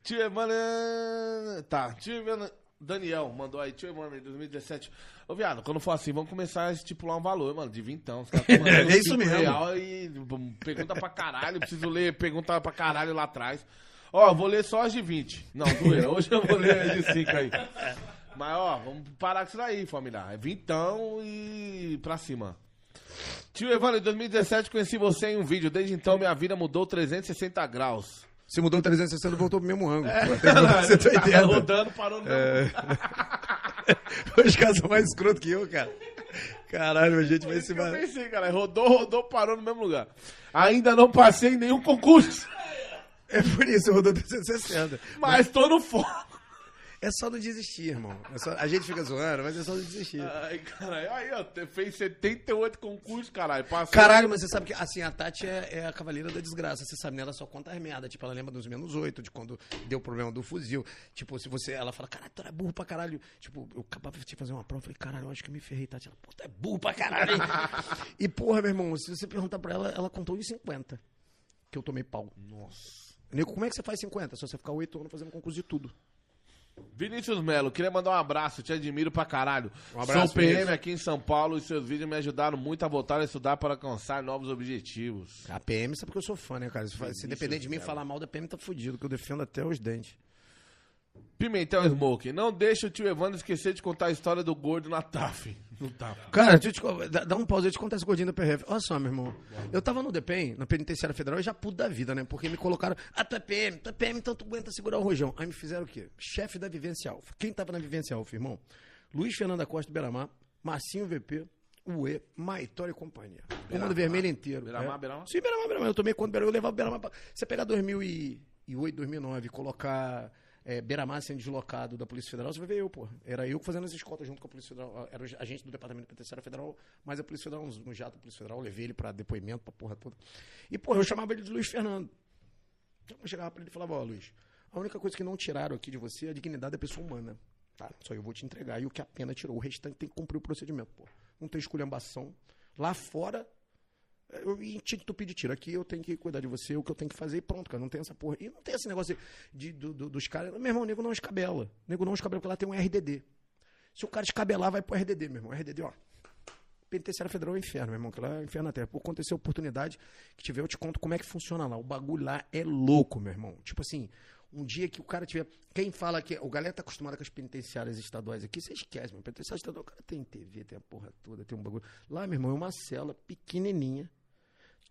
Tio Evandro. Tá, tio Evandro. Daniel mandou aí, tio Evandro, em 2017. Ô, viado, quando for assim, vamos começar a estipular um valor, mano, de vintão. Os caras É isso mesmo. real e pergunta pra caralho, preciso ler pergunta pra caralho lá atrás. Ó, vou ler só as de 20. Não, doer, hoje eu vou ler as de 5 aí. Mas, ó, vamos parar com isso daí, família. É vintão e pra cima. Tio Evandro, em 2017 conheci você em um vídeo. Desde então minha vida mudou 360 graus. Se mudou 360, voltou pro mesmo ângulo. Pô, tem que mudar 180. Tava rodando, parou no É. Os caras são mais escroto que eu, cara. Caralho, a gente vai se Eu pensei, cara, rodou, rodou, parou no mesmo lugar. Ainda não passei em nenhum concurso, É por isso, rodou 360. mas tô no foco. É só não desistir, irmão. É só- a gente fica zoando, mas é só não desistir. Ai, caralho, aí, ó, fez 78 concursos, caralho, passou. Caralho, mas você sabe que, assim, a Tati é, é a cavaleira da desgraça. Você sabe, né? Ela só conta as merda. Tipo, ela lembra dos menos oito, de quando deu o problema do fuzil. Tipo, se você. Ela fala, caralho, tu é burro pra caralho. Tipo, eu acabava de fazer uma prova. Eu falei, caralho, eu acho que eu me ferrei, Tati. Ela, pô, tu é burro pra caralho. hein?" e, porra, meu irmão, se você perguntar pra ela, ela contou os 50 que eu tomei pau. Nossa. Nego, como é que você faz 50? Só você ficar oito anos fazendo concurso de tudo. Vinícius Melo, queria mandar um abraço, te admiro pra caralho. Um abraço, Sou PM Vinícius. aqui em São Paulo e seus vídeos me ajudaram muito a voltar a estudar para alcançar novos objetivos. A PM sabe que eu sou fã, né, cara? Se, se depender de mim falar mal da PM, tá fudido, que eu defendo até os dentes. Pimentel Smoke, não deixa o tio Evandro esquecer de contar a história do gordo na TAF. No TAF. Cara, deixa eu te dá, dá um pause, eu te contar esse gordinho da PRF. Olha só, meu irmão. Eu tava no DPEM, na Penitenciária Federal, e já puto da vida, né? Porque me colocaram, ah, tu é PM, tu é PM, então tu aguenta segurar o rojão. Aí me fizeram o quê? Chefe da Vivência Alfa. Quem tava na Vivência Alfa, irmão? Luiz Fernando da Costa do Beramar, Marcinho VP, Uê, Maitório e companhia. Comando Vermelho inteiro. Beira-Mar, é. Beira-Mar? Sim, Beira-Mar, Beira-Mar. Eu tomei conta do Beira-Mar, eu levava o Beira-Mar pra... Você pegar 2008, 2009 e colocar é, sendo deslocado da Polícia Federal, você vai ver eu, pô. Era eu fazendo as escoltas junto com a Polícia Federal. Era agente do Departamento Penitenciário Federal, mas a Polícia Federal, no jato da Polícia Federal, levei ele pra depoimento, pra porra toda. E, pô, eu chamava ele de Luiz Fernando. Então, eu chegava pra ele e falava, ó, Luiz, a única coisa que não tiraram aqui de você é a dignidade da pessoa humana. Tá? Só eu vou te entregar. E o que a pena tirou. O restante tem que cumprir o procedimento, pô. Não tem esculhambação. Lá fora, eu tinha que tu pedir tiro. Aqui eu tenho que cuidar de você, o que eu tenho que fazer e pronto, cara. Não tem essa porra. E não tem esse negócio de, do- do- dos caras. Meu irmão, o nego não escabela. O nego não escabela, porque lá tem um RDD. Se o cara escabelar, vai pro RDD, meu irmão. RDD, ó. Penitenciária Federal é inferno, meu irmão, que lá é inferno terra. Por dessa oportunidade que tiver, eu te conto como é que funciona lá. O bagulho lá é louco, meu irmão. Tipo assim, um dia que o cara tiver. Quem fala que. O galera tá acostumado com as penitenciárias estaduais aqui, você esquece, meu. Penitenciária estadual, o cara tem TV, tem a porra toda, tem um bagulho. Lá, meu irmão, é uma cela pequenininha,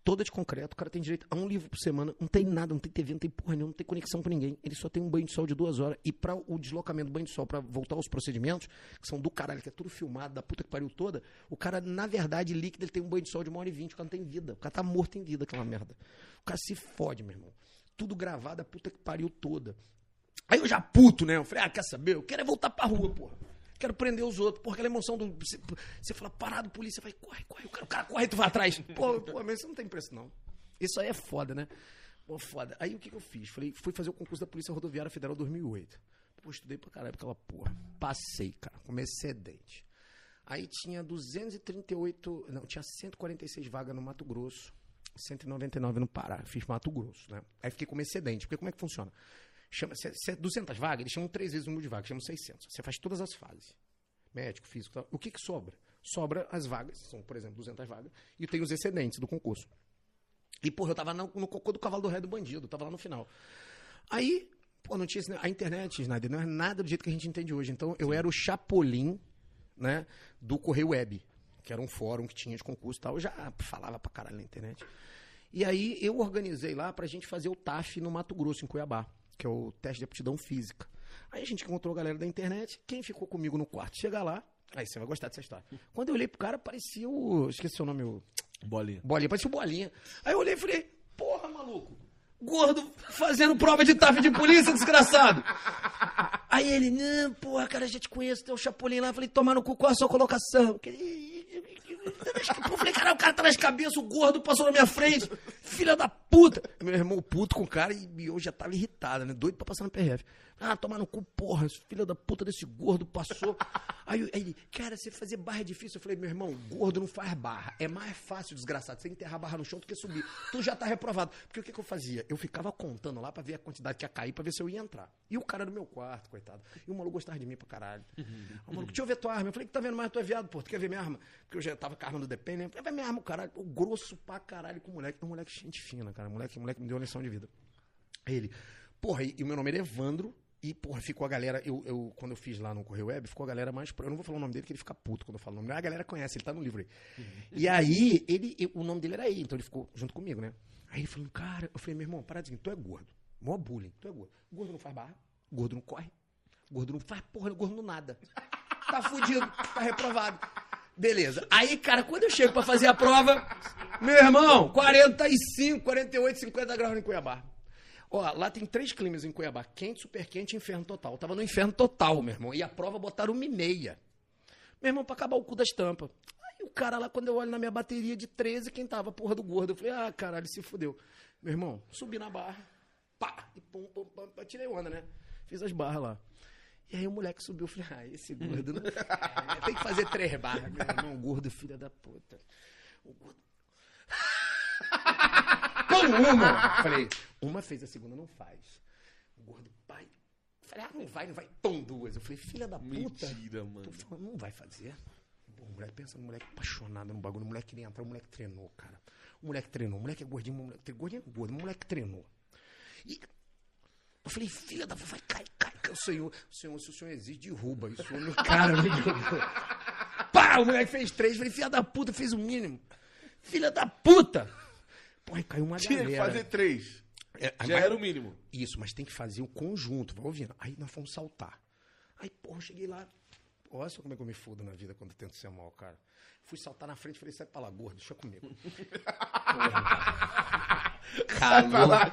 toda de concreto. O cara tem direito a um livro por semana, não tem nada, não tem TV, não tem porra nenhuma, não tem conexão com ninguém. Ele só tem um banho de sol de duas horas. E para o deslocamento do banho de sol, para voltar aos procedimentos, que são do caralho, que é tudo filmado, da puta que pariu toda, o cara, na verdade, líquido, ele tem um banho de sol de uma hora e vinte. O cara não tem vida. O cara tá morto em vida, aquela merda. O cara se fode, meu irmão. Tudo gravado, a puta que pariu toda. Aí eu já puto, né? Eu falei, ah, quer saber? Eu quero é voltar pra rua, porra. Quero prender os outros. Porra, aquela emoção do. Você, você fala, parado, polícia, vai, corre, corre. O cara, o cara corre tu vai atrás. Pô, pô, mas isso não tem preço, não. Isso aí é foda, né? Pô, foda. Aí o que, que eu fiz? Falei, fui fazer o concurso da Polícia Rodoviária Federal 2008. Pô, estudei pra caralho aquela porra. Passei, cara, com excedente. Aí tinha 238. Não, tinha 146 vagas no Mato Grosso. 199 no Pará. Fiz Mato Grosso, né? Aí fiquei com excedente. Porque como é que funciona? Chama, se, se é 200 vagas, eles chamam três vezes o número de vagas, chamam 600. Você faz todas as fases. Médico, físico, tal. o que que sobra? Sobra as vagas, são, por exemplo, 200 vagas, e tem os excedentes do concurso. E, porra, eu tava no, no cocô do cavalo do ré do bandido, tava lá no final. Aí, pô, não tinha a internet, Snyder, não é nada do jeito que a gente entende hoje. Então, eu era o chapolim, né, do Correio Web, que era um fórum que tinha de concurso e tal. Eu já falava pra caralho na internet. E aí, eu organizei lá pra gente fazer o TAF no Mato Grosso, em Cuiabá, que é o teste de aptidão física. Aí a gente encontrou a galera da internet. Quem ficou comigo no quarto? Chega lá. Aí você vai gostar dessa história. Quando eu olhei pro cara, parecia o. Esqueci o nome, o. Bolinha. Bolinha, parecia o bolinha. Aí eu olhei e falei, porra, maluco, gordo fazendo prova de TAF de polícia, desgraçado. Aí ele, não, porra, cara, já te conheço, tem o Chapolin lá. Eu falei, toma no cu, qual a sua colocação? Eu falei, cara, o cara tá nas cabeças, o gordo passou na minha frente, filha da puta. Meu irmão puto com o cara e eu já tava irritado, né? Doido pra passar no PRF. Ah, tomar no cu, porra, filho da puta desse gordo passou. Aí, eu- ele, cara, você fazer barra é difícil. Eu falei, meu irmão, gordo não faz barra. É mais fácil, desgraçado, você enterrar a barra no chão do que subir. Tu já tá reprovado. Porque o que, que eu fazia? Eu ficava contando lá pra ver a quantidade que ia cair, pra ver se eu ia entrar. E o cara do meu quarto, coitado. E o maluco gostava de mim pra caralho. O maluco, deixa eu ver tua arma. Eu falei, que tá vendo mais? Tu é viado, pô. Tu quer ver minha arma? Porque eu já tava com a arma do DP, né? Vai minha arma, caralho. O grosso pra caralho com o moleque. Um moleque gente fina, cara. Moleque, moleque me deu uma lição de vida. Ele, porra, e, e o meu nome era Evandro. E, porra, ficou a galera. Eu, eu, quando eu fiz lá no Correio Web, ficou a galera mais. Eu não vou falar o nome dele, porque ele fica puto quando eu falo o nome dele. A galera conhece, ele tá no livro aí. E aí, ele, eu- o nome dele era aí, então ele ficou junto comigo, né? Aí ele falou, cara, eu falei, meu irmão, paradinho, tu é gordo. Mó bullying, tu é gordo. Gordo não faz barra, gordo não corre, gordo não faz porra, gordo não nada. Tá fudido, tá reprovado. Beleza. Aí, cara, quando eu chego pra fazer a prova, meu irmão, 45, 48, 50 graus em Cuiabá. Ó, lá tem três climas em Cuiabá: quente, super quente e inferno total. Eu tava no inferno total, meu irmão. E a prova botaram uma e meia. Meu irmão, pra acabar o cu das tampas. Aí o cara lá, quando eu olho na minha bateria de 13, quem tava? Porra do gordo. Eu falei, ah, caralho, se fudeu. Meu irmão, subi na barra, pá, e pum, pum, pum, tirei onda, né? Fiz as barras lá. E aí o moleque subiu, eu falei, ah, esse gordo não né? Tem que fazer três barras. Meu irmão, gordo, filha da puta. O gordo Põe uma! Falei, uma fez, a segunda não faz. O gordo, pai. Falei, ah, não vai, não vai. Pão, duas. Eu falei, filha da puta. Mentira, mano. Tô falando, não vai fazer. O moleque, pensa no moleque apaixonado no bagulho. O moleque queria entrar, o moleque treinou, cara. O moleque treinou. O moleque é gordinho, o moleque, gordinho é gordo. O moleque treinou. E eu falei, filha da vai, cai, cai, cai. O senhor, o senhor, se o senhor existe, derruba. Isso meu cara me jogou. Pá, o moleque fez três. Eu falei, filha da puta, fez o mínimo. Filha da puta! Pô, aí caiu uma Tinha que galera. fazer três. É, Já vai- era o mínimo. Isso, mas tem que fazer o conjunto, vai ouvindo. Aí nós fomos saltar. Aí, porra, eu cheguei lá. Olha só como é que eu me fudo na vida quando eu tento ser mal, cara. Fui saltar na frente e falei, sai pra lá, gordo, deixa comigo. Porra. Calor,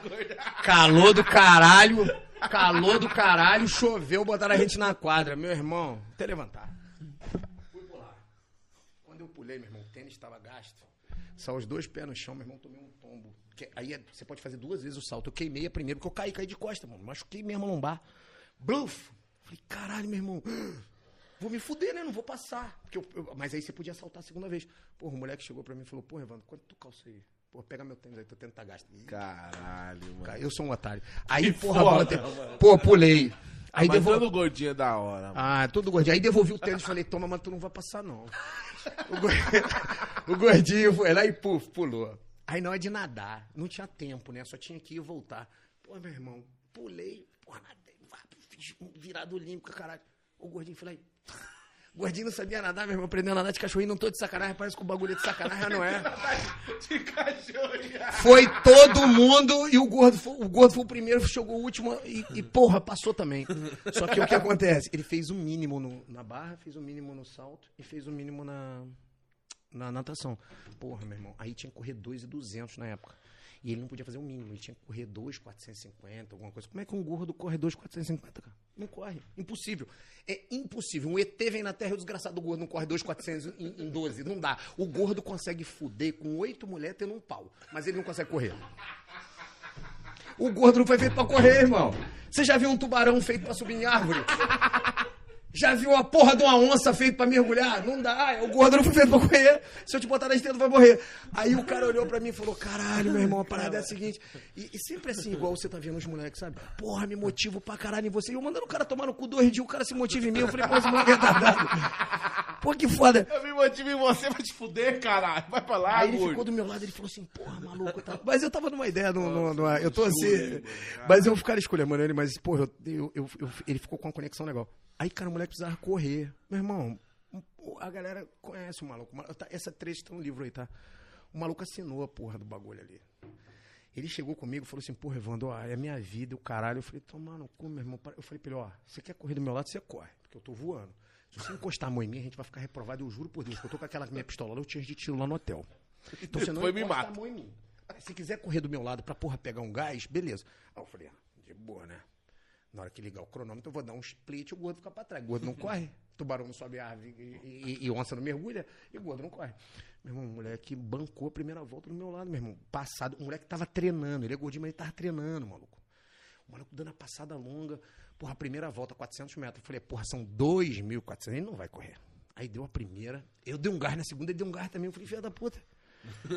calor do caralho, calor do caralho, choveu, botaram a gente na quadra. Meu irmão, até levantar. Fui pular. Quando eu pulei, meu irmão, o tênis estava gasto. Saiu os dois pés no chão, meu irmão, tomei um tombo. Que- aí é- você pode fazer duas vezes o salto. Eu queimei a primeira, porque eu caí, caí de costa, mano. Machuquei mesmo a lombar. Bluf! Falei, caralho, meu irmão. Vou me fuder, né? Não vou passar. Porque eu- eu- mas aí você podia saltar a segunda vez. Porra, o moleque chegou pra mim e falou, porra, Evandro, quanto tu calça aí? Pô, pega meu tênis aí, teu tênis tá gasto. Caralho, mano. cara, Eu sou um otário. Aí, Que porra, foda, botei- pô, pulei. Aí Mas devolvi. todo gordinho é da hora, mano. Ah, todo gordinho. Aí devolvi o tênis e falei, toma, mas tu não vai passar, não. O, gor- o gordinho foi lá e puf, pulou. Aí na hora de nadar, não tinha tempo, né? Só tinha que ir e voltar. Pô, meu irmão, pulei, porra, nadei, virado olímpico, caralho. O gordinho foi lá e. Gordinho não sabia nadar, meu irmão, aprendeu a nadar de cachorrinho, não tô de sacanagem, parece que o bagulho é de sacanagem, não é. De cachorro. Foi todo mundo e o gordo foi, o gordo foi o primeiro, chegou o último e, e, porra, passou também. Só que o que acontece? Ele fez o mínimo no- na barra, fez o mínimo no salto e fez o mínimo na, na natação. Porra, meu irmão, aí tinha que correr 2,200 na época. E ele não podia fazer o mínimo, ele tinha que correr 2,450, alguma coisa. Como é que um gordo corre 2,450, cara? Não corre. Impossível. É impossível. Um ET vem na Terra e o desgraçado do gordo não corre 2,400 em, em 12. Não dá. O gordo consegue fuder com oito mulheres tendo um pau. Mas ele não consegue correr. O gordo não foi feito pra correr, irmão. Você já viu um tubarão feito pra subir em árvore? Já viu a porra de uma onça feita pra mergulhar? Não dá, é o gordo não foi feito pra correr. Se eu te botar na tu vai morrer. Aí o cara olhou pra mim e falou: caralho, meu irmão, a parada é a seguinte. E, e sempre assim, igual você tá vendo os moleques, sabe? Porra, me motivo pra caralho em você. E eu mandando o cara tomar no cu dois dias, o cara se motiva em mim. Eu falei, pô, esse moleque é retardado. Pô, que foda. Eu me motivo em você, vai te fuder, caralho. Vai pra lá, Aí ele gordo. ficou do meu lado, ele falou assim, porra, maluco. Tá... Mas eu tava numa ideia, no, no, no- eu tô assim. Mas eu ficar escolhendo ele, mas, porra, eu, eu- eu- eu- ele ficou com uma conexão legal. Aí, cara, o moleque precisava correr. Meu irmão, a galera conhece o maluco. Tá- Essa trecho tá no livro aí, tá? O maluco assinou a porra do bagulho ali. Ele chegou comigo e falou assim, porra, Evandro, ó, é minha vida, o caralho. Eu falei, toma no cu, meu irmão. para." Eu falei pra ele, ó, você quer correr do meu lado, você corre, porque eu tô voando. Se você encostar a mão em mim, a gente vai ficar reprovado, eu juro por Deus, que eu tô com aquela minha pistola, eu tinha de tiro lá no hotel. Então você não Depois me encosta a mão em mim. Se quiser correr do meu lado pra porra pegar um gás, beleza. Aí eu falei, ah, de boa, né? Na hora que ligar o cronômetro, eu vou dar um split e o gordo fica pra trás. O gordo não corre. Tubarão não sobe a árvore e, e- e onça não mergulha e o gordo não corre. Meu irmão, o moleque bancou a primeira volta do meu lado, meu irmão. Passado, o moleque tava treinando. Ele é gordinho, mas ele tava treinando, maluco. O maluco dando a passada longa. Porra, a primeira volta, 400 metros. Eu falei, porra, são 2.400. Ele não vai correr. Aí deu a primeira. Eu dei um gás na segunda, ele deu um gás também. Eu falei, filha da puta.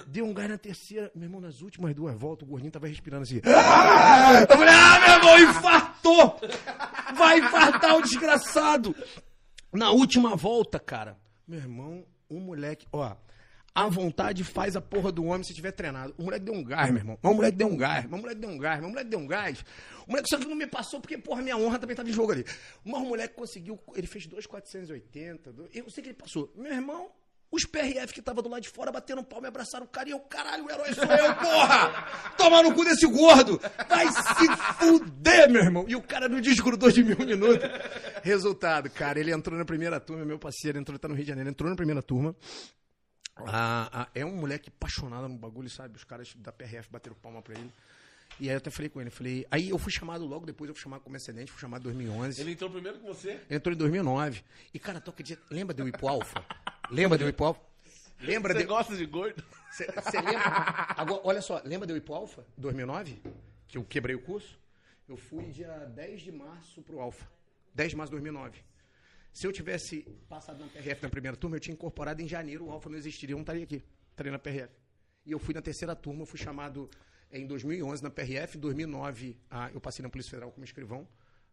Deu um gás na terceira. Meu irmão, nas últimas duas voltas, o gordinho tava respirando assim. Eu falei, ah, meu irmão, infartou! Vai infartar o desgraçado! Na última volta, cara, meu irmão, o moleque, ó, a vontade faz a porra do homem se tiver treinado. O moleque deu um gás, meu irmão. Mas o moleque deu um gás, mas o moleque deu um gás, mas o moleque deu um gás. O moleque só que não me passou porque, porra, minha honra também tava em jogo ali. Mas o moleque conseguiu, ele fez 2,480. do- Eu sei que ele passou. Meu irmão, os PRF que tava do lado de fora bateram palma e abraçaram o cara e eu, caralho, o herói sou eu, porra! Toma no cu desse gordo! Vai se fuder, meu irmão! E o cara não desgrudou de mim um minuto. Resultado, cara, ele entrou na primeira turma, meu parceiro entrou, tá no Rio de Janeiro, entrou na primeira turma. Ah, ah, é um moleque apaixonado no bagulho, sabe? Os caras da PRF bateram palma pra ele. E aí eu até falei com ele, falei... Aí eu fui chamado logo depois, eu fui chamado como excedente, fui chamado em 2011. Ele entrou primeiro que você? Entrou em 2009. E, cara, toca de... Lembra do Ipo Alpha? Lembra do Ipo Alpha? Lembra Você de... gosta de gordo? Você lembra? Agora, olha só, lembra do Ipo Alpha, 2009? Que eu quebrei o curso? Eu fui dia 10 de março pro Alpha. 10 de março de 2009. Se eu tivesse passado na PRF na primeira turma, eu tinha incorporado em janeiro, o Alpha não existiria, eu não estaria aqui. Estaria na PRF. E eu fui na terceira turma, eu fui chamado em 2011 na PRF, em 2009 ah, eu passei na Polícia Federal como escrivão.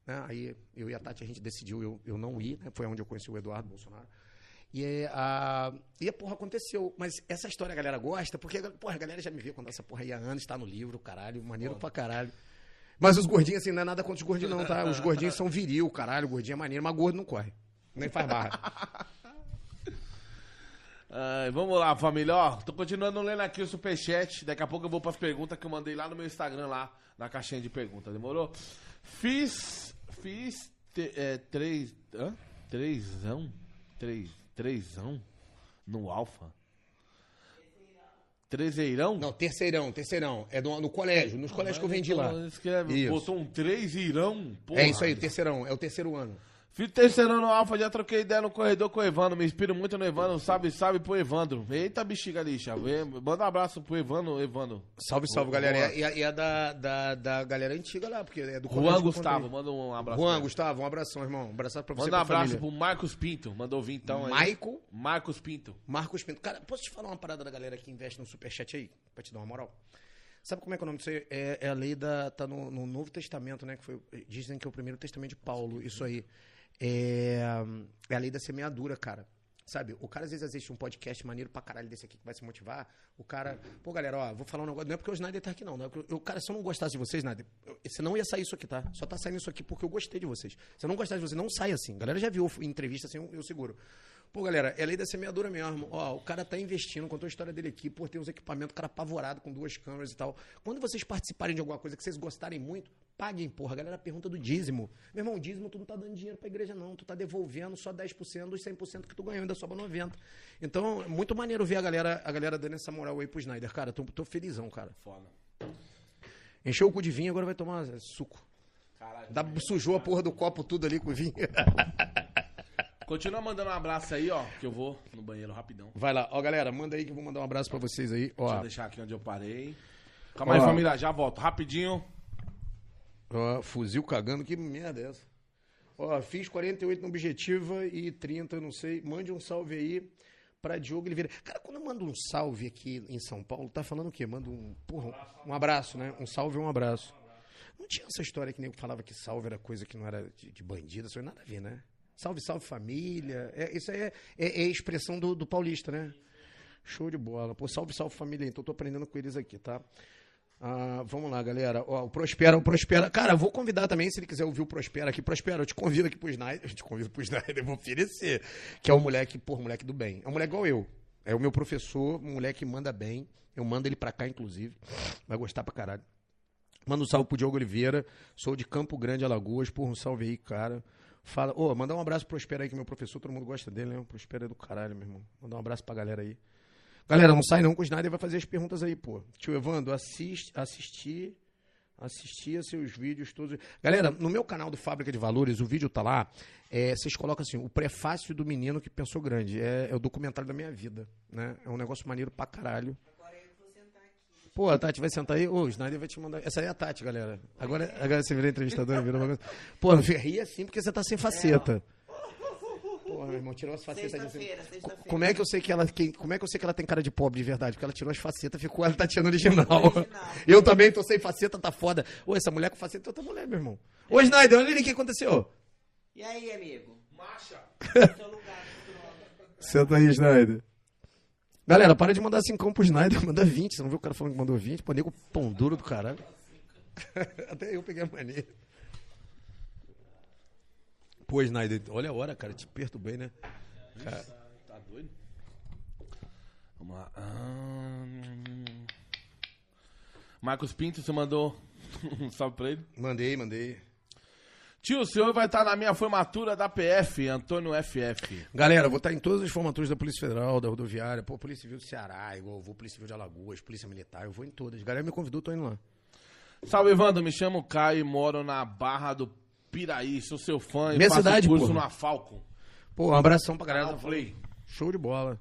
Né? Aí eu e a Tati, a gente decidiu eu, eu não ir, né? foi onde eu conheci o Eduardo Bolsonaro. E, é, a, e a porra aconteceu. Mas essa história a galera gosta, porque a, porra, a galera já me vê quando essa porra aí há anos, tá no livro, caralho, maneiro pra caralho. Mas os gordinhos, assim, não é nada contra os gordinhos, não, tá? Os gordinhos são viril, caralho, o gordinho é maneiro, mas gordo não corre. Nem faz barra. Ai, vamos lá, família. Ó, tô continuando lendo aqui o superchat. Daqui a pouco eu vou pras perguntas que eu mandei lá no meu Instagram, lá na caixinha de perguntas. Demorou? Fiz. Fiz. te- é, três. Hã? Trêsão? Três. Trêsão? No Alfa? Trezeirão? Não, terceirão, terceirão. É do, no colégio, nos colégios que eu vendi lá. Escreve, Isso. botou um trezeirão. Porra. É isso aí, terceirão, é o terceiro ano. Fiz terceiro ano no Alfa, já troquei ideia no corredor com o Evandro. Me inspiro muito no Evandro, sabe, sabe pro Evandro. Eita bexiga lixa. Manda um abraço pro Evandro, Evandro. Salve, salve, galera. E, é- e é da, da, da galera antiga lá, porque é do Juan Gustavo, manda um abraço. Juan. Gustavo, um abração, irmão. Um abraço pra você Manda um abraço família. pro Marcos Pinto. Mandou vir então aí. Michael Marcos Pinto. Marcos Pinto. Cara, posso te falar uma parada da galera que investe no Superchat aí? Pra te dar uma moral? Sabe como é que é o nome disso aí? É, é a lei da. tá no, no Novo Testamento, né? Que foi, dizem que é o primeiro testamento de Paulo, isso aí. É, é a lei da semeadura, cara. Sabe, o cara às vezes assiste um podcast maneiro pra caralho desse aqui que vai se motivar. O cara, pô, galera, ó, vou falar um negócio. Não é porque o Snyder tá aqui, não. não é porque, eu, cara, se eu não gostasse de vocês, Snyder, você não ia sair isso aqui, tá? Só tá saindo isso aqui porque eu gostei de vocês. Se eu não gostasse de vocês, não sai assim. A galera já viu em entrevista assim, eu, eu seguro. Pô, galera, é lei da semeadura mesmo. Ó, o cara tá investindo, contou a história dele aqui, por ter uns equipamentos, cara apavorado com duas câmeras e tal. Quando vocês participarem de alguma coisa que vocês gostarem muito, paguem, porra. A galera pergunta do dízimo. Meu irmão, dízimo tu não tá dando dinheiro pra igreja, não. Tu tá devolvendo só 10% dos 100% que tu ganhou, ainda sobra 90%. Então, é muito maneiro ver a galera, a galera dando essa moral aí pro Snyder. Cara, tô, tô felizão, cara. Foda. Encheu o cu de vinho, agora vai tomar é, suco. Caralho. Sujou a porra do copo tudo ali com vinho. Continua mandando um abraço aí, ó. Que eu vou no banheiro rapidão. Vai lá. Ó, galera, manda aí que eu vou mandar um abraço pra vocês aí. Deixa Ó, eu deixar aqui onde eu parei. Calma aí, família. Já volto. Rapidinho. Ó, fuzil cagando, que merda é essa? Ó, fiz 48 no Objetiva e 30, não sei. Mande um salve aí pra Diogo Oliveira. Cara, quando eu mando um salve aqui em São Paulo, tá falando o quê? Manda um, porra, um abraço, né? Um salve e um abraço. Não tinha essa história que nem falava que salve era coisa que não era de, de bandido, isso nada a ver, né? Salve, salve família. É, isso é, é, é expressão do, do paulista, né? Show de bola. Pô, salve, salve família. Então, tô aprendendo com eles aqui, tá? Ah, vamos lá, galera. Ó, o Prospera, o Prospera. Cara, vou convidar também, se ele quiser ouvir o Prospera aqui. Prospera, eu te convido aqui pro Snyder. Eu te convido pro Snyder, eu vou oferecer. Que é um moleque, porra, moleque do bem. É um moleque igual eu. É o meu professor, um moleque que manda bem. Eu mando ele pra cá, inclusive. Vai gostar pra caralho. Manda um salve pro Diogo Oliveira. Sou de Campo Grande, Alagoas. Porra, um salve aí, cara. Fala, ô, mandar um abraço pro Prospera aí, que meu professor, todo mundo gosta dele, né? O Prospera é do caralho, meu irmão. Mandar um abraço pra galera aí. Galera, não sai não com o Snyder vai fazer as perguntas aí, pô. Tio Evandro, assiste, assisti, assistia seus vídeos todos. Galera, no meu canal do Fábrica de Valores, o vídeo tá lá. é, vocês colocam assim, o prefácio do menino que pensou grande. É, é o documentário da minha vida, né? É um negócio maneiro pra caralho. Pô, a Tati vai sentar aí. Ô, o Snyder vai te mandar. Essa aí é a Tati, galera. Agora, agora você vira entrevistador, vira uma coisa. Pô, não ri assim porque você tá sem faceta. Porra, meu irmão, tirou as facetas de Sexta-feira, sexta-feira. Como é que eu sei que ela que- como é que eu sei que ela tem cara de pobre de verdade? Porque ela tirou as facetas, ficou a Tatiana original. Eu também tô sem faceta, tá foda. Ô, essa mulher com faceta é outra mulher, meu irmão. Ô, Snyder, olha ali o que aconteceu. E aí, amigo? Marcha! Senta aí, Snyder. Galera, para de mandar 5 pro Snyder, manda 20. Você não viu o cara falando que mandou 20? Pô, nego pão duro do caralho. Até eu peguei a mania. Pô, Snyder, olha a hora, cara. Te perturbei, né? Tá doido? Vamos lá. Ah, Marcos Pinto, você mandou um salve pra ele? Mandei, mandei. Tio, o senhor vai estar na minha formatura da PF, Antônio FF. Galera, eu vou estar em todas as formaturas da Polícia Federal, da Rodoviária, pô, Polícia Civil do Ceará, igual vou Polícia Civil de Alagoas, Polícia Militar, eu vou em todas. Galera me convidou, tô indo lá. Salve, Evandro. Me chamo Caio e moro na Barra do Piraí. Sou seu fã Minha faço cidade, curso porra. na Falcon. Pô, um abração pra galera Play. Show de bola.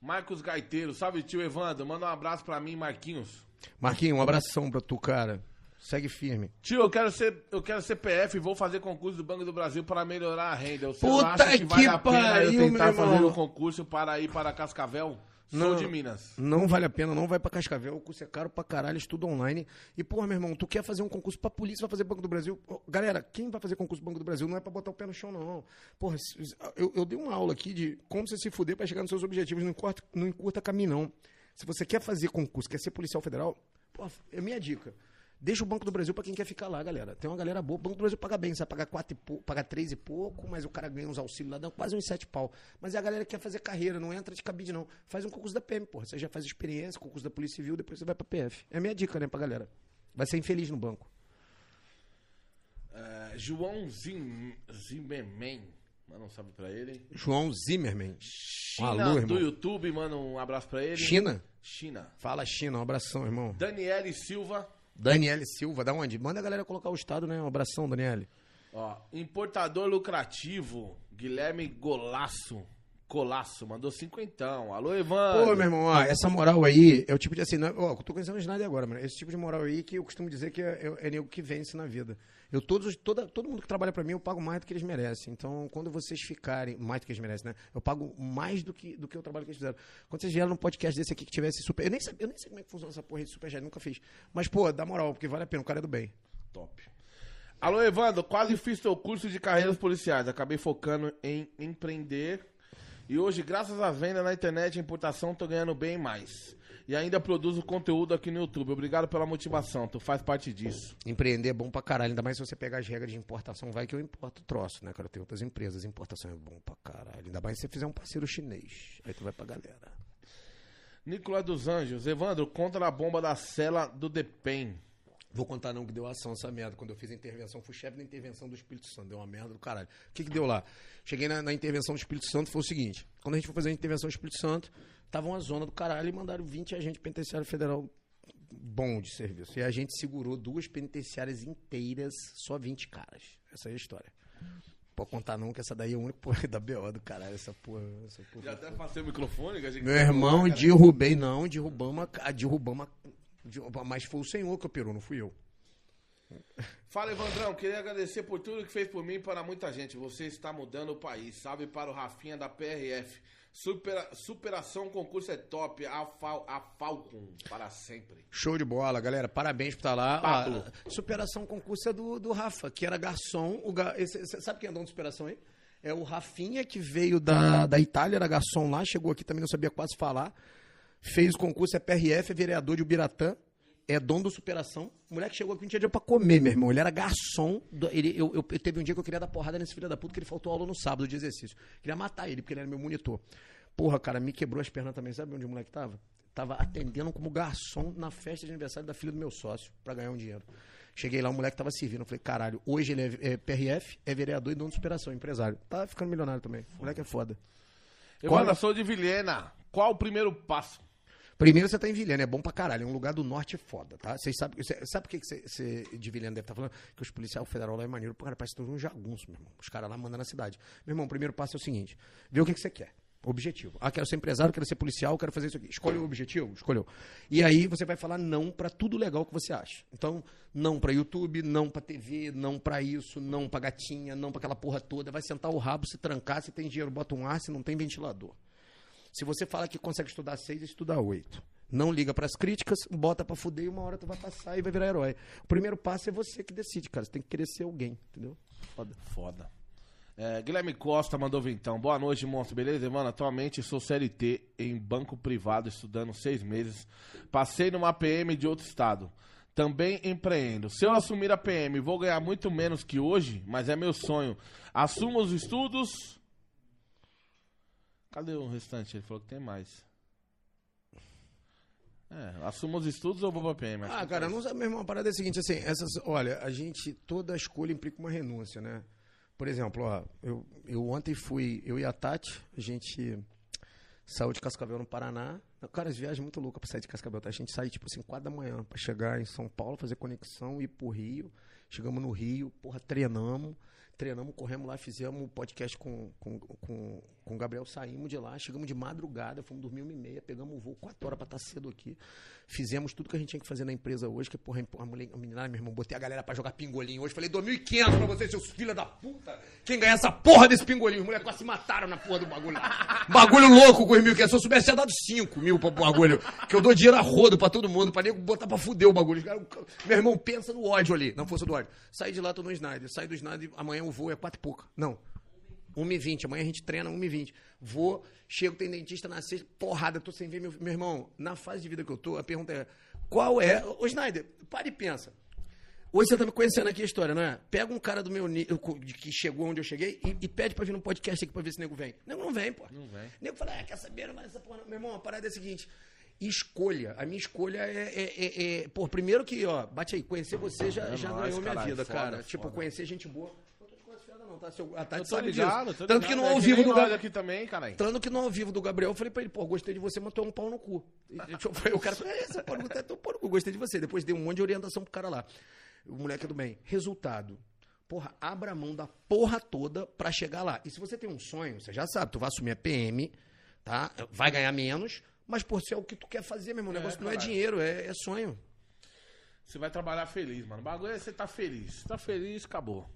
Marcos Gaiteiro. Salve, tio Evandro. Manda um abraço pra mim, Marquinhos. Marquinhos, um abração pra tu, cara. Segue firme. Tio, eu quero ser, eu quero ser PF e vou fazer concurso do Banco do Brasil para melhorar a renda. Você Puta acha que vale que a pena pariu, eu tentar fazer o concurso para ir para Cascavel? Sou Não. de Minas. Não vale a pena, não vai pra Cascavel, o curso é caro pra caralho, estuda online. E, porra, meu irmão, tu quer fazer um concurso pra polícia, vai fazer Banco do Brasil. Galera, quem vai fazer concurso Banco do Brasil não é pra botar o pé no chão, não. Porra, eu, eu dei uma aula aqui de como você se fuder pra chegar nos seus objetivos, não encurta, não encurta caminho, não. Se você quer fazer concurso, quer ser policial federal, porra, é minha dica. Deixa o Banco do Brasil pra quem quer ficar lá, galera. Tem uma galera boa. O Banco do Brasil paga bem. Você vai pagar quatro e pou- paga três e pouco, mas o cara ganha uns auxílios lá, dá quase uns sete pau. Mas é a galera que quer fazer carreira, não entra de cabide, não. Faz um concurso da PM, porra. Você já faz experiência, concurso da Polícia Civil, depois você vai pra PF. É a minha dica, né, pra galera. Vai ser infeliz no banco. É, João Zim, Zimmerman. Manda um salve pra ele. João Zimmerman. China alô, irmão. do YouTube, manda um abraço pra ele. China? China. Fala, China. Um abração, irmão. Daniele Silva. Daniele Silva, da onde? Manda a galera colocar o estado, né? Um abração, Daniele. Ó, importador lucrativo, Guilherme Golaço. Colaço, mandou cinquentão. Alô, Evandro. Pô, meu irmão, ó, essa moral aí é o tipo de assim, é- ó, eu tô conhecendo o Snyder agora, mano. Esse tipo de moral aí que eu costumo dizer que é, é, é nego que vence na vida. Eu todos, os- toda, todo mundo que trabalha pra mim, eu pago mais do que eles merecem. Então, quando vocês ficarem, mais do que eles merecem, né? Eu pago mais do que, do que o trabalho que eles fizeram. Quando vocês vieram num podcast desse aqui que tivesse super. Eu nem, sabia, eu nem sei como é que funciona essa porra de superchat, nunca fiz. Mas, pô, dá moral, porque vale a pena, o cara é do bem. Top. Alô, Evandro, quase fiz teu curso de carreiras policiais. Acabei focando em empreender. E hoje, graças à venda na internet e importação, tô ganhando bem mais. E ainda produzo conteúdo aqui no YouTube. Obrigado pela motivação, tu faz parte disso. Empreender é bom pra caralho, ainda mais se você pegar as regras de importação, vai que eu importo o troço, né, cara? Tem outras empresas, importação é bom pra caralho. Ainda mais se você fizer um parceiro chinês. Aí tu vai pra galera. Nicolas dos Anjos, Evandro, contra a bomba da cela do DEPEN. Vou contar não que deu ação essa merda. Quando eu fiz a intervenção, fui chefe da intervenção do Espírito Santo. Deu uma merda do caralho. O que que deu lá? Cheguei na, na intervenção do Espírito Santo, foi o seguinte. Quando a gente foi fazer a intervenção do Espírito Santo, tava uma zona do caralho e mandaram 20 agentes penitenciário federal bom de serviço. E a gente segurou duas penitenciárias inteiras, só 20 caras. Essa é a história. Pode contar não, que essa daí é o único porra da BO do caralho, essa porra. Essa porra. Já até passei o microfone, que a gente Meu irmão, derrubei não, derrubamos, a- derrubamos, a- derrubamos, mas foi o senhor que operou, não fui eu. Fala, Evandrão. Queria agradecer por tudo que fez por mim e para muita gente. Você está mudando o país. Salve para o Rafinha da PRF. Supera- superação concurso é top. A, Fal, a Falcon para sempre. Show de bola, galera. Parabéns por estar lá. Pablo. Ah, superação concurso é do, do Rafa, que era garçom. O ga... esse- esse- sabe quem é dono de superação aí? É o Rafinha, que veio da, da Itália, era garçom lá, chegou aqui também, não sabia quase falar. Fez o concurso, é PRF, é vereador de Ubiratã, é dono do Superação. O moleque chegou aqui, não tinha dinheiro pra comer, meu irmão. Ele era garçom. do- ele, eu, eu- teve um dia que eu queria dar porrada nesse filho da puta, que ele faltou aula no sábado de exercício. Queria matar ele, porque ele era meu monitor. Porra, cara, me quebrou as pernas também. Sabe onde o moleque tava? Tava atendendo como garçom na festa de aniversário da filha do meu sócio, pra ganhar um dinheiro. Cheguei lá, o moleque tava servindo. Eu falei, caralho, hoje ele é, é PRF, é vereador e dono de superação, empresário. Tá ficando milionário também. O moleque é foda. Evandro, sou de Vilhena. Qual o primeiro passo? Primeiro você tá em Vilhena, é bom pra caralho, é um lugar do norte foda, tá? Vocês sabem, cê- sabe o que que você cê de Vilhena deve estar falando? Que os policiais federal lá é maneiro, pô, cara, parece que um jagunço, meu irmão. Os caras lá mandam na cidade. Meu irmão, o primeiro passo é o seguinte, vê o que que você quer. Objetivo. Ah, quero ser empresário, quero ser policial, quero fazer isso aqui. Escolheu o objetivo? Escolheu. E aí você vai falar não pra tudo legal que você acha. Então, não pra YouTube, não pra TV, não pra isso, não pra gatinha, não pra aquela porra toda. Vai sentar o rabo, se trancar, se tem dinheiro, bota um ar, se não tem ventilador. Se você fala que consegue estudar seis, estuda oito. Não liga pras críticas, bota pra fuder e uma hora tu vai passar e vai virar herói. O primeiro passo é você que decide, cara. Você tem que querer ser alguém, entendeu? Foda. Foda. É, Guilherme Costa mandou vintão. Boa noite, monstro. Beleza, mano? Atualmente sou CLT em banco privado, estudando seis meses. Passei numa PM de outro estado. Também empreendo. Se eu assumir a PM, vou ganhar muito menos que hoje, mas é meu sonho. Assumo os estudos. Cadê o restante? Ele falou que tem mais. É, assumo os estudos ou vou pra PM? Ah, cara, não sabe, meu irmão, a parada é a seguinte, assim, essas, olha, a gente, toda escolha implica uma renúncia, né? Por exemplo, ó, eu, eu ontem fui, eu e a Tati, a gente saiu de Cascavel no Paraná. Cara, as viagens muito loucas pra sair de Cascavel, tá? A gente sai, tipo assim, 4 da manhã pra chegar em São Paulo, fazer conexão, ir pro Rio. Chegamos no Rio, porra, treinamos. Treinamos, corremos lá, fizemos um podcast com, com, com, com o Gabriel, saímos de lá, chegamos de madrugada, fomos dormir uma e meia, pegamos o voo 4 horas pra estar cedo aqui. Fizemos tudo que a gente tinha que fazer na empresa hoje, que, porra, a mulher, a menina, meu irmão, botei a galera pra jogar pingolim hoje. Falei, 2.500 pra vocês, seus filhos da puta. Quem ganhar essa porra desse pingolim? Os moleques quase se mataram na porra do bagulho. bagulho louco com os mil, que se eu soubesse, tinha dado 5 mil pro bagulho. Que eu dou dinheiro a rodo pra todo mundo, pra nego botar pra fuder o bagulho. Meu irmão, pensa no ódio ali, não fosse do ódio. Saí de lá, tô no Snyder. Saí do Snyder, amanhã o voo é 4 e pouca. Não. 1h20, amanhã a gente treina 1h20. Vou, chego, tem dentista na sexta, porrada, tô sem ver meu, meu irmão. Na fase de vida que eu tô, a pergunta é: qual é. Ô, Snyder, para e pensa. Hoje você tá me conhecendo aqui a história, não é? Pega um cara do meu nível, de que chegou onde eu cheguei, e, e pede pra vir num podcast aqui pra ver se o nego vem. O nego não vem, pô. Não vem. O nego fala, ah, quer saber? Não vai nessa porra. não." Meu irmão, a parada é a seguinte. Escolha. A minha escolha é, é, é, é- Pô, primeiro que, ó, bate aí, conhecer você já, É já ganhou minha vida, foda, cara. Tipo, foda. conhecer gente boa. Não tô de conversa fiada, não, tá? Seu, a Tati Eu tô sabe ligado, disso. Tanto que no É ao vivo do Gabriel. aqui também, caralho. Tanto que no ao vivo do Gabriel, eu falei pra ele, pô, gostei de você, mas tu é um pau no cu. E, deixa eu- eu, o cara falou, é, você pode botar teu pau no cu, gostei de você. Depois dei um monte de orientação pro cara lá. O moleque é do bem. Resultado. Porra, abra a mão da porra toda pra chegar lá. E se você tem um sonho, você já sabe, tu vai assumir a PM, tá? Vai ganhar menos, mas por ser o que tu quer fazer, meu irmão. O negócio não é dinheiro, é, é sonho. Você vai trabalhar feliz, mano. O bagulho é você tá feliz. Tá feliz, acabou.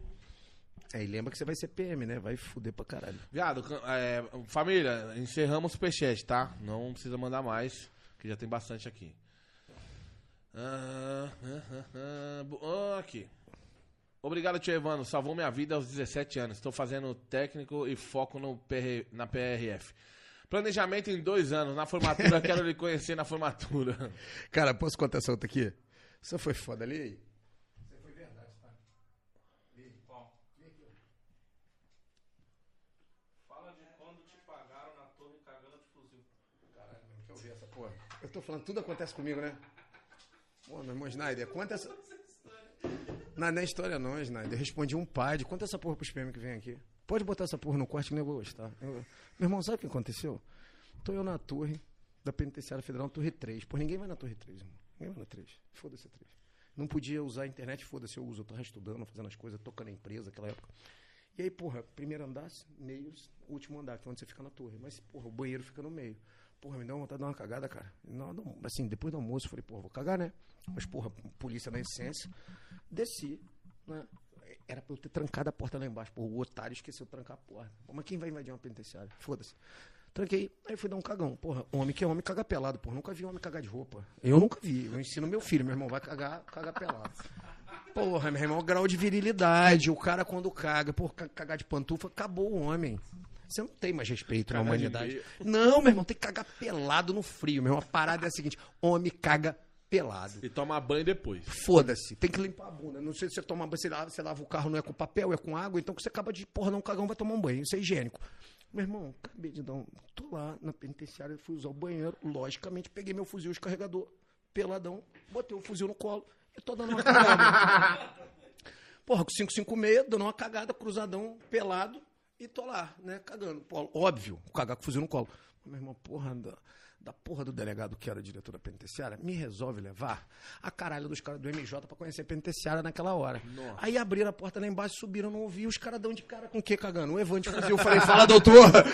É, e lembra que você vai ser PM, né? Vai fuder pra caralho. Viado, é, família, encerramos o superchat, tá? Não precisa mandar mais, que já tem bastante aqui. Ah, ah, ah, ah, ah, aqui. Obrigado, tio Evandro. Salvou minha vida aos 17 anos. Estou fazendo técnico e foco no PR na PRF. Planejamento em dois anos. Na formatura, quero lhe conhecer na formatura. Cara, posso contar essa outra aqui? Isso foi foda ali. Fala de quando te pagaram na torre cagando de fuzil. Deixa eu ver essa porra. Eu tô falando, tudo acontece comigo, né? Pô, meu irmão Snyder, conta essa. Não, não é história não, Snyder. Eu respondi um padre. Conta essa porra pros PM que vem aqui. Pode botar essa porra no corte que nem eu vou gostar. Eu- Meu irmão, sabe o que aconteceu? Tô eu na torre da Penitenciária Federal, torre 3. Pô, ninguém vai na torre 3, irmão. Ninguém vai na 3. Foda-se a 3. Não podia usar a internet, foda-se, eu uso. Eu tava estudando, fazendo as coisas, tocando a empresa, aquela época. E aí, porra, primeiro andar, meios, último andar, que é onde você fica na torre. Mas, porra, o banheiro fica no meio. Porra, me deu vontade de dar uma cagada, cara. Não, não, assim, depois do almoço, falei, porra, vou cagar, né? Mas, porra, polícia na essência. Desci, né? Era pra eu ter trancado a porta lá embaixo. Pô, o otário esqueceu de trancar a porta. Pô, mas quem vai invadir uma penitenciária? Foda-se. Tranquei, aí fui dar um cagão. Porra, homem que é homem caga pelado, porra. Nunca vi homem cagar de roupa. Eu nunca vi. Eu ensino meu filho, meu irmão, vai cagar, cagar pelado. Porra, meu irmão, grau de virilidade. O cara quando caga, por cagar de pantufa, acabou o homem. Você não tem mais respeito na humanidade. Não, meu irmão, tem que cagar pelado no frio, meu irmão. A parada é a seguinte: homem caga pelado. E toma banho depois. Foda-se, tem que limpar a bunda. Não sei se você toma banho, você lava, você lava o carro, não é com papel, é com água, então que você acaba de porra, não cagão, vai tomar um banho. Isso é higiênico. Meu irmão, acabei de dar um. Tô lá na penitenciária, fui usar o banheiro, logicamente, peguei meu fuzil descarregador, peladão, botei o fuzil no colo e tô dando uma cagada. Porra, com 556, dando uma cagada, cruzadão, pelado, e tô lá, né, cagando. Pô, óbvio, cagar com o fuzil no colo. Meu irmão, porra, da, da porra do delegado que era diretor da penitenciária, me resolve levar a caralho dos caras do MJ pra conhecer a penitenciária naquela hora. Aí abriram a porta lá embaixo, subiram, não ouvi, os caras dão de cara com o que cagando? O Evante fuzil. Eu falei, fala, doutor!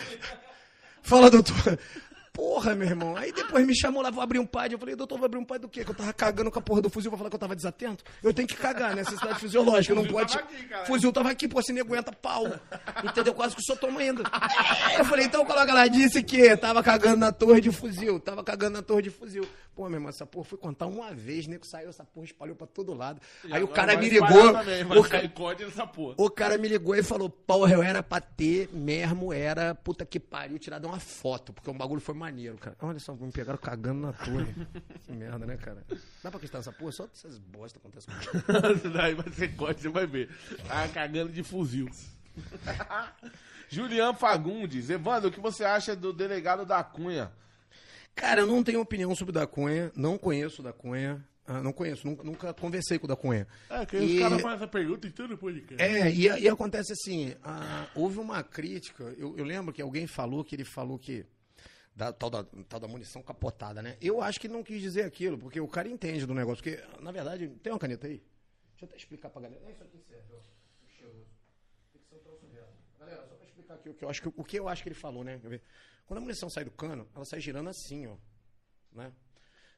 Fala, doutor! Porra, meu irmão. Aí depois me chamou lá, vou abrir um pad. Eu falei, doutor, vou abrir um pad do quê? Que eu tava cagando com a porra do fuzil, vai falar que eu tava desatento? Eu tenho que cagar, necessidade fisiológica. Não pode. tava aqui, fuzil tava aqui, pô, se nem aguenta pau. Entendeu? Quase que o senhor toma ainda. Eu falei, então coloca lá, disse que tava cagando na torre de fuzil. Tava cagando na torre de fuzil. Pô, meu irmão, essa porra fui contar uma vez, nego saiu, essa porra espalhou pra todo lado. Aí o cara me ligou. Também, o ca- o cara me ligou e falou, porra, eu era pra ter mesmo, era puta que pariu, tirado uma foto, porque o bagulho foi maneiro, cara. Olha só, me pegaram cagando na torre. que merda, né, cara? Dá pra acreditar nessa porra? Só essas bosta acontecem comigo. Daí vai ser corte, você vai ver. Ah, cagando de fuzil. Julian Fagundes. Evandro, o que você acha do delegado da Cunha? Cara, eu não tenho opinião sobre o da Cunha, não conheço o da Cunha, ah, não conheço, nunca, nunca conversei com o da Cunha. É, que E- os caras fazem essa pergunta em todo podcast. É, e, e acontece assim, ah, houve uma crítica, eu, eu lembro que alguém falou que ele falou que, da tal, da tal da munição capotada, né? Eu acho que não quis dizer aquilo, porque o cara entende do negócio, porque, na verdade, tem uma caneta aí? Deixa eu até explicar pra galera. É isso aqui serve, ó. o. Tem que ser um troço. Galera, só pra explicar aqui o que eu acho que, o que eu acho que ele falou, né? Quando a munição sai do cano, ela sai girando assim, ó, né?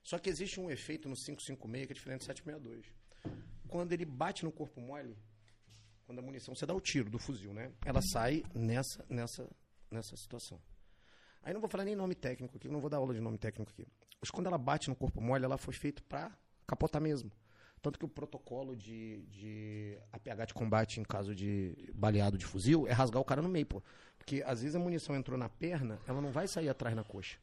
Só que existe um efeito no 556 que é diferente do 762. Quando ele bate no corpo mole, quando a munição, você dá o tiro do fuzil, né? Ela sai nessa, nessa, nessa situação. Aí não vou falar nem nome técnico aqui, não vou dar aula de nome técnico aqui. Mas quando ela bate no corpo mole, ela foi feita para capotar mesmo. Tanto que o protocolo de, de APH de combate em caso de baleado de fuzil é rasgar o cara no meio, pô. Porque às vezes a munição entrou na perna, ela não vai sair atrás na coxa.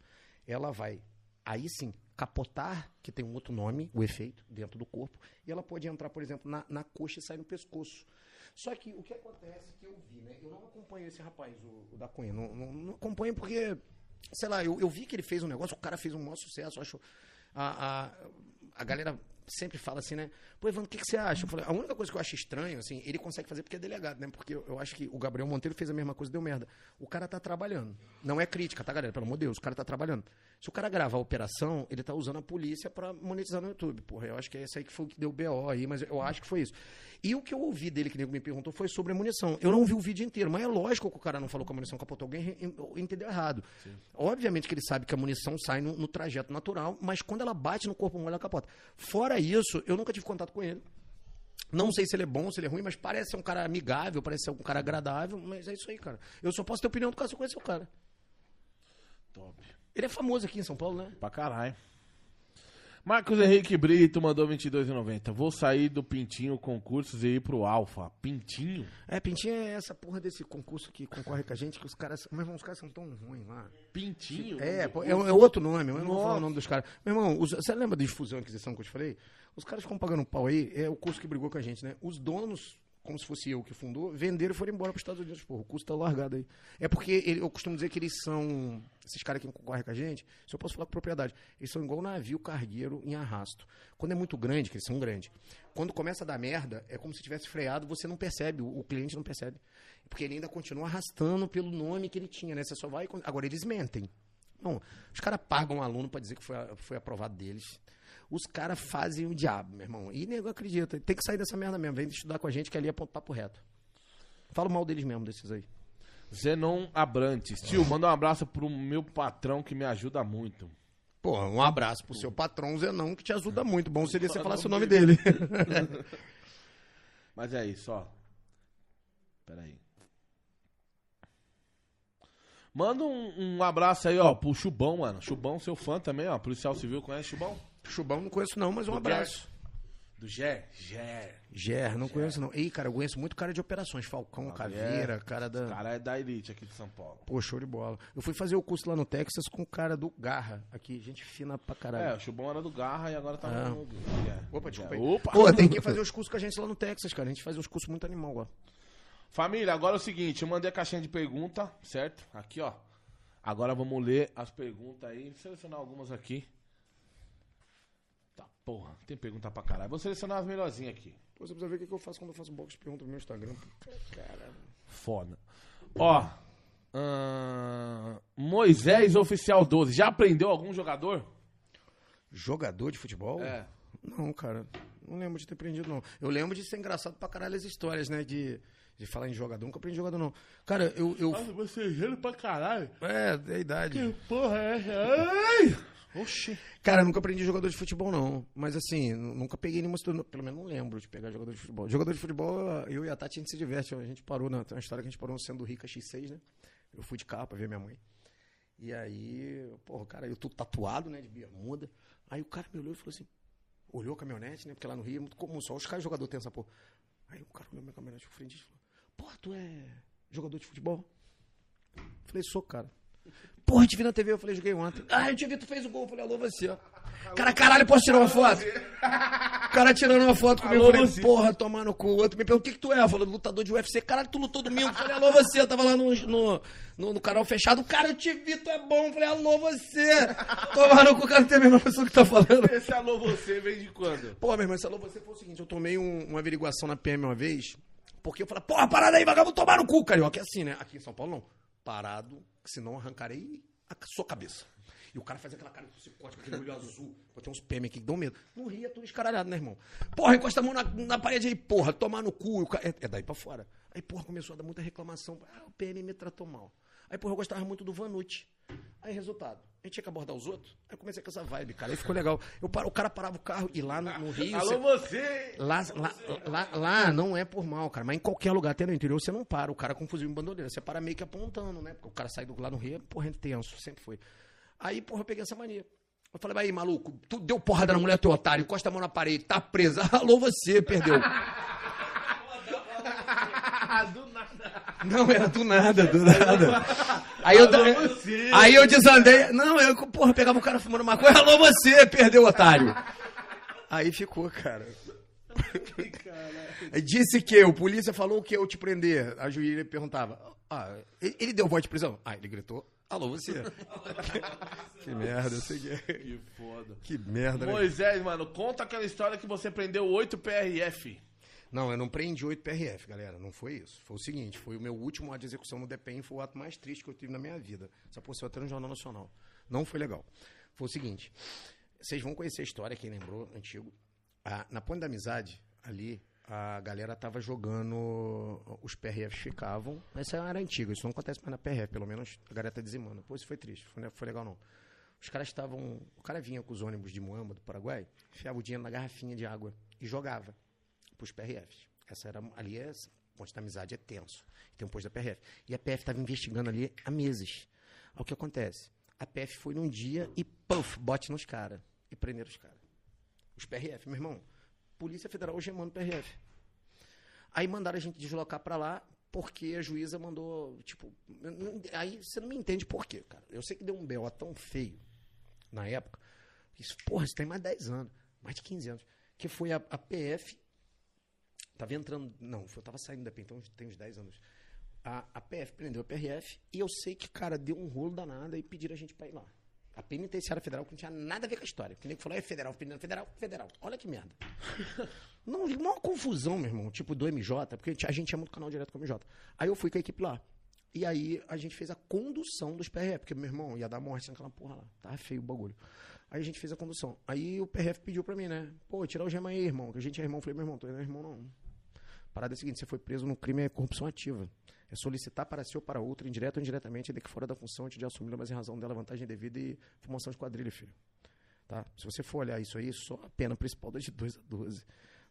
Ela vai, aí sim, capotar, que tem um outro nome, o efeito, dentro do corpo, e ela pode entrar, por exemplo, na, na coxa e sair no pescoço. Só que o que acontece que eu vi, né? Eu não acompanho esse rapaz, o, o da Cunha. Não, não, não acompanho porque, sei lá, eu, eu vi que ele fez um negócio, o cara fez um maior sucesso, acho. A, a, a galera sempre fala assim, né? Pô, Evandro, o que, que você acha? Eu falei, a única coisa que eu acho estranho, assim, ele consegue fazer porque é delegado, né? Porque eu, eu acho que o Gabriel Monteiro fez a mesma coisa deu merda. O cara tá trabalhando. Não é crítica, tá, galera? Pelo amor de Deus, o cara tá trabalhando. Se o cara gravar a operação, ele tá usando a polícia pra monetizar no YouTube. Porra, eu acho que é esse aí que foi o que deu BO aí, mas eu acho que foi isso. E o que eu ouvi dele, que nego me perguntou, foi sobre a munição. Eu não vi o vídeo inteiro, mas é lógico que o cara não falou que a munição capotou. Alguém entendeu errado. Obviamente que ele sabe que a munição sai no, no trajeto natural, mas quando ela bate no corpo humano, ela capota. Fora isso, eu nunca tive contato com ele. Não sei se ele é bom, se ele é ruim, mas parece ser um cara amigável, parece ser um cara agradável, mas é isso aí, cara. Eu só posso ter opinião do caso se eu conhecer o cara. Top. Ele é famoso aqui em São Paulo, né? Pra caralho. Marcos Henrique Brito mandou 22,90. Vou sair do Pintinho Concursos e ir pro Alfa. Pintinho? É, Pintinho é essa porra desse concurso que concorre com a gente, que os caras. Meu irmão, os caras são tão ruins lá. Pintinho? É, pô, é, é outro nome, eu não vou falar o nome dos caras. Meu irmão, os- você lembra de fusão e aquisição que eu te falei? Os caras ficam pagando pau aí, é o curso que brigou com a gente, né? Os donos, como se fosse eu que fundou, venderam e foram embora para os Estados Unidos. Porra, o custo tá largado aí. É porque ele- eu costumo dizer que eles são. Esses caras que concorrem com a gente, se eu posso falar com propriedade, eles são igual navio cargueiro em arrasto. Quando é muito grande, que eles são grandes, quando começa a dar merda, é como se tivesse freado, você não percebe, o, o cliente não percebe. Porque ele ainda continua arrastando pelo nome que ele tinha, né? Você só vai. Agora, eles mentem. Não, os caras pagam um aluno pra dizer que foi, foi aprovado deles. Os caras fazem o diabo, meu irmão. E nego acredita. Tem que sair dessa merda mesmo. Vem estudar com a gente que ali é ponto papo reto. Falo mal deles mesmo, desses aí. Zenon Abrantes. Tio, manda um abraço pro meu patrão que me ajuda muito. Pô, um abraço pro seu patrão Zenão, que te ajuda muito. Bom seria você falasse o nome dele. Mas é isso, ó. Pera aí. Manda um, um abraço aí, ó, pro Chubão, mano. Chubão, seu fã também, ó. Policial Civil, conhece Chubão? Chubão não conheço não, mas um Do abraço. Do Gé? Gé. Ger, não conheço não. Ih, cara, eu conheço muito cara de operações. Falcão, Caveira, é. cara da... O cara é da elite aqui de São Paulo. Pô, show de bola. Eu fui fazer o curso lá no Texas com o cara do Garra, aqui, gente fina pra É, caralho. o Chubão era do Garra e agora tá Ah. no... Gé. Opa, desculpa aí. Opa! Pô, tem que fazer os cursos com a gente lá no Texas, cara. A gente faz uns cursos muito animal lá. Família, agora é o seguinte, eu mandei a caixinha de pergunta, certo? Aqui, ó. Agora vamos ler as perguntas aí, selecionar algumas aqui. Porra, tem pergunta pra caralho. Vou selecionar as melhorzinhas aqui. Pô, você precisa ver o que que eu faço quando eu faço box de pergunta no meu Instagram. Cara. Foda. Ó, Moisés Oficial 12, já aprendeu algum jogador? Jogador de futebol? É. Não, cara. Não lembro de ter aprendido, não. Eu lembro de ser engraçado pra caralho as histórias, né? De, de falar em jogador. Nunca aprendi jogador, não. Cara, eu. eu você é gelo pra caralho. é, é a idade. Porra, é. Ai! Oxi. Cara, eu nunca aprendi jogador de futebol, não. Mas assim, nu- nunca peguei nenhuma situação. Pelo menos não lembro de pegar jogador de futebol. Jogador de futebol, eu e a Tati, a gente se diverte. A gente parou na. Tem uma história que a gente parou no centro do Rica X6, né? Eu fui de carro pra ver minha mãe. E aí, porra, cara, eu tô tatuado, né, de bermuda. Aí o cara me olhou e falou assim: olhou a caminhonete, né? Porque lá no Rio é muito comum, só os caras jogadores têm essa porra. Aí o cara olhou minha caminhonete pra frente e falou: Porra, tu é jogador de futebol? Falei, sou, cara. Porra, eu te vi na TV, eu falei, joguei ontem. Ah, eu te vi, tu fez o gol. Eu falei, alô, você. Cara, caralho, posso tirar uma foto? O cara tirando uma foto comigo, eu Alô, falei, você. porra, tomar no cu. O outro me perguntou, o que que tu é? Eu falei, lutador de UFC. Caralho, tu lutou domingo. Eu falei, alô, você. Eu tava lá no, no, no, no canal fechado. Cara, eu te vi, tu é bom. Eu falei, alô, você. Tomar no cu, cara, não tem a mesma pessoa que tá falando. Esse alô você vem de quando? Pô, meu irmão, esse alô você foi o seguinte, eu tomei um- uma averiguação na PM uma vez, porque eu falei, porra, parada aí, vagabundo, tomar no cu, carioca. É assim, né? Aqui em São Paulo, não. Parado, que senão arrancarei a sua cabeça. E o cara faz aquela cara de psicótico, aquele olho azul. Pô, tem uns PM aqui que dão medo. Não ria, tudo escaralhado, né, irmão? Porra, encosta a mão na, na parede aí, porra, tomar no cu. Ca- é, é daí pra fora. Aí, porra, começou a dar muita reclamação. Ah, o PM me tratou mal. Aí, porra, eu gostava muito do Vanucci. Aí, resultado, a gente tinha que abordar os outros. Aí eu comecei com essa vibe, cara. Aí ficou legal. Eu paro, o cara parava o carro e lá no, no Rio. Alô você- você! Lá, lá, lá, lá não é por mal, cara. Mas em qualquer lugar, até no interior, você não para. O cara com fuzil e bandoleira. Você para meio que apontando, né? Porque o cara sai do, lá no Rio, é, porra, é tenso. Sempre foi. Aí, porra, eu peguei essa mania. Eu falei, aí, maluco, tu deu porrada na mulher, teu otário, encosta a mão na parede, tá presa. Alô, você, perdeu. Do nada. Não, era do nada, do nada. Aí eu, aí eu desandei. Não, eu, porra, pegava o cara fumando maconha. Alô, você, perdeu, otário. Aí ficou, cara. Disse que o polícia falou que eu te prender. A juíza perguntava: ah, ele deu voz de prisão? Ah, ele gritou: Alô, você. que merda, eu sei que é. Que foda. Que merda, né? Moisés, mano, conta aquela história que você prendeu 8 PRF. Não, eu não prendi 8 PRF, galera. Não foi isso. Foi o seguinte: foi o meu último ato de execução no DPEM. Foi o ato mais triste que eu tive na minha vida. Essa saiu até no Jornal Nacional. Não foi legal. Foi o seguinte: vocês vão conhecer a história, quem lembrou, antigo. Ah, na Ponte da Amizade, ali, a galera tava jogando. Os PRFs ficavam. Essa era antiga, isso não acontece mais na PRF, pelo menos a galera tá dizimando. Pô, isso foi triste, foi, foi legal não. Os caras estavam. O cara vinha com os ônibus de Moamba, do Paraguai, enfiava o dinheiro na garrafinha de água e jogava pros PRFs. Essa era, ali é, ponto da amizade é tenso. Tem um posto da PRF. E a PF estava investigando ali há meses. O que acontece? A PF foi num dia e, puff, bote nos caras. E prenderam os caras. Os PRF, meu irmão. Polícia Federal gemando PRF. Aí mandaram a gente deslocar pra lá porque a juíza mandou, tipo, aí você não me entende por quê, cara. Eu sei que deu um BO tão feio na época. Isso, porra, isso tem mais de 10 anos, mais de 15 anos, que foi a, a PF Tava entrando. Não, eu tava saindo da PF, então tem uns 10 anos. A, a PF prendeu a PRF e eu sei que, cara, deu um rolo danado e pediram a gente pra ir lá. A penitenciária federal que não tinha nada a ver com a história. Que nem falou, é federal, federal, federal, federal. Olha que merda. Não, uma confusão, meu irmão, tipo do MJ, porque a gente é muito canal direto com o MJ. Aí eu fui com a equipe lá. E aí a gente fez a condução dos PRF, porque meu irmão ia dar morte naquela porra lá. Tava feio o bagulho. Aí a gente fez a condução. Aí o PRF pediu pra mim, né? Pô, tirar o gema aí, irmão. Que a gente é irmão. Eu falei, meu irmão, tu não é irmão, não. Parada é a seguinte, você foi preso no crime é corrupção ativa. É solicitar para si ou para outro, indireto ou indiretamente, de que fora da função antes de assumir, mas em razão dela vantagem devida e formação de quadrilha, filho. Tá? Se você for olhar isso aí, só a pena principal é de 2 a 12.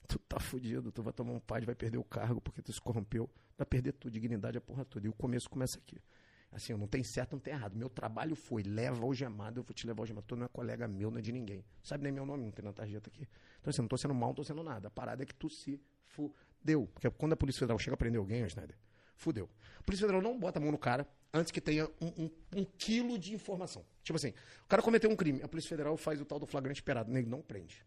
tu tá fudido, tu vai tomar um pad, vai perder o cargo porque tu se corrompeu, vai perder tudo, dignidade, a porra toda. E o começo começa aqui. Assim, não tem certo, não tem errado. Meu trabalho foi, leva algemado, eu vou te levar algemado. Tu não é colega meu, não é de ninguém. Sabe nem meu nome, não tem na tarjeta aqui. Então, assim, não tô sendo mal, não tô sendo nada. A parada é que tu se fudeu. Porque quando a Polícia Federal chega a prender alguém, Schneider, fudeu. A Polícia Federal não bota a mão no cara antes que tenha um, um- um quilo de informação. Tipo assim, o cara cometeu um crime, a Polícia Federal faz o tal do flagrante esperado. Nego não prende.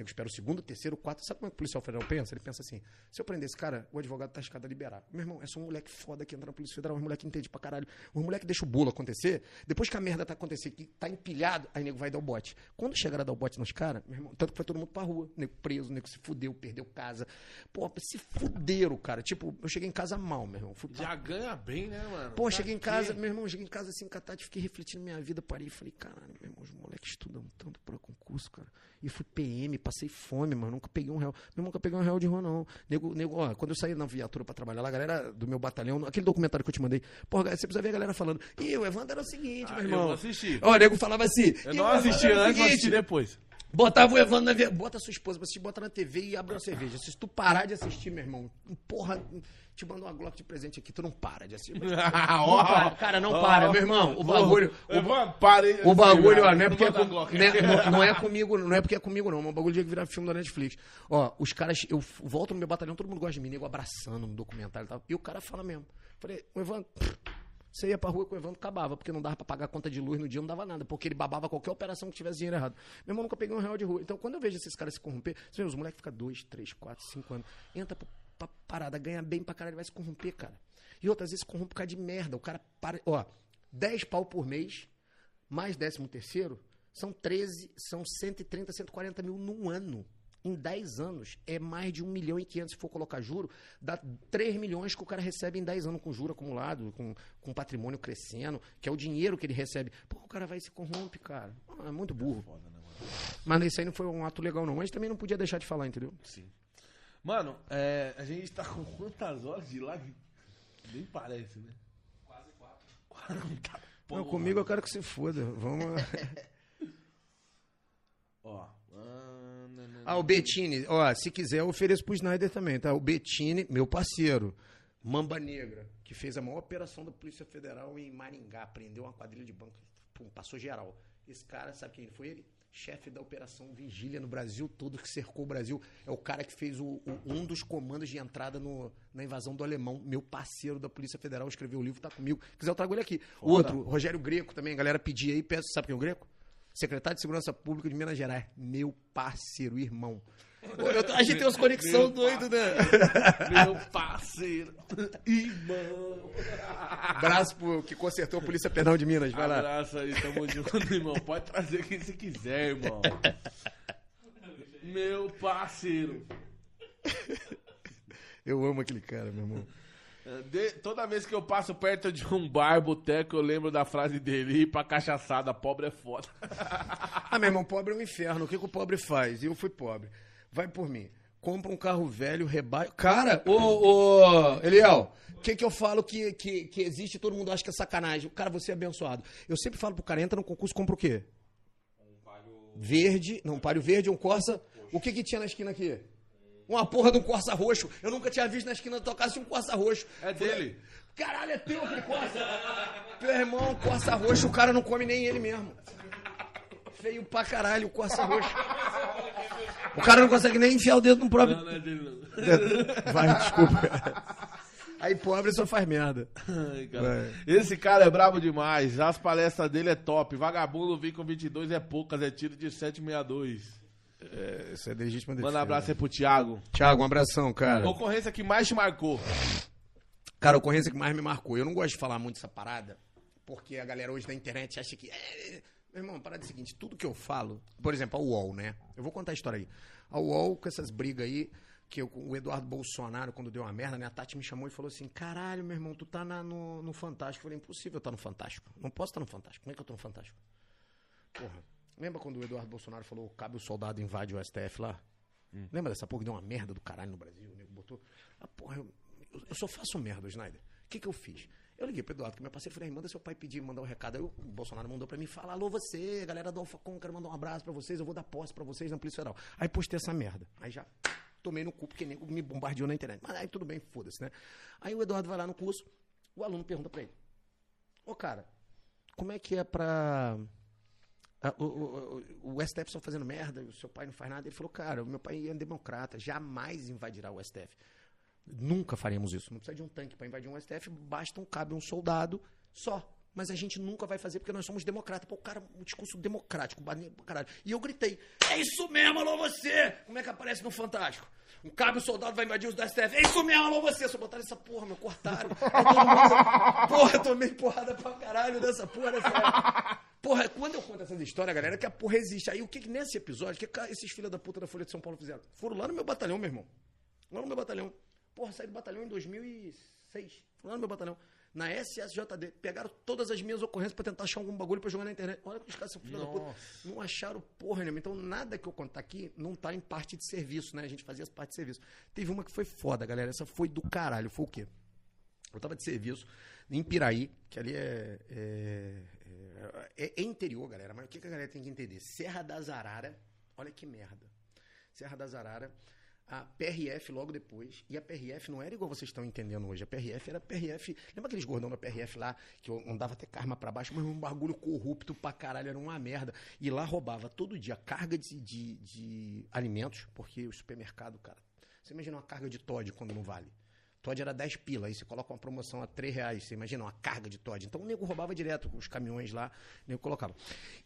Nego espera o segundo, terceiro, quarto. Sabe como é que o policial federal pensa? Ele pensa assim: se eu prender esse cara, o advogado tá escado a liberar. Meu irmão, é só um moleque foda que entra na Polícia Federal, um moleque que entende pra caralho. Um moleque deixa o bolo acontecer, depois que a merda tá acontecendo, que tá empilhado, aí nego vai dar o bote. Quando chegar a dar o bote nos caras, meu irmão, tanto que foi todo mundo pra rua, nego preso, nego se fudeu, perdeu casa. Pô, se fuderam, cara. Tipo, eu cheguei em casa mal, meu irmão. Fui Já ganha bem, né, mano? Pô, cheguei em casa, meu irmão, cheguei em casa assim, catado, fiquei refletindo minha vida, parei e falei, caralho, meu irmão, os moleques estudam tanto pra concurso, cara. E fui PM, passei fome, mano, nunca peguei um real. Meu irmão, nunca peguei um real de rua, não. Nego, nego, ó, quando eu saí na viatura pra trabalhar lá, a galera do meu batalhão, aquele documentário que eu te mandei, porra, você precisa ver a galera falando, e o Evandro era o seguinte, Ah, meu eu irmão. não assisti. Ó, o nego falava assim, Eu "E não assisti antes, seguinte, assistir depois. Botava o Evandro na via... Bota a sua esposa pra assistir, bota na TV e abre uma cerveja. Se tu parar de assistir, meu irmão, porra, te mando uma Glock de presente aqui, tu não para de assistir. Não para, cara, não para, meu irmão. O bagulho. O, pare. o bagulho, ó, não é porque é, com- né, não, não é comigo, não é porque é comigo, não. O bagulho tinha que virar filme da Netflix. Ó, os caras, eu volto no meu batalhão, todo mundo gosta de mim, nego abraçando no documentário e tal. E o cara fala mesmo. Falei, o Evandro. Você ia pra rua com o Evandro, acabava, porque não dava pra pagar a conta de luz no dia, não dava nada, porque ele babava qualquer operação que tivesse dinheiro errado. Meu irmão nunca peguei um real de rua. Então, quando eu vejo esses caras se corromper, você vê, os moleques ficam dois, três, quatro, cinco anos, entra pra, pra parada, ganha bem pra caralho, vai se corromper, cara. E outras vezes se corrompe por causa de merda. O cara para. Ó, 10 pau por mês, mais décimo terceiro, são 13, são 130, 140 mil num ano. Em 10 anos, é mais de 1 milhão e 500, se for colocar juro, dá 3 milhões que o cara recebe em 10 anos com juro acumulado, com, com patrimônio crescendo, que é o dinheiro que ele recebe. Pô, o cara vai e se corrompe, cara. Ah, É muito burro. Mas isso aí não foi um ato legal, não. Mas também não podia deixar de falar, entendeu? Mano, é, a gente tá com quantas horas de live? Nem parece, né? Quase quatro. Não, comigo eu quero que se foda. Vamos. Ó. ah, não, não, Ah, o Bettini, ó, se quiser eu ofereço pro Snyder também, tá? O Bettini, meu parceiro, Mamba Negra, que fez a maior operação da Polícia Federal em Maringá, prendeu uma quadrilha de banco, pum, passou geral. Esse cara, sabe quem foi ele? Chefe da Operação Vigília no Brasil todo, que cercou o Brasil. É o cara que fez o, o- um dos comandos de entrada no- na invasão do alemão. Meu parceiro da Polícia Federal escreveu o livro, tá comigo. Se quiser eu trago ele aqui. O outro, Rogério Greco também, a galera pedia aí, peço, sabe quem é o Greco? Secretário de Segurança Pública de Minas Gerais. Meu parceiro, irmão. Tô- a gente tem umas conexão doido, né? Meu parceiro. Irmão. Abraço pro que consertou a Polícia Penal de Minas. Vai lá. Abraço aí, tamo junto, irmão. Pode trazer quem você quiser, irmão. Meu parceiro. Eu amo aquele cara, meu irmão. De- toda vez que eu passo perto de um bar, boteco, eu lembro da frase dele: ir pra cachaçada, pobre é foda. Ah, meu irmão, pobre é um inferno. O que, que o pobre faz? Eu fui pobre. Vai por mim. Compra um carro velho, rebaixo. Cara, ô, ô, Eliel, o que, que eu falo que, que, que existe e todo mundo acha que é sacanagem? Cara, você é abençoado. Eu sempre falo pro cara, entra no concurso, compra o quê? Verde, não, um páreo verde, um Corsa. O que que tinha na esquina aqui? Uma porra de um Corsa roxo. Eu nunca tinha visto na esquina tocasse um Corsa roxo. É dele. Caralho, é teu aquele Corsa. Meu irmão, Corsa roxo, o cara não come nem ele mesmo. Feio pra caralho o Corsa roxo. O cara não consegue nem enfiar o dedo no próprio. Não, não é dele, não. Vai, desculpa. Aí pobre só faz merda. Ai, cara. Esse cara é brabo demais. As palestras dele é top. Vagabundo vem com 22 é poucas, é tiro de 762. Isso é legítima defesa. Manda um abraço aí pro Thiago. Thiago, um abração, cara. Ocorrência que mais te marcou. Cara, a ocorrência que mais me marcou. Eu não gosto de falar muito essa parada, porque a galera hoje da internet acha que. Meu irmão, parada é a seguinte: tudo que eu falo, por exemplo, a UOL, né? Eu vou contar a história aí. A UOL, com essas brigas aí, que eu- o Eduardo Bolsonaro, quando deu uma merda, né? A Tati me chamou e falou assim: caralho, meu irmão, tu tá na- no, no Fantástico. Eu falei: impossível estar no Fantástico. Não posso estar no Fantástico. Como é que eu tô no Fantástico? Porra. Lembra quando o Eduardo Bolsonaro falou: cabe o soldado invade o STF lá? Lembra dessa porra que deu uma merda do caralho no Brasil? O nego botou. Ah, porra, eu, eu, eu só faço merda, Snyder. O que, que eu fiz? Eu liguei pro Eduardo, que é meu parceiro, falei, manda seu pai pedir, mandar um recado. Aí o Bolsonaro mandou pra mim falar, alô você, galera do Alfacom, quero mandar um abraço pra vocês, eu vou dar posse pra vocês na Polícia Federal. Aí postei essa merda. Aí já tomei no cu, porque nego me bombardeou na internet. Mas aí tudo bem, foda-se, né? Aí o Eduardo vai lá no curso, o aluno pergunta pra ele: Ô cara, como é que é pra. O, o, o STF só fazendo merda, o seu pai não faz nada. Ele falou, cara, o meu pai é democrata, jamais invadirá o STF. Nunca faremos isso. Não precisa de um tanque para invadir um STF, basta um cabe um soldado só. Mas a gente nunca vai fazer porque nós somos democratas. Pô, o cara, um discurso democrático, caralho. E eu gritei: É isso mesmo, alô você! Como é que aparece no Fantástico? Um cabe um soldado vai invadir os do STF. É isso mesmo, alô você! Só botaram essa porra, meu, cortaram. Mundo, porra, tomei porrada pra caralho dessa porra dessa. Porra, quando eu conto essas histórias, galera, é que a porra existe. Aí o que que nesse episódio, o que que esses filha da puta da Folha de São Paulo fizeram? Foram lá no meu batalhão, meu irmão. Lá no meu batalhão. Porra, saí do batalhão em 2006. Lá no meu batalhão. Na SSJD. Pegaram todas as minhas ocorrências pra tentar achar algum bagulho pra jogar na internet. Olha que os caras são filha da puta. Não acharam porra nenhuma. Então nada que eu contar aqui não tá em parte de serviço, né? A gente fazia as partes de serviço. Teve uma que foi foda, galera. Essa foi do caralho. Foi o quê? Eu tava de serviço em Piraí, que ali é, é, é, é interior, galera. Mas o que, que a galera tem que entender? Serra da Zarara, olha que merda. Serra da Zarara, a PRF logo depois. E a PRF não era igual vocês estão entendendo hoje. A PRF era PRF. Lembra aqueles gordão da PRF lá, que andava até karma pra baixo, mas um bagulho corrupto pra caralho, era uma merda. E lá roubava todo dia carga de, de, de alimentos, porque o supermercado, cara. Você imagina uma carga de Todd quando não vale. Todd era 10 pila, aí você coloca uma promoção a 3 reais, você imagina uma carga de Todd. Então o nego roubava direto, os caminhões lá, o nego colocava.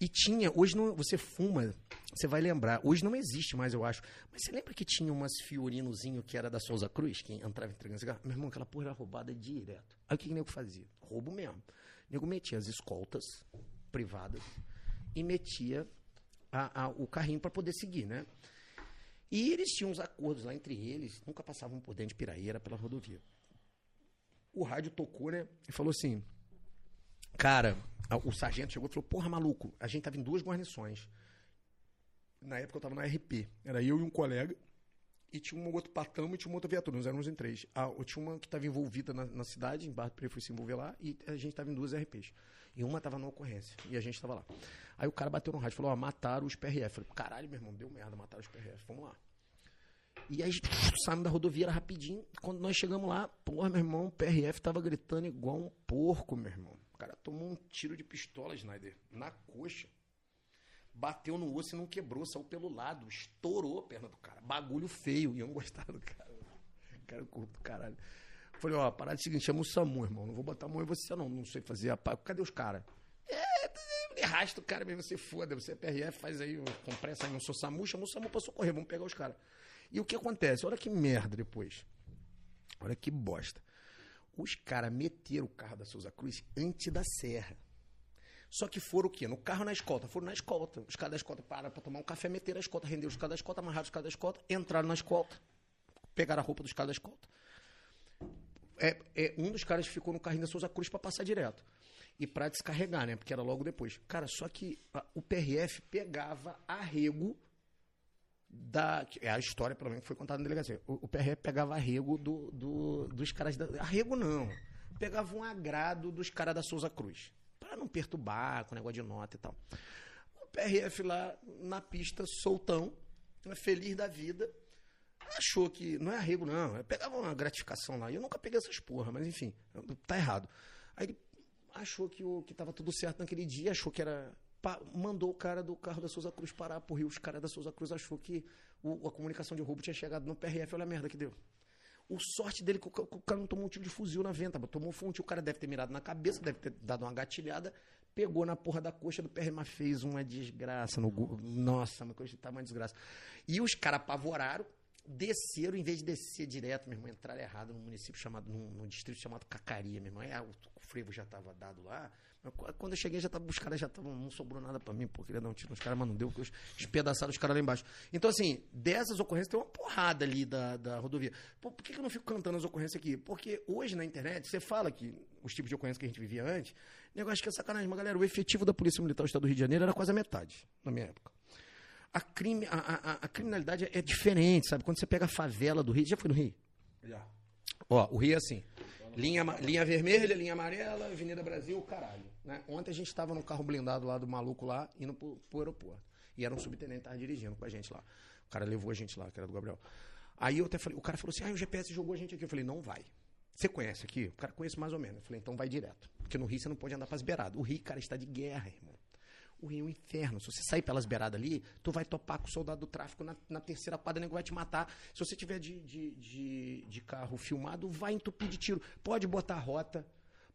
E tinha, hoje não, você fuma, você vai lembrar, hoje não existe mais, eu acho. Mas você lembra que tinha umas fiorinozinho que era da Souza Cruz, que entrava entregando cigarro? Meu irmão, aquela porra era roubada direto. Aí o que, que o nego fazia? Roubo mesmo. O nego metia as escoltas privadas e metia a- a- o carrinho para poder seguir, né? E eles tinham uns acordos lá entre eles, nunca passavam por dentro de Piraí, era pela rodovia. O rádio tocou, né? E falou assim: Cara, o sargento chegou e falou: Porra, maluco, a gente tava em duas guarnições. Na época eu tava na RP. Era eu e um colega. E tinha um outro patamo e tinha uma outra viatura. Nós éramos em três. Ah, tinha uma que estava envolvida na, na cidade, em Barra do fui se envolver lá. E a gente estava em duas RPs. E uma estava na ocorrência. E a gente estava lá. Aí o cara bateu no rádio e falou: Ó, mataram os PRF. Eu falei: Caralho, meu irmão, deu merda, mataram os PRF. Vamos lá. E aí saímos da rodovia rapidinho. Quando nós chegamos lá, porra, meu irmão, o PRF tava gritando igual um porco, meu irmão. O cara tomou um tiro de pistola, Snyder, na coxa. Bateu no osso e não quebrou, saiu pelo lado, estourou a perna do cara. Bagulho feio. E eu não gostava do cara. O cara curto do caralho. Falei, ó, parada é seguinte, chama o SAMU, irmão. Não vou botar a mão em você, não. Não sei fazer a. Cadê os caras? É, arrasta o cara mesmo, você foda, você é PRF, faz aí, compressa aí, não sou SAMU, chama o SAMU pra socorrer, vamos pegar os caras. E o que acontece? Olha que merda depois. Olha que bosta. Os caras meteram o carro da Souza Cruz antes da serra. Só que foram o quê? No carro na escolta. Foram na escolta. Os caras da escolta pararam pra tomar um café, meteram a escolta, renderam os caras da escolta, amarraram os caras da escolta, entraram na escolta, pegaram a roupa dos caras da escolta. É, é, um dos caras ficou no carrinho da Souza Cruz pra passar direto. E pra descarregar, né? Porque era logo depois. Cara, só que a- o PRF pegava arrego da. que É a história, pelo menos, que foi contada na delegacia. O, o PRF pegava arrego do, do- dos caras da. Arrego não. Pegava um agrado dos caras da Souza Cruz. Pra não perturbar com negócio de nota e tal. O PRF lá na pista, soltão, feliz da vida, achou que. Não é arrego, não. Eu pegava uma gratificação lá. E eu nunca peguei essas porra, mas enfim, tá errado. Aí ele achou que, o, que tava tudo certo naquele dia, achou que era. pa- mandou o cara do carro da Souza Cruz parar pro Rio. Os caras da Souza Cruz achou que o- a comunicação de roubo tinha chegado no PRF. Olha a merda que deu. O sorte dele que o, o cara não tomou um tiro de fuzil na venta, mas tomou um tiro, o cara deve ter mirado na cabeça, deve ter dado uma gatilhada, pegou na porra da coxa do PRF, mas fez uma desgraça no Nossa, uma coisa tá uma desgraça. E os caras apavoraram, desceram, em vez de descer direto, meu irmão, entraram errado num município chamado, num, num distrito chamado Cacaria, meu irmão. É, o, frevo já tava dado lá. Quando eu cheguei, já tava, os caras já estavam. Não sobrou nada pra mim, pô. Queria dar um tiro nos caras, mas não deu, porque os espedaçaram os caras lá embaixo. Então, assim, dessas ocorrências tem uma porrada ali da, da rodovia. Pô, por que, que eu não fico cantando as ocorrências aqui? Porque hoje na internet, você fala que os tipos de ocorrências que a gente vivia antes, negócio que é sacanagem. Mas, galera, o efetivo da Polícia Militar do Estado do Rio de Janeiro era quase a metade, na minha época. A, crime, a, a- a- criminalidade é diferente, sabe? Quando você pega a favela do Rio. Já foi no Rio? Já. Ó, o Rio é assim. Linha, linha vermelha, linha amarela, Avenida Brasil, caralho. Né? Ontem a gente estava num carro blindado lá do maluco lá, indo pro, pro aeroporto. E era um subtenente que tava dirigindo com a gente lá. O cara levou a gente lá, que era do Gabriel. Aí eu até falei, o cara falou assim: ah, o GPS jogou a gente aqui. Eu falei, não vai. Você conhece aqui? O cara conhece mais ou menos. Eu falei, então vai direto. Porque no Rio você não pode andar pras beiradas. O Rio, cara, está de guerra, irmão. O Rio é um inferno. Se você sair pelas beiradas ali, tu vai topar com o soldado do tráfico na, na terceira quadra, o nego vai te matar. Se você tiver de, de, de, de carro filmado, vai entupir de tiro. Pode botar rota,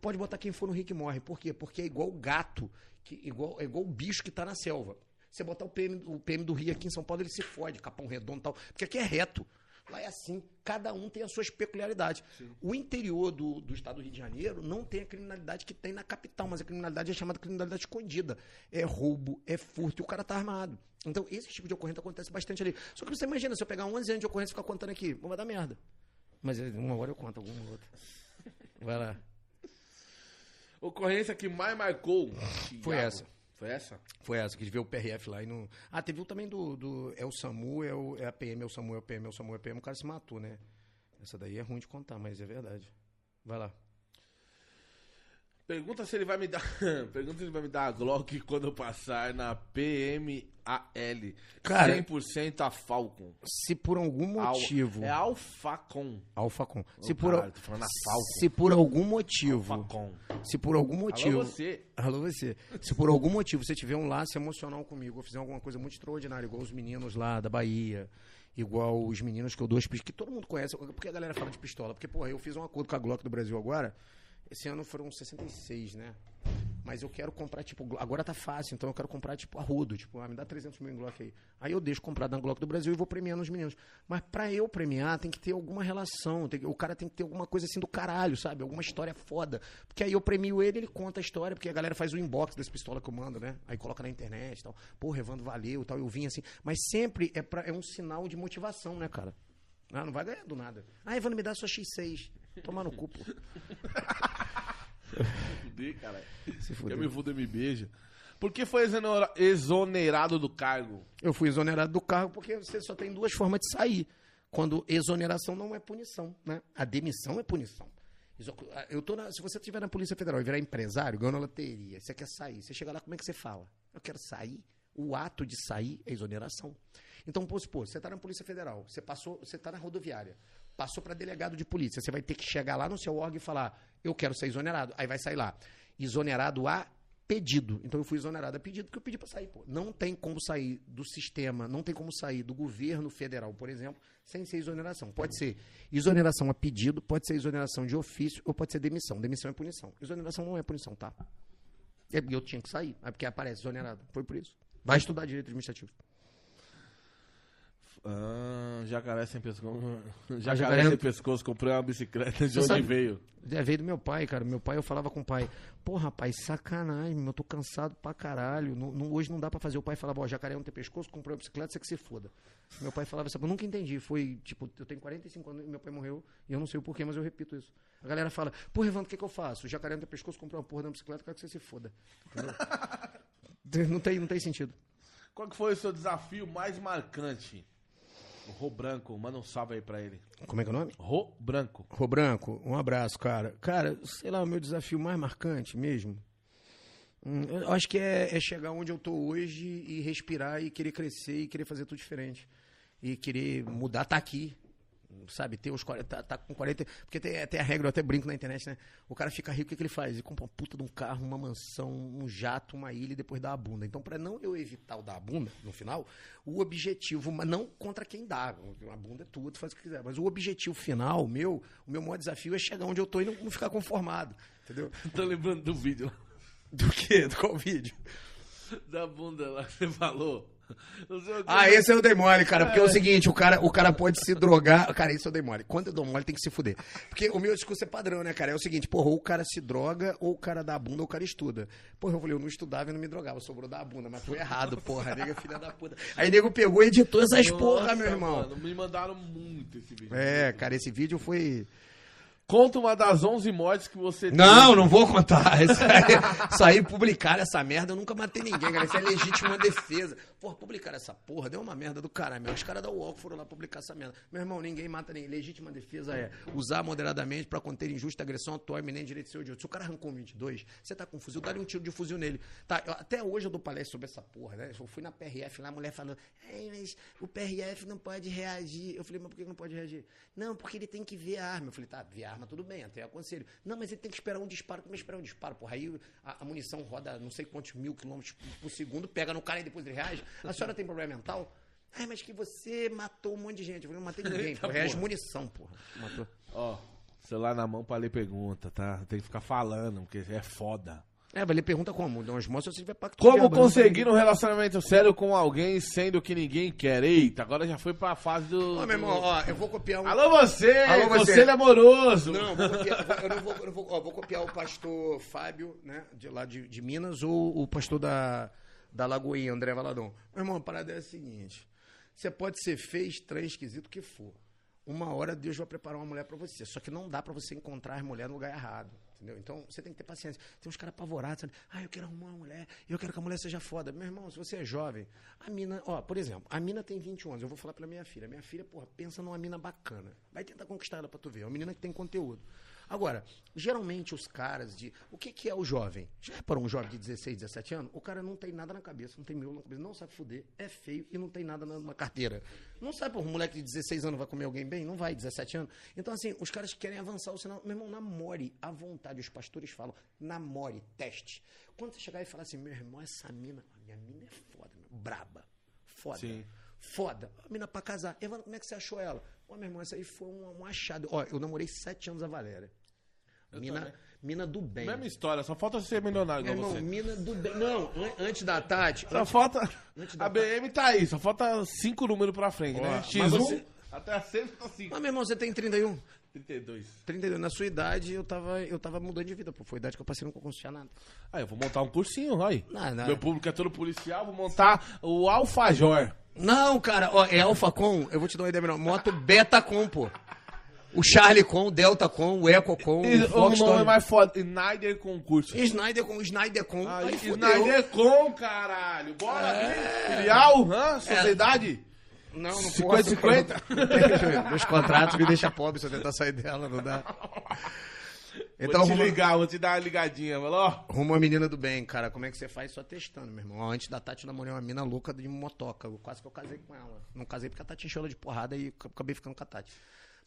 pode botar quem for no Rio que morre. Por quê? Porque é igual o gato, que, igual, é igual o bicho que tá na selva. Você botar o PM, o PM do Rio aqui em São Paulo, ele se fode, capão redondo e tal. Porque aqui é reto. Lá é assim, cada um tem as suas peculiaridades. O interior do, do estado do Rio de Janeiro não tem a criminalidade que tem na capital, mas a criminalidade é chamada criminalidade escondida. É roubo, é furto e o cara tá armado. Então, esse tipo de ocorrência acontece bastante ali. Só que você imagina, se eu pegar 11 anos de ocorrência e ficar contando aqui, vai dar merda. Mas é, uma hora eu conto alguma outra. Vai lá. Ocorrência que mais marcou. Foi essa. Foi essa? Foi essa, que vê o PRF lá e não. Ah, teve um também do, do. É o SAMU, é, o, é a PM, é o SAMU, é o PM, é o SAMU, é o PM, o cara se matou, né? Essa daí é ruim de contar, mas é verdade. Vai lá. Pergunta se ele vai me dar. Pergunta se ele vai me dar a Glock quando eu passar na PMAL. Cara- 100% a Falcon. Se por algum Al- motivo. É Alfacon. Alfacom. Se Ô, por, caralho, tô falando a Falcon. se por algum motivo. Alfacon. Se por algum motivo. Alô, você. Alô, você. Se por algum motivo você tiver um laço emocional comigo, ou fizer alguma coisa muito extraordinária, igual os meninos lá da Bahia, igual os meninos que eu dou as pistolas, que todo mundo conhece, porque a galera fala de pistola. Porque, porra, eu fiz um acordo com a Glock do Brasil agora. Esse ano foram 66, né? Mas eu quero comprar, tipo, agora tá fácil, então eu quero comprar, tipo, a. Tipo, ah, me dá 300 mil em Glock aí. Aí eu deixo comprar da Glock do Brasil e vou premiando os meninos. Mas pra eu premiar, tem que ter alguma relação. tem o cara tem que ter alguma coisa assim do caralho, sabe? Alguma história foda. Porque aí eu premio ele, ele conta a história, porque a galera faz o inbox dessa pistola que eu mando, né? Aí coloca na internet e tal. Porra, Evandro, valeu tal. Eu vim assim. Mas sempre é, pra, é um sinal de motivação, né, cara? Ah, não vai ganhar do nada. Ah, Evandro, me dá sua X6. Tomar no cu, pô. Fudei, cara. Se Eu fuder. me fudo e me beija. Por que foi exonera- exonerado do cargo? Eu fui exonerado do cargo porque você só tem duas formas de sair. Quando exoneração não é punição, né? A demissão é punição. Eu tô na- se você estiver na Polícia Federal e virar empresário, ganhando na loteria, você quer sair, você chega lá, como é que você fala? Eu quero sair. O ato de sair é exoneração. Então, vamos supor, você está na Polícia Federal, você passou, você está na rodoviária, passou para delegado de polícia, você vai ter que chegar lá no seu órgão e falar, eu quero ser exonerado. Aí vai sair lá, exonerado a pedido. Então eu fui exonerado a pedido porque eu pedi para sair. Pô. Não tem como sair do sistema, não tem como sair do governo federal, por exemplo, sem ser exoneração. Pode ser exoneração a pedido, pode ser exoneração de ofício ou pode ser demissão. Demissão é punição. Exoneração não é punição, tá? Eu tinha que sair, é porque aparece exonerado. Foi por isso. Vai estudar direito administrativo. Ah, jacaré sem pescoço. jacaré- Jacaré sem pescoço, comprei uma bicicleta de Você onde sabe- veio. É, veio do meu pai, cara. Meu pai, eu falava com o pai, pô, rapaz, sacanagem, meu, eu tô cansado pra caralho. Não- não- hoje não dá pra fazer. O pai falava, ó, jacaré não tem pescoço, comprou uma bicicleta, você que se foda. Meu pai falava isso, eu nunca entendi. Foi, tipo, eu tenho 45 anos e meu pai morreu, e eu não sei o porquê, mas eu repito isso. A galera fala, pô, Evandro, o que, que eu faço? O jacaré não tem pescoço, comprou uma porra de uma bicicleta, quero que você se foda. Não, tem, não tem sentido. Qual que foi o seu desafio mais marcante? Rô Branco, manda um salve aí pra ele. Como é que é o nome? Rô Branco. Rô Branco, um abraço, cara. Cara, sei lá, o meu desafio mais marcante mesmo. hum, eu acho que é, é chegar onde eu tô hoje e respirar e querer crescer e querer fazer tudo diferente. E querer mudar, tá aqui. Sabe, ter os 40, tá, tá com 40. Porque tem, tem a regra, eu até brinco na internet, né? O cara fica rico, o que, que ele faz? Ele compra uma puta de um carro, uma mansão, um jato, uma ilha e depois dá a bunda. Então, pra não eu evitar o dar a bunda, no final, o objetivo, mas não contra quem dá. A bunda é tua, tu faz o que quiser. Mas o objetivo final, meu, o meu maior desafio é chegar onde eu tô e não, não ficar conformado. Entendeu? Tô lembrando do vídeo Do quê? Do qual vídeo? da bunda lá que você falou. O Ah, esse eu dei mole, cara. Porque é. o seguinte, o cara, o cara pode se drogar. Cara, esse eu dei mole. Quando eu dou mole, tem que se fuder. Porque o meu discurso é padrão, né, cara? É o seguinte, porra, ou o cara se droga, ou o cara dá a bunda, ou o cara estuda. Porra, eu falei, eu não estudava e não me drogava, sobrou da bunda, mas foi errado, porra. Nega filha da puta. Aí nego pegou e editou essas porra, Nossa, meu irmão. Mano, me mandaram muito esse vídeo. É, cara, esse vídeo foi. Conta uma das 11 mortes que você Não, não vou contar. Isso aí, publicaram essa merda, eu nunca matei ninguém, cara. Isso é legítima defesa. Porra, publicaram essa porra, deu uma merda do caralho. meu. Os caras da UOL foram lá publicar essa merda. Meu irmão, ninguém mata ninguém. Legítima defesa é usar moderadamente pra conter injusta agressão, atuar eminente direito seu de outro. Se o cara arrancou um 22, você tá com fuzil, dá-lhe um tiro de fuzil nele. Tá, eu- até hoje eu dou palestra sobre essa porra, né? Eu fui na PRF lá, a mulher falou, Ei, mas o PRF não pode reagir. Eu falei, mas por que não pode reagir? Não, porque ele tem que ver a arma. Eu falei, tá, ver a arma tudo bem, até aconselho. Não, mas ele tem que esperar um disparo. Como é esperar um disparo? Porra, aí a, a munição roda não sei quantos mil quilômetros por, segundo, pega no cara e depois ele reage. A senhora tem problema mental? Ah, mas que você matou um monte de gente. Eu falei, não matei ninguém. Pô, reage munição, porra. Matou. Ó, celular na mão pra ler pergunta, tá? Tem que ficar falando, porque é foda. É, vai ler pergunta como? Dá umas mostras se tiver pacto Como conseguir um relacionamento sério com alguém sendo que ninguém quer? Eita, agora já foi pra fase do. Ó, meu irmão, ó, eu vou copiar um. Alô você! Alô, você. Conselho amoroso! Não, vou copiar, eu não vou, eu não vou, ó, vou copiar o pastor Fábio, né, de lá de, de Minas, ou o pastor da, da Lagoinha, André Valadão. Meu irmão, a parada é a seguinte: você pode ser feio, estranho, esquisito, o que for. Uma hora Deus vai preparar uma mulher pra você. Só que não dá pra você encontrar a mulher no lugar errado. Entendeu? Então você tem que ter paciência. Tem uns caras apavorados, sabe? Ah, eu quero arrumar uma mulher, eu quero que a mulher seja foda. Meu irmão, se você é jovem, a mina, ó, por exemplo, a mina tem 21 anos. Eu vou falar pra minha filha. Minha filha, porra, pensa numa mina bacana. Vai tentar conquistar ela pra tu ver. É uma menina que tem conteúdo. Agora, geralmente os caras de. O que, que é o jovem? Já reparou um jovem de 16, 17 anos? O cara não tem nada na cabeça, não tem mil na cabeça, não sabe fuder, é feio e não tem nada na, na carteira. Não sabe, pô, um moleque de 16 anos vai comer alguém bem? Não vai, 17 anos. Então, assim, os caras querem avançar o sinal. Meu irmão, namore à vontade. Os pastores falam, namore, teste. Quando você chegar e falar assim, meu irmão, essa mina, a minha mina é foda, meu, braba, foda. Sim. Foda. A mina pra casar. Evandro, como é que você achou ela? Ó, meu irmão, essa aí foi um, um achado. Ó, eu namorei sete anos a Valéria. Mina, mina do bem. Mesma história, só falta ser milionário Meu igual irmão, você. mina do bem. Não, an- antes da Tati. Só antes- falta. Antes da A BM tá aí, só falta cinco números pra frente, né? Ó, X1 mas você- até a 105. Mas, meu irmão, você tem 31? 32. 32. Na sua idade, eu tava, eu tava mudando de vida, pô. Foi a idade que eu passei não tinha nada. Aí, eu vou montar um cursinho, aí. Não, não. Meu público é todo policial, vou montar o Alfajor. Não, cara, ó, é Alpha Com, eu vou te dar uma ideia melhor. Moto Beta Com, pô. O Charlie Com, o Delta Com, o Eco Com, E o o Fox nome é mais foda, Snyder Concurso. Snyder Com, Snyder Com. Aí, fudeu. Snyder Com, caralho. Bora, filial, hã? Sociedade? Não, não 50, posso. 50? Meus contratos me deixam pobre se eu tentar sair dela, não dá. Então, vou te arruma, ligar, vou te dar uma ligadinha. Falou, arruma uma menina do bem, cara. Como é que você faz? Só testando, meu irmão. Antes da Tati, namorei uma mina louca de motoca. Eu, quase que eu casei com ela. Não casei porque a Tati encheu ela de porrada e acabei ficando com a Tati.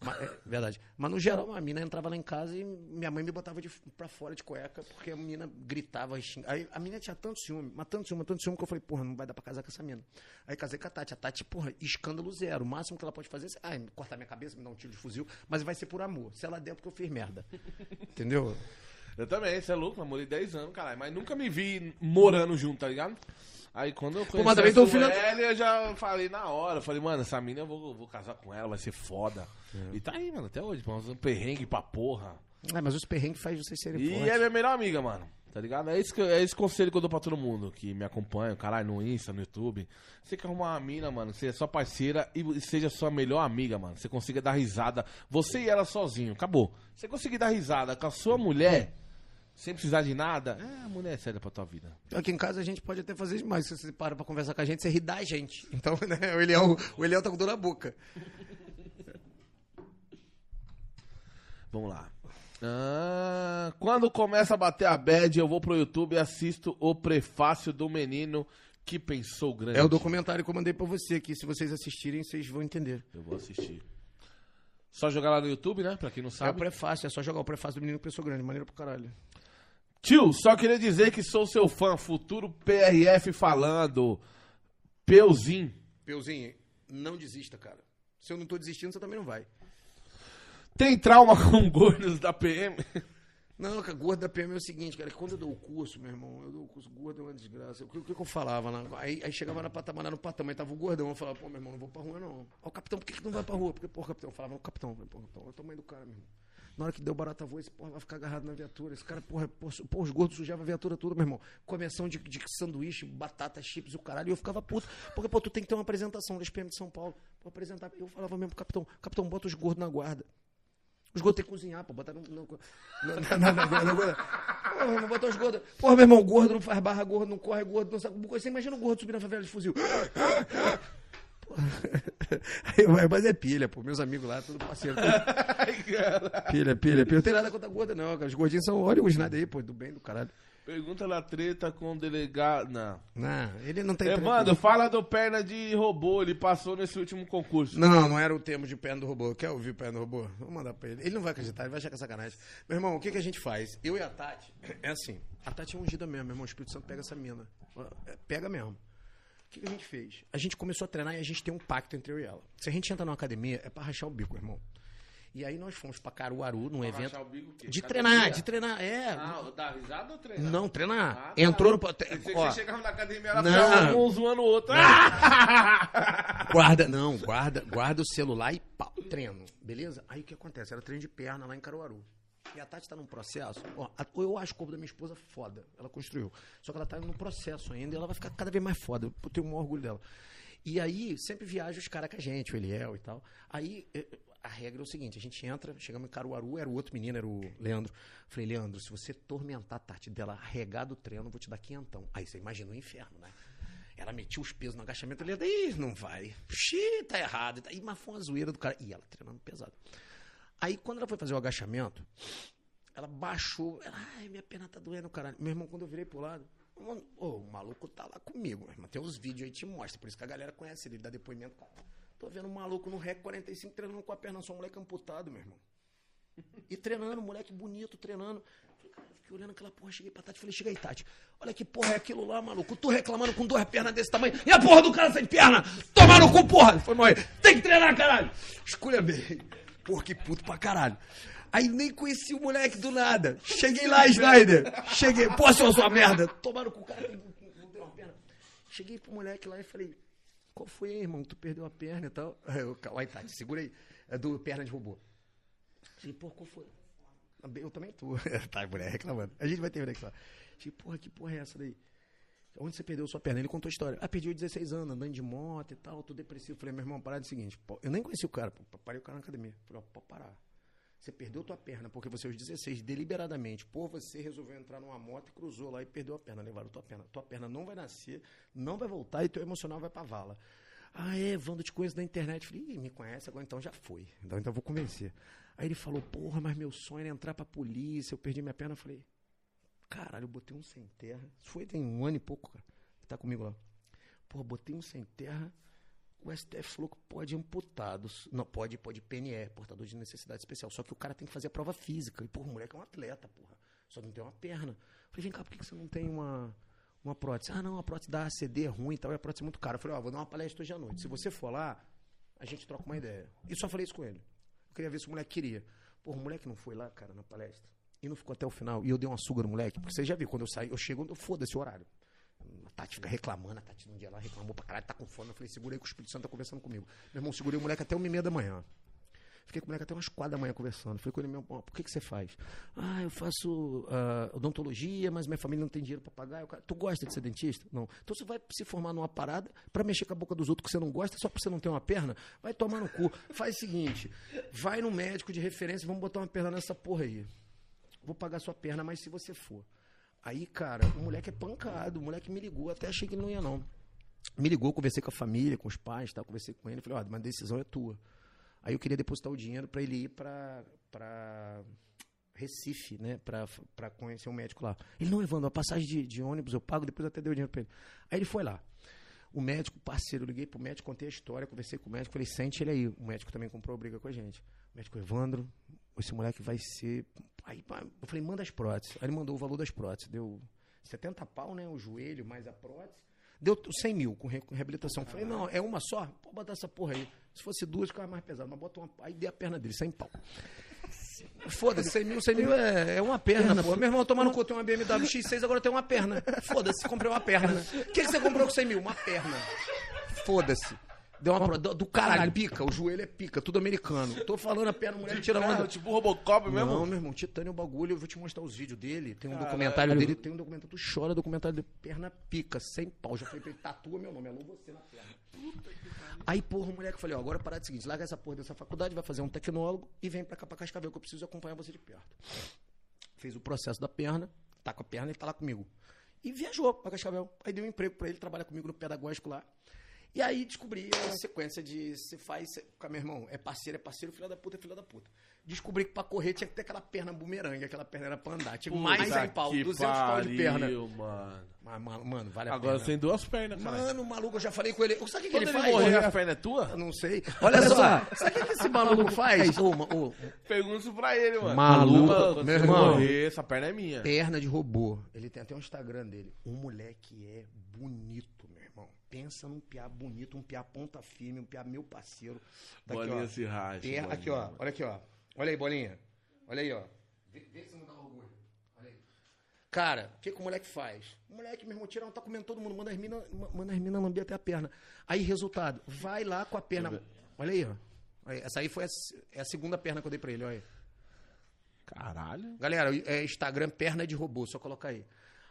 Mas, é, verdade. Mas no geral, a mina entrava lá em casa e minha mãe me botava de, pra fora de cueca porque a menina gritava. e Aí a menina tinha tanto ciúme, mas tanto ciúme, mas tanto ciúme que eu falei, porra, não vai dar pra casar com essa mina. Aí casei com a Tati. A Tati, porra, escândalo zero. O máximo que ela pode fazer é ah, cortar minha cabeça, me dar um tiro de fuzil, mas vai ser por amor. Se ela der, é porque eu fiz merda. Entendeu? Eu também, você é louco, namorei 10 anos, caralho. Mas nunca me vi morando junto, tá ligado? Aí quando eu conheci mas também a filho- eu já falei na hora. Eu falei, mano, essa mina eu vou, vou casar com ela, vai ser foda. É. E tá aí, mano, até hoje, pô, um perrengue pra porra. É, mas os perrengues fazem vocês serem E fortes. é minha melhor amiga, mano. Tá ligado? É esse, é esse conselho que eu dou pra todo mundo que me acompanha, caralho, no Insta, no YouTube. Você quer arrumar uma mina, mano, que seja sua parceira e seja sua melhor amiga, mano. Você consiga dar risada, você e ela sozinho, acabou. Você conseguir dar risada com a sua mulher, sem precisar de nada, é a mulher é séria pra tua vida. Aqui em casa a gente pode até fazer isso, mas se você para pra conversar com a gente, você ri da gente. Então, né, o Eliel, o Eliel tá com dor na boca. Vamos lá. Ah, quando começa a bater a bad, eu vou pro YouTube e assisto o prefácio do menino que pensou grande. É o documentário que eu mandei pra você aqui. Se vocês assistirem, vocês vão entender. Eu vou assistir. Só jogar lá no YouTube, né? Pra quem não É o sabe. prefácio, é só jogar o prefácio do menino que pensou grande. Maneiro pro caralho. Tio, só queria dizer que sou seu fã, futuro PRF falando. Peuzinho. Peuzinho, não desista, cara. Se eu não tô desistindo, você também não vai. Tem trauma com gordos da PM? Não, cara, gordo da PM é o seguinte, cara, que quando eu dou o curso, meu irmão, eu dou o curso, gordo é uma desgraça. O que, o que eu falava lá? Aí, aí chegava na patamar, no patamar, tava o gordão, eu falava, pô, meu irmão, não vou pra rua, não. Ó, capitão, por que, que não vai pra rua? Porque, pô, capitão, eu falava, capitão, eu pô, capitão, olha o tamanho do cara, meu irmão. Na hora que deu barata voa, esse porra vai ficar agarrado na viatura. Esse cara, porra, porra, porra os gordos sujavam a viatura toda, meu irmão. Começão de, de sanduíche, batata, chips, o caralho. E eu ficava puto. Porque, pô, tu tem que ter uma apresentação das PM de São Paulo pra apresentar. Eu falava mesmo pro capitão, capitão, bota os gordos na guarda. Os gordos tem que cozinhar, pô. Botar no. no, no, na- na- gorda. Porra, botar os gordos. Porra, meu irmão, gordo não faz barra, gordo não corre, gordo não sabe. Você imagina o gordo subir na favela de fuzil. Porra. Mas- é pilha, pô. Meus amigos lá, tudo parceiro. tudo- Pilha, pilha, pilha. Não tem nada contra gorda, não, cara. Os gordinhos são óleo nada aí, pô. Do bem do caralho. Pergunta na treta com o delegado. Não. Não, ele não tem. É, treta. mano, fala do perna de robô. Ele passou nesse último concurso. Não, não era o termo de perna do robô. Quer ouvir perna do robô? Vou mandar pra ele. Ele não vai acreditar, ele vai achar que é sacanagem. Meu irmão, o que, que a gente faz? Eu e a Tati, é assim, a Tati é ungida mesmo, meu irmão. O Espírito Santo pega essa mina. Pega mesmo. O que, a gente fez? A gente começou a treinar e a gente tem um pacto entre eu e ela. Se a gente entra numa academia, é pra rachar o bico, irmão. E aí nós fomos pra Caruaru, num evento. rachar o bico o? De Academia? treinar, de treinar, é. Ah, dá risada ou treina? Não, treinar. Ah, tá. Entrou no. Que Ó, você chegava na academia Não. pra um zoando o outro. Ah! Guarda, não, guarda, guarda o celular e pau, treino, beleza? Aí o que acontece? Era treino de perna lá em Caruaru. E a Tati tá num processo. Ó, eu acho o corpo da minha esposa foda. Ela construiu. Só que ela tá num processo ainda e ela vai ficar cada vez mais foda. Eu tenho maior orgulho dela. E aí, sempre viaja os caras com a gente, o Eliel e tal. Aí, eh, a regra é o seguinte: a gente entra, chegamos em Caruaru, era o outro menino, era o Leandro. Falei, Leandro, se você tormentar a Tati dela arregar do treino, eu vou te dar quinhentão. Aí você imagina o inferno, né? Ela metia os pesos no agachamento, ele ia, ih, não vai. Xii, tá errado. Aí, mas foi uma zoeira do cara. E ela treinando pesado. Aí, quando ela foi fazer o agachamento, ela baixou. Ela, Ai, minha perna tá doendo, caralho. Meu irmão, quando eu virei pro lado, mano, ô, o maluco tá lá comigo, meu irmão. Tem os vídeos aí que te mostra. Por isso que a galera conhece ele, dá depoimento. Cara, tô vendo um maluco no REC 45 treinando com a perna só, um moleque amputado, meu irmão. E treinando, moleque bonito, treinando. Fiquei olhando aquela porra, cheguei pra Tati, falei, chega aí, Tati. Olha que porra é aquilo lá, maluco. Tu reclamando com duas pernas desse tamanho. E a porra do cara sem perna? Toma no cu, porra! Foi morrer. Tem que treinar, caralho! Escolha bem. Porra, que puto pra caralho. Aí nem conheci o moleque do nada. Cheguei lá, Snyder. Cheguei. Pô, seu sua merda. Tomaram com o cara. Cheguei pro moleque lá e falei, qual foi, irmão? Tu perdeu a perna e tal. Aí eu, Aí, Tati, segura aí. É do perna de robô. Falei, pô, qual foi? Eu também tô. tá, mulher, reclamando. A gente vai terminar aqui lá. Falei, porra, que porra é essa daí? Onde você perdeu sua perna? Ele contou a história. Ah, perdi aos 16 anos, andando de moto e tal, tô depressivo. Falei, meu irmão, parar do seguinte. eu nem conheci o cara, pô, parei o cara na academia. Falei, ó, pode parar. Você perdeu tua perna porque você aos 16, deliberadamente, por você resolveu entrar numa moto e cruzou lá e perdeu a perna, levaram tua perna. Tua perna não vai nascer, não vai voltar e teu emocional vai pra vala. Ah, é, Wando, te conheço da internet. Falei, me conhece, agora então já foi. Então, então vou convencer. Aí ele falou, porra, mas meu sonho era entrar pra polícia, eu perdi minha perna. Eu falei, caralho, eu botei um sem terra. Isso foi tem um ano e pouco, cara. Tá comigo lá. Porra, botei um sem terra. O STF falou que pode amputados. Não, pode, pode PNE, portador de necessidade especial. Só que o cara tem que fazer a prova física. E, porra, o moleque é um atleta, porra. Só não tem uma perna. Falei, vem cá, por que que você não tem uma, uma prótese? Ah, não, a prótese da ACD é ruim e tal, e a prótese é muito cara. Eu falei, ó, vou dar uma palestra hoje à noite. Se você for lá, a gente troca uma ideia. E só falei isso com ele. Eu queria ver se o moleque queria. Porra, o moleque não foi lá, cara, na palestra. E não ficou até o final. E eu dei uma suga no moleque. Porque você já viu, quando eu saí, eu chego, foda-se o horário. A Tati fica reclamando, a Tati num dia lá reclamou pra caralho, tá com fome. Eu falei, segura aí que o Espírito Santo tá conversando comigo. Meu irmão, segurei o moleque até uma e meia da manhã. Fiquei com o moleque até umas quatro da manhã conversando. Falei com ele mesmo, "Pô, por que, que você faz? Ah, eu faço ah, odontologia, mas minha família não tem dinheiro pra pagar. Eu, "Cara, tu gosta de ser dentista? Não. Então você vai se formar numa parada pra mexer com a boca dos outros que você não gosta, só porque você não tem uma perna? Vai tomar no cu. Faz o seguinte, vai no médico de referência, vamos botar uma perna nessa porra aí. Vou pagar sua perna, mas se você for. Aí, cara, o moleque é pancado, o moleque me ligou, até achei que não ia não. Me ligou, conversei com a família, com os pais, tá? conversei com ele, falei, ó, mas a decisão é tua. Aí eu queria depositar o dinheiro para ele ir para para Recife, né, pra conhecer um médico lá. Ele, não, Evandro, a passagem de, de ônibus eu pago, depois eu até dei o dinheiro para ele. Aí ele foi lá. O médico, parceiro, liguei pro médico, contei a história, conversei com o médico, falei, sente ele aí. O médico também comprou briga com a gente. O médico, Evandro, esse moleque vai ser. Aí eu falei, manda as próteses. Aí ele mandou o valor das próteses. Deu 70 pau, né? O joelho mais a prótese. Deu 100 mil com, re- com reabilitação. Falei, não, é uma só? Pode botar essa porra aí. Se fosse duas, ficava mais pesado. Mas bota uma. Aí dei a perna dele, 100 pau. Foda-se, 100 mil, 100 mil é, é uma perna, pô. Meu irmão tomando cu tem uma BMW X6, agora tem uma perna. Foda-se, comprei uma perna. O que, que você comprou com 100 mil? Uma perna. Foda-se. Deu uma do, do caralho, pica, o joelho é pica, tudo americano. Tô falando a perna, a mulher tira onda. Tipo Robocop mesmo? Não, meu irmão, Titânio é o bagulho, eu vou te mostrar os vídeos dele. Tem um documentário dele, tem um documentário, tu chora, documentário de perna pica, sem pau. Já falei pra ele, tatua meu nome, alô você na perna. Aí, porra, o moleque, eu falei, ó, agora parar de seguinte, larga essa porra dessa faculdade, vai fazer um tecnólogo e vem pra cá pra Cascavel, que eu preciso acompanhar você de perto. Fez o processo da perna, tá com a perna e tá lá comigo. E viajou pra Cascavel. Aí deu um emprego pra ele, trabalha comigo no pedagógico lá. E aí descobri a sequência de você faz, com meu irmão, é parceiro, é parceiro, filho da puta, é filho da puta. Descobri que pra correr tinha que ter aquela perna bumerangue, aquela perna era pra andar. Tive mais 100 pau, que 200 pau de perna. pariu, mano. Mas, mano, mano, vale a Agora pena. você tem duas pernas, cara. Mano, maluco, eu já falei com ele. Sabe o que, que Quando ele ele faz? morrer, a perna é tua? eu não sei. Olha só, sabe o que, que esse maluco faz? Ô, ma- ô, Pergunta isso pra ele, mano. Maluco, Mano, quando meu você irmão. morrer, essa perna é minha. perna de robô. Ele tem até um Instagram dele. Um moleque é bonito. Pensa num piá bonito, um piá ponta firme, um piá meu parceiro. Daqui, Bolinha ó. se racha. Bolinha. aqui, ó. Olha aqui, ó. Olha aí, bolinha. Olha aí, ó. Vê, vê se não dá orgulho. Olha aí. Cara, o que, que o moleque faz? O moleque, meu irmão, tira, tá comendo todo mundo, manda as minas manda as mina lamber até a perna. Aí, resultado, vai lá com a perna. Olha aí, ó. Aí, Essa aí foi a, é a segunda perna que eu dei pra ele, olha aí. Caralho. Galera, é Instagram perna de robô, só colocar aí.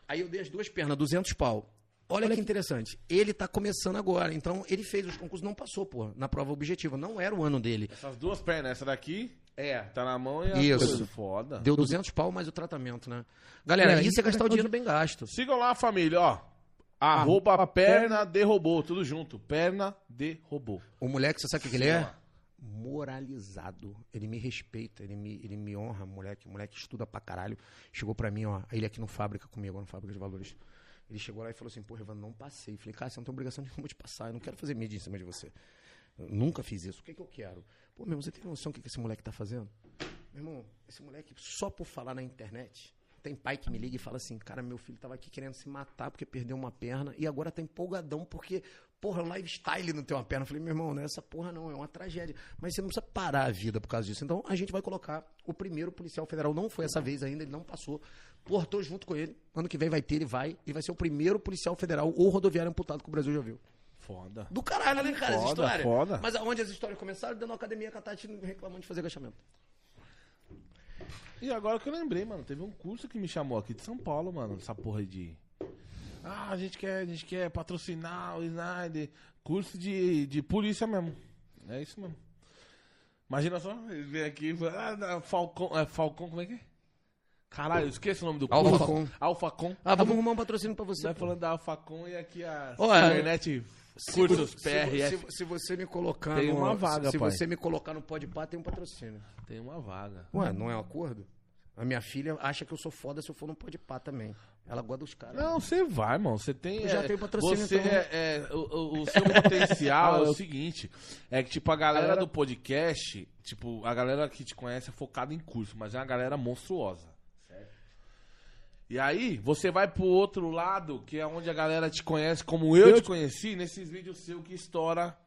Aí eu dei as duas pernas, 200 pau. Olha, que interessante. Ele tá começando agora, então ele fez os concursos, não passou, pô, na prova objetiva. Não era o ano dele. Essas duas pernas, essa daqui É. tá na mão e a Isso. coisa. Foda. Deu 200 pau mais o tratamento, né? Galera, isso é gastar o dinheiro bem gasto. Sigam lá, família, ó. Arroba perna de robô, tudo junto. Perna de robô. O moleque, você sabe o que, que ele é? Moralizado. Ele me respeita, ele me, ele me honra, moleque. Moleque estuda pra caralho. Chegou pra mim, ó. Ele aqui no Fábrica comigo, no Fábrica de Valores. Ele chegou lá e falou assim: Pô, Evandro, não passei. Falei, cara, você não tem obrigação nenhuma de passar. Eu não quero fazer mídia em cima de você. Eu nunca fiz isso. O que, que eu quero? Pô, meu você tem noção do que, que esse moleque tá fazendo? Meu irmão, esse moleque, só por falar na internet, tem pai que me liga e fala assim, cara, meu filho tava aqui querendo se matar porque perdeu uma perna e agora tá empolgadão porque, porra, lifestyle não tem uma perna. Eu falei, meu irmão, não é essa porra não, é uma tragédia. Mas você não precisa parar a vida por causa disso. Então a gente vai colocar o primeiro policial federal, não foi essa vez ainda, ele não passou. Porra, tô junto com ele. Ano que vem vai ter, ele vai. Ele vai ser o primeiro policial federal ou rodoviário amputado que o Brasil já viu. Foda. Do caralho, né, cara, essa Foda, história. foda. Mas aonde as histórias começaram? Dentro da academia com a Tati reclamando de fazer agachamento. E agora que eu lembrei, mano, teve um curso que me chamou aqui de São Paulo, mano, essa porra de. Ah, a gente quer, a gente quer patrocinar o Snyder. Curso de, de polícia mesmo. É isso mesmo. Imagina só, eles vêm aqui e falam, ah, da Falcão, é Falcão, como é que é? Caralho, eu esqueci o nome do curso. Alfacom. Alfacom. Ah, vamos arrumar um patrocínio pra você. Vai falando da Alfacom e aqui a Ó, é. internet cursos Se, PRF. se- se você me colocar Tem no, uma vaga, se, se pai. você me colocar no Podpah, tem um patrocínio. Tem uma vaga. Ué, não é um acordo? A minha filha acha que eu sou foda se eu for no Podpah também. Ela gosta dos caras. Não, você vai, irmão. Você tem. Eu já é, tenho patrocínio, Você então. é, é, o, o- seu potencial é o seguinte: é que, tipo, a galera do podcast, tipo, a galera que te conhece é focada em curso, mas é uma galera monstruosa. Certo? E aí, você vai pro outro lado, que é onde a galera te conhece, como eu, te conheci, nesses vídeos seu que estoura.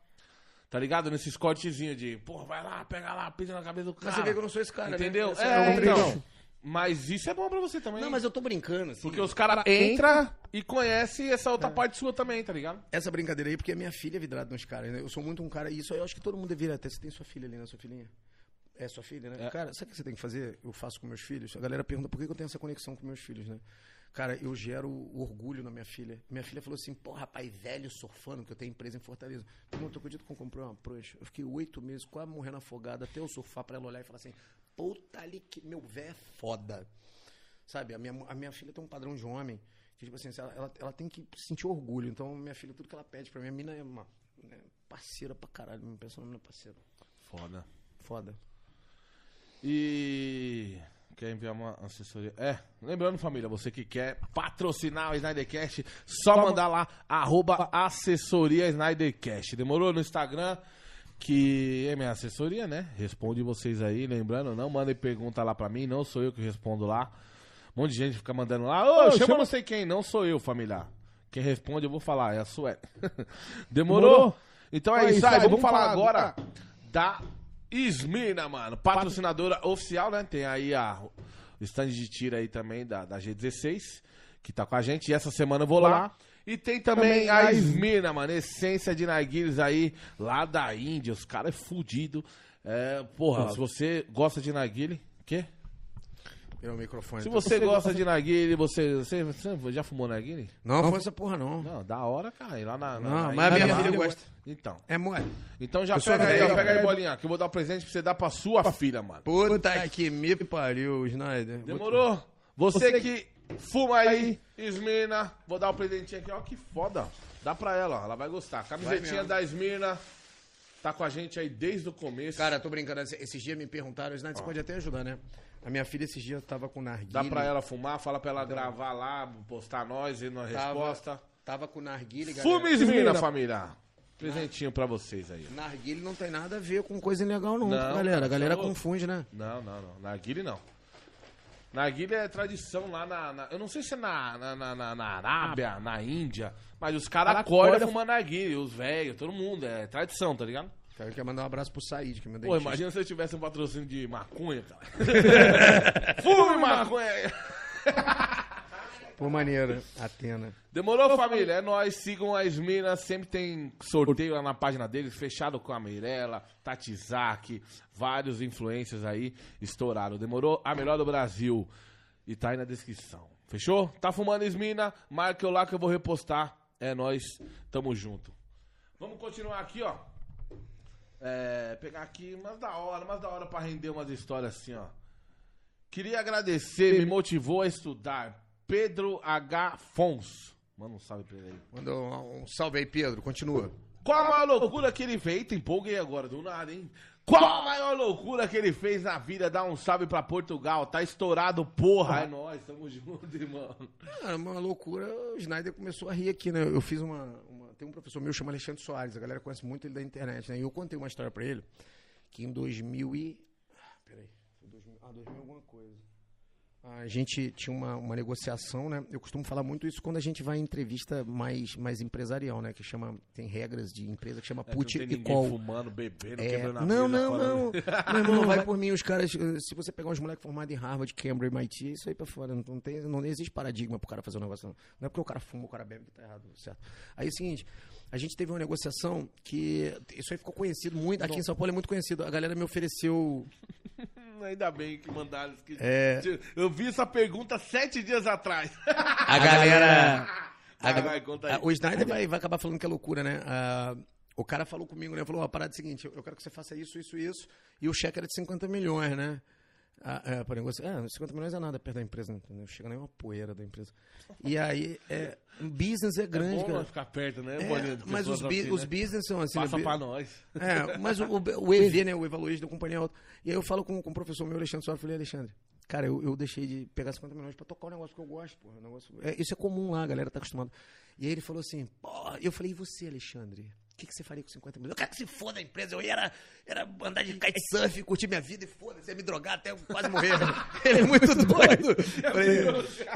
Tá ligado? Nesses cortezinhos de, porra, vai lá, pega lá, pisa na cabeça do cara. Mas você vê que eu não sou esse cara, né? Entendeu? Esse É, um então. Mas isso é bom pra você também. Não, mas eu tô brincando, assim. Porque os caras entram e conhecem essa outra parte sua também, tá ligado? Essa brincadeira aí, porque a minha filha é vidrada nos caras, né? Eu sou muito um cara, e isso aí eu acho que todo mundo deveria ter. Você tem sua filha ali, né? Sua filhinha? É sua filha, né? É. Cara, sabe o que você tem que fazer? Eu faço com meus filhos. A galera pergunta por que eu tenho essa conexão com meus filhos, né? Cara, eu gero orgulho na minha filha. Minha filha falou assim, pô, rapaz, velho surfando, que eu tenho empresa em Fortaleza. Irmão, tu acredita que eu comprei uma prancha? Eu fiquei oito meses quase morrendo afogado até eu surfar pra ela olhar e falar assim, puta ali que meu velho é foda. Sabe, a minha, a minha filha tem um padrão de homem que, tipo assim, ela, ela, ela tem que sentir orgulho. Então, minha filha, tudo que ela pede pra mim, a mina é uma né, parceira pra caralho. Me pensa na mina parceira. Foda. Foda. E quer enviar uma assessoria? É, lembrando família, você que quer patrocinar o Snydercast, só mandar lá arroba assessoria Snydercast. Demorou no Instagram? Que é minha assessoria, né? Responde vocês aí, lembrando, não mandem pergunta lá pra mim, não sou eu que respondo lá. Um monte de gente fica mandando lá, ô, chama não sei quem, não sou eu, familiar. Quem responde eu vou falar, é a Sueli. Demorou? Demorou? Então é isso aí, vamos vamos falar falar agora da Ismina, mano. Patrocinadora oficial, né? Tem aí a, o stand de tiro aí também da, da G16, que tá com a gente. E essa semana eu vou lá. E tem também, Também a a Ismina, mano. Essência de narguilhos aí, lá da Índia. Os caras é fudido. É, porra, se você gosta de narguile, quê? O microfone. Se você gosta de narguile, você, você, você já fumou narguile? Não, foi essa porra, não. Não, da hora, cara. Ir lá na. na- Não, na- mas a minha filha gosta. Então. É mole. Então já pega aí, ó, velho. pega aí, bolinha, que eu vou dar um presente pra você dar pra sua filha, mano. Puta que me pariu, Snyder. Demorou? Você que fuma aí, Esmirna, vou dar um presentinho aqui, ó, que foda. Dá pra ela, ó, ela vai gostar. Camisetinha mesmo. da Esmirna, tá com a gente aí desde o começo. Cara, tô brincando. esse- Esses dias me perguntaram, Snyder, você pode até ajudar, né? A minha filha esses dias tava com narguile. Dá pra ela fumar, fala pra ela gravar lá, postar nós e na Tava, resposta. Tava com narguile, galera. Fume Esmirna, família. Presentinho pra vocês aí. ó. Narguile não tem nada a ver com coisa ilegal, não, Não, galera. A galera confunde, né? Não, não, não. Narguile não. Narguile é tradição lá na, na- Eu não sei se é na, na, na, na- na Arábia, na Índia, mas os caras acordam fumando narguile, os velhos, todo mundo. É tradição, tá ligado? Cara, eu quero mandar um abraço pro Said, que é meu Pô, dentista. imagina se eu tivesse um patrocínio de maconha, cara. Fume maconha! Pô, maneiro. Atena. Demorou, família? É nóis. Sigam a Esmina. Sempre tem sorteio lá na página deles, fechado com a Meirella, Tatizak, vários influencers aí estouraram. Demorou? A melhor do Brasil. E tá aí na descrição. Fechou? Tá fumando Esmina? Marca eu lá que eu vou repostar. É nóis. Tamo junto. Vamos continuar aqui, ó. É, pegar aqui umas da hora, umas da hora pra render umas histórias assim, ó. Queria agradecer, me motivou a estudar. Pedro H. Fons. Manda um salve pra ele aí. Manda um, um salve aí, Pedro. Continua. Qual a maior loucura que ele fez? Eita, empolguei agora, do nada, hein? Qual a maior loucura que ele fez na vida? Dá um salve pra Portugal. Tá estourado, porra. É nóis, tamo junto, irmão. Cara, uma loucura, o Snyder começou a rir aqui, né? Eu fiz uma, uma- Tem um professor meu chamado Alexandre Soares, a galera conhece muito ele da internet, né? E eu contei uma história pra ele que em 2000 e. ah, Peraí. Foi 2000, ah, 2000 alguma coisa. A gente tinha uma, uma negociação, né? Eu costumo falar muito isso quando a gente vai em entrevista mais, mais empresarial, né? Que chama. Tem regras de empresa que chama É que put não tem e call. fumando, bebendo, É, quebrando a não, mesa não, não. do- Meu irmão, vai por mim, os caras. eh, Se você pegar uns moleques formados em Harvard, Cambridge, MIT, isso aí pra fora. Não, tem, não existe paradigma pro cara fazer um negócio, não. Não é porque o cara fuma, o cara bebe que tá errado, certo? Aí é o seguinte. A gente teve uma negociação que. Isso aí ficou conhecido muito. Aqui em São Paulo é muito conhecido. A galera me ofereceu. Ainda bem que mandaram. Que... É. Eu vi essa pergunta sete dias atrás. A galera. Vai, vai, conta aí. Ah, O Snyder vai, vai acabar falando que é loucura, né? Ah, o cara falou comigo, né? Falou, ó, a parada é a seguinte, eu quero que você faça isso, isso, isso. E o cheque era de 50 milhões, né? Ah, é, para negócio, é, 50 milhões é nada perto da empresa, entendeu? Chega nem uma poeira da empresa. E aí, é, o business é É grande, bom cara. ficar perto, né, É, Bolinha, mas os, bi- assim, os né? business são assim. Passa né? pra nós. É, mas o, o, o EV, né, o evaluation da companhia alta. E aí eu falo com, com o professor meu, Alexandre Soares, falei, Alexandre, cara, eu, eu deixei de pegar 50 milhões pra tocar um negócio que eu gosto, porra. um negócio, é, isso é comum lá, a galera tá acostumada. E aí ele falou assim, pô, eu falei, e você, Alexandre? O que, que você faria com 50 milhões? Eu quero que se foda a empresa, eu ia era, era andar de kitesurf, curtir minha vida e foda-se, ia me drogar até eu quase morrer. ele é muito doido. Falei,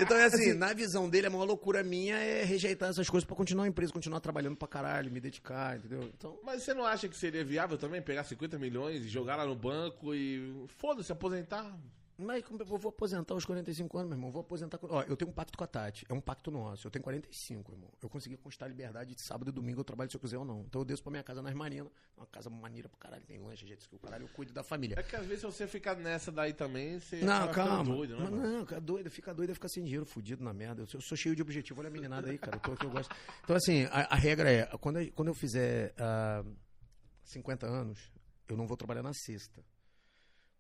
então é assim, na visão dele, a maior loucura minha é rejeitar essas coisas pra continuar a empresa, continuar trabalhando pra caralho, me dedicar, entendeu? Então, Mas você não acha que seria viável também pegar 50 milhões e jogar lá no banco e foda-se, aposentar? Mas eu vou aposentar aos 45 anos, meu irmão. Vou aposentar. Ó, eu tenho um pacto com a Tati. É um pacto nosso. Eu tenho 45, irmão. Eu consegui constar liberdade de sábado e domingo. Eu trabalho se eu quiser ou não. Então eu desço pra minha casa nas Marinas. Uma casa maneira pro caralho. Tem lanche, jeito que o caralho. Eu cuido da família. É que às vezes se você ficar nessa daí também, você Não, calma. doido, né? Mano? não, cara, doido, fica doido é ficar sem dinheiro, fudido na merda. Eu sou, eu sou cheio de objetivo. Olha a meninada aí, cara. Eu tô aqui, eu gosto. Então, assim, a, a regra é: quando eu, quando eu fizer ah, 50 anos, eu não vou trabalhar na sexta.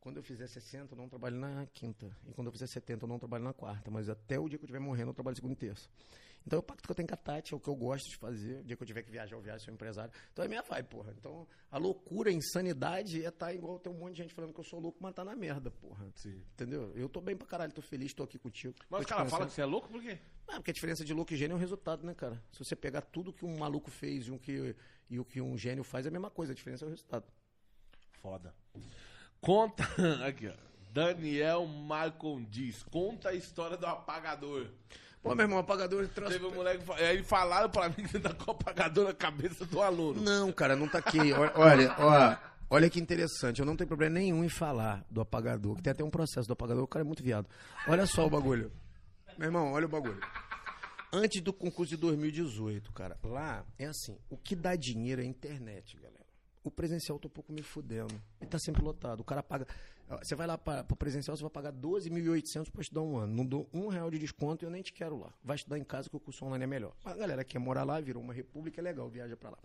Quando eu fizer 60, eu não trabalho na quinta. E quando eu fizer 70, eu não trabalho na quarta. Mas até o dia que eu estiver morrendo, eu trabalho segunda e terça. Então é o pacto que eu tenho com a Tati, é o que eu gosto de fazer. O dia que eu tiver que viajar, eu viajo, sou empresário. Então é minha vibe, porra. Então a loucura, a insanidade é estar igual tem um monte de gente falando que eu sou louco, mas tá na merda, porra. Sim. Entendeu? Eu tô bem pra caralho, tô feliz, tô aqui contigo. Mas te caras falam que você é louco por quê? Ah, porque a diferença de louco e gênio é o resultado, né, cara? Se você pegar tudo que um maluco fez e, um que, e o que um gênio faz, é a mesma coisa, a diferença é o resultado. Foda. Conta. Aqui, ó. Daniel Marcondiz. Conta a história do apagador. Pô, meu irmão, apagador de trans... Teve um moleque. Aí falaram pra mim que você tá com o apagador na cabeça do aluno. Não, cara, não taquei. Olha, olha, ó, olha que interessante. Eu não tenho problema nenhum em falar do apagador, que tem até um processo do apagador. O cara é muito viado. Olha só o bagulho. Meu irmão, olha o bagulho. Antes do concurso de 2018, cara, lá é assim: o que dá dinheiro é a internet, galera. O presencial tô um pouco me fudendo. E tá sempre lotado. O cara paga. Você vai lá para o presencial, você vai pagar 12.800 para estudar um ano. Não dou um real de desconto e eu nem te quero lá. Vai estudar em casa que o curso online é melhor. A galera que quer morar lá, virou uma república, é legal, viaja para lá.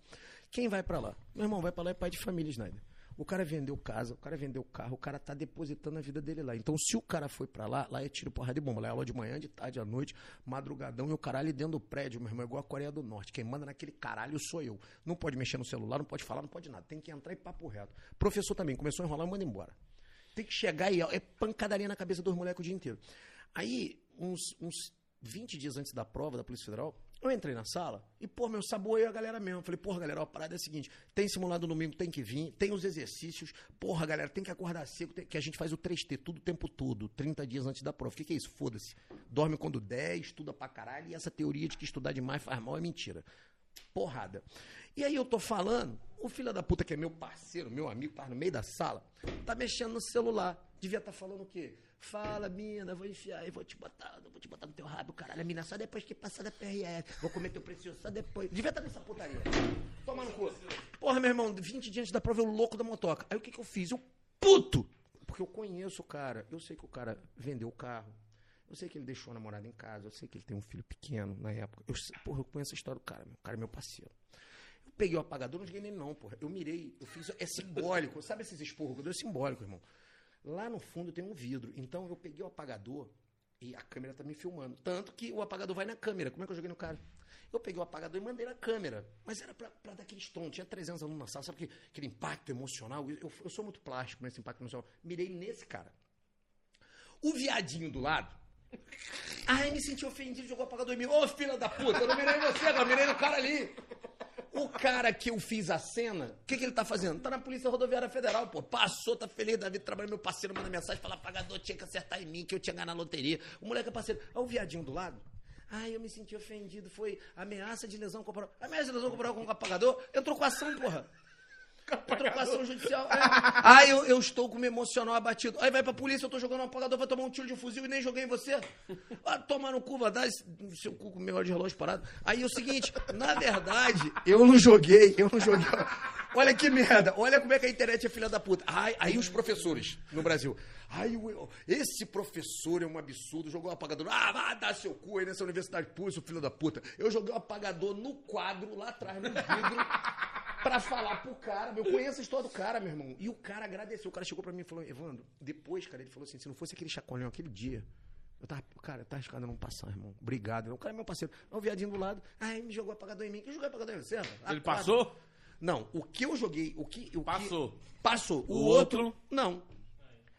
Quem vai para lá? Meu irmão, vai para lá é pai de família, Snyder. O cara vendeu casa, o cara vendeu carro, o cara tá depositando a vida dele lá. Então, se o cara foi pra lá, lá é tiro, porrada de bomba. Lá é aula de manhã, de tarde, à noite, madrugadão e o caralho dentro do prédio, meu irmão, é igual a Coreia do Norte. Quem manda naquele caralho sou eu. Não pode mexer no celular, não pode falar, não pode nada. Tem que entrar e papo reto. Professor também, começou a enrolar, manda embora. Tem que chegar e é pancadaria na cabeça dos moleques o dia inteiro. Aí, uns, uns 20 dias antes da prova da Polícia Federal, eu entrei na sala e, pô, meu, saboei a galera mesmo. Falei, porra, galera, a parada é a seguinte: tem simulado domingo, tem que vir, tem os exercícios, porra, galera, tem que acordar cedo, tem- que a gente faz o 3T tudo o tempo todo, 30 dias antes da prova. O que, que é isso? Foda-se. Dorme quando der, estuda pra caralho, e essa teoria de que estudar demais faz mal é mentira. Porrada. E aí eu tô falando, o filho da puta que é meu parceiro, meu amigo, tá no meio da sala, tá mexendo no celular. Devia estar falando o quê? Fala, mina, vou enfiar e vou te botar, vou te botar no teu rabo, caralho. Mina, só depois que passar da PRF. Vou comer teu precioso, só depois. Devia estar nessa putaria. Toma no cu. Porra, meu irmão, 20 dias antes da prova, eu louco da motoca. Aí o que que eu fiz? Eu puto! Porque eu conheço o cara. Eu sei que o cara vendeu o carro. Eu sei que ele deixou a namorada em casa. Eu sei que ele tem um filho pequeno na época. Eu, porra, eu conheço a história do cara. Meu. O cara é meu parceiro. Eu peguei o apagador, não joguei nele não, porra. Eu mirei, eu fiz. É simbólico. Sabe esses esporros que eu dou? É simbólico, irmão. Lá no fundo tem um vidro. Então eu peguei o apagador e a câmera tá me filmando. Tanto que o apagador vai na câmera. Como é que eu joguei no cara? Eu peguei o apagador e mandei na câmera. Mas era pra, pra dar aquele tom. Tinha 300 alunos na sala. Sabe aquele, aquele impacto emocional? Eu, eu sou muito plástico nesse impacto emocional. Mirei nesse cara. O viadinho do lado. Ai, me senti ofendido, jogou o apagador em mim. Ô, filha da puta, eu não mirei em você, agora mirei no cara ali. O cara que eu fiz a cena, o que, que ele tá fazendo? Tá na Polícia Rodoviária Federal, pô. Passou, tá feliz da vida, trabalhando. Meu parceiro manda mensagem, fala, apagador tinha que acertar em mim, que eu tinha ganhado na loteria. O moleque é parceiro. Olha o viadinho do lado. Ai, eu me senti ofendido. Foi ameaça de lesão corporal. Ameaça de lesão corporal com o apagador? Entrou com ação, porra. Entrou com ação judicial. É. Ai, eu, eu estou com o meu emocional abatido. Aí vai pra polícia, eu tô jogando um apagador, vai tomar um tiro de fuzil e nem joguei em você. Vai tomar no cu, vai dar esse, seu cu com hora de relógio parado. Aí é o seguinte, na verdade, eu não joguei, eu não joguei. Olha que merda, olha como é que a internet é filha da puta. Ai, aí os professores no Brasil. Ai, o- esse professor é um absurdo, jogou um apagador. Ah, vai dar seu cu aí nessa universidade pública, seu filho da puta. Eu joguei um apagador no quadro, lá atrás, no vidro, pra falar pro cara. Eu conheço a história do cara, meu irmão. E o cara agradeceu. O cara chegou pra mim e falou, Evandro, depois, cara, ele falou assim, se não fosse aquele chacoalhão aquele dia, eu tava, cara, eu tava arriscado a não passar, irmão. Obrigado. O cara é meu parceiro. Aí o viadinho do lado, ai, me jogou apagador em mim. Eu joguei apagador em você? Ele passou? Não, o que eu joguei, o que... O que- Passou. passou. O, O outro, outro? não.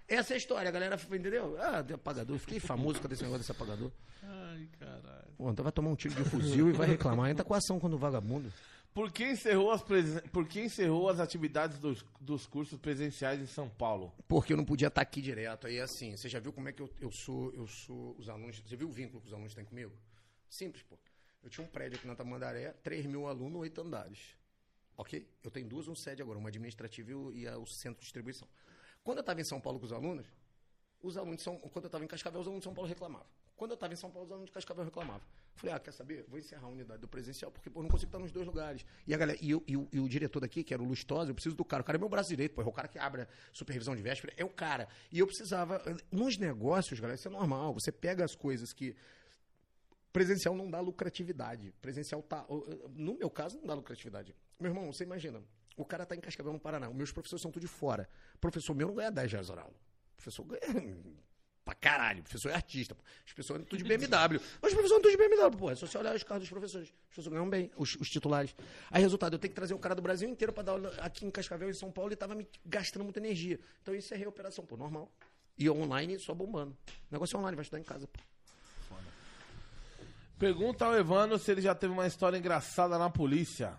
Essa é a história, a galera entendeu? Ah, deu apagador. Fiquei famoso com esse negócio desse apagador. Ai, caralho. Pô, então vai tomar um tiro de fuzil e vai reclamar. Entra com ação quando vagabundo. Por que encerrou as, presen- Por que encerrou as atividades dos, dos cursos presenciais em São Paulo? Porque eu não podia estar aqui direto. Aí assim, você já viu como é que eu, eu sou, eu sou os alunos. Você viu o vínculo que os alunos têm comigo? Simples, pô. Eu tinha um prédio aqui na Tamandaré, 3 mil alunos, 8 andares. Ok? Eu tenho duas, um sede agora, uma administrativa e o, e a- o centro de distribuição. Quando eu estava em São Paulo com os alunos, os alunos São quando eu estava em Cascavel, os alunos de São Paulo reclamavam. Quando eu estava em São Paulo, os alunos de Cascavel reclamavam. Falei, ah, quer saber? Vou encerrar a unidade do presencial, porque pô, não consigo estar nos dois lugares. E a galera, e, eu- e o- e o diretor daqui, que era o Lustosa, eu preciso do cara. O cara é meu braço direito, pô, é o cara que abre a supervisão de véspera, é o cara. E eu precisava. Nos negócios, galera, isso é normal. Você pega as coisas que. Presencial não dá lucratividade. Presencial tá. No meu caso, não dá lucratividade. Meu irmão, você imagina. O cara tá em Cascavel, no Paraná. Os meus professores são tudo de fora. professor meu não ganha 10 reais. O professor ganha pra caralho. O professor é artista. Os professores são tudo de BMW. Mas os professores são tudo de BMW, pô. É só você olhar os carros dos professores. Os professores ganham bem, os, os titulares. Aí, resultado, eu tenho que trazer um cara do Brasil inteiro pra dar aula aqui em Cascavel, em São Paulo, e tava me gastando muita energia. Então, isso é reoperação, pô, normal. E online, só bombando. O negócio é online, vai estudar em casa, pô. Pergunta ao Evandro se ele já teve uma história engraçada na polícia.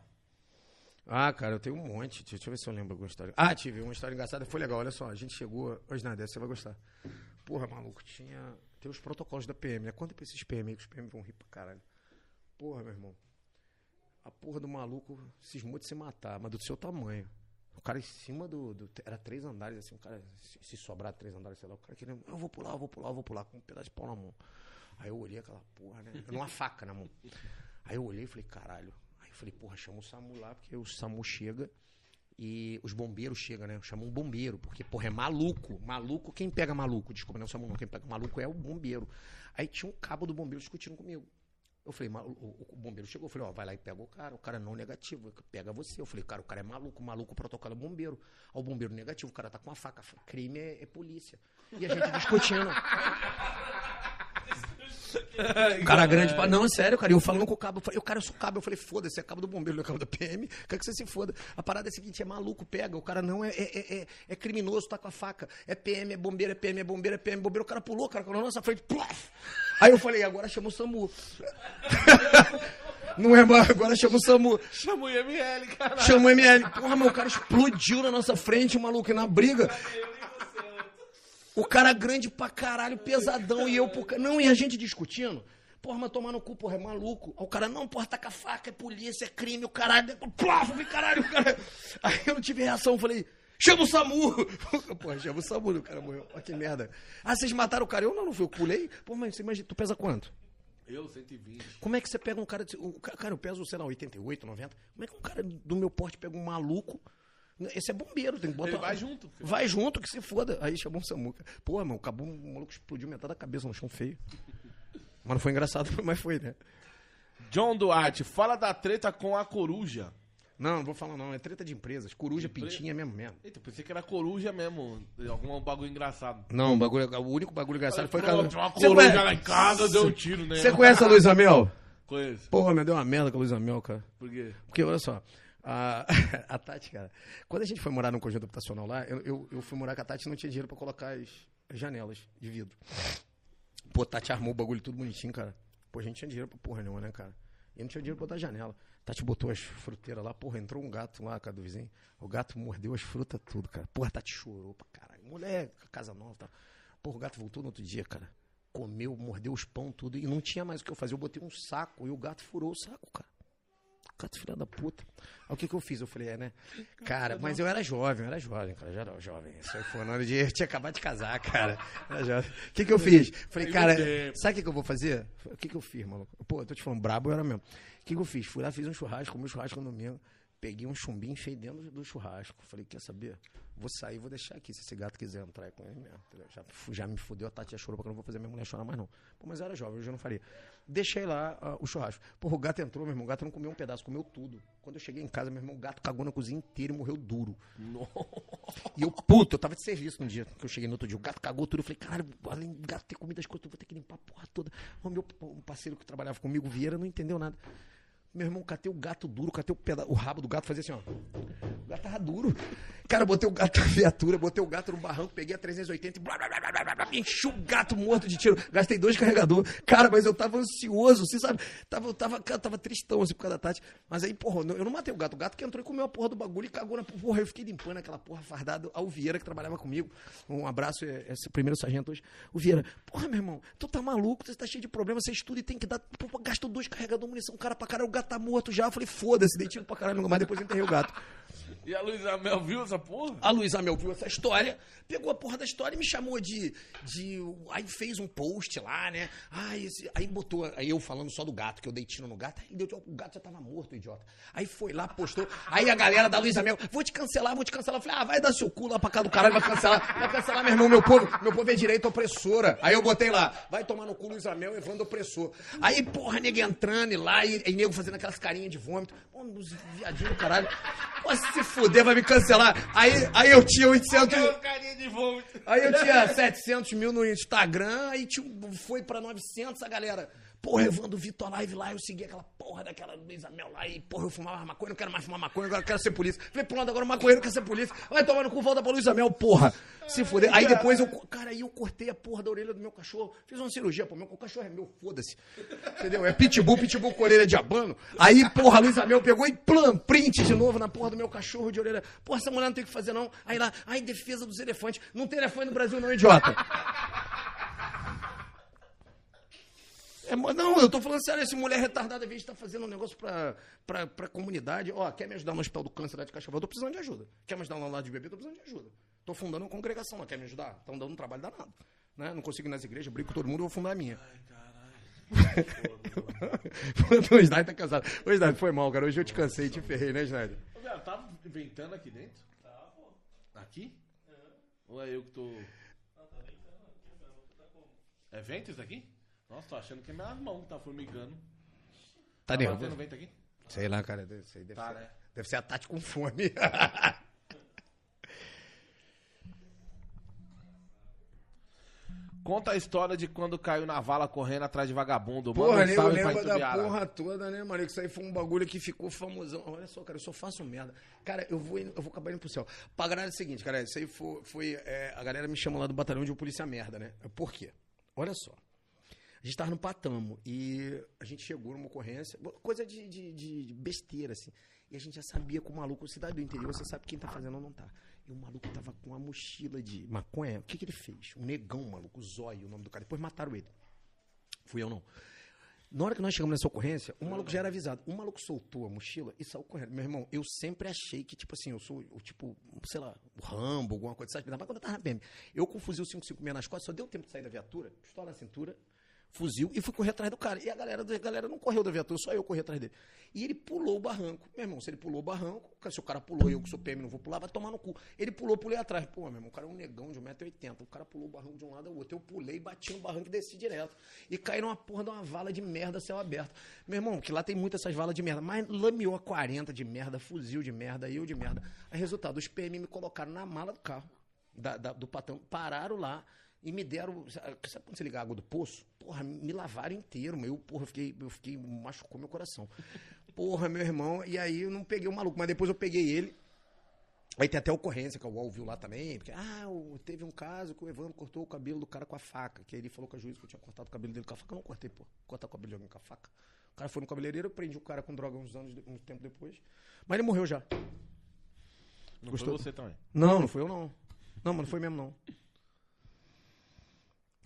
Ah, cara, eu tenho um monte. Deixa, eu ver se eu lembro alguma história. Ah, tive uma história engraçada. Foi legal, olha só. A gente chegou. Hoje nada, você vai gostar. Porra, maluco, tinha. Tem os protocolos da PM, né? Conta pra esses PM aí que os PM vão rir pra caralho. Porra, meu irmão. A porra do maluco cismou de se matar, mas do seu tamanho. O cara em cima do. do- era três andares, assim, o cara. Se, se sobrar três andares, sei lá, o cara querendo. Eu vou pular, eu vou pular, eu vou pular, com um pedaço de pau na mão. Aí eu olhei aquela porra, né? Numa faca na mão. Aí eu olhei e falei, caralho. Eu falei, porra, chama o SAMU lá, porque o SAMU chega E os bombeiros chegam, né? Chamam um bombeiro, porque, porra, é maluco. Maluco, quem pega maluco? Desculpa, não chamam não. Quem pega maluco é o bombeiro. Aí tinha um cabo do bombeiro discutindo comigo. Eu falei, "Ma- o, o- o bombeiro chegou, eu falei, ó, vai lá e pega o cara, o cara não negativo, pega você. Eu falei, cara, o cara é maluco, maluco, o protocolo é bombeiro. Ó, o bombeiro negativo, o cara tá com uma faca, crime é, é polícia. E a gente discutindo. O cara grande, fala, não, é sério, cara. E eu falando com o cabo, eu falei, o cara, eu sou cabo. Eu falei, foda-se, é cabo do bombeiro, não é cabo da PM. Quer que você se foda. A parada é a seguinte, é maluco, pega. O cara não é, é, é, é- é criminoso, tá com a faca. É PM, é bombeiro, é PM, é bombeiro, é PM, é bombeiro. O cara pulou, cara, na nossa frente, plaf. Aí eu falei, agora chama o SAMU. Não é mais, agora chama o SAMU. Chama o IML, cara. Chama o ML. Porra, meu, o cara explodiu na nossa frente, maluco, e na briga. O cara grande pra caralho, pesadão, e eu por Não, e a gente discutindo. Porra, mas tomar no cu, porra, é maluco. Aí o cara, não, porra, tá com a faca, é polícia, é crime, o caralho. Eu falei, caralho, o cara. Aí eu não tive reação, falei, chama o SAMU. Porra, chama o SAMU, o cara morreu. Olha que merda. Ah, vocês mataram o cara? Eu não, não fui, eu pulei. Pô, mas você imagina, tu pesa quanto? Eu, 120. Como é que você pega um cara. De, o ca- cara, eu peso, sei lá, 88, 90. Como é que um cara do meu porte pega um maluco? Esse é bombeiro, tem que botar. Ele vai junto, filho. Vai junto, que se foda. Aí chamou um Samuca. Pô, mano, acabou, o maluco explodiu metade da cabeça no chão feio. Mas não foi engraçado, mas foi, né? John Duarte, fala da treta com a coruja. Não, não vou falar não, é treta de empresas. Coruja, pintinha mesmo mesmo. Eita, pensei que era coruja mesmo. Algum bagulho engraçado. Não, o, bagulho, o único bagulho engraçado foi que uma coruja conhece- lá em casa, deu um tiro, né? Você conhece a Luísa Mel? Conheço. Porra, meu, deu uma merda com a Luísa Mel, cara. Por quê? Porque, olha só, a, a Tati, cara, quando a gente foi morar num conjunto habitacional lá, eu, eu, eu fui morar com a Tati e não tinha dinheiro pra colocar as, as janelas de vidro. Pô, a Tati armou o bagulho tudo bonitinho, cara. Pô, a gente tinha dinheiro pra porra nenhuma, né, cara? E não tinha dinheiro pra botar janela. Tati botou as fruteiras lá, porra, entrou um gato lá, cara, do vizinho. O gato mordeu as frutas tudo, cara. Porra, a Tati chorou pra caralho. Mulher, casa nova, tá? Porra, o gato voltou no outro dia, cara. Comeu, mordeu os pão, tudo. E não tinha mais o que eu fazer. Eu botei um saco e o gato furou o saco, cara. Gato filha da puta. Aí o que que eu fiz? Eu falei, é, né? Cara, mas eu era jovem, eu era jovem, cara, já era jovem. Isso aí foi na hora de. Eu tinha acabado de casar, cara. Era jovem. O que que eu fiz? Falei, cara, sabe o que que eu vou fazer? O que que eu fiz, maluco? Pô, eu tô te falando, brabo eu era mesmo. O que que eu fiz? Fui lá, fiz um churrasco, comi um churrasco no domingo. Peguei um chumbinho, enfiei dentro do churrasco. Falei, quer saber? Vou sair, vou deixar aqui. Se esse gato quiser entrar é com ele mesmo. entendeu? Já, já me fudeu, a Tati já chorou, porque eu não vou fazer minha mulher chorar mais não. Pô, mas eu era jovem, hoje eu não faria. Deixei lá ah, o churrasco. Porra, o gato entrou, meu irmão. O gato não comeu um pedaço, comeu tudo. Quando eu cheguei em casa, meu irmão, o gato cagou na cozinha inteira e morreu duro. E eu, puto, eu tava de serviço no dia que eu cheguei no outro dia. O gato cagou tudo. Eu falei, caralho, além do gato ter comido as coisas, eu vou ter que limpar a porra toda. O meu um parceiro que trabalhava comigo, Vieira, não entendeu nada. Meu irmão, catei o gato duro, catei o, peda- o rabo do gato, fazia assim, ó. O gato tava duro. Cara, botei o gato na viatura, botei o gato no barranco, peguei a 380 e blá, blá, blá, blá, blá, blá, enchi o gato morto de tiro. Gastei dois carregadores. Cara, mas eu tava ansioso, você sabe? Tava, tava, cara, tava tristão assim por causa da Tati. Mas aí, porra, eu não matei o gato. O gato que entrou e comeu a porra do bagulho e cagou na porra. Eu fiquei limpando aquela porra fardada ao Vieira que trabalhava comigo. Um abraço, é, esse primeiro sargento hoje. O Vieira, porra, meu irmão, tu tá maluco, você tá cheio de problema, você estuda e tem que dar. Pô, gastou dois carregadores, munição, cara pra caralho, o gato tá morto já. Eu falei, foda-se, dei tiro pra caralho, mas depois enterrei o gato. E a Luísa Mel viu essa porra? A Luísa Mel viu essa história, pegou a porra da história e me chamou de. de aí fez um post lá, né? Aí, esse- aí botou. Aí eu falando só do gato, que eu dei tiro no gato. Aí deu, o gato já tava morto, idiota. Aí foi lá, postou. Aí a galera da Luísa Mel, vou te cancelar, vou te cancelar. Eu falei, ah, vai dar seu cu lá pra cá do caralho, vai cancelar. Vai cancelar, meu irmão, meu povo, meu povo é direito opressora. Aí eu botei lá, vai tomar no cu Luísa Mel, Evandro opressor. Aí, porra, nego entrando e lá, e, e nego fazendo aquelas carinhas de vômito. Pô, uns viadinhos do caralho. Pô, se fuder, vai me cancelar. Aí, aí eu tinha 800. carinha de vômito. Aí eu tinha 700 mil no Instagram, aí um- foi pra 900 a galera. Porra, Evandro Vitor Live lá, eu segui aquela porra daquela Luísa Mel lá e, porra, eu fumava maconha, não quero mais fumar maconha, agora eu quero ser polícia. Falei, pronto, agora o maconheiro quer ser polícia. Vai tomar no cu, volta pra Luísa Mel, porra. Se fuder. Aí depois eu, cara, aí eu cortei a porra da orelha do meu cachorro, fiz uma cirurgia, pô, meu o cachorro é meu, foda-se. Entendeu? É pitbull, pitbull com orelha de abano. Aí, porra, a Luísa Mel pegou e plan, print de novo na porra do meu cachorro de orelha. Porra, essa mulher não tem o que fazer não. Aí lá, ai, defesa dos elefantes. Não tem elefante no Brasil não, idiota. É, não, eu tô falando sério, esse mulher retardada, às vezes, tá fazendo um negócio pra, pra, pra comunidade. Ó, quer me ajudar no hospital do câncer lá de? Eu tô precisando de ajuda. Quer me ajudar no lado de bebê? Eu tô precisando de ajuda. Tô fundando uma congregação lá, quer me ajudar? Estão dando um trabalho danado. Né? Não consigo ir nas igrejas, brigo com todo mundo, eu vou fundar a minha. o Snyder tá cansado. Ô, Snyder, foi mal, cara. Hoje eu te cansei, te ferrei, né, Snyder? Ô, tá inventando aqui dentro? Tá, pô. Aqui? Ou é eu que tô. Não, tá ventando. Tá? É vento isso aqui? Nossa, tô achando que é minha mão que tá formigando. Tá batendo nervoso? vento aqui? Sei lá, cara. Deve, deve, Tá, ser, né? deve ser a Tati com fome. Conta a história de quando caiu na vala correndo atrás de vagabundo. Manda Porra, um eu lembro da porra toda, né, mano? Que isso aí foi um bagulho que ficou famosão. Olha só, cara, eu só faço merda. Cara, eu vou, indo- eu vou acabar indo pro céu. Pra galera é o seguinte, cara, isso aí foi. foi, é, a galera me chama lá do batalhão de polícia merda, né? Por quê? Olha só. Gente tava no Patamo e a gente chegou numa ocorrência, coisa de, de, de besteira, assim. E a gente já sabia que o maluco, cidade do interior, você sabe quem tá fazendo ou não tá. E o maluco tava com uma mochila de maconha. O que que ele fez? Um negão, maluco, Zóio, o nome do cara. Depois mataram ele. Fui eu não. Na hora que nós chegamos nessa ocorrência, o maluco já era avisado. O maluco soltou a mochila e saiu correndo. Meu irmão, eu sempre achei que, tipo assim, eu sou, o tipo, sei lá, o Rambo, alguma coisa, sabe? Mais quando eu tava na PM. Eu com fuzil 556 nas costas, só deu tempo de sair da viatura, pistola na cintura, fuzil e fui correr atrás do cara. E a galera, a galera não correu da viatura, só eu corri atrás dele. E ele pulou o barranco. Meu irmão, se ele pulou o barranco, se o cara pulou eu que sou PM não vou pular, vai tomar no cu. Ele pulou, pulei atrás. Pô, meu irmão, o cara é um negão de 1,80m. O cara pulou o barranco de um lado ao outro. Eu pulei, bati no barranco e desci direto. E caí numa porra de uma vala de merda, céu aberto. Meu irmão, que lá tem muitas essas valas de merda, mas lameou a 40 de merda, fuzil de merda, eu de merda. Aí, resultado, os PM me colocaram na mala do carro, da- da- do patão, pararam lá e me deram. Sabe quando você liga a água do poço? Porra, me lavaram inteiro, meu. Porra, eu fiquei, eu fiquei. machucou meu coração. Porra, meu irmão. E aí eu não peguei o maluco, mas depois eu peguei ele. Aí tem até ocorrência que o UOL viu lá também, porque, ah, teve um caso que o Evandro cortou o cabelo do cara com a faca, que aí ele falou com a juiz que eu tinha cortado o cabelo dele com a faca. Eu não cortei, pô. Cortar o cabelo de alguém com a faca. O cara foi no cabeleireiro, eu prendi o cara com droga uns anos, um tempo depois. Mas ele morreu já. Não Gostou? foi você também. Não, não foi eu não. Não, mas não foi mesmo não.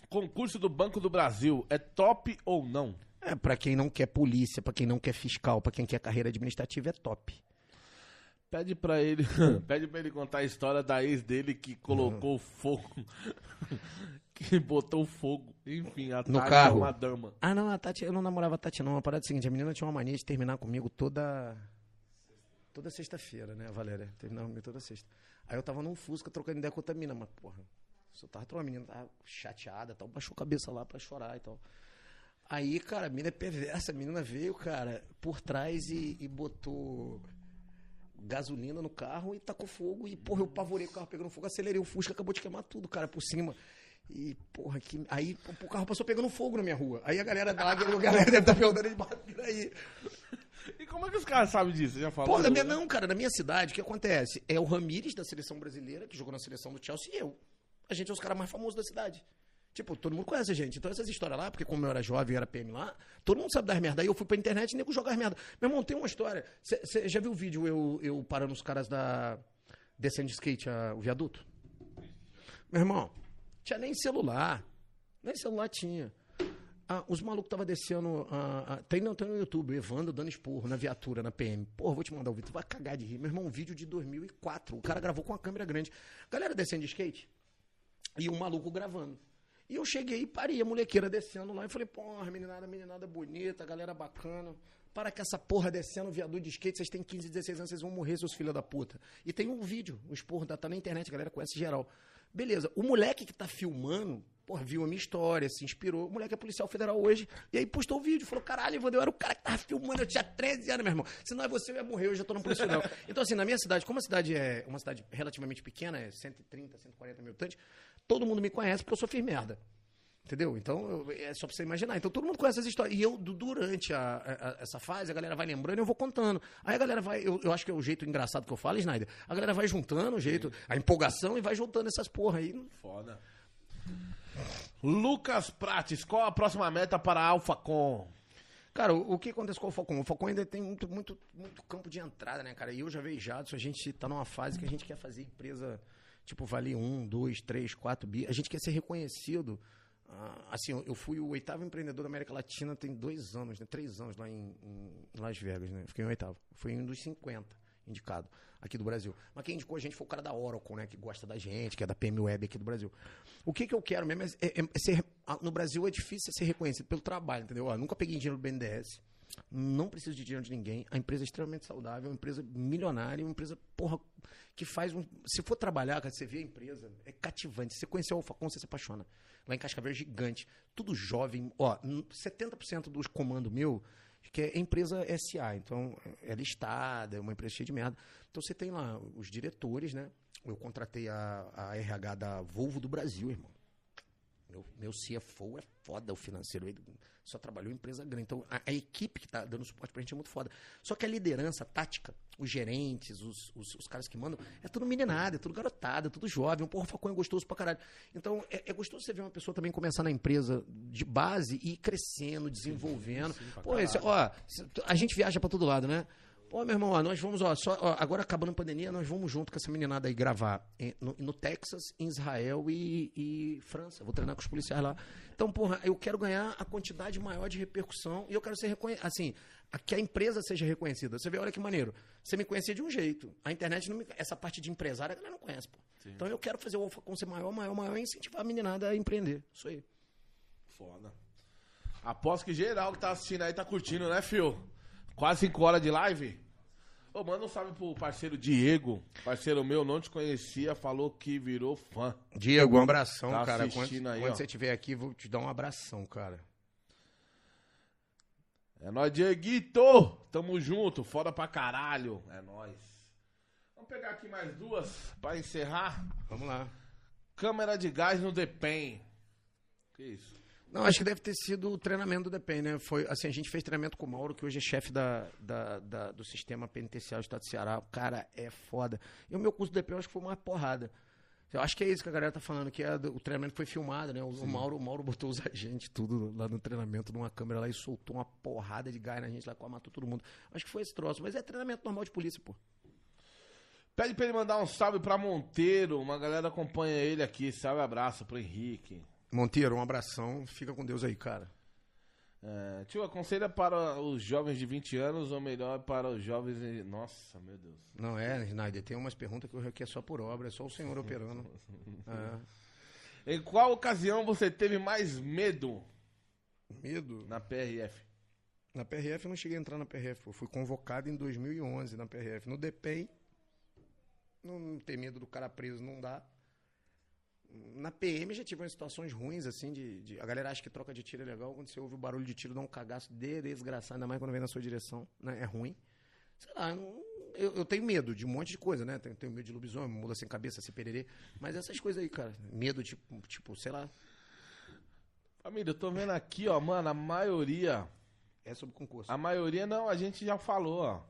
Concurso do Banco do Brasil é top ou não? É, pra quem não quer polícia, pra quem não quer fiscal, pra quem quer carreira administrativa, é top. Pede pra ele, pede pra ele contar a história da ex dele que colocou fogo, que botou fogo, enfim, a No Tati carro. é uma dama. Ah, não, a Tati, eu não namorava a Tati, não. A parada é a seguinte, a menina tinha uma mania de terminar comigo toda. Toda sexta-feira, né, Valéria? Terminava comigo toda sexta. Aí eu tava num Fusca trocando ideia com outra menina, mas, porra, só tava trocando, a menina tava chateada tal, baixou a cabeça lá pra chorar e tal. Aí, cara, a menina é perversa, a menina veio, cara, por trás e, e botou gasolina no carro e tacou fogo. E, porra, eu pavorei o carro pegando fogo, acelerei o Fusca, acabou de queimar tudo, cara, por cima. E, porra, que. Aí o carro passou pegando fogo na minha rua. Aí a galera da Águia, a galera deve estar perguntando de bater aí. E como é que os caras sabem disso? Você já falou? Pô, na minha, não, cara, na minha cidade, o que acontece? É o Ramires da seleção brasileira, que jogou na seleção do Chelsea, e eu. A gente é os caras mais famosos da cidade. Tipo, todo mundo conhece a gente. Então essas histórias lá, porque como eu era jovem e era PM lá, todo mundo sabe das merda. Aí eu fui pra internet e nego jogar as merda. Meu irmão, tem uma história. Você já viu o vídeo eu, eu parando os caras da. descendo de skate a- o viaduto? Meu irmão, tinha nem celular. Nem celular tinha. Ah, os malucos estavam descendo. ah, ah, tem, não, tem no YouTube, Evandro dando esporro na viatura, na PM. Porra, vou te mandar o vídeo. Tu vai cagar de rir. Meu irmão, um vídeo de 2004. O cara gravou com uma câmera grande. Galera descendo de skate. E um maluco gravando. E eu cheguei e parei, a molequeira descendo lá. E falei, porra, meninada, meninada bonita, galera bacana. Para que essa porra descendo o viaduto de skate, vocês têm 15, 16 anos, vocês vão morrer, seus filhos da puta. E tem um vídeo, o esporro tá na internet, a galera conhece geral. Beleza, o moleque que tá filmando, porra, viu a minha história, se inspirou. O moleque é policial federal hoje. E aí postou o vídeo, falou: caralho, eu era o cara que tava filmando, eu tinha 13 anos, meu irmão. Se não é você, eu ia morrer, eu já tô no polícia federal. Então, assim, na minha cidade, como a cidade é uma cidade relativamente pequena, é 130, 140 mil habitantes, todo mundo me conhece porque eu sou fiz merda. Entendeu? Então, eu- é só pra você imaginar. Então, todo mundo conhece essa história. E eu, du- durante a- a- a- essa fase, a galera vai lembrando e eu vou contando. Aí a galera vai, eu, eu acho que é o jeito engraçado que eu falo, Snyder. A galera vai juntando o jeito, a empolgação e vai juntando essas porra aí. Foda. Lucas Prates, qual a próxima meta para a AlphaCon? Cara, o, o que acontece com o Falcon? O Falcon ainda tem muito, muito, muito campo de entrada, né, cara? E eu já vejo Jadson, a gente tá numa fase que a gente quer fazer empresa, tipo, valer um, dois, três, quatro bi. A gente quer ser reconhecido. ah, assim, eu- eu fui o oitavo empreendedor da América Latina tem dois anos, né? Três anos lá em, em Las Vegas, né? Fiquei em oitavo. Fui um dos 50 indicado aqui do Brasil. Mas quem indicou a gente foi o cara da Oracle, né? Que gosta da gente, que é da PM Web aqui do Brasil. O que, que eu quero mesmo é, é- é ser. ah, No Brasil é difícil ser reconhecido pelo trabalho, entendeu? Ó, nunca peguei dinheiro do BNDES. Não preciso de dinheiro de ninguém. A empresa é extremamente saudável, uma empresa milionária, uma empresa, porra, que faz um. Se for trabalhar, cara, você vê a empresa, é cativante. Você conhecer o Alfacom, você se apaixona. Lá em Cascavel é gigante. Tudo jovem. Ó, n- 70% dos comandos meu, que é empresa SA. Então, é listada, é uma empresa cheia de merda. Então, você tem lá os diretores, né? Eu contratei a, a RH da Volvo do Brasil, irmão. Meu, meu CFO é foda, o financeiro. Ele só trabalhou em empresa grande. Então, a, a equipe que tá dando suporte pra gente é muito foda. Só que a liderança, a tática, os gerentes, os, os, os caras que mandam, é tudo meninada, é tudo garotada, é tudo jovem. Um porra, facão é gostoso pra caralho. Então, é, é gostoso você ver uma pessoa também começar na empresa de base e ir crescendo, desenvolvendo. Pô, esse, ó, a gente viaja pra todo lado, né? Pô, meu irmão, ó, nós vamos, ó, só, ó, agora acabando a pandemia, nós vamos junto com essa meninada aí gravar em- no, no Texas, em Israel e, e França. Vou treinar com os policiais lá. Então, porra, eu quero ganhar a quantidade maior de repercussão e eu quero ser reconhecido, assim, a- que a empresa seja reconhecida. Você vê, olha que maneiro. Você me conhecia de um jeito. A internet, não me- essa parte de empresário, a galera não conhece, pô. Então eu quero fazer o Alfacom ser maior, maior, maior e incentivar a meninada a empreender. Isso aí. Foda. Aposto que geral que tá assistindo aí tá curtindo, né, Fio? Quase 5 horas de live. Ô, manda um salve pro parceiro Diego. Parceiro meu, não te conhecia, falou que virou fã. Diego, um abração, Tá cara. Quando, aí, quando você estiver aqui, vou te dar um abração, cara. É nóis, Dieguito! Tamo junto, foda pra caralho. É nóis. Vamos pegar aqui mais duas pra encerrar. Vamos lá. Câmera de gás no Depen. Que isso? Não, acho que deve ter sido o treinamento do DEPEN, né? Foi, assim, a gente fez treinamento com o Mauro, que hoje é chefe da, da- da- do sistema penitenciário do Estado do Ceará. O cara é foda. E o meu curso do eu acho que foi uma porrada. Eu acho que é isso que a galera tá falando, que é o treinamento foi filmado, né? O, o Mauro, o Mauro botou os agentes tudo lá no treinamento, numa câmera lá e soltou uma porrada de gás na gente lá, quase matou todo mundo. Acho que foi esse troço. Mas é treinamento normal de polícia, pô. Pede pra ele mandar um salve pra Monteiro. Uma galera acompanha ele aqui. Salve, abraço pro Henrique. Monteiro, um abração. Fica com Deus aí, cara. É, tio, aconselha para os jovens de 20 anos ou melhor para os jovens. de- Nossa, meu Deus. Não é, Snyder, tem umas perguntas que eu aqui é só por obra, é só o senhor operando. É. Em qual ocasião você teve mais medo Medo? na PRF? Na PRF eu não cheguei a entrar na PRF, eu fui convocado em 2011 na PRF. No DPEM, não, não ter medo do cara preso não dá. Na PM já tive umas situações ruins, assim, de, de- A galera acha que troca de tiro é legal, quando você ouve o barulho de tiro dá um cagaço de desgraçado, ainda mais quando vem na sua direção, né? É ruim. Sei lá, não- eu, eu tenho medo de um monte de coisa, né? Tenho, tenho medo de lobisomem, mula sem cabeça, se pererê. Mas essas coisas aí, cara. Medo, tipo, tipo, sei lá, Família, eu tô vendo aqui, ó, mano, a maioria. é sobre concurso. A maioria não, a gente já falou, ó.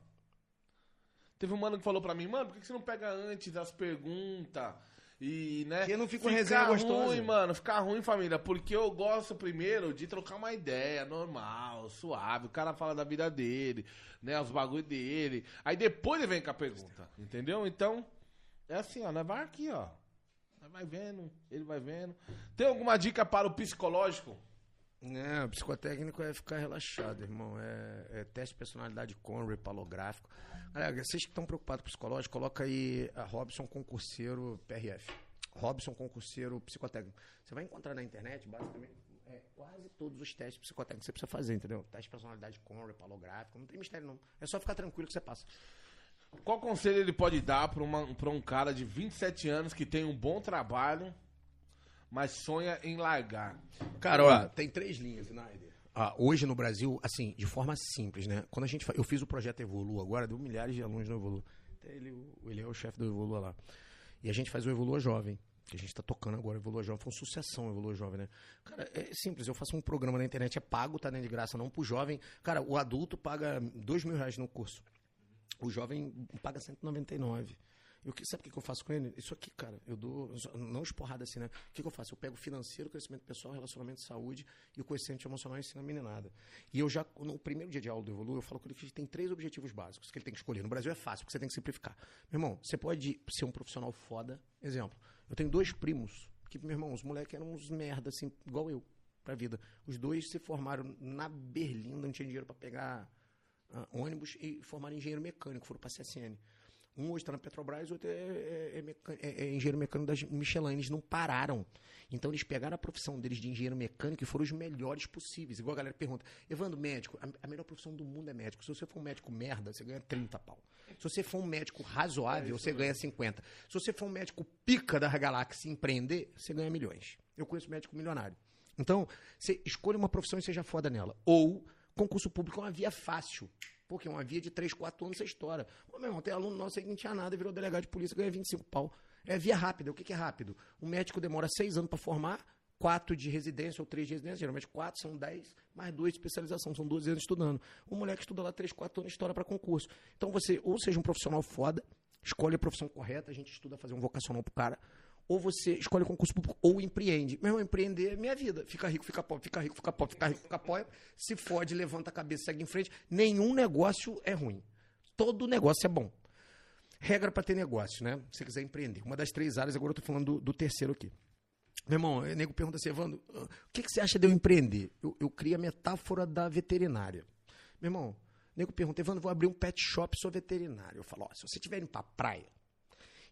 Teve um mano que falou pra mim, mano, por que que você não pega antes as perguntas? E, né? Porque não fica uma resenha gostosa. ruim, mano, fica ruim, família. Porque eu gosto primeiro de trocar uma ideia normal, suave. O cara fala da vida dele, né? Os bagulho dele. Aí depois ele vem com a pergunta, entendeu? Então, é assim, ó, nós vai aqui, ó. Nós vai vendo, ele vai vendo. Tem alguma dica para o psicológico? É, o psicotécnico é ficar relaxado, irmão. É, é teste de personalidade Conry, palográfico. Galera, vocês que estão preocupados com psicológico, coloca aí a Robson Concurseiro PRF. Robson Concurseiro Psicotécnico. Você vai encontrar na internet, basicamente, é, quase todos os testes psicotécnicos que você precisa fazer, entendeu? Teste de personalidade Conry, palográfico. Não tem mistério, não. É só ficar tranquilo que você passa. Qual conselho ele pode dar pra um cara de 27 anos que tem um bom trabalho, mas sonha em largar? Cara, ó, tem três linhas, Snyder. Ah, hoje no Brasil, assim, de forma simples, né? Quando a gente. Eu fiz o projeto Evolu agora, deu milhares de alunos no Evolu. Até ele, ele é o chefe do Evolua lá. E a gente faz o Evolua Jovem, que a gente tá tocando agora, o Evolua Jovem. Foi uma sucessão o Evolua Jovem, né? Cara, é simples, eu faço um programa na internet, é pago, tá nem de graça, não pro jovem. Cara, o adulto paga dois mil reais no curso. O jovem paga 199. E que, sabe o que que eu faço com ele? Isso aqui, cara, eu dou, não esporrada assim, né? O que, que eu faço? Eu pego financeiro, crescimento pessoal, relacionamento de saúde e o coeficiente emocional e ensino a meninada. E eu já, no primeiro dia de aula do Evolu, eu falo com ele que ele tem três objetivos básicos que ele tem que escolher. No Brasil é fácil, porque você tem que simplificar. Meu irmão, você pode ser um profissional foda. Exemplo, eu tenho dois primos que, meu irmão, os moleques eram uns merda, assim, igual eu, pra vida. Os dois se formaram na Berlinda, não tinha dinheiro pra pegar ah, ônibus e formaram engenheiro mecânico, foram pra CSN. Um hoje está na Petrobras, outro é, é- é é- é engenheiro mecânico da Michelin. Eles não pararam. Então eles pegaram a profissão deles de engenheiro mecânico e foram os melhores possíveis. Igual a galera pergunta, Evandro, médico, a, a melhor profissão do mundo é médico. Se você for um médico merda, você ganha 30 pau. Se você for um médico razoável, você ganha 50. Se você for um médico pica da galáxia empreender, você ganha milhões. Eu conheço médico milionário. Então, você escolha uma profissão e seja foda nela. Ou concurso público é uma via fácil. Porque uma via de 3, 4 anos você estoura. Ô, meu irmão, tem aluno nosso aí que não tinha nada, virou delegado de polícia, ganha 25 pau. É via rápida. O que, que é rápido? Um médico demora 6 anos para formar, 4 de residência ou 3 de residência, geralmente 4 são 10, mais 2 de especialização, são 12 anos estudando. O moleque estuda lá 3, 4 anos, estoura para concurso. Então você, ou seja um profissional foda, escolhe a profissão correta, a gente estuda fazer um vocacional pro cara, ou você escolhe concurso público ou empreende. Meu irmão, empreender é minha vida. Fica rico, fica pobre, fica rico, fica pobre, fica rico, fica pobre. Se fode, levanta a cabeça, segue em frente. Nenhum negócio é ruim. Todo negócio é bom. Regra para ter negócio, né? Se você quiser empreender. Uma das três áreas, agora eu tô falando do, do terceiro aqui. Meu irmão, o nego pergunta assim, Evandro, o que, que você acha de eu empreender? Eu, eu crio a metáfora da veterinária. Meu irmão, o nego pergunta, Evandro, vou abrir um pet shop, sou veterinário. Eu falo, ó, se você estiver indo pra praia,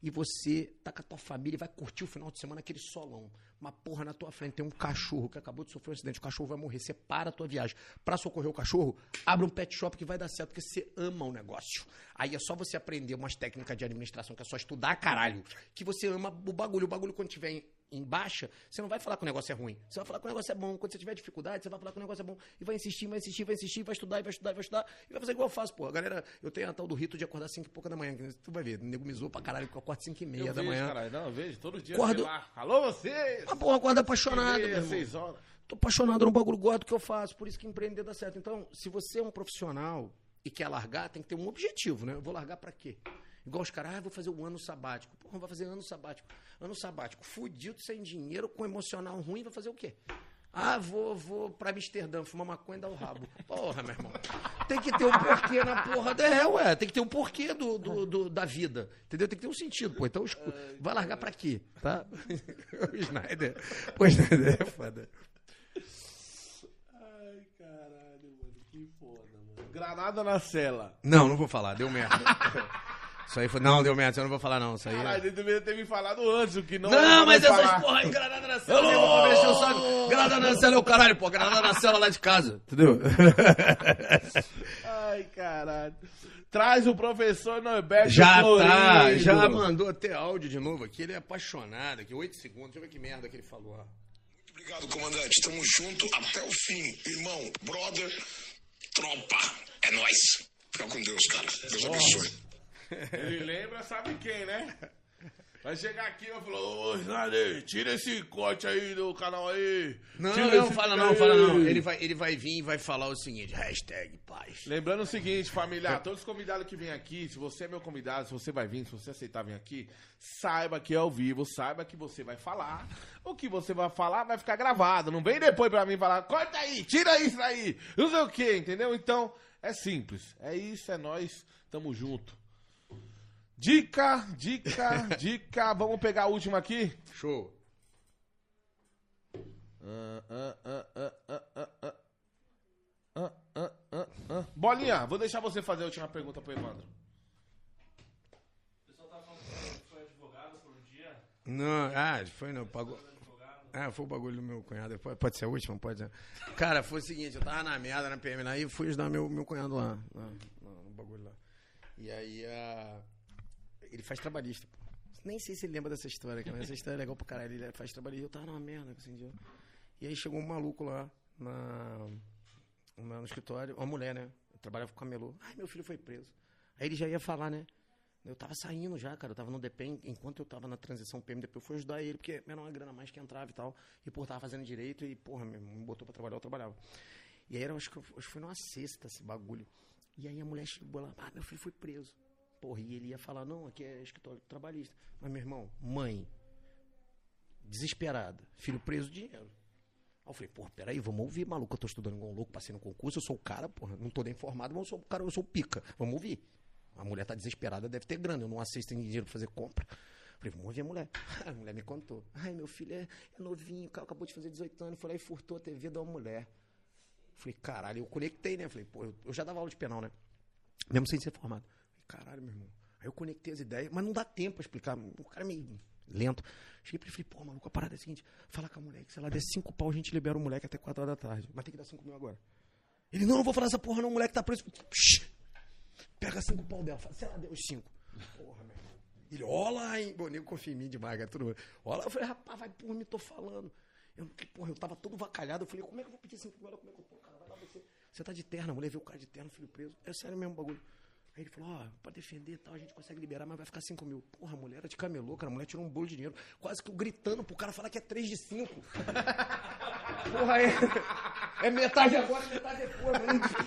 e você tá com a tua família e vai curtir o final de semana aquele solão. Uma porra na tua frente, tem um cachorro que acabou de sofrer um acidente, o cachorro vai morrer, você para a tua viagem para socorrer o cachorro, abre um pet shop que vai dar certo, porque você ama o negócio. Aí é só você aprender umas técnicas de administração, que é só estudar, caralho, que você ama o bagulho. O bagulho quando tiver em, em baixa, você não vai falar que o negócio é ruim. Você vai falar que o negócio é bom. Quando você tiver dificuldade, você vai falar que o negócio é bom. E vai insistir, vai insistir, vai insistir, vai estudar, vai estudar, vai estudar. E vai fazer igual eu faço, pô. Galera, eu tenho a tal do rito de acordar 5 e pouca da manhã. que Tu vai ver, o nego me zoou pra caralho, porque eu acordo 5 e meia Eu da vejo, manhã. caralho. Não, eu vejo todo dia. Acordo- lá. Alô, vocês! Mas, porra, acorda apaixonado, meu Meia, irmão. seis horas. Tô apaixonado no bagulho, gosto do que eu faço, por isso que empreender dá certo. Então, se você é um profissional e quer largar, tem que ter um objetivo, né? Eu vou largar pra quê? Igual os caras, ah, vou fazer o ano sabático. Porra, vai fazer ano sabático. Ano sabático, fudido, sem dinheiro, com emocional ruim, vai fazer o quê? Ah, vou, vou pra Amsterdã, fumar maconha e dar o rabo. Porra, meu irmão. Tem que ter um porquê na porra da é, ué. Tem que ter um porquê do, do, do- da vida. Entendeu? Tem que ter um sentido, pô. Então, vai largar pra quê? Tá? o Snyder. O Snyder é foda. Ai, caralho, mano. Que foda, mano. Granada na cela. Não, não vou falar, deu merda. Isso aí foi. Não, deu merda, eu não vou falar, não. Isso aí. é- Caralho, ele deveria ter me falado antes, o que não Não, mas vou essas falar. porra aí, granada na cela, nego pra mexer o saco. Granada na cela é o caralho, pô. Granada na cela lá de casa. Entendeu? Ai, caralho. Traz o professor Norberto Já tá, já mandou até áudio de novo aqui. Ele é apaixonado aqui, 8 segundos. Deixa eu ver que merda que ele falou. ó. Obrigado, comandante. Tamo junto até o fim. Irmão, brother, tropa. É nóis. Fica com Deus, cara. Deus abençoe. Ele lembra, sabe quem, né? Vai chegar aqui e vai falar, ô, Snyder, tira esse corte aí do canal aí. Não, não, fala aí." não, fala não. Ele vai, ele vai vir e vai falar o seguinte: hashtag paz. Lembrando o seguinte, família, todos os convidados que vêm aqui, se você é meu convidado, se você vai vir, se você aceitar vir aqui, saiba que é ao vivo, saiba que você vai falar. O que você vai falar vai ficar gravado. Não vem depois pra mim falar, corta aí, tira isso aí, não sei o que, entendeu? Então, é simples. É isso, é nós, tamo junto. Dica, dica, dica. Vamos pegar a última aqui? Show. Bolinha, vou deixar você fazer a última pergunta pro Evandro. O pessoal tava falando que foi advogado por um dia. Não, ah, foi não, pagou. Ah, foi o bagulho do meu cunhado. Pode, pode ser a última? Pode ser. Cara, foi o seguinte, eu tava na merda na PM lá e fui ajudar meu, meu cunhado lá, lá, lá, no bagulho lá. E aí, a... ele faz trabalhista. Nem sei se ele lembra dessa história, cara, essa história é legal pra caralho. Ele faz trabalhista, eu tava na merda, assim. E aí chegou um maluco lá, na, na- no escritório, uma mulher, né? Eu trabalhava com camelô. Ai, meu filho foi preso. Aí ele já ia falar, né? Eu tava saindo já, cara. Eu tava no DPEM. Enquanto eu tava na transição PMDP, eu fui ajudar ele, porque era uma grana mais que entrava e tal. E, por tava fazendo direito e, porra, me, botou pra trabalhar, eu trabalhava. E aí, era, acho, que, acho que foi numa sexta esse bagulho. E aí a mulher chegou lá, ah, meu filho foi preso. Porra, e ele ia falar, não, aqui é escritório trabalhista. Mas, meu irmão, mãe, desesperada, filho preso, dinheiro. Aí eu falei, porra, peraí, vamos ouvir, maluco. Eu tô estudando igual um louco, passei no concurso, eu sou o cara, porra, não tô nem formado, mas eu sou o cara, eu sou o pica. Vamos ouvir. A mulher tá desesperada, deve ter grana, eu não assisto em dinheiro pra fazer compra. Falei, vamos ouvir a mulher. A mulher me contou. Ai, meu filho é, é novinho, ca- acabou de fazer 18 anos, foi lá e furtou a TV da mulher. Falei, caralho, eu conectei, né? Falei, pô, eu, eu já dava aula de penal, né? Mesmo sem ser formado. Caralho, meu irmão. Aí eu conectei as ideias, mas não dá tempo pra explicar. O cara é meio lento. Cheguei pra ele e falei, pô, maluco, a parada é a seguinte: fala com a mulher que se ela der cinco pau, a gente libera o moleque até quatro horas da tarde. Mas tem que dar cinco mil agora. Ele, não, não vou falar essa porra, não, o moleque tá preso. Psh, pega cinco pau dela, fala, se ela deu os cinco. Porra, meu irmão. Ele, olha, hein? Bom, nego confia em mim demais, cara. Tudo. Olha, eu falei, rapaz, vai por mim, tô falando. Eu, porra, eu tava todo vacalhado. Eu falei, como é que eu vou pedir cinco mil? Como é que eu pô, cara, vai lá você. Você tá de terno, a mulher viu o cara de terno, filho preso. É sério mesmo o bagulho. Aí ele falou, ó, pra defender e tal, a gente consegue liberar, mas vai ficar 5 mil. Porra, a mulher era de camelô, cara. A mulher tirou um bolo de dinheiro. Quase que eu gritando pro cara falar que é 3 de 5. Porra, é, é metade agora, metade depois.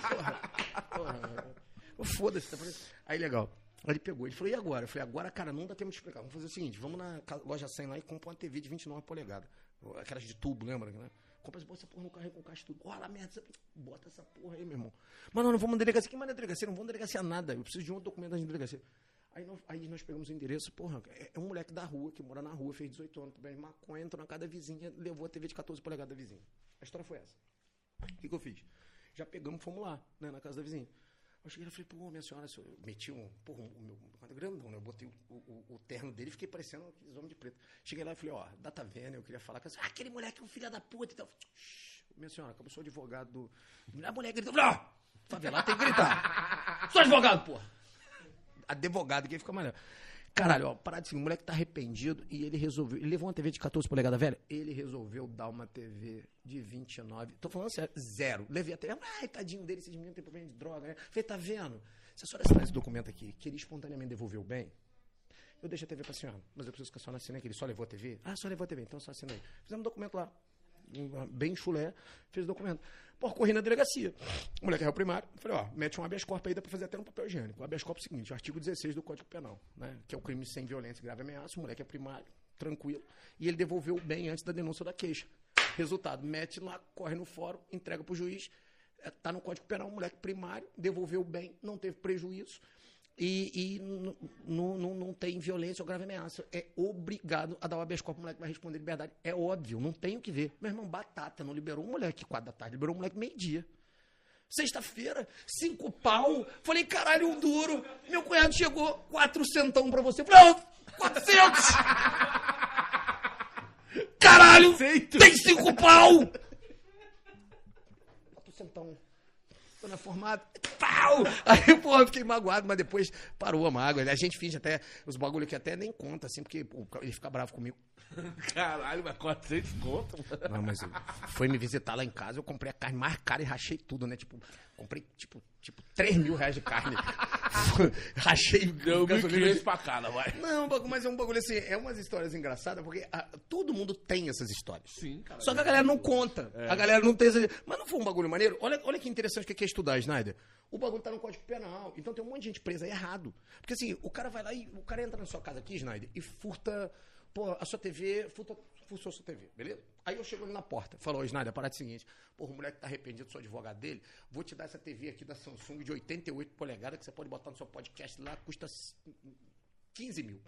Porra, porra. Foda-se, tá. Aí legal. Aí ele pegou, ele falou, e agora? Eu falei, agora, cara, não dá tempo de explicar. Vamos fazer o seguinte, vamos na loja 100 lá e compra uma TV de 29 polegadas. Aquelas de tubo, lembra? Né? Compra essa- bota essa porra no carro com caixa e tudo. Olha a merda, bota essa porra aí, meu irmão. Mas não, não vamos na delegacia. Quem manda na delegacia? Não vamos na delegacia nada. Eu preciso de um documento da delegacia. Aí nós, aí nós pegamos o endereço, porra, é, é um moleque da rua, que mora na rua, fez 18 anos, também maconha, entrou na casa da vizinha, levou a TV de 14 polegadas da vizinha. A história foi essa. O que, que eu fiz? Já pegamos, fomos lá, né, na casa da vizinha. Eu cheguei lá e falei, pô, minha senhora, eu meti um, porra, o meu quadro grandão, né? Eu botei o, o, o terno dele e fiquei parecendo aqueles homens de preto. Cheguei lá e falei, ó, data vendo, eu queria falar com essa. Ah, aquele moleque é um filho da puta e tal. Shhh, Minha senhora, como eu sou advogado do. A mulher gritou, ó, favelado tem que gritar. Sou advogado, porra. Advogado, que fica melhor. Caralho, ó, parada assim, o moleque tá arrependido e ele resolveu. Ele levou uma TV de 14 polegadas velha? Ele resolveu dar uma TV de 29. Tô falando sério, zero. Levei até. Ai, tadinho dele, esses meninos têm problema de droga, né? Falei, tá vendo? Se a senhora assinar esse documento aqui, que ele espontaneamente devolveu bem, eu deixo a TV pra senhora. Mas eu preciso que a senhora assine aqui. Ele só levou a TV? Ah, só levou a TV, então só assina aí. Fizemos um documento lá. Bem chulé, fez o documento. Pô, corri na delegacia. O moleque é réu primário. Falei, ó, mete um habeas corpus aí, dá pra fazer até um papel higiênico. O habeas corpus é o seguinte, artigo 16 do Código Penal, né? Que é o crime sem violência e grave ameaça. O moleque é primário, tranquilo. E ele devolveu o bem antes da denúncia da queixa. Resultado, mete lá, corre no fórum, entrega pro juiz. É, Tá no Código Penal, o moleque primário, devolveu o bem, não teve prejuízo. E, e não tem violência ou grave ameaça. É obrigado a dar o habeas corpus, o moleque vai responder liberdade. É óbvio, não tem o que ver. Meu irmão, batata, não liberou um moleque quatro da tarde, liberou um moleque meio-dia. Sexta-feira, cinco pau. Falei, caralho, um duro. Meu cunhado chegou, quatro centão pra você. Falei, oh, 400! Caralho! Tem cinco pau! Quatro centão. Tô na formada. Pau! Aí, eu fiquei magoado, mas depois parou a mágoa. A gente finge até os bagulho que até nem conta, assim, porque pô, ele fica bravo comigo. Caralho, mas 400 conto. Não, mas foi me visitar lá em casa, eu comprei a carne mais cara e rachei tudo, né? Tipo, comprei, tipo, tipo 3 mil reais de carne. rachei Deu gasolina 1.500 de- pra cada, vai. Não, mas é um bagulho assim, é umas histórias engraçadas, porque ah, todo mundo tem essas histórias. Sim, cara. Só que a galera não conta. A galera não tem essa... Mas não foi um bagulho maneiro? Olha, olha que interessante o que é estudar, Snyder. O bagulho tá no Código Penal. Então tem um monte de gente presa aí errado. Porque assim, o cara vai lá e o cara entra na sua casa aqui, Snyder, e furta, pô, a sua TV, furtou a sua TV, beleza? Aí eu chego ali na porta, falo, ô Snyder, a parada é a seguinte, porra, o moleque tá arrependido, sou advogado dele, vou te dar essa TV aqui da Samsung de 88 polegadas que você pode botar no seu podcast lá, custa 15 mil.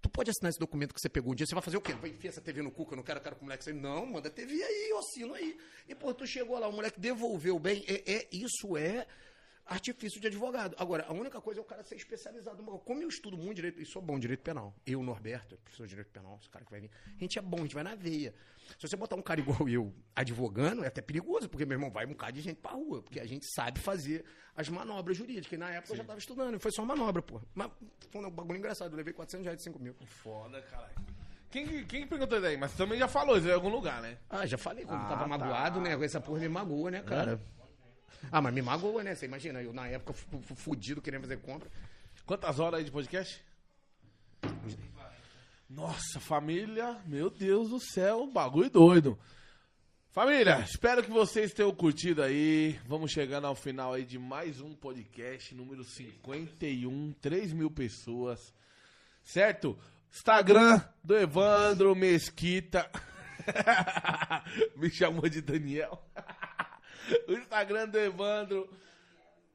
Tu pode assinar esse documento que você pegou um dia, você vai fazer o quê? Vai enfiar essa TV no cu que eu não quero, quero que o moleque. Não, manda a TV aí, eu assino aí. E, pô, tu chegou lá, o moleque devolveu bem. É, é- isso é artifício de advogado. Agora, a única coisa é o cara ser especializado. Como eu estudo muito direito, e sou bom em direito penal. Eu, Norberto, professor de direito penal, esse cara que vai vir. A gente é bom, a gente vai na veia. Se você botar um cara igual eu advogando, é até perigoso, porque, meu irmão, vai um bocado de gente pra rua, porque a gente sabe fazer as manobras jurídicas. E na época eu já tava estudando, foi só manobra, pô. Mas foi um bagulho engraçado, eu levei 400 reais de 5 mil. Foda, caralho. Quem, quem perguntou isso aí? Mas também já falou isso em algum lugar, né? Ah, já falei, quando Ah, tava tá. magoado, né? Essa porra me magoa, né, cara? Ah, mas me magoa, né? Você imagina, eu na época fu- fu- fudido querendo fazer compra. Quantas horas aí de podcast? Nossa, família, meu Deus do céu, bagulho doido. Família, espero que vocês tenham curtido aí. Vamos chegando ao final aí de mais um podcast, número 51, 3 mil pessoas. Certo? Instagram do Evandro Mesquita. Me chamou de Daniel. o Instagram do Evandro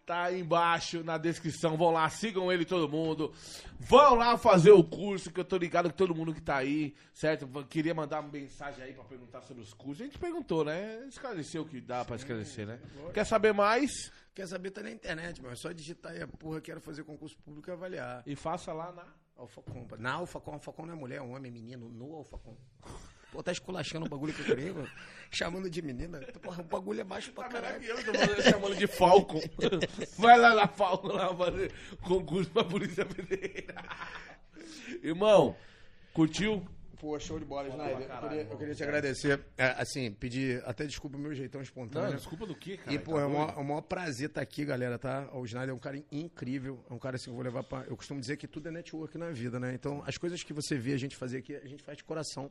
tá aí embaixo na descrição. Vão lá, sigam ele todo mundo. Vão lá fazer o curso, que eu tô ligado que todo mundo que tá aí, certo? Queria mandar uma mensagem aí pra perguntar sobre os cursos. A gente perguntou, né? Esclareceu o que dá pra esclarecer, né? Quer saber mais? Quer saber, tá na internet, mano. É só digitar aí a porra, quero fazer concurso público e avaliar. E faça lá na. Alfacom. Na Alfacom, Alfacom não é mulher, é um homem, menino, no Alfacom. Pô, tá esculachando o bagulho que eu criei, mano. Chamando de menina. Porra, o bagulho é baixo pra caralho. Eu tô chamando de Falcon. Vai lá na Falcon lá fazer concurso pra Polícia Federal. Irmão, curtiu? Pô, show de bola, Snyder. Eu queria, eu queria te agradecer. É, assim, pedir até desculpa o meu jeitão Não, espontâneo. desculpa do que, cara? E, pô, Tá é o maior, é o maior prazer estar aqui, galera, tá? O Snyder é um cara incrível, é um cara assim que eu vou levar pra... Eu costumo dizer que tudo é network na vida, né? Então, as coisas que você vê a gente fazer aqui, a gente faz de coração.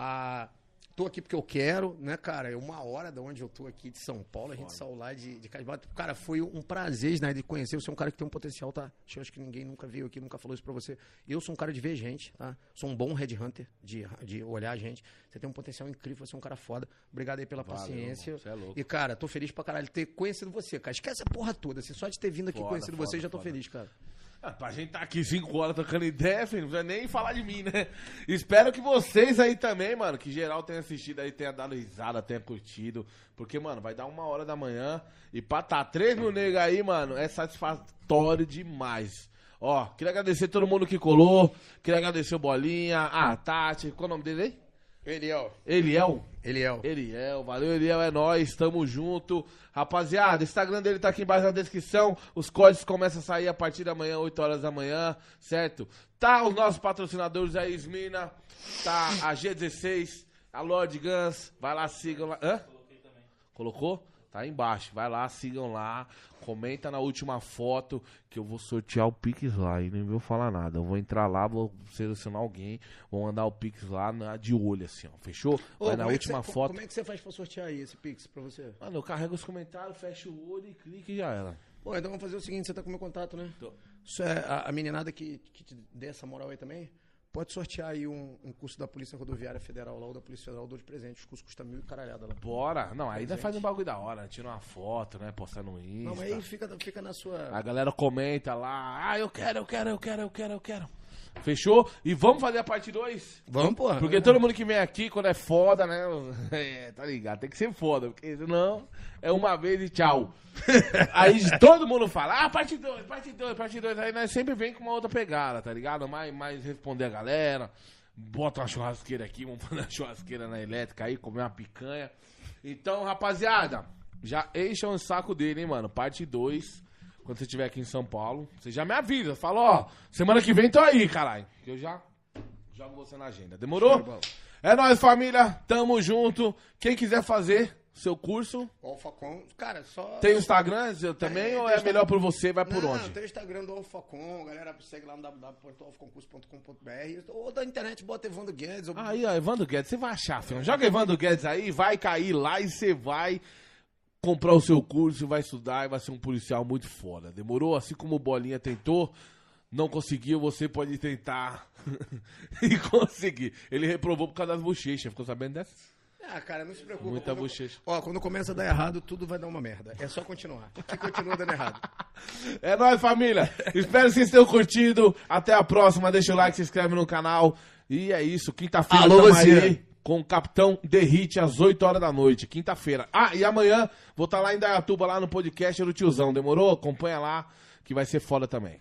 Ah, tô aqui porque eu quero, né, cara? É uma hora da onde eu tô aqui de São Paulo, a gente saiu lá de, de Casbate. Cara, foi um prazer, Snyder, de conhecer. Você é um cara que tem um potencial, tá? Eu acho que ninguém nunca veio aqui, nunca falou isso pra você. Eu sou um cara de ver gente, tá? Sou um bom headhunter, de, de olhar a gente. Você tem um potencial incrível, você é um cara foda. Obrigado aí pela Valeu, paciência. você é louco. E, cara, tô feliz pra caralho de ter conhecido você, cara. Esquece a porra toda. Assim, só de ter vindo aqui Foda, conhecido foda, você, já tô foda. feliz, cara. Ah, pra gente tá aqui 5 horas tocando ideia, filho, não precisa nem falar de mim, né? Espero que vocês aí também, mano, que geral tenha assistido aí, tenha dado risada, tenha curtido. Porque, mano, vai dar uma hora da manhã e pra tá 3 mil negros aí, mano, é satisfatório demais. Ó, queria agradecer todo mundo que colou, queria agradecer o Bolinha, a Tati, qual é o nome dele aí? Eliel. Eliel. Eliel. Eliel, valeu Eliel, é nóis, tamo junto. Rapaziada, o Instagram dele tá aqui embaixo na descrição. Os códigos começam a sair a partir da manhã, 8 horas da manhã, certo? Tá os nossos patrocinadores aí, Smina, tá a G16, a Lord Guns, vai lá, sigam lá. Hã? Colocou? Tá aí embaixo, vai lá, sigam lá, comenta na última foto que eu vou sortear o Pix lá e nem vou falar nada. Eu vou entrar lá, vou selecionar alguém, vou mandar o Pix lá na, de olho assim, ó, fechou? Ô, Vai na é última você- foto. Como é que você faz pra sortear aí esse Pix pra você? Mano, eu carrego os comentários, fecho o olho e clique e já era. Pô, então vamos fazer o seguinte, você tá com o meu contato, né? Tô. Isso é a, a meninada que, que te dê essa moral aí também, pode sortear aí um, um curso da Polícia Rodoviária Federal lá, ou da Polícia Federal, dou de presente. Os cursos custam mil e caralhada lá. Bora. Não, aí faz um bagulho da hora, tira uma foto, né? Postar no Insta. Não, aí fica, fica na sua... A galera comenta lá, ah, eu quero, eu quero, eu quero, eu quero, eu quero. Fechou? E vamos fazer a parte 2? Vamos, porra. Porque todo mundo que vem aqui, quando é foda, né? É, tá ligado? Tem que ser foda, porque senão é uma vez e tchau. Aí todo mundo fala, ah, parte 2, parte 2, parte 2. Aí nós sempre vem com uma outra pegada, tá ligado? Mais, mais responder a galera. Bota uma churrasqueira aqui, vamos fazer uma churrasqueira na elétrica aí, comer uma picanha. Então, rapaziada, já encham o saco dele, hein, mano? Parte 2. Quando você estiver aqui em São Paulo, você já me avisa. Fala, ó, semana que vem tô aí, caralho. Eu já jogo você na agenda. Demorou? É nóis, família. Tamo junto. Quem quiser fazer seu curso, Alfacom, cara, só... tem o Instagram eu também ou é melhor por você? Vai por não, onde? tem o Instagram do Alfacom, galera segue lá no www.alfaconcurso.com.br ou da internet bota Evandro Guedes. ou- Aí, ó, Evandro Guedes, você vai achar, filho. Joga Evandro Guedes aí, vai cair lá e você vai comprar o seu curso, vai estudar e vai ser um policial muito foda. Demorou? Assim como o Bolinha tentou, não conseguiu, você pode tentar e conseguir. Ele reprovou por causa das bochechas, ficou sabendo dessa? Ah, cara, não se preocupa. Muita quando- bochecha. Ó, quando começa a dar errado, tudo vai dar uma merda. É só continuar. Que continua dando errado. É nóis, família. Espero que vocês tenham curtido. Até a próxima. Deixa o like, se inscreve no canal. E é isso. Quinta-feira Alô, tamo você. aí com o Capitão Derrite às 8 horas da noite. Quinta-feira. Ah, e amanhã vou estar lá em Dayatuba, lá no podcast do Tiozão. Demorou? Acompanha lá, que vai ser foda também.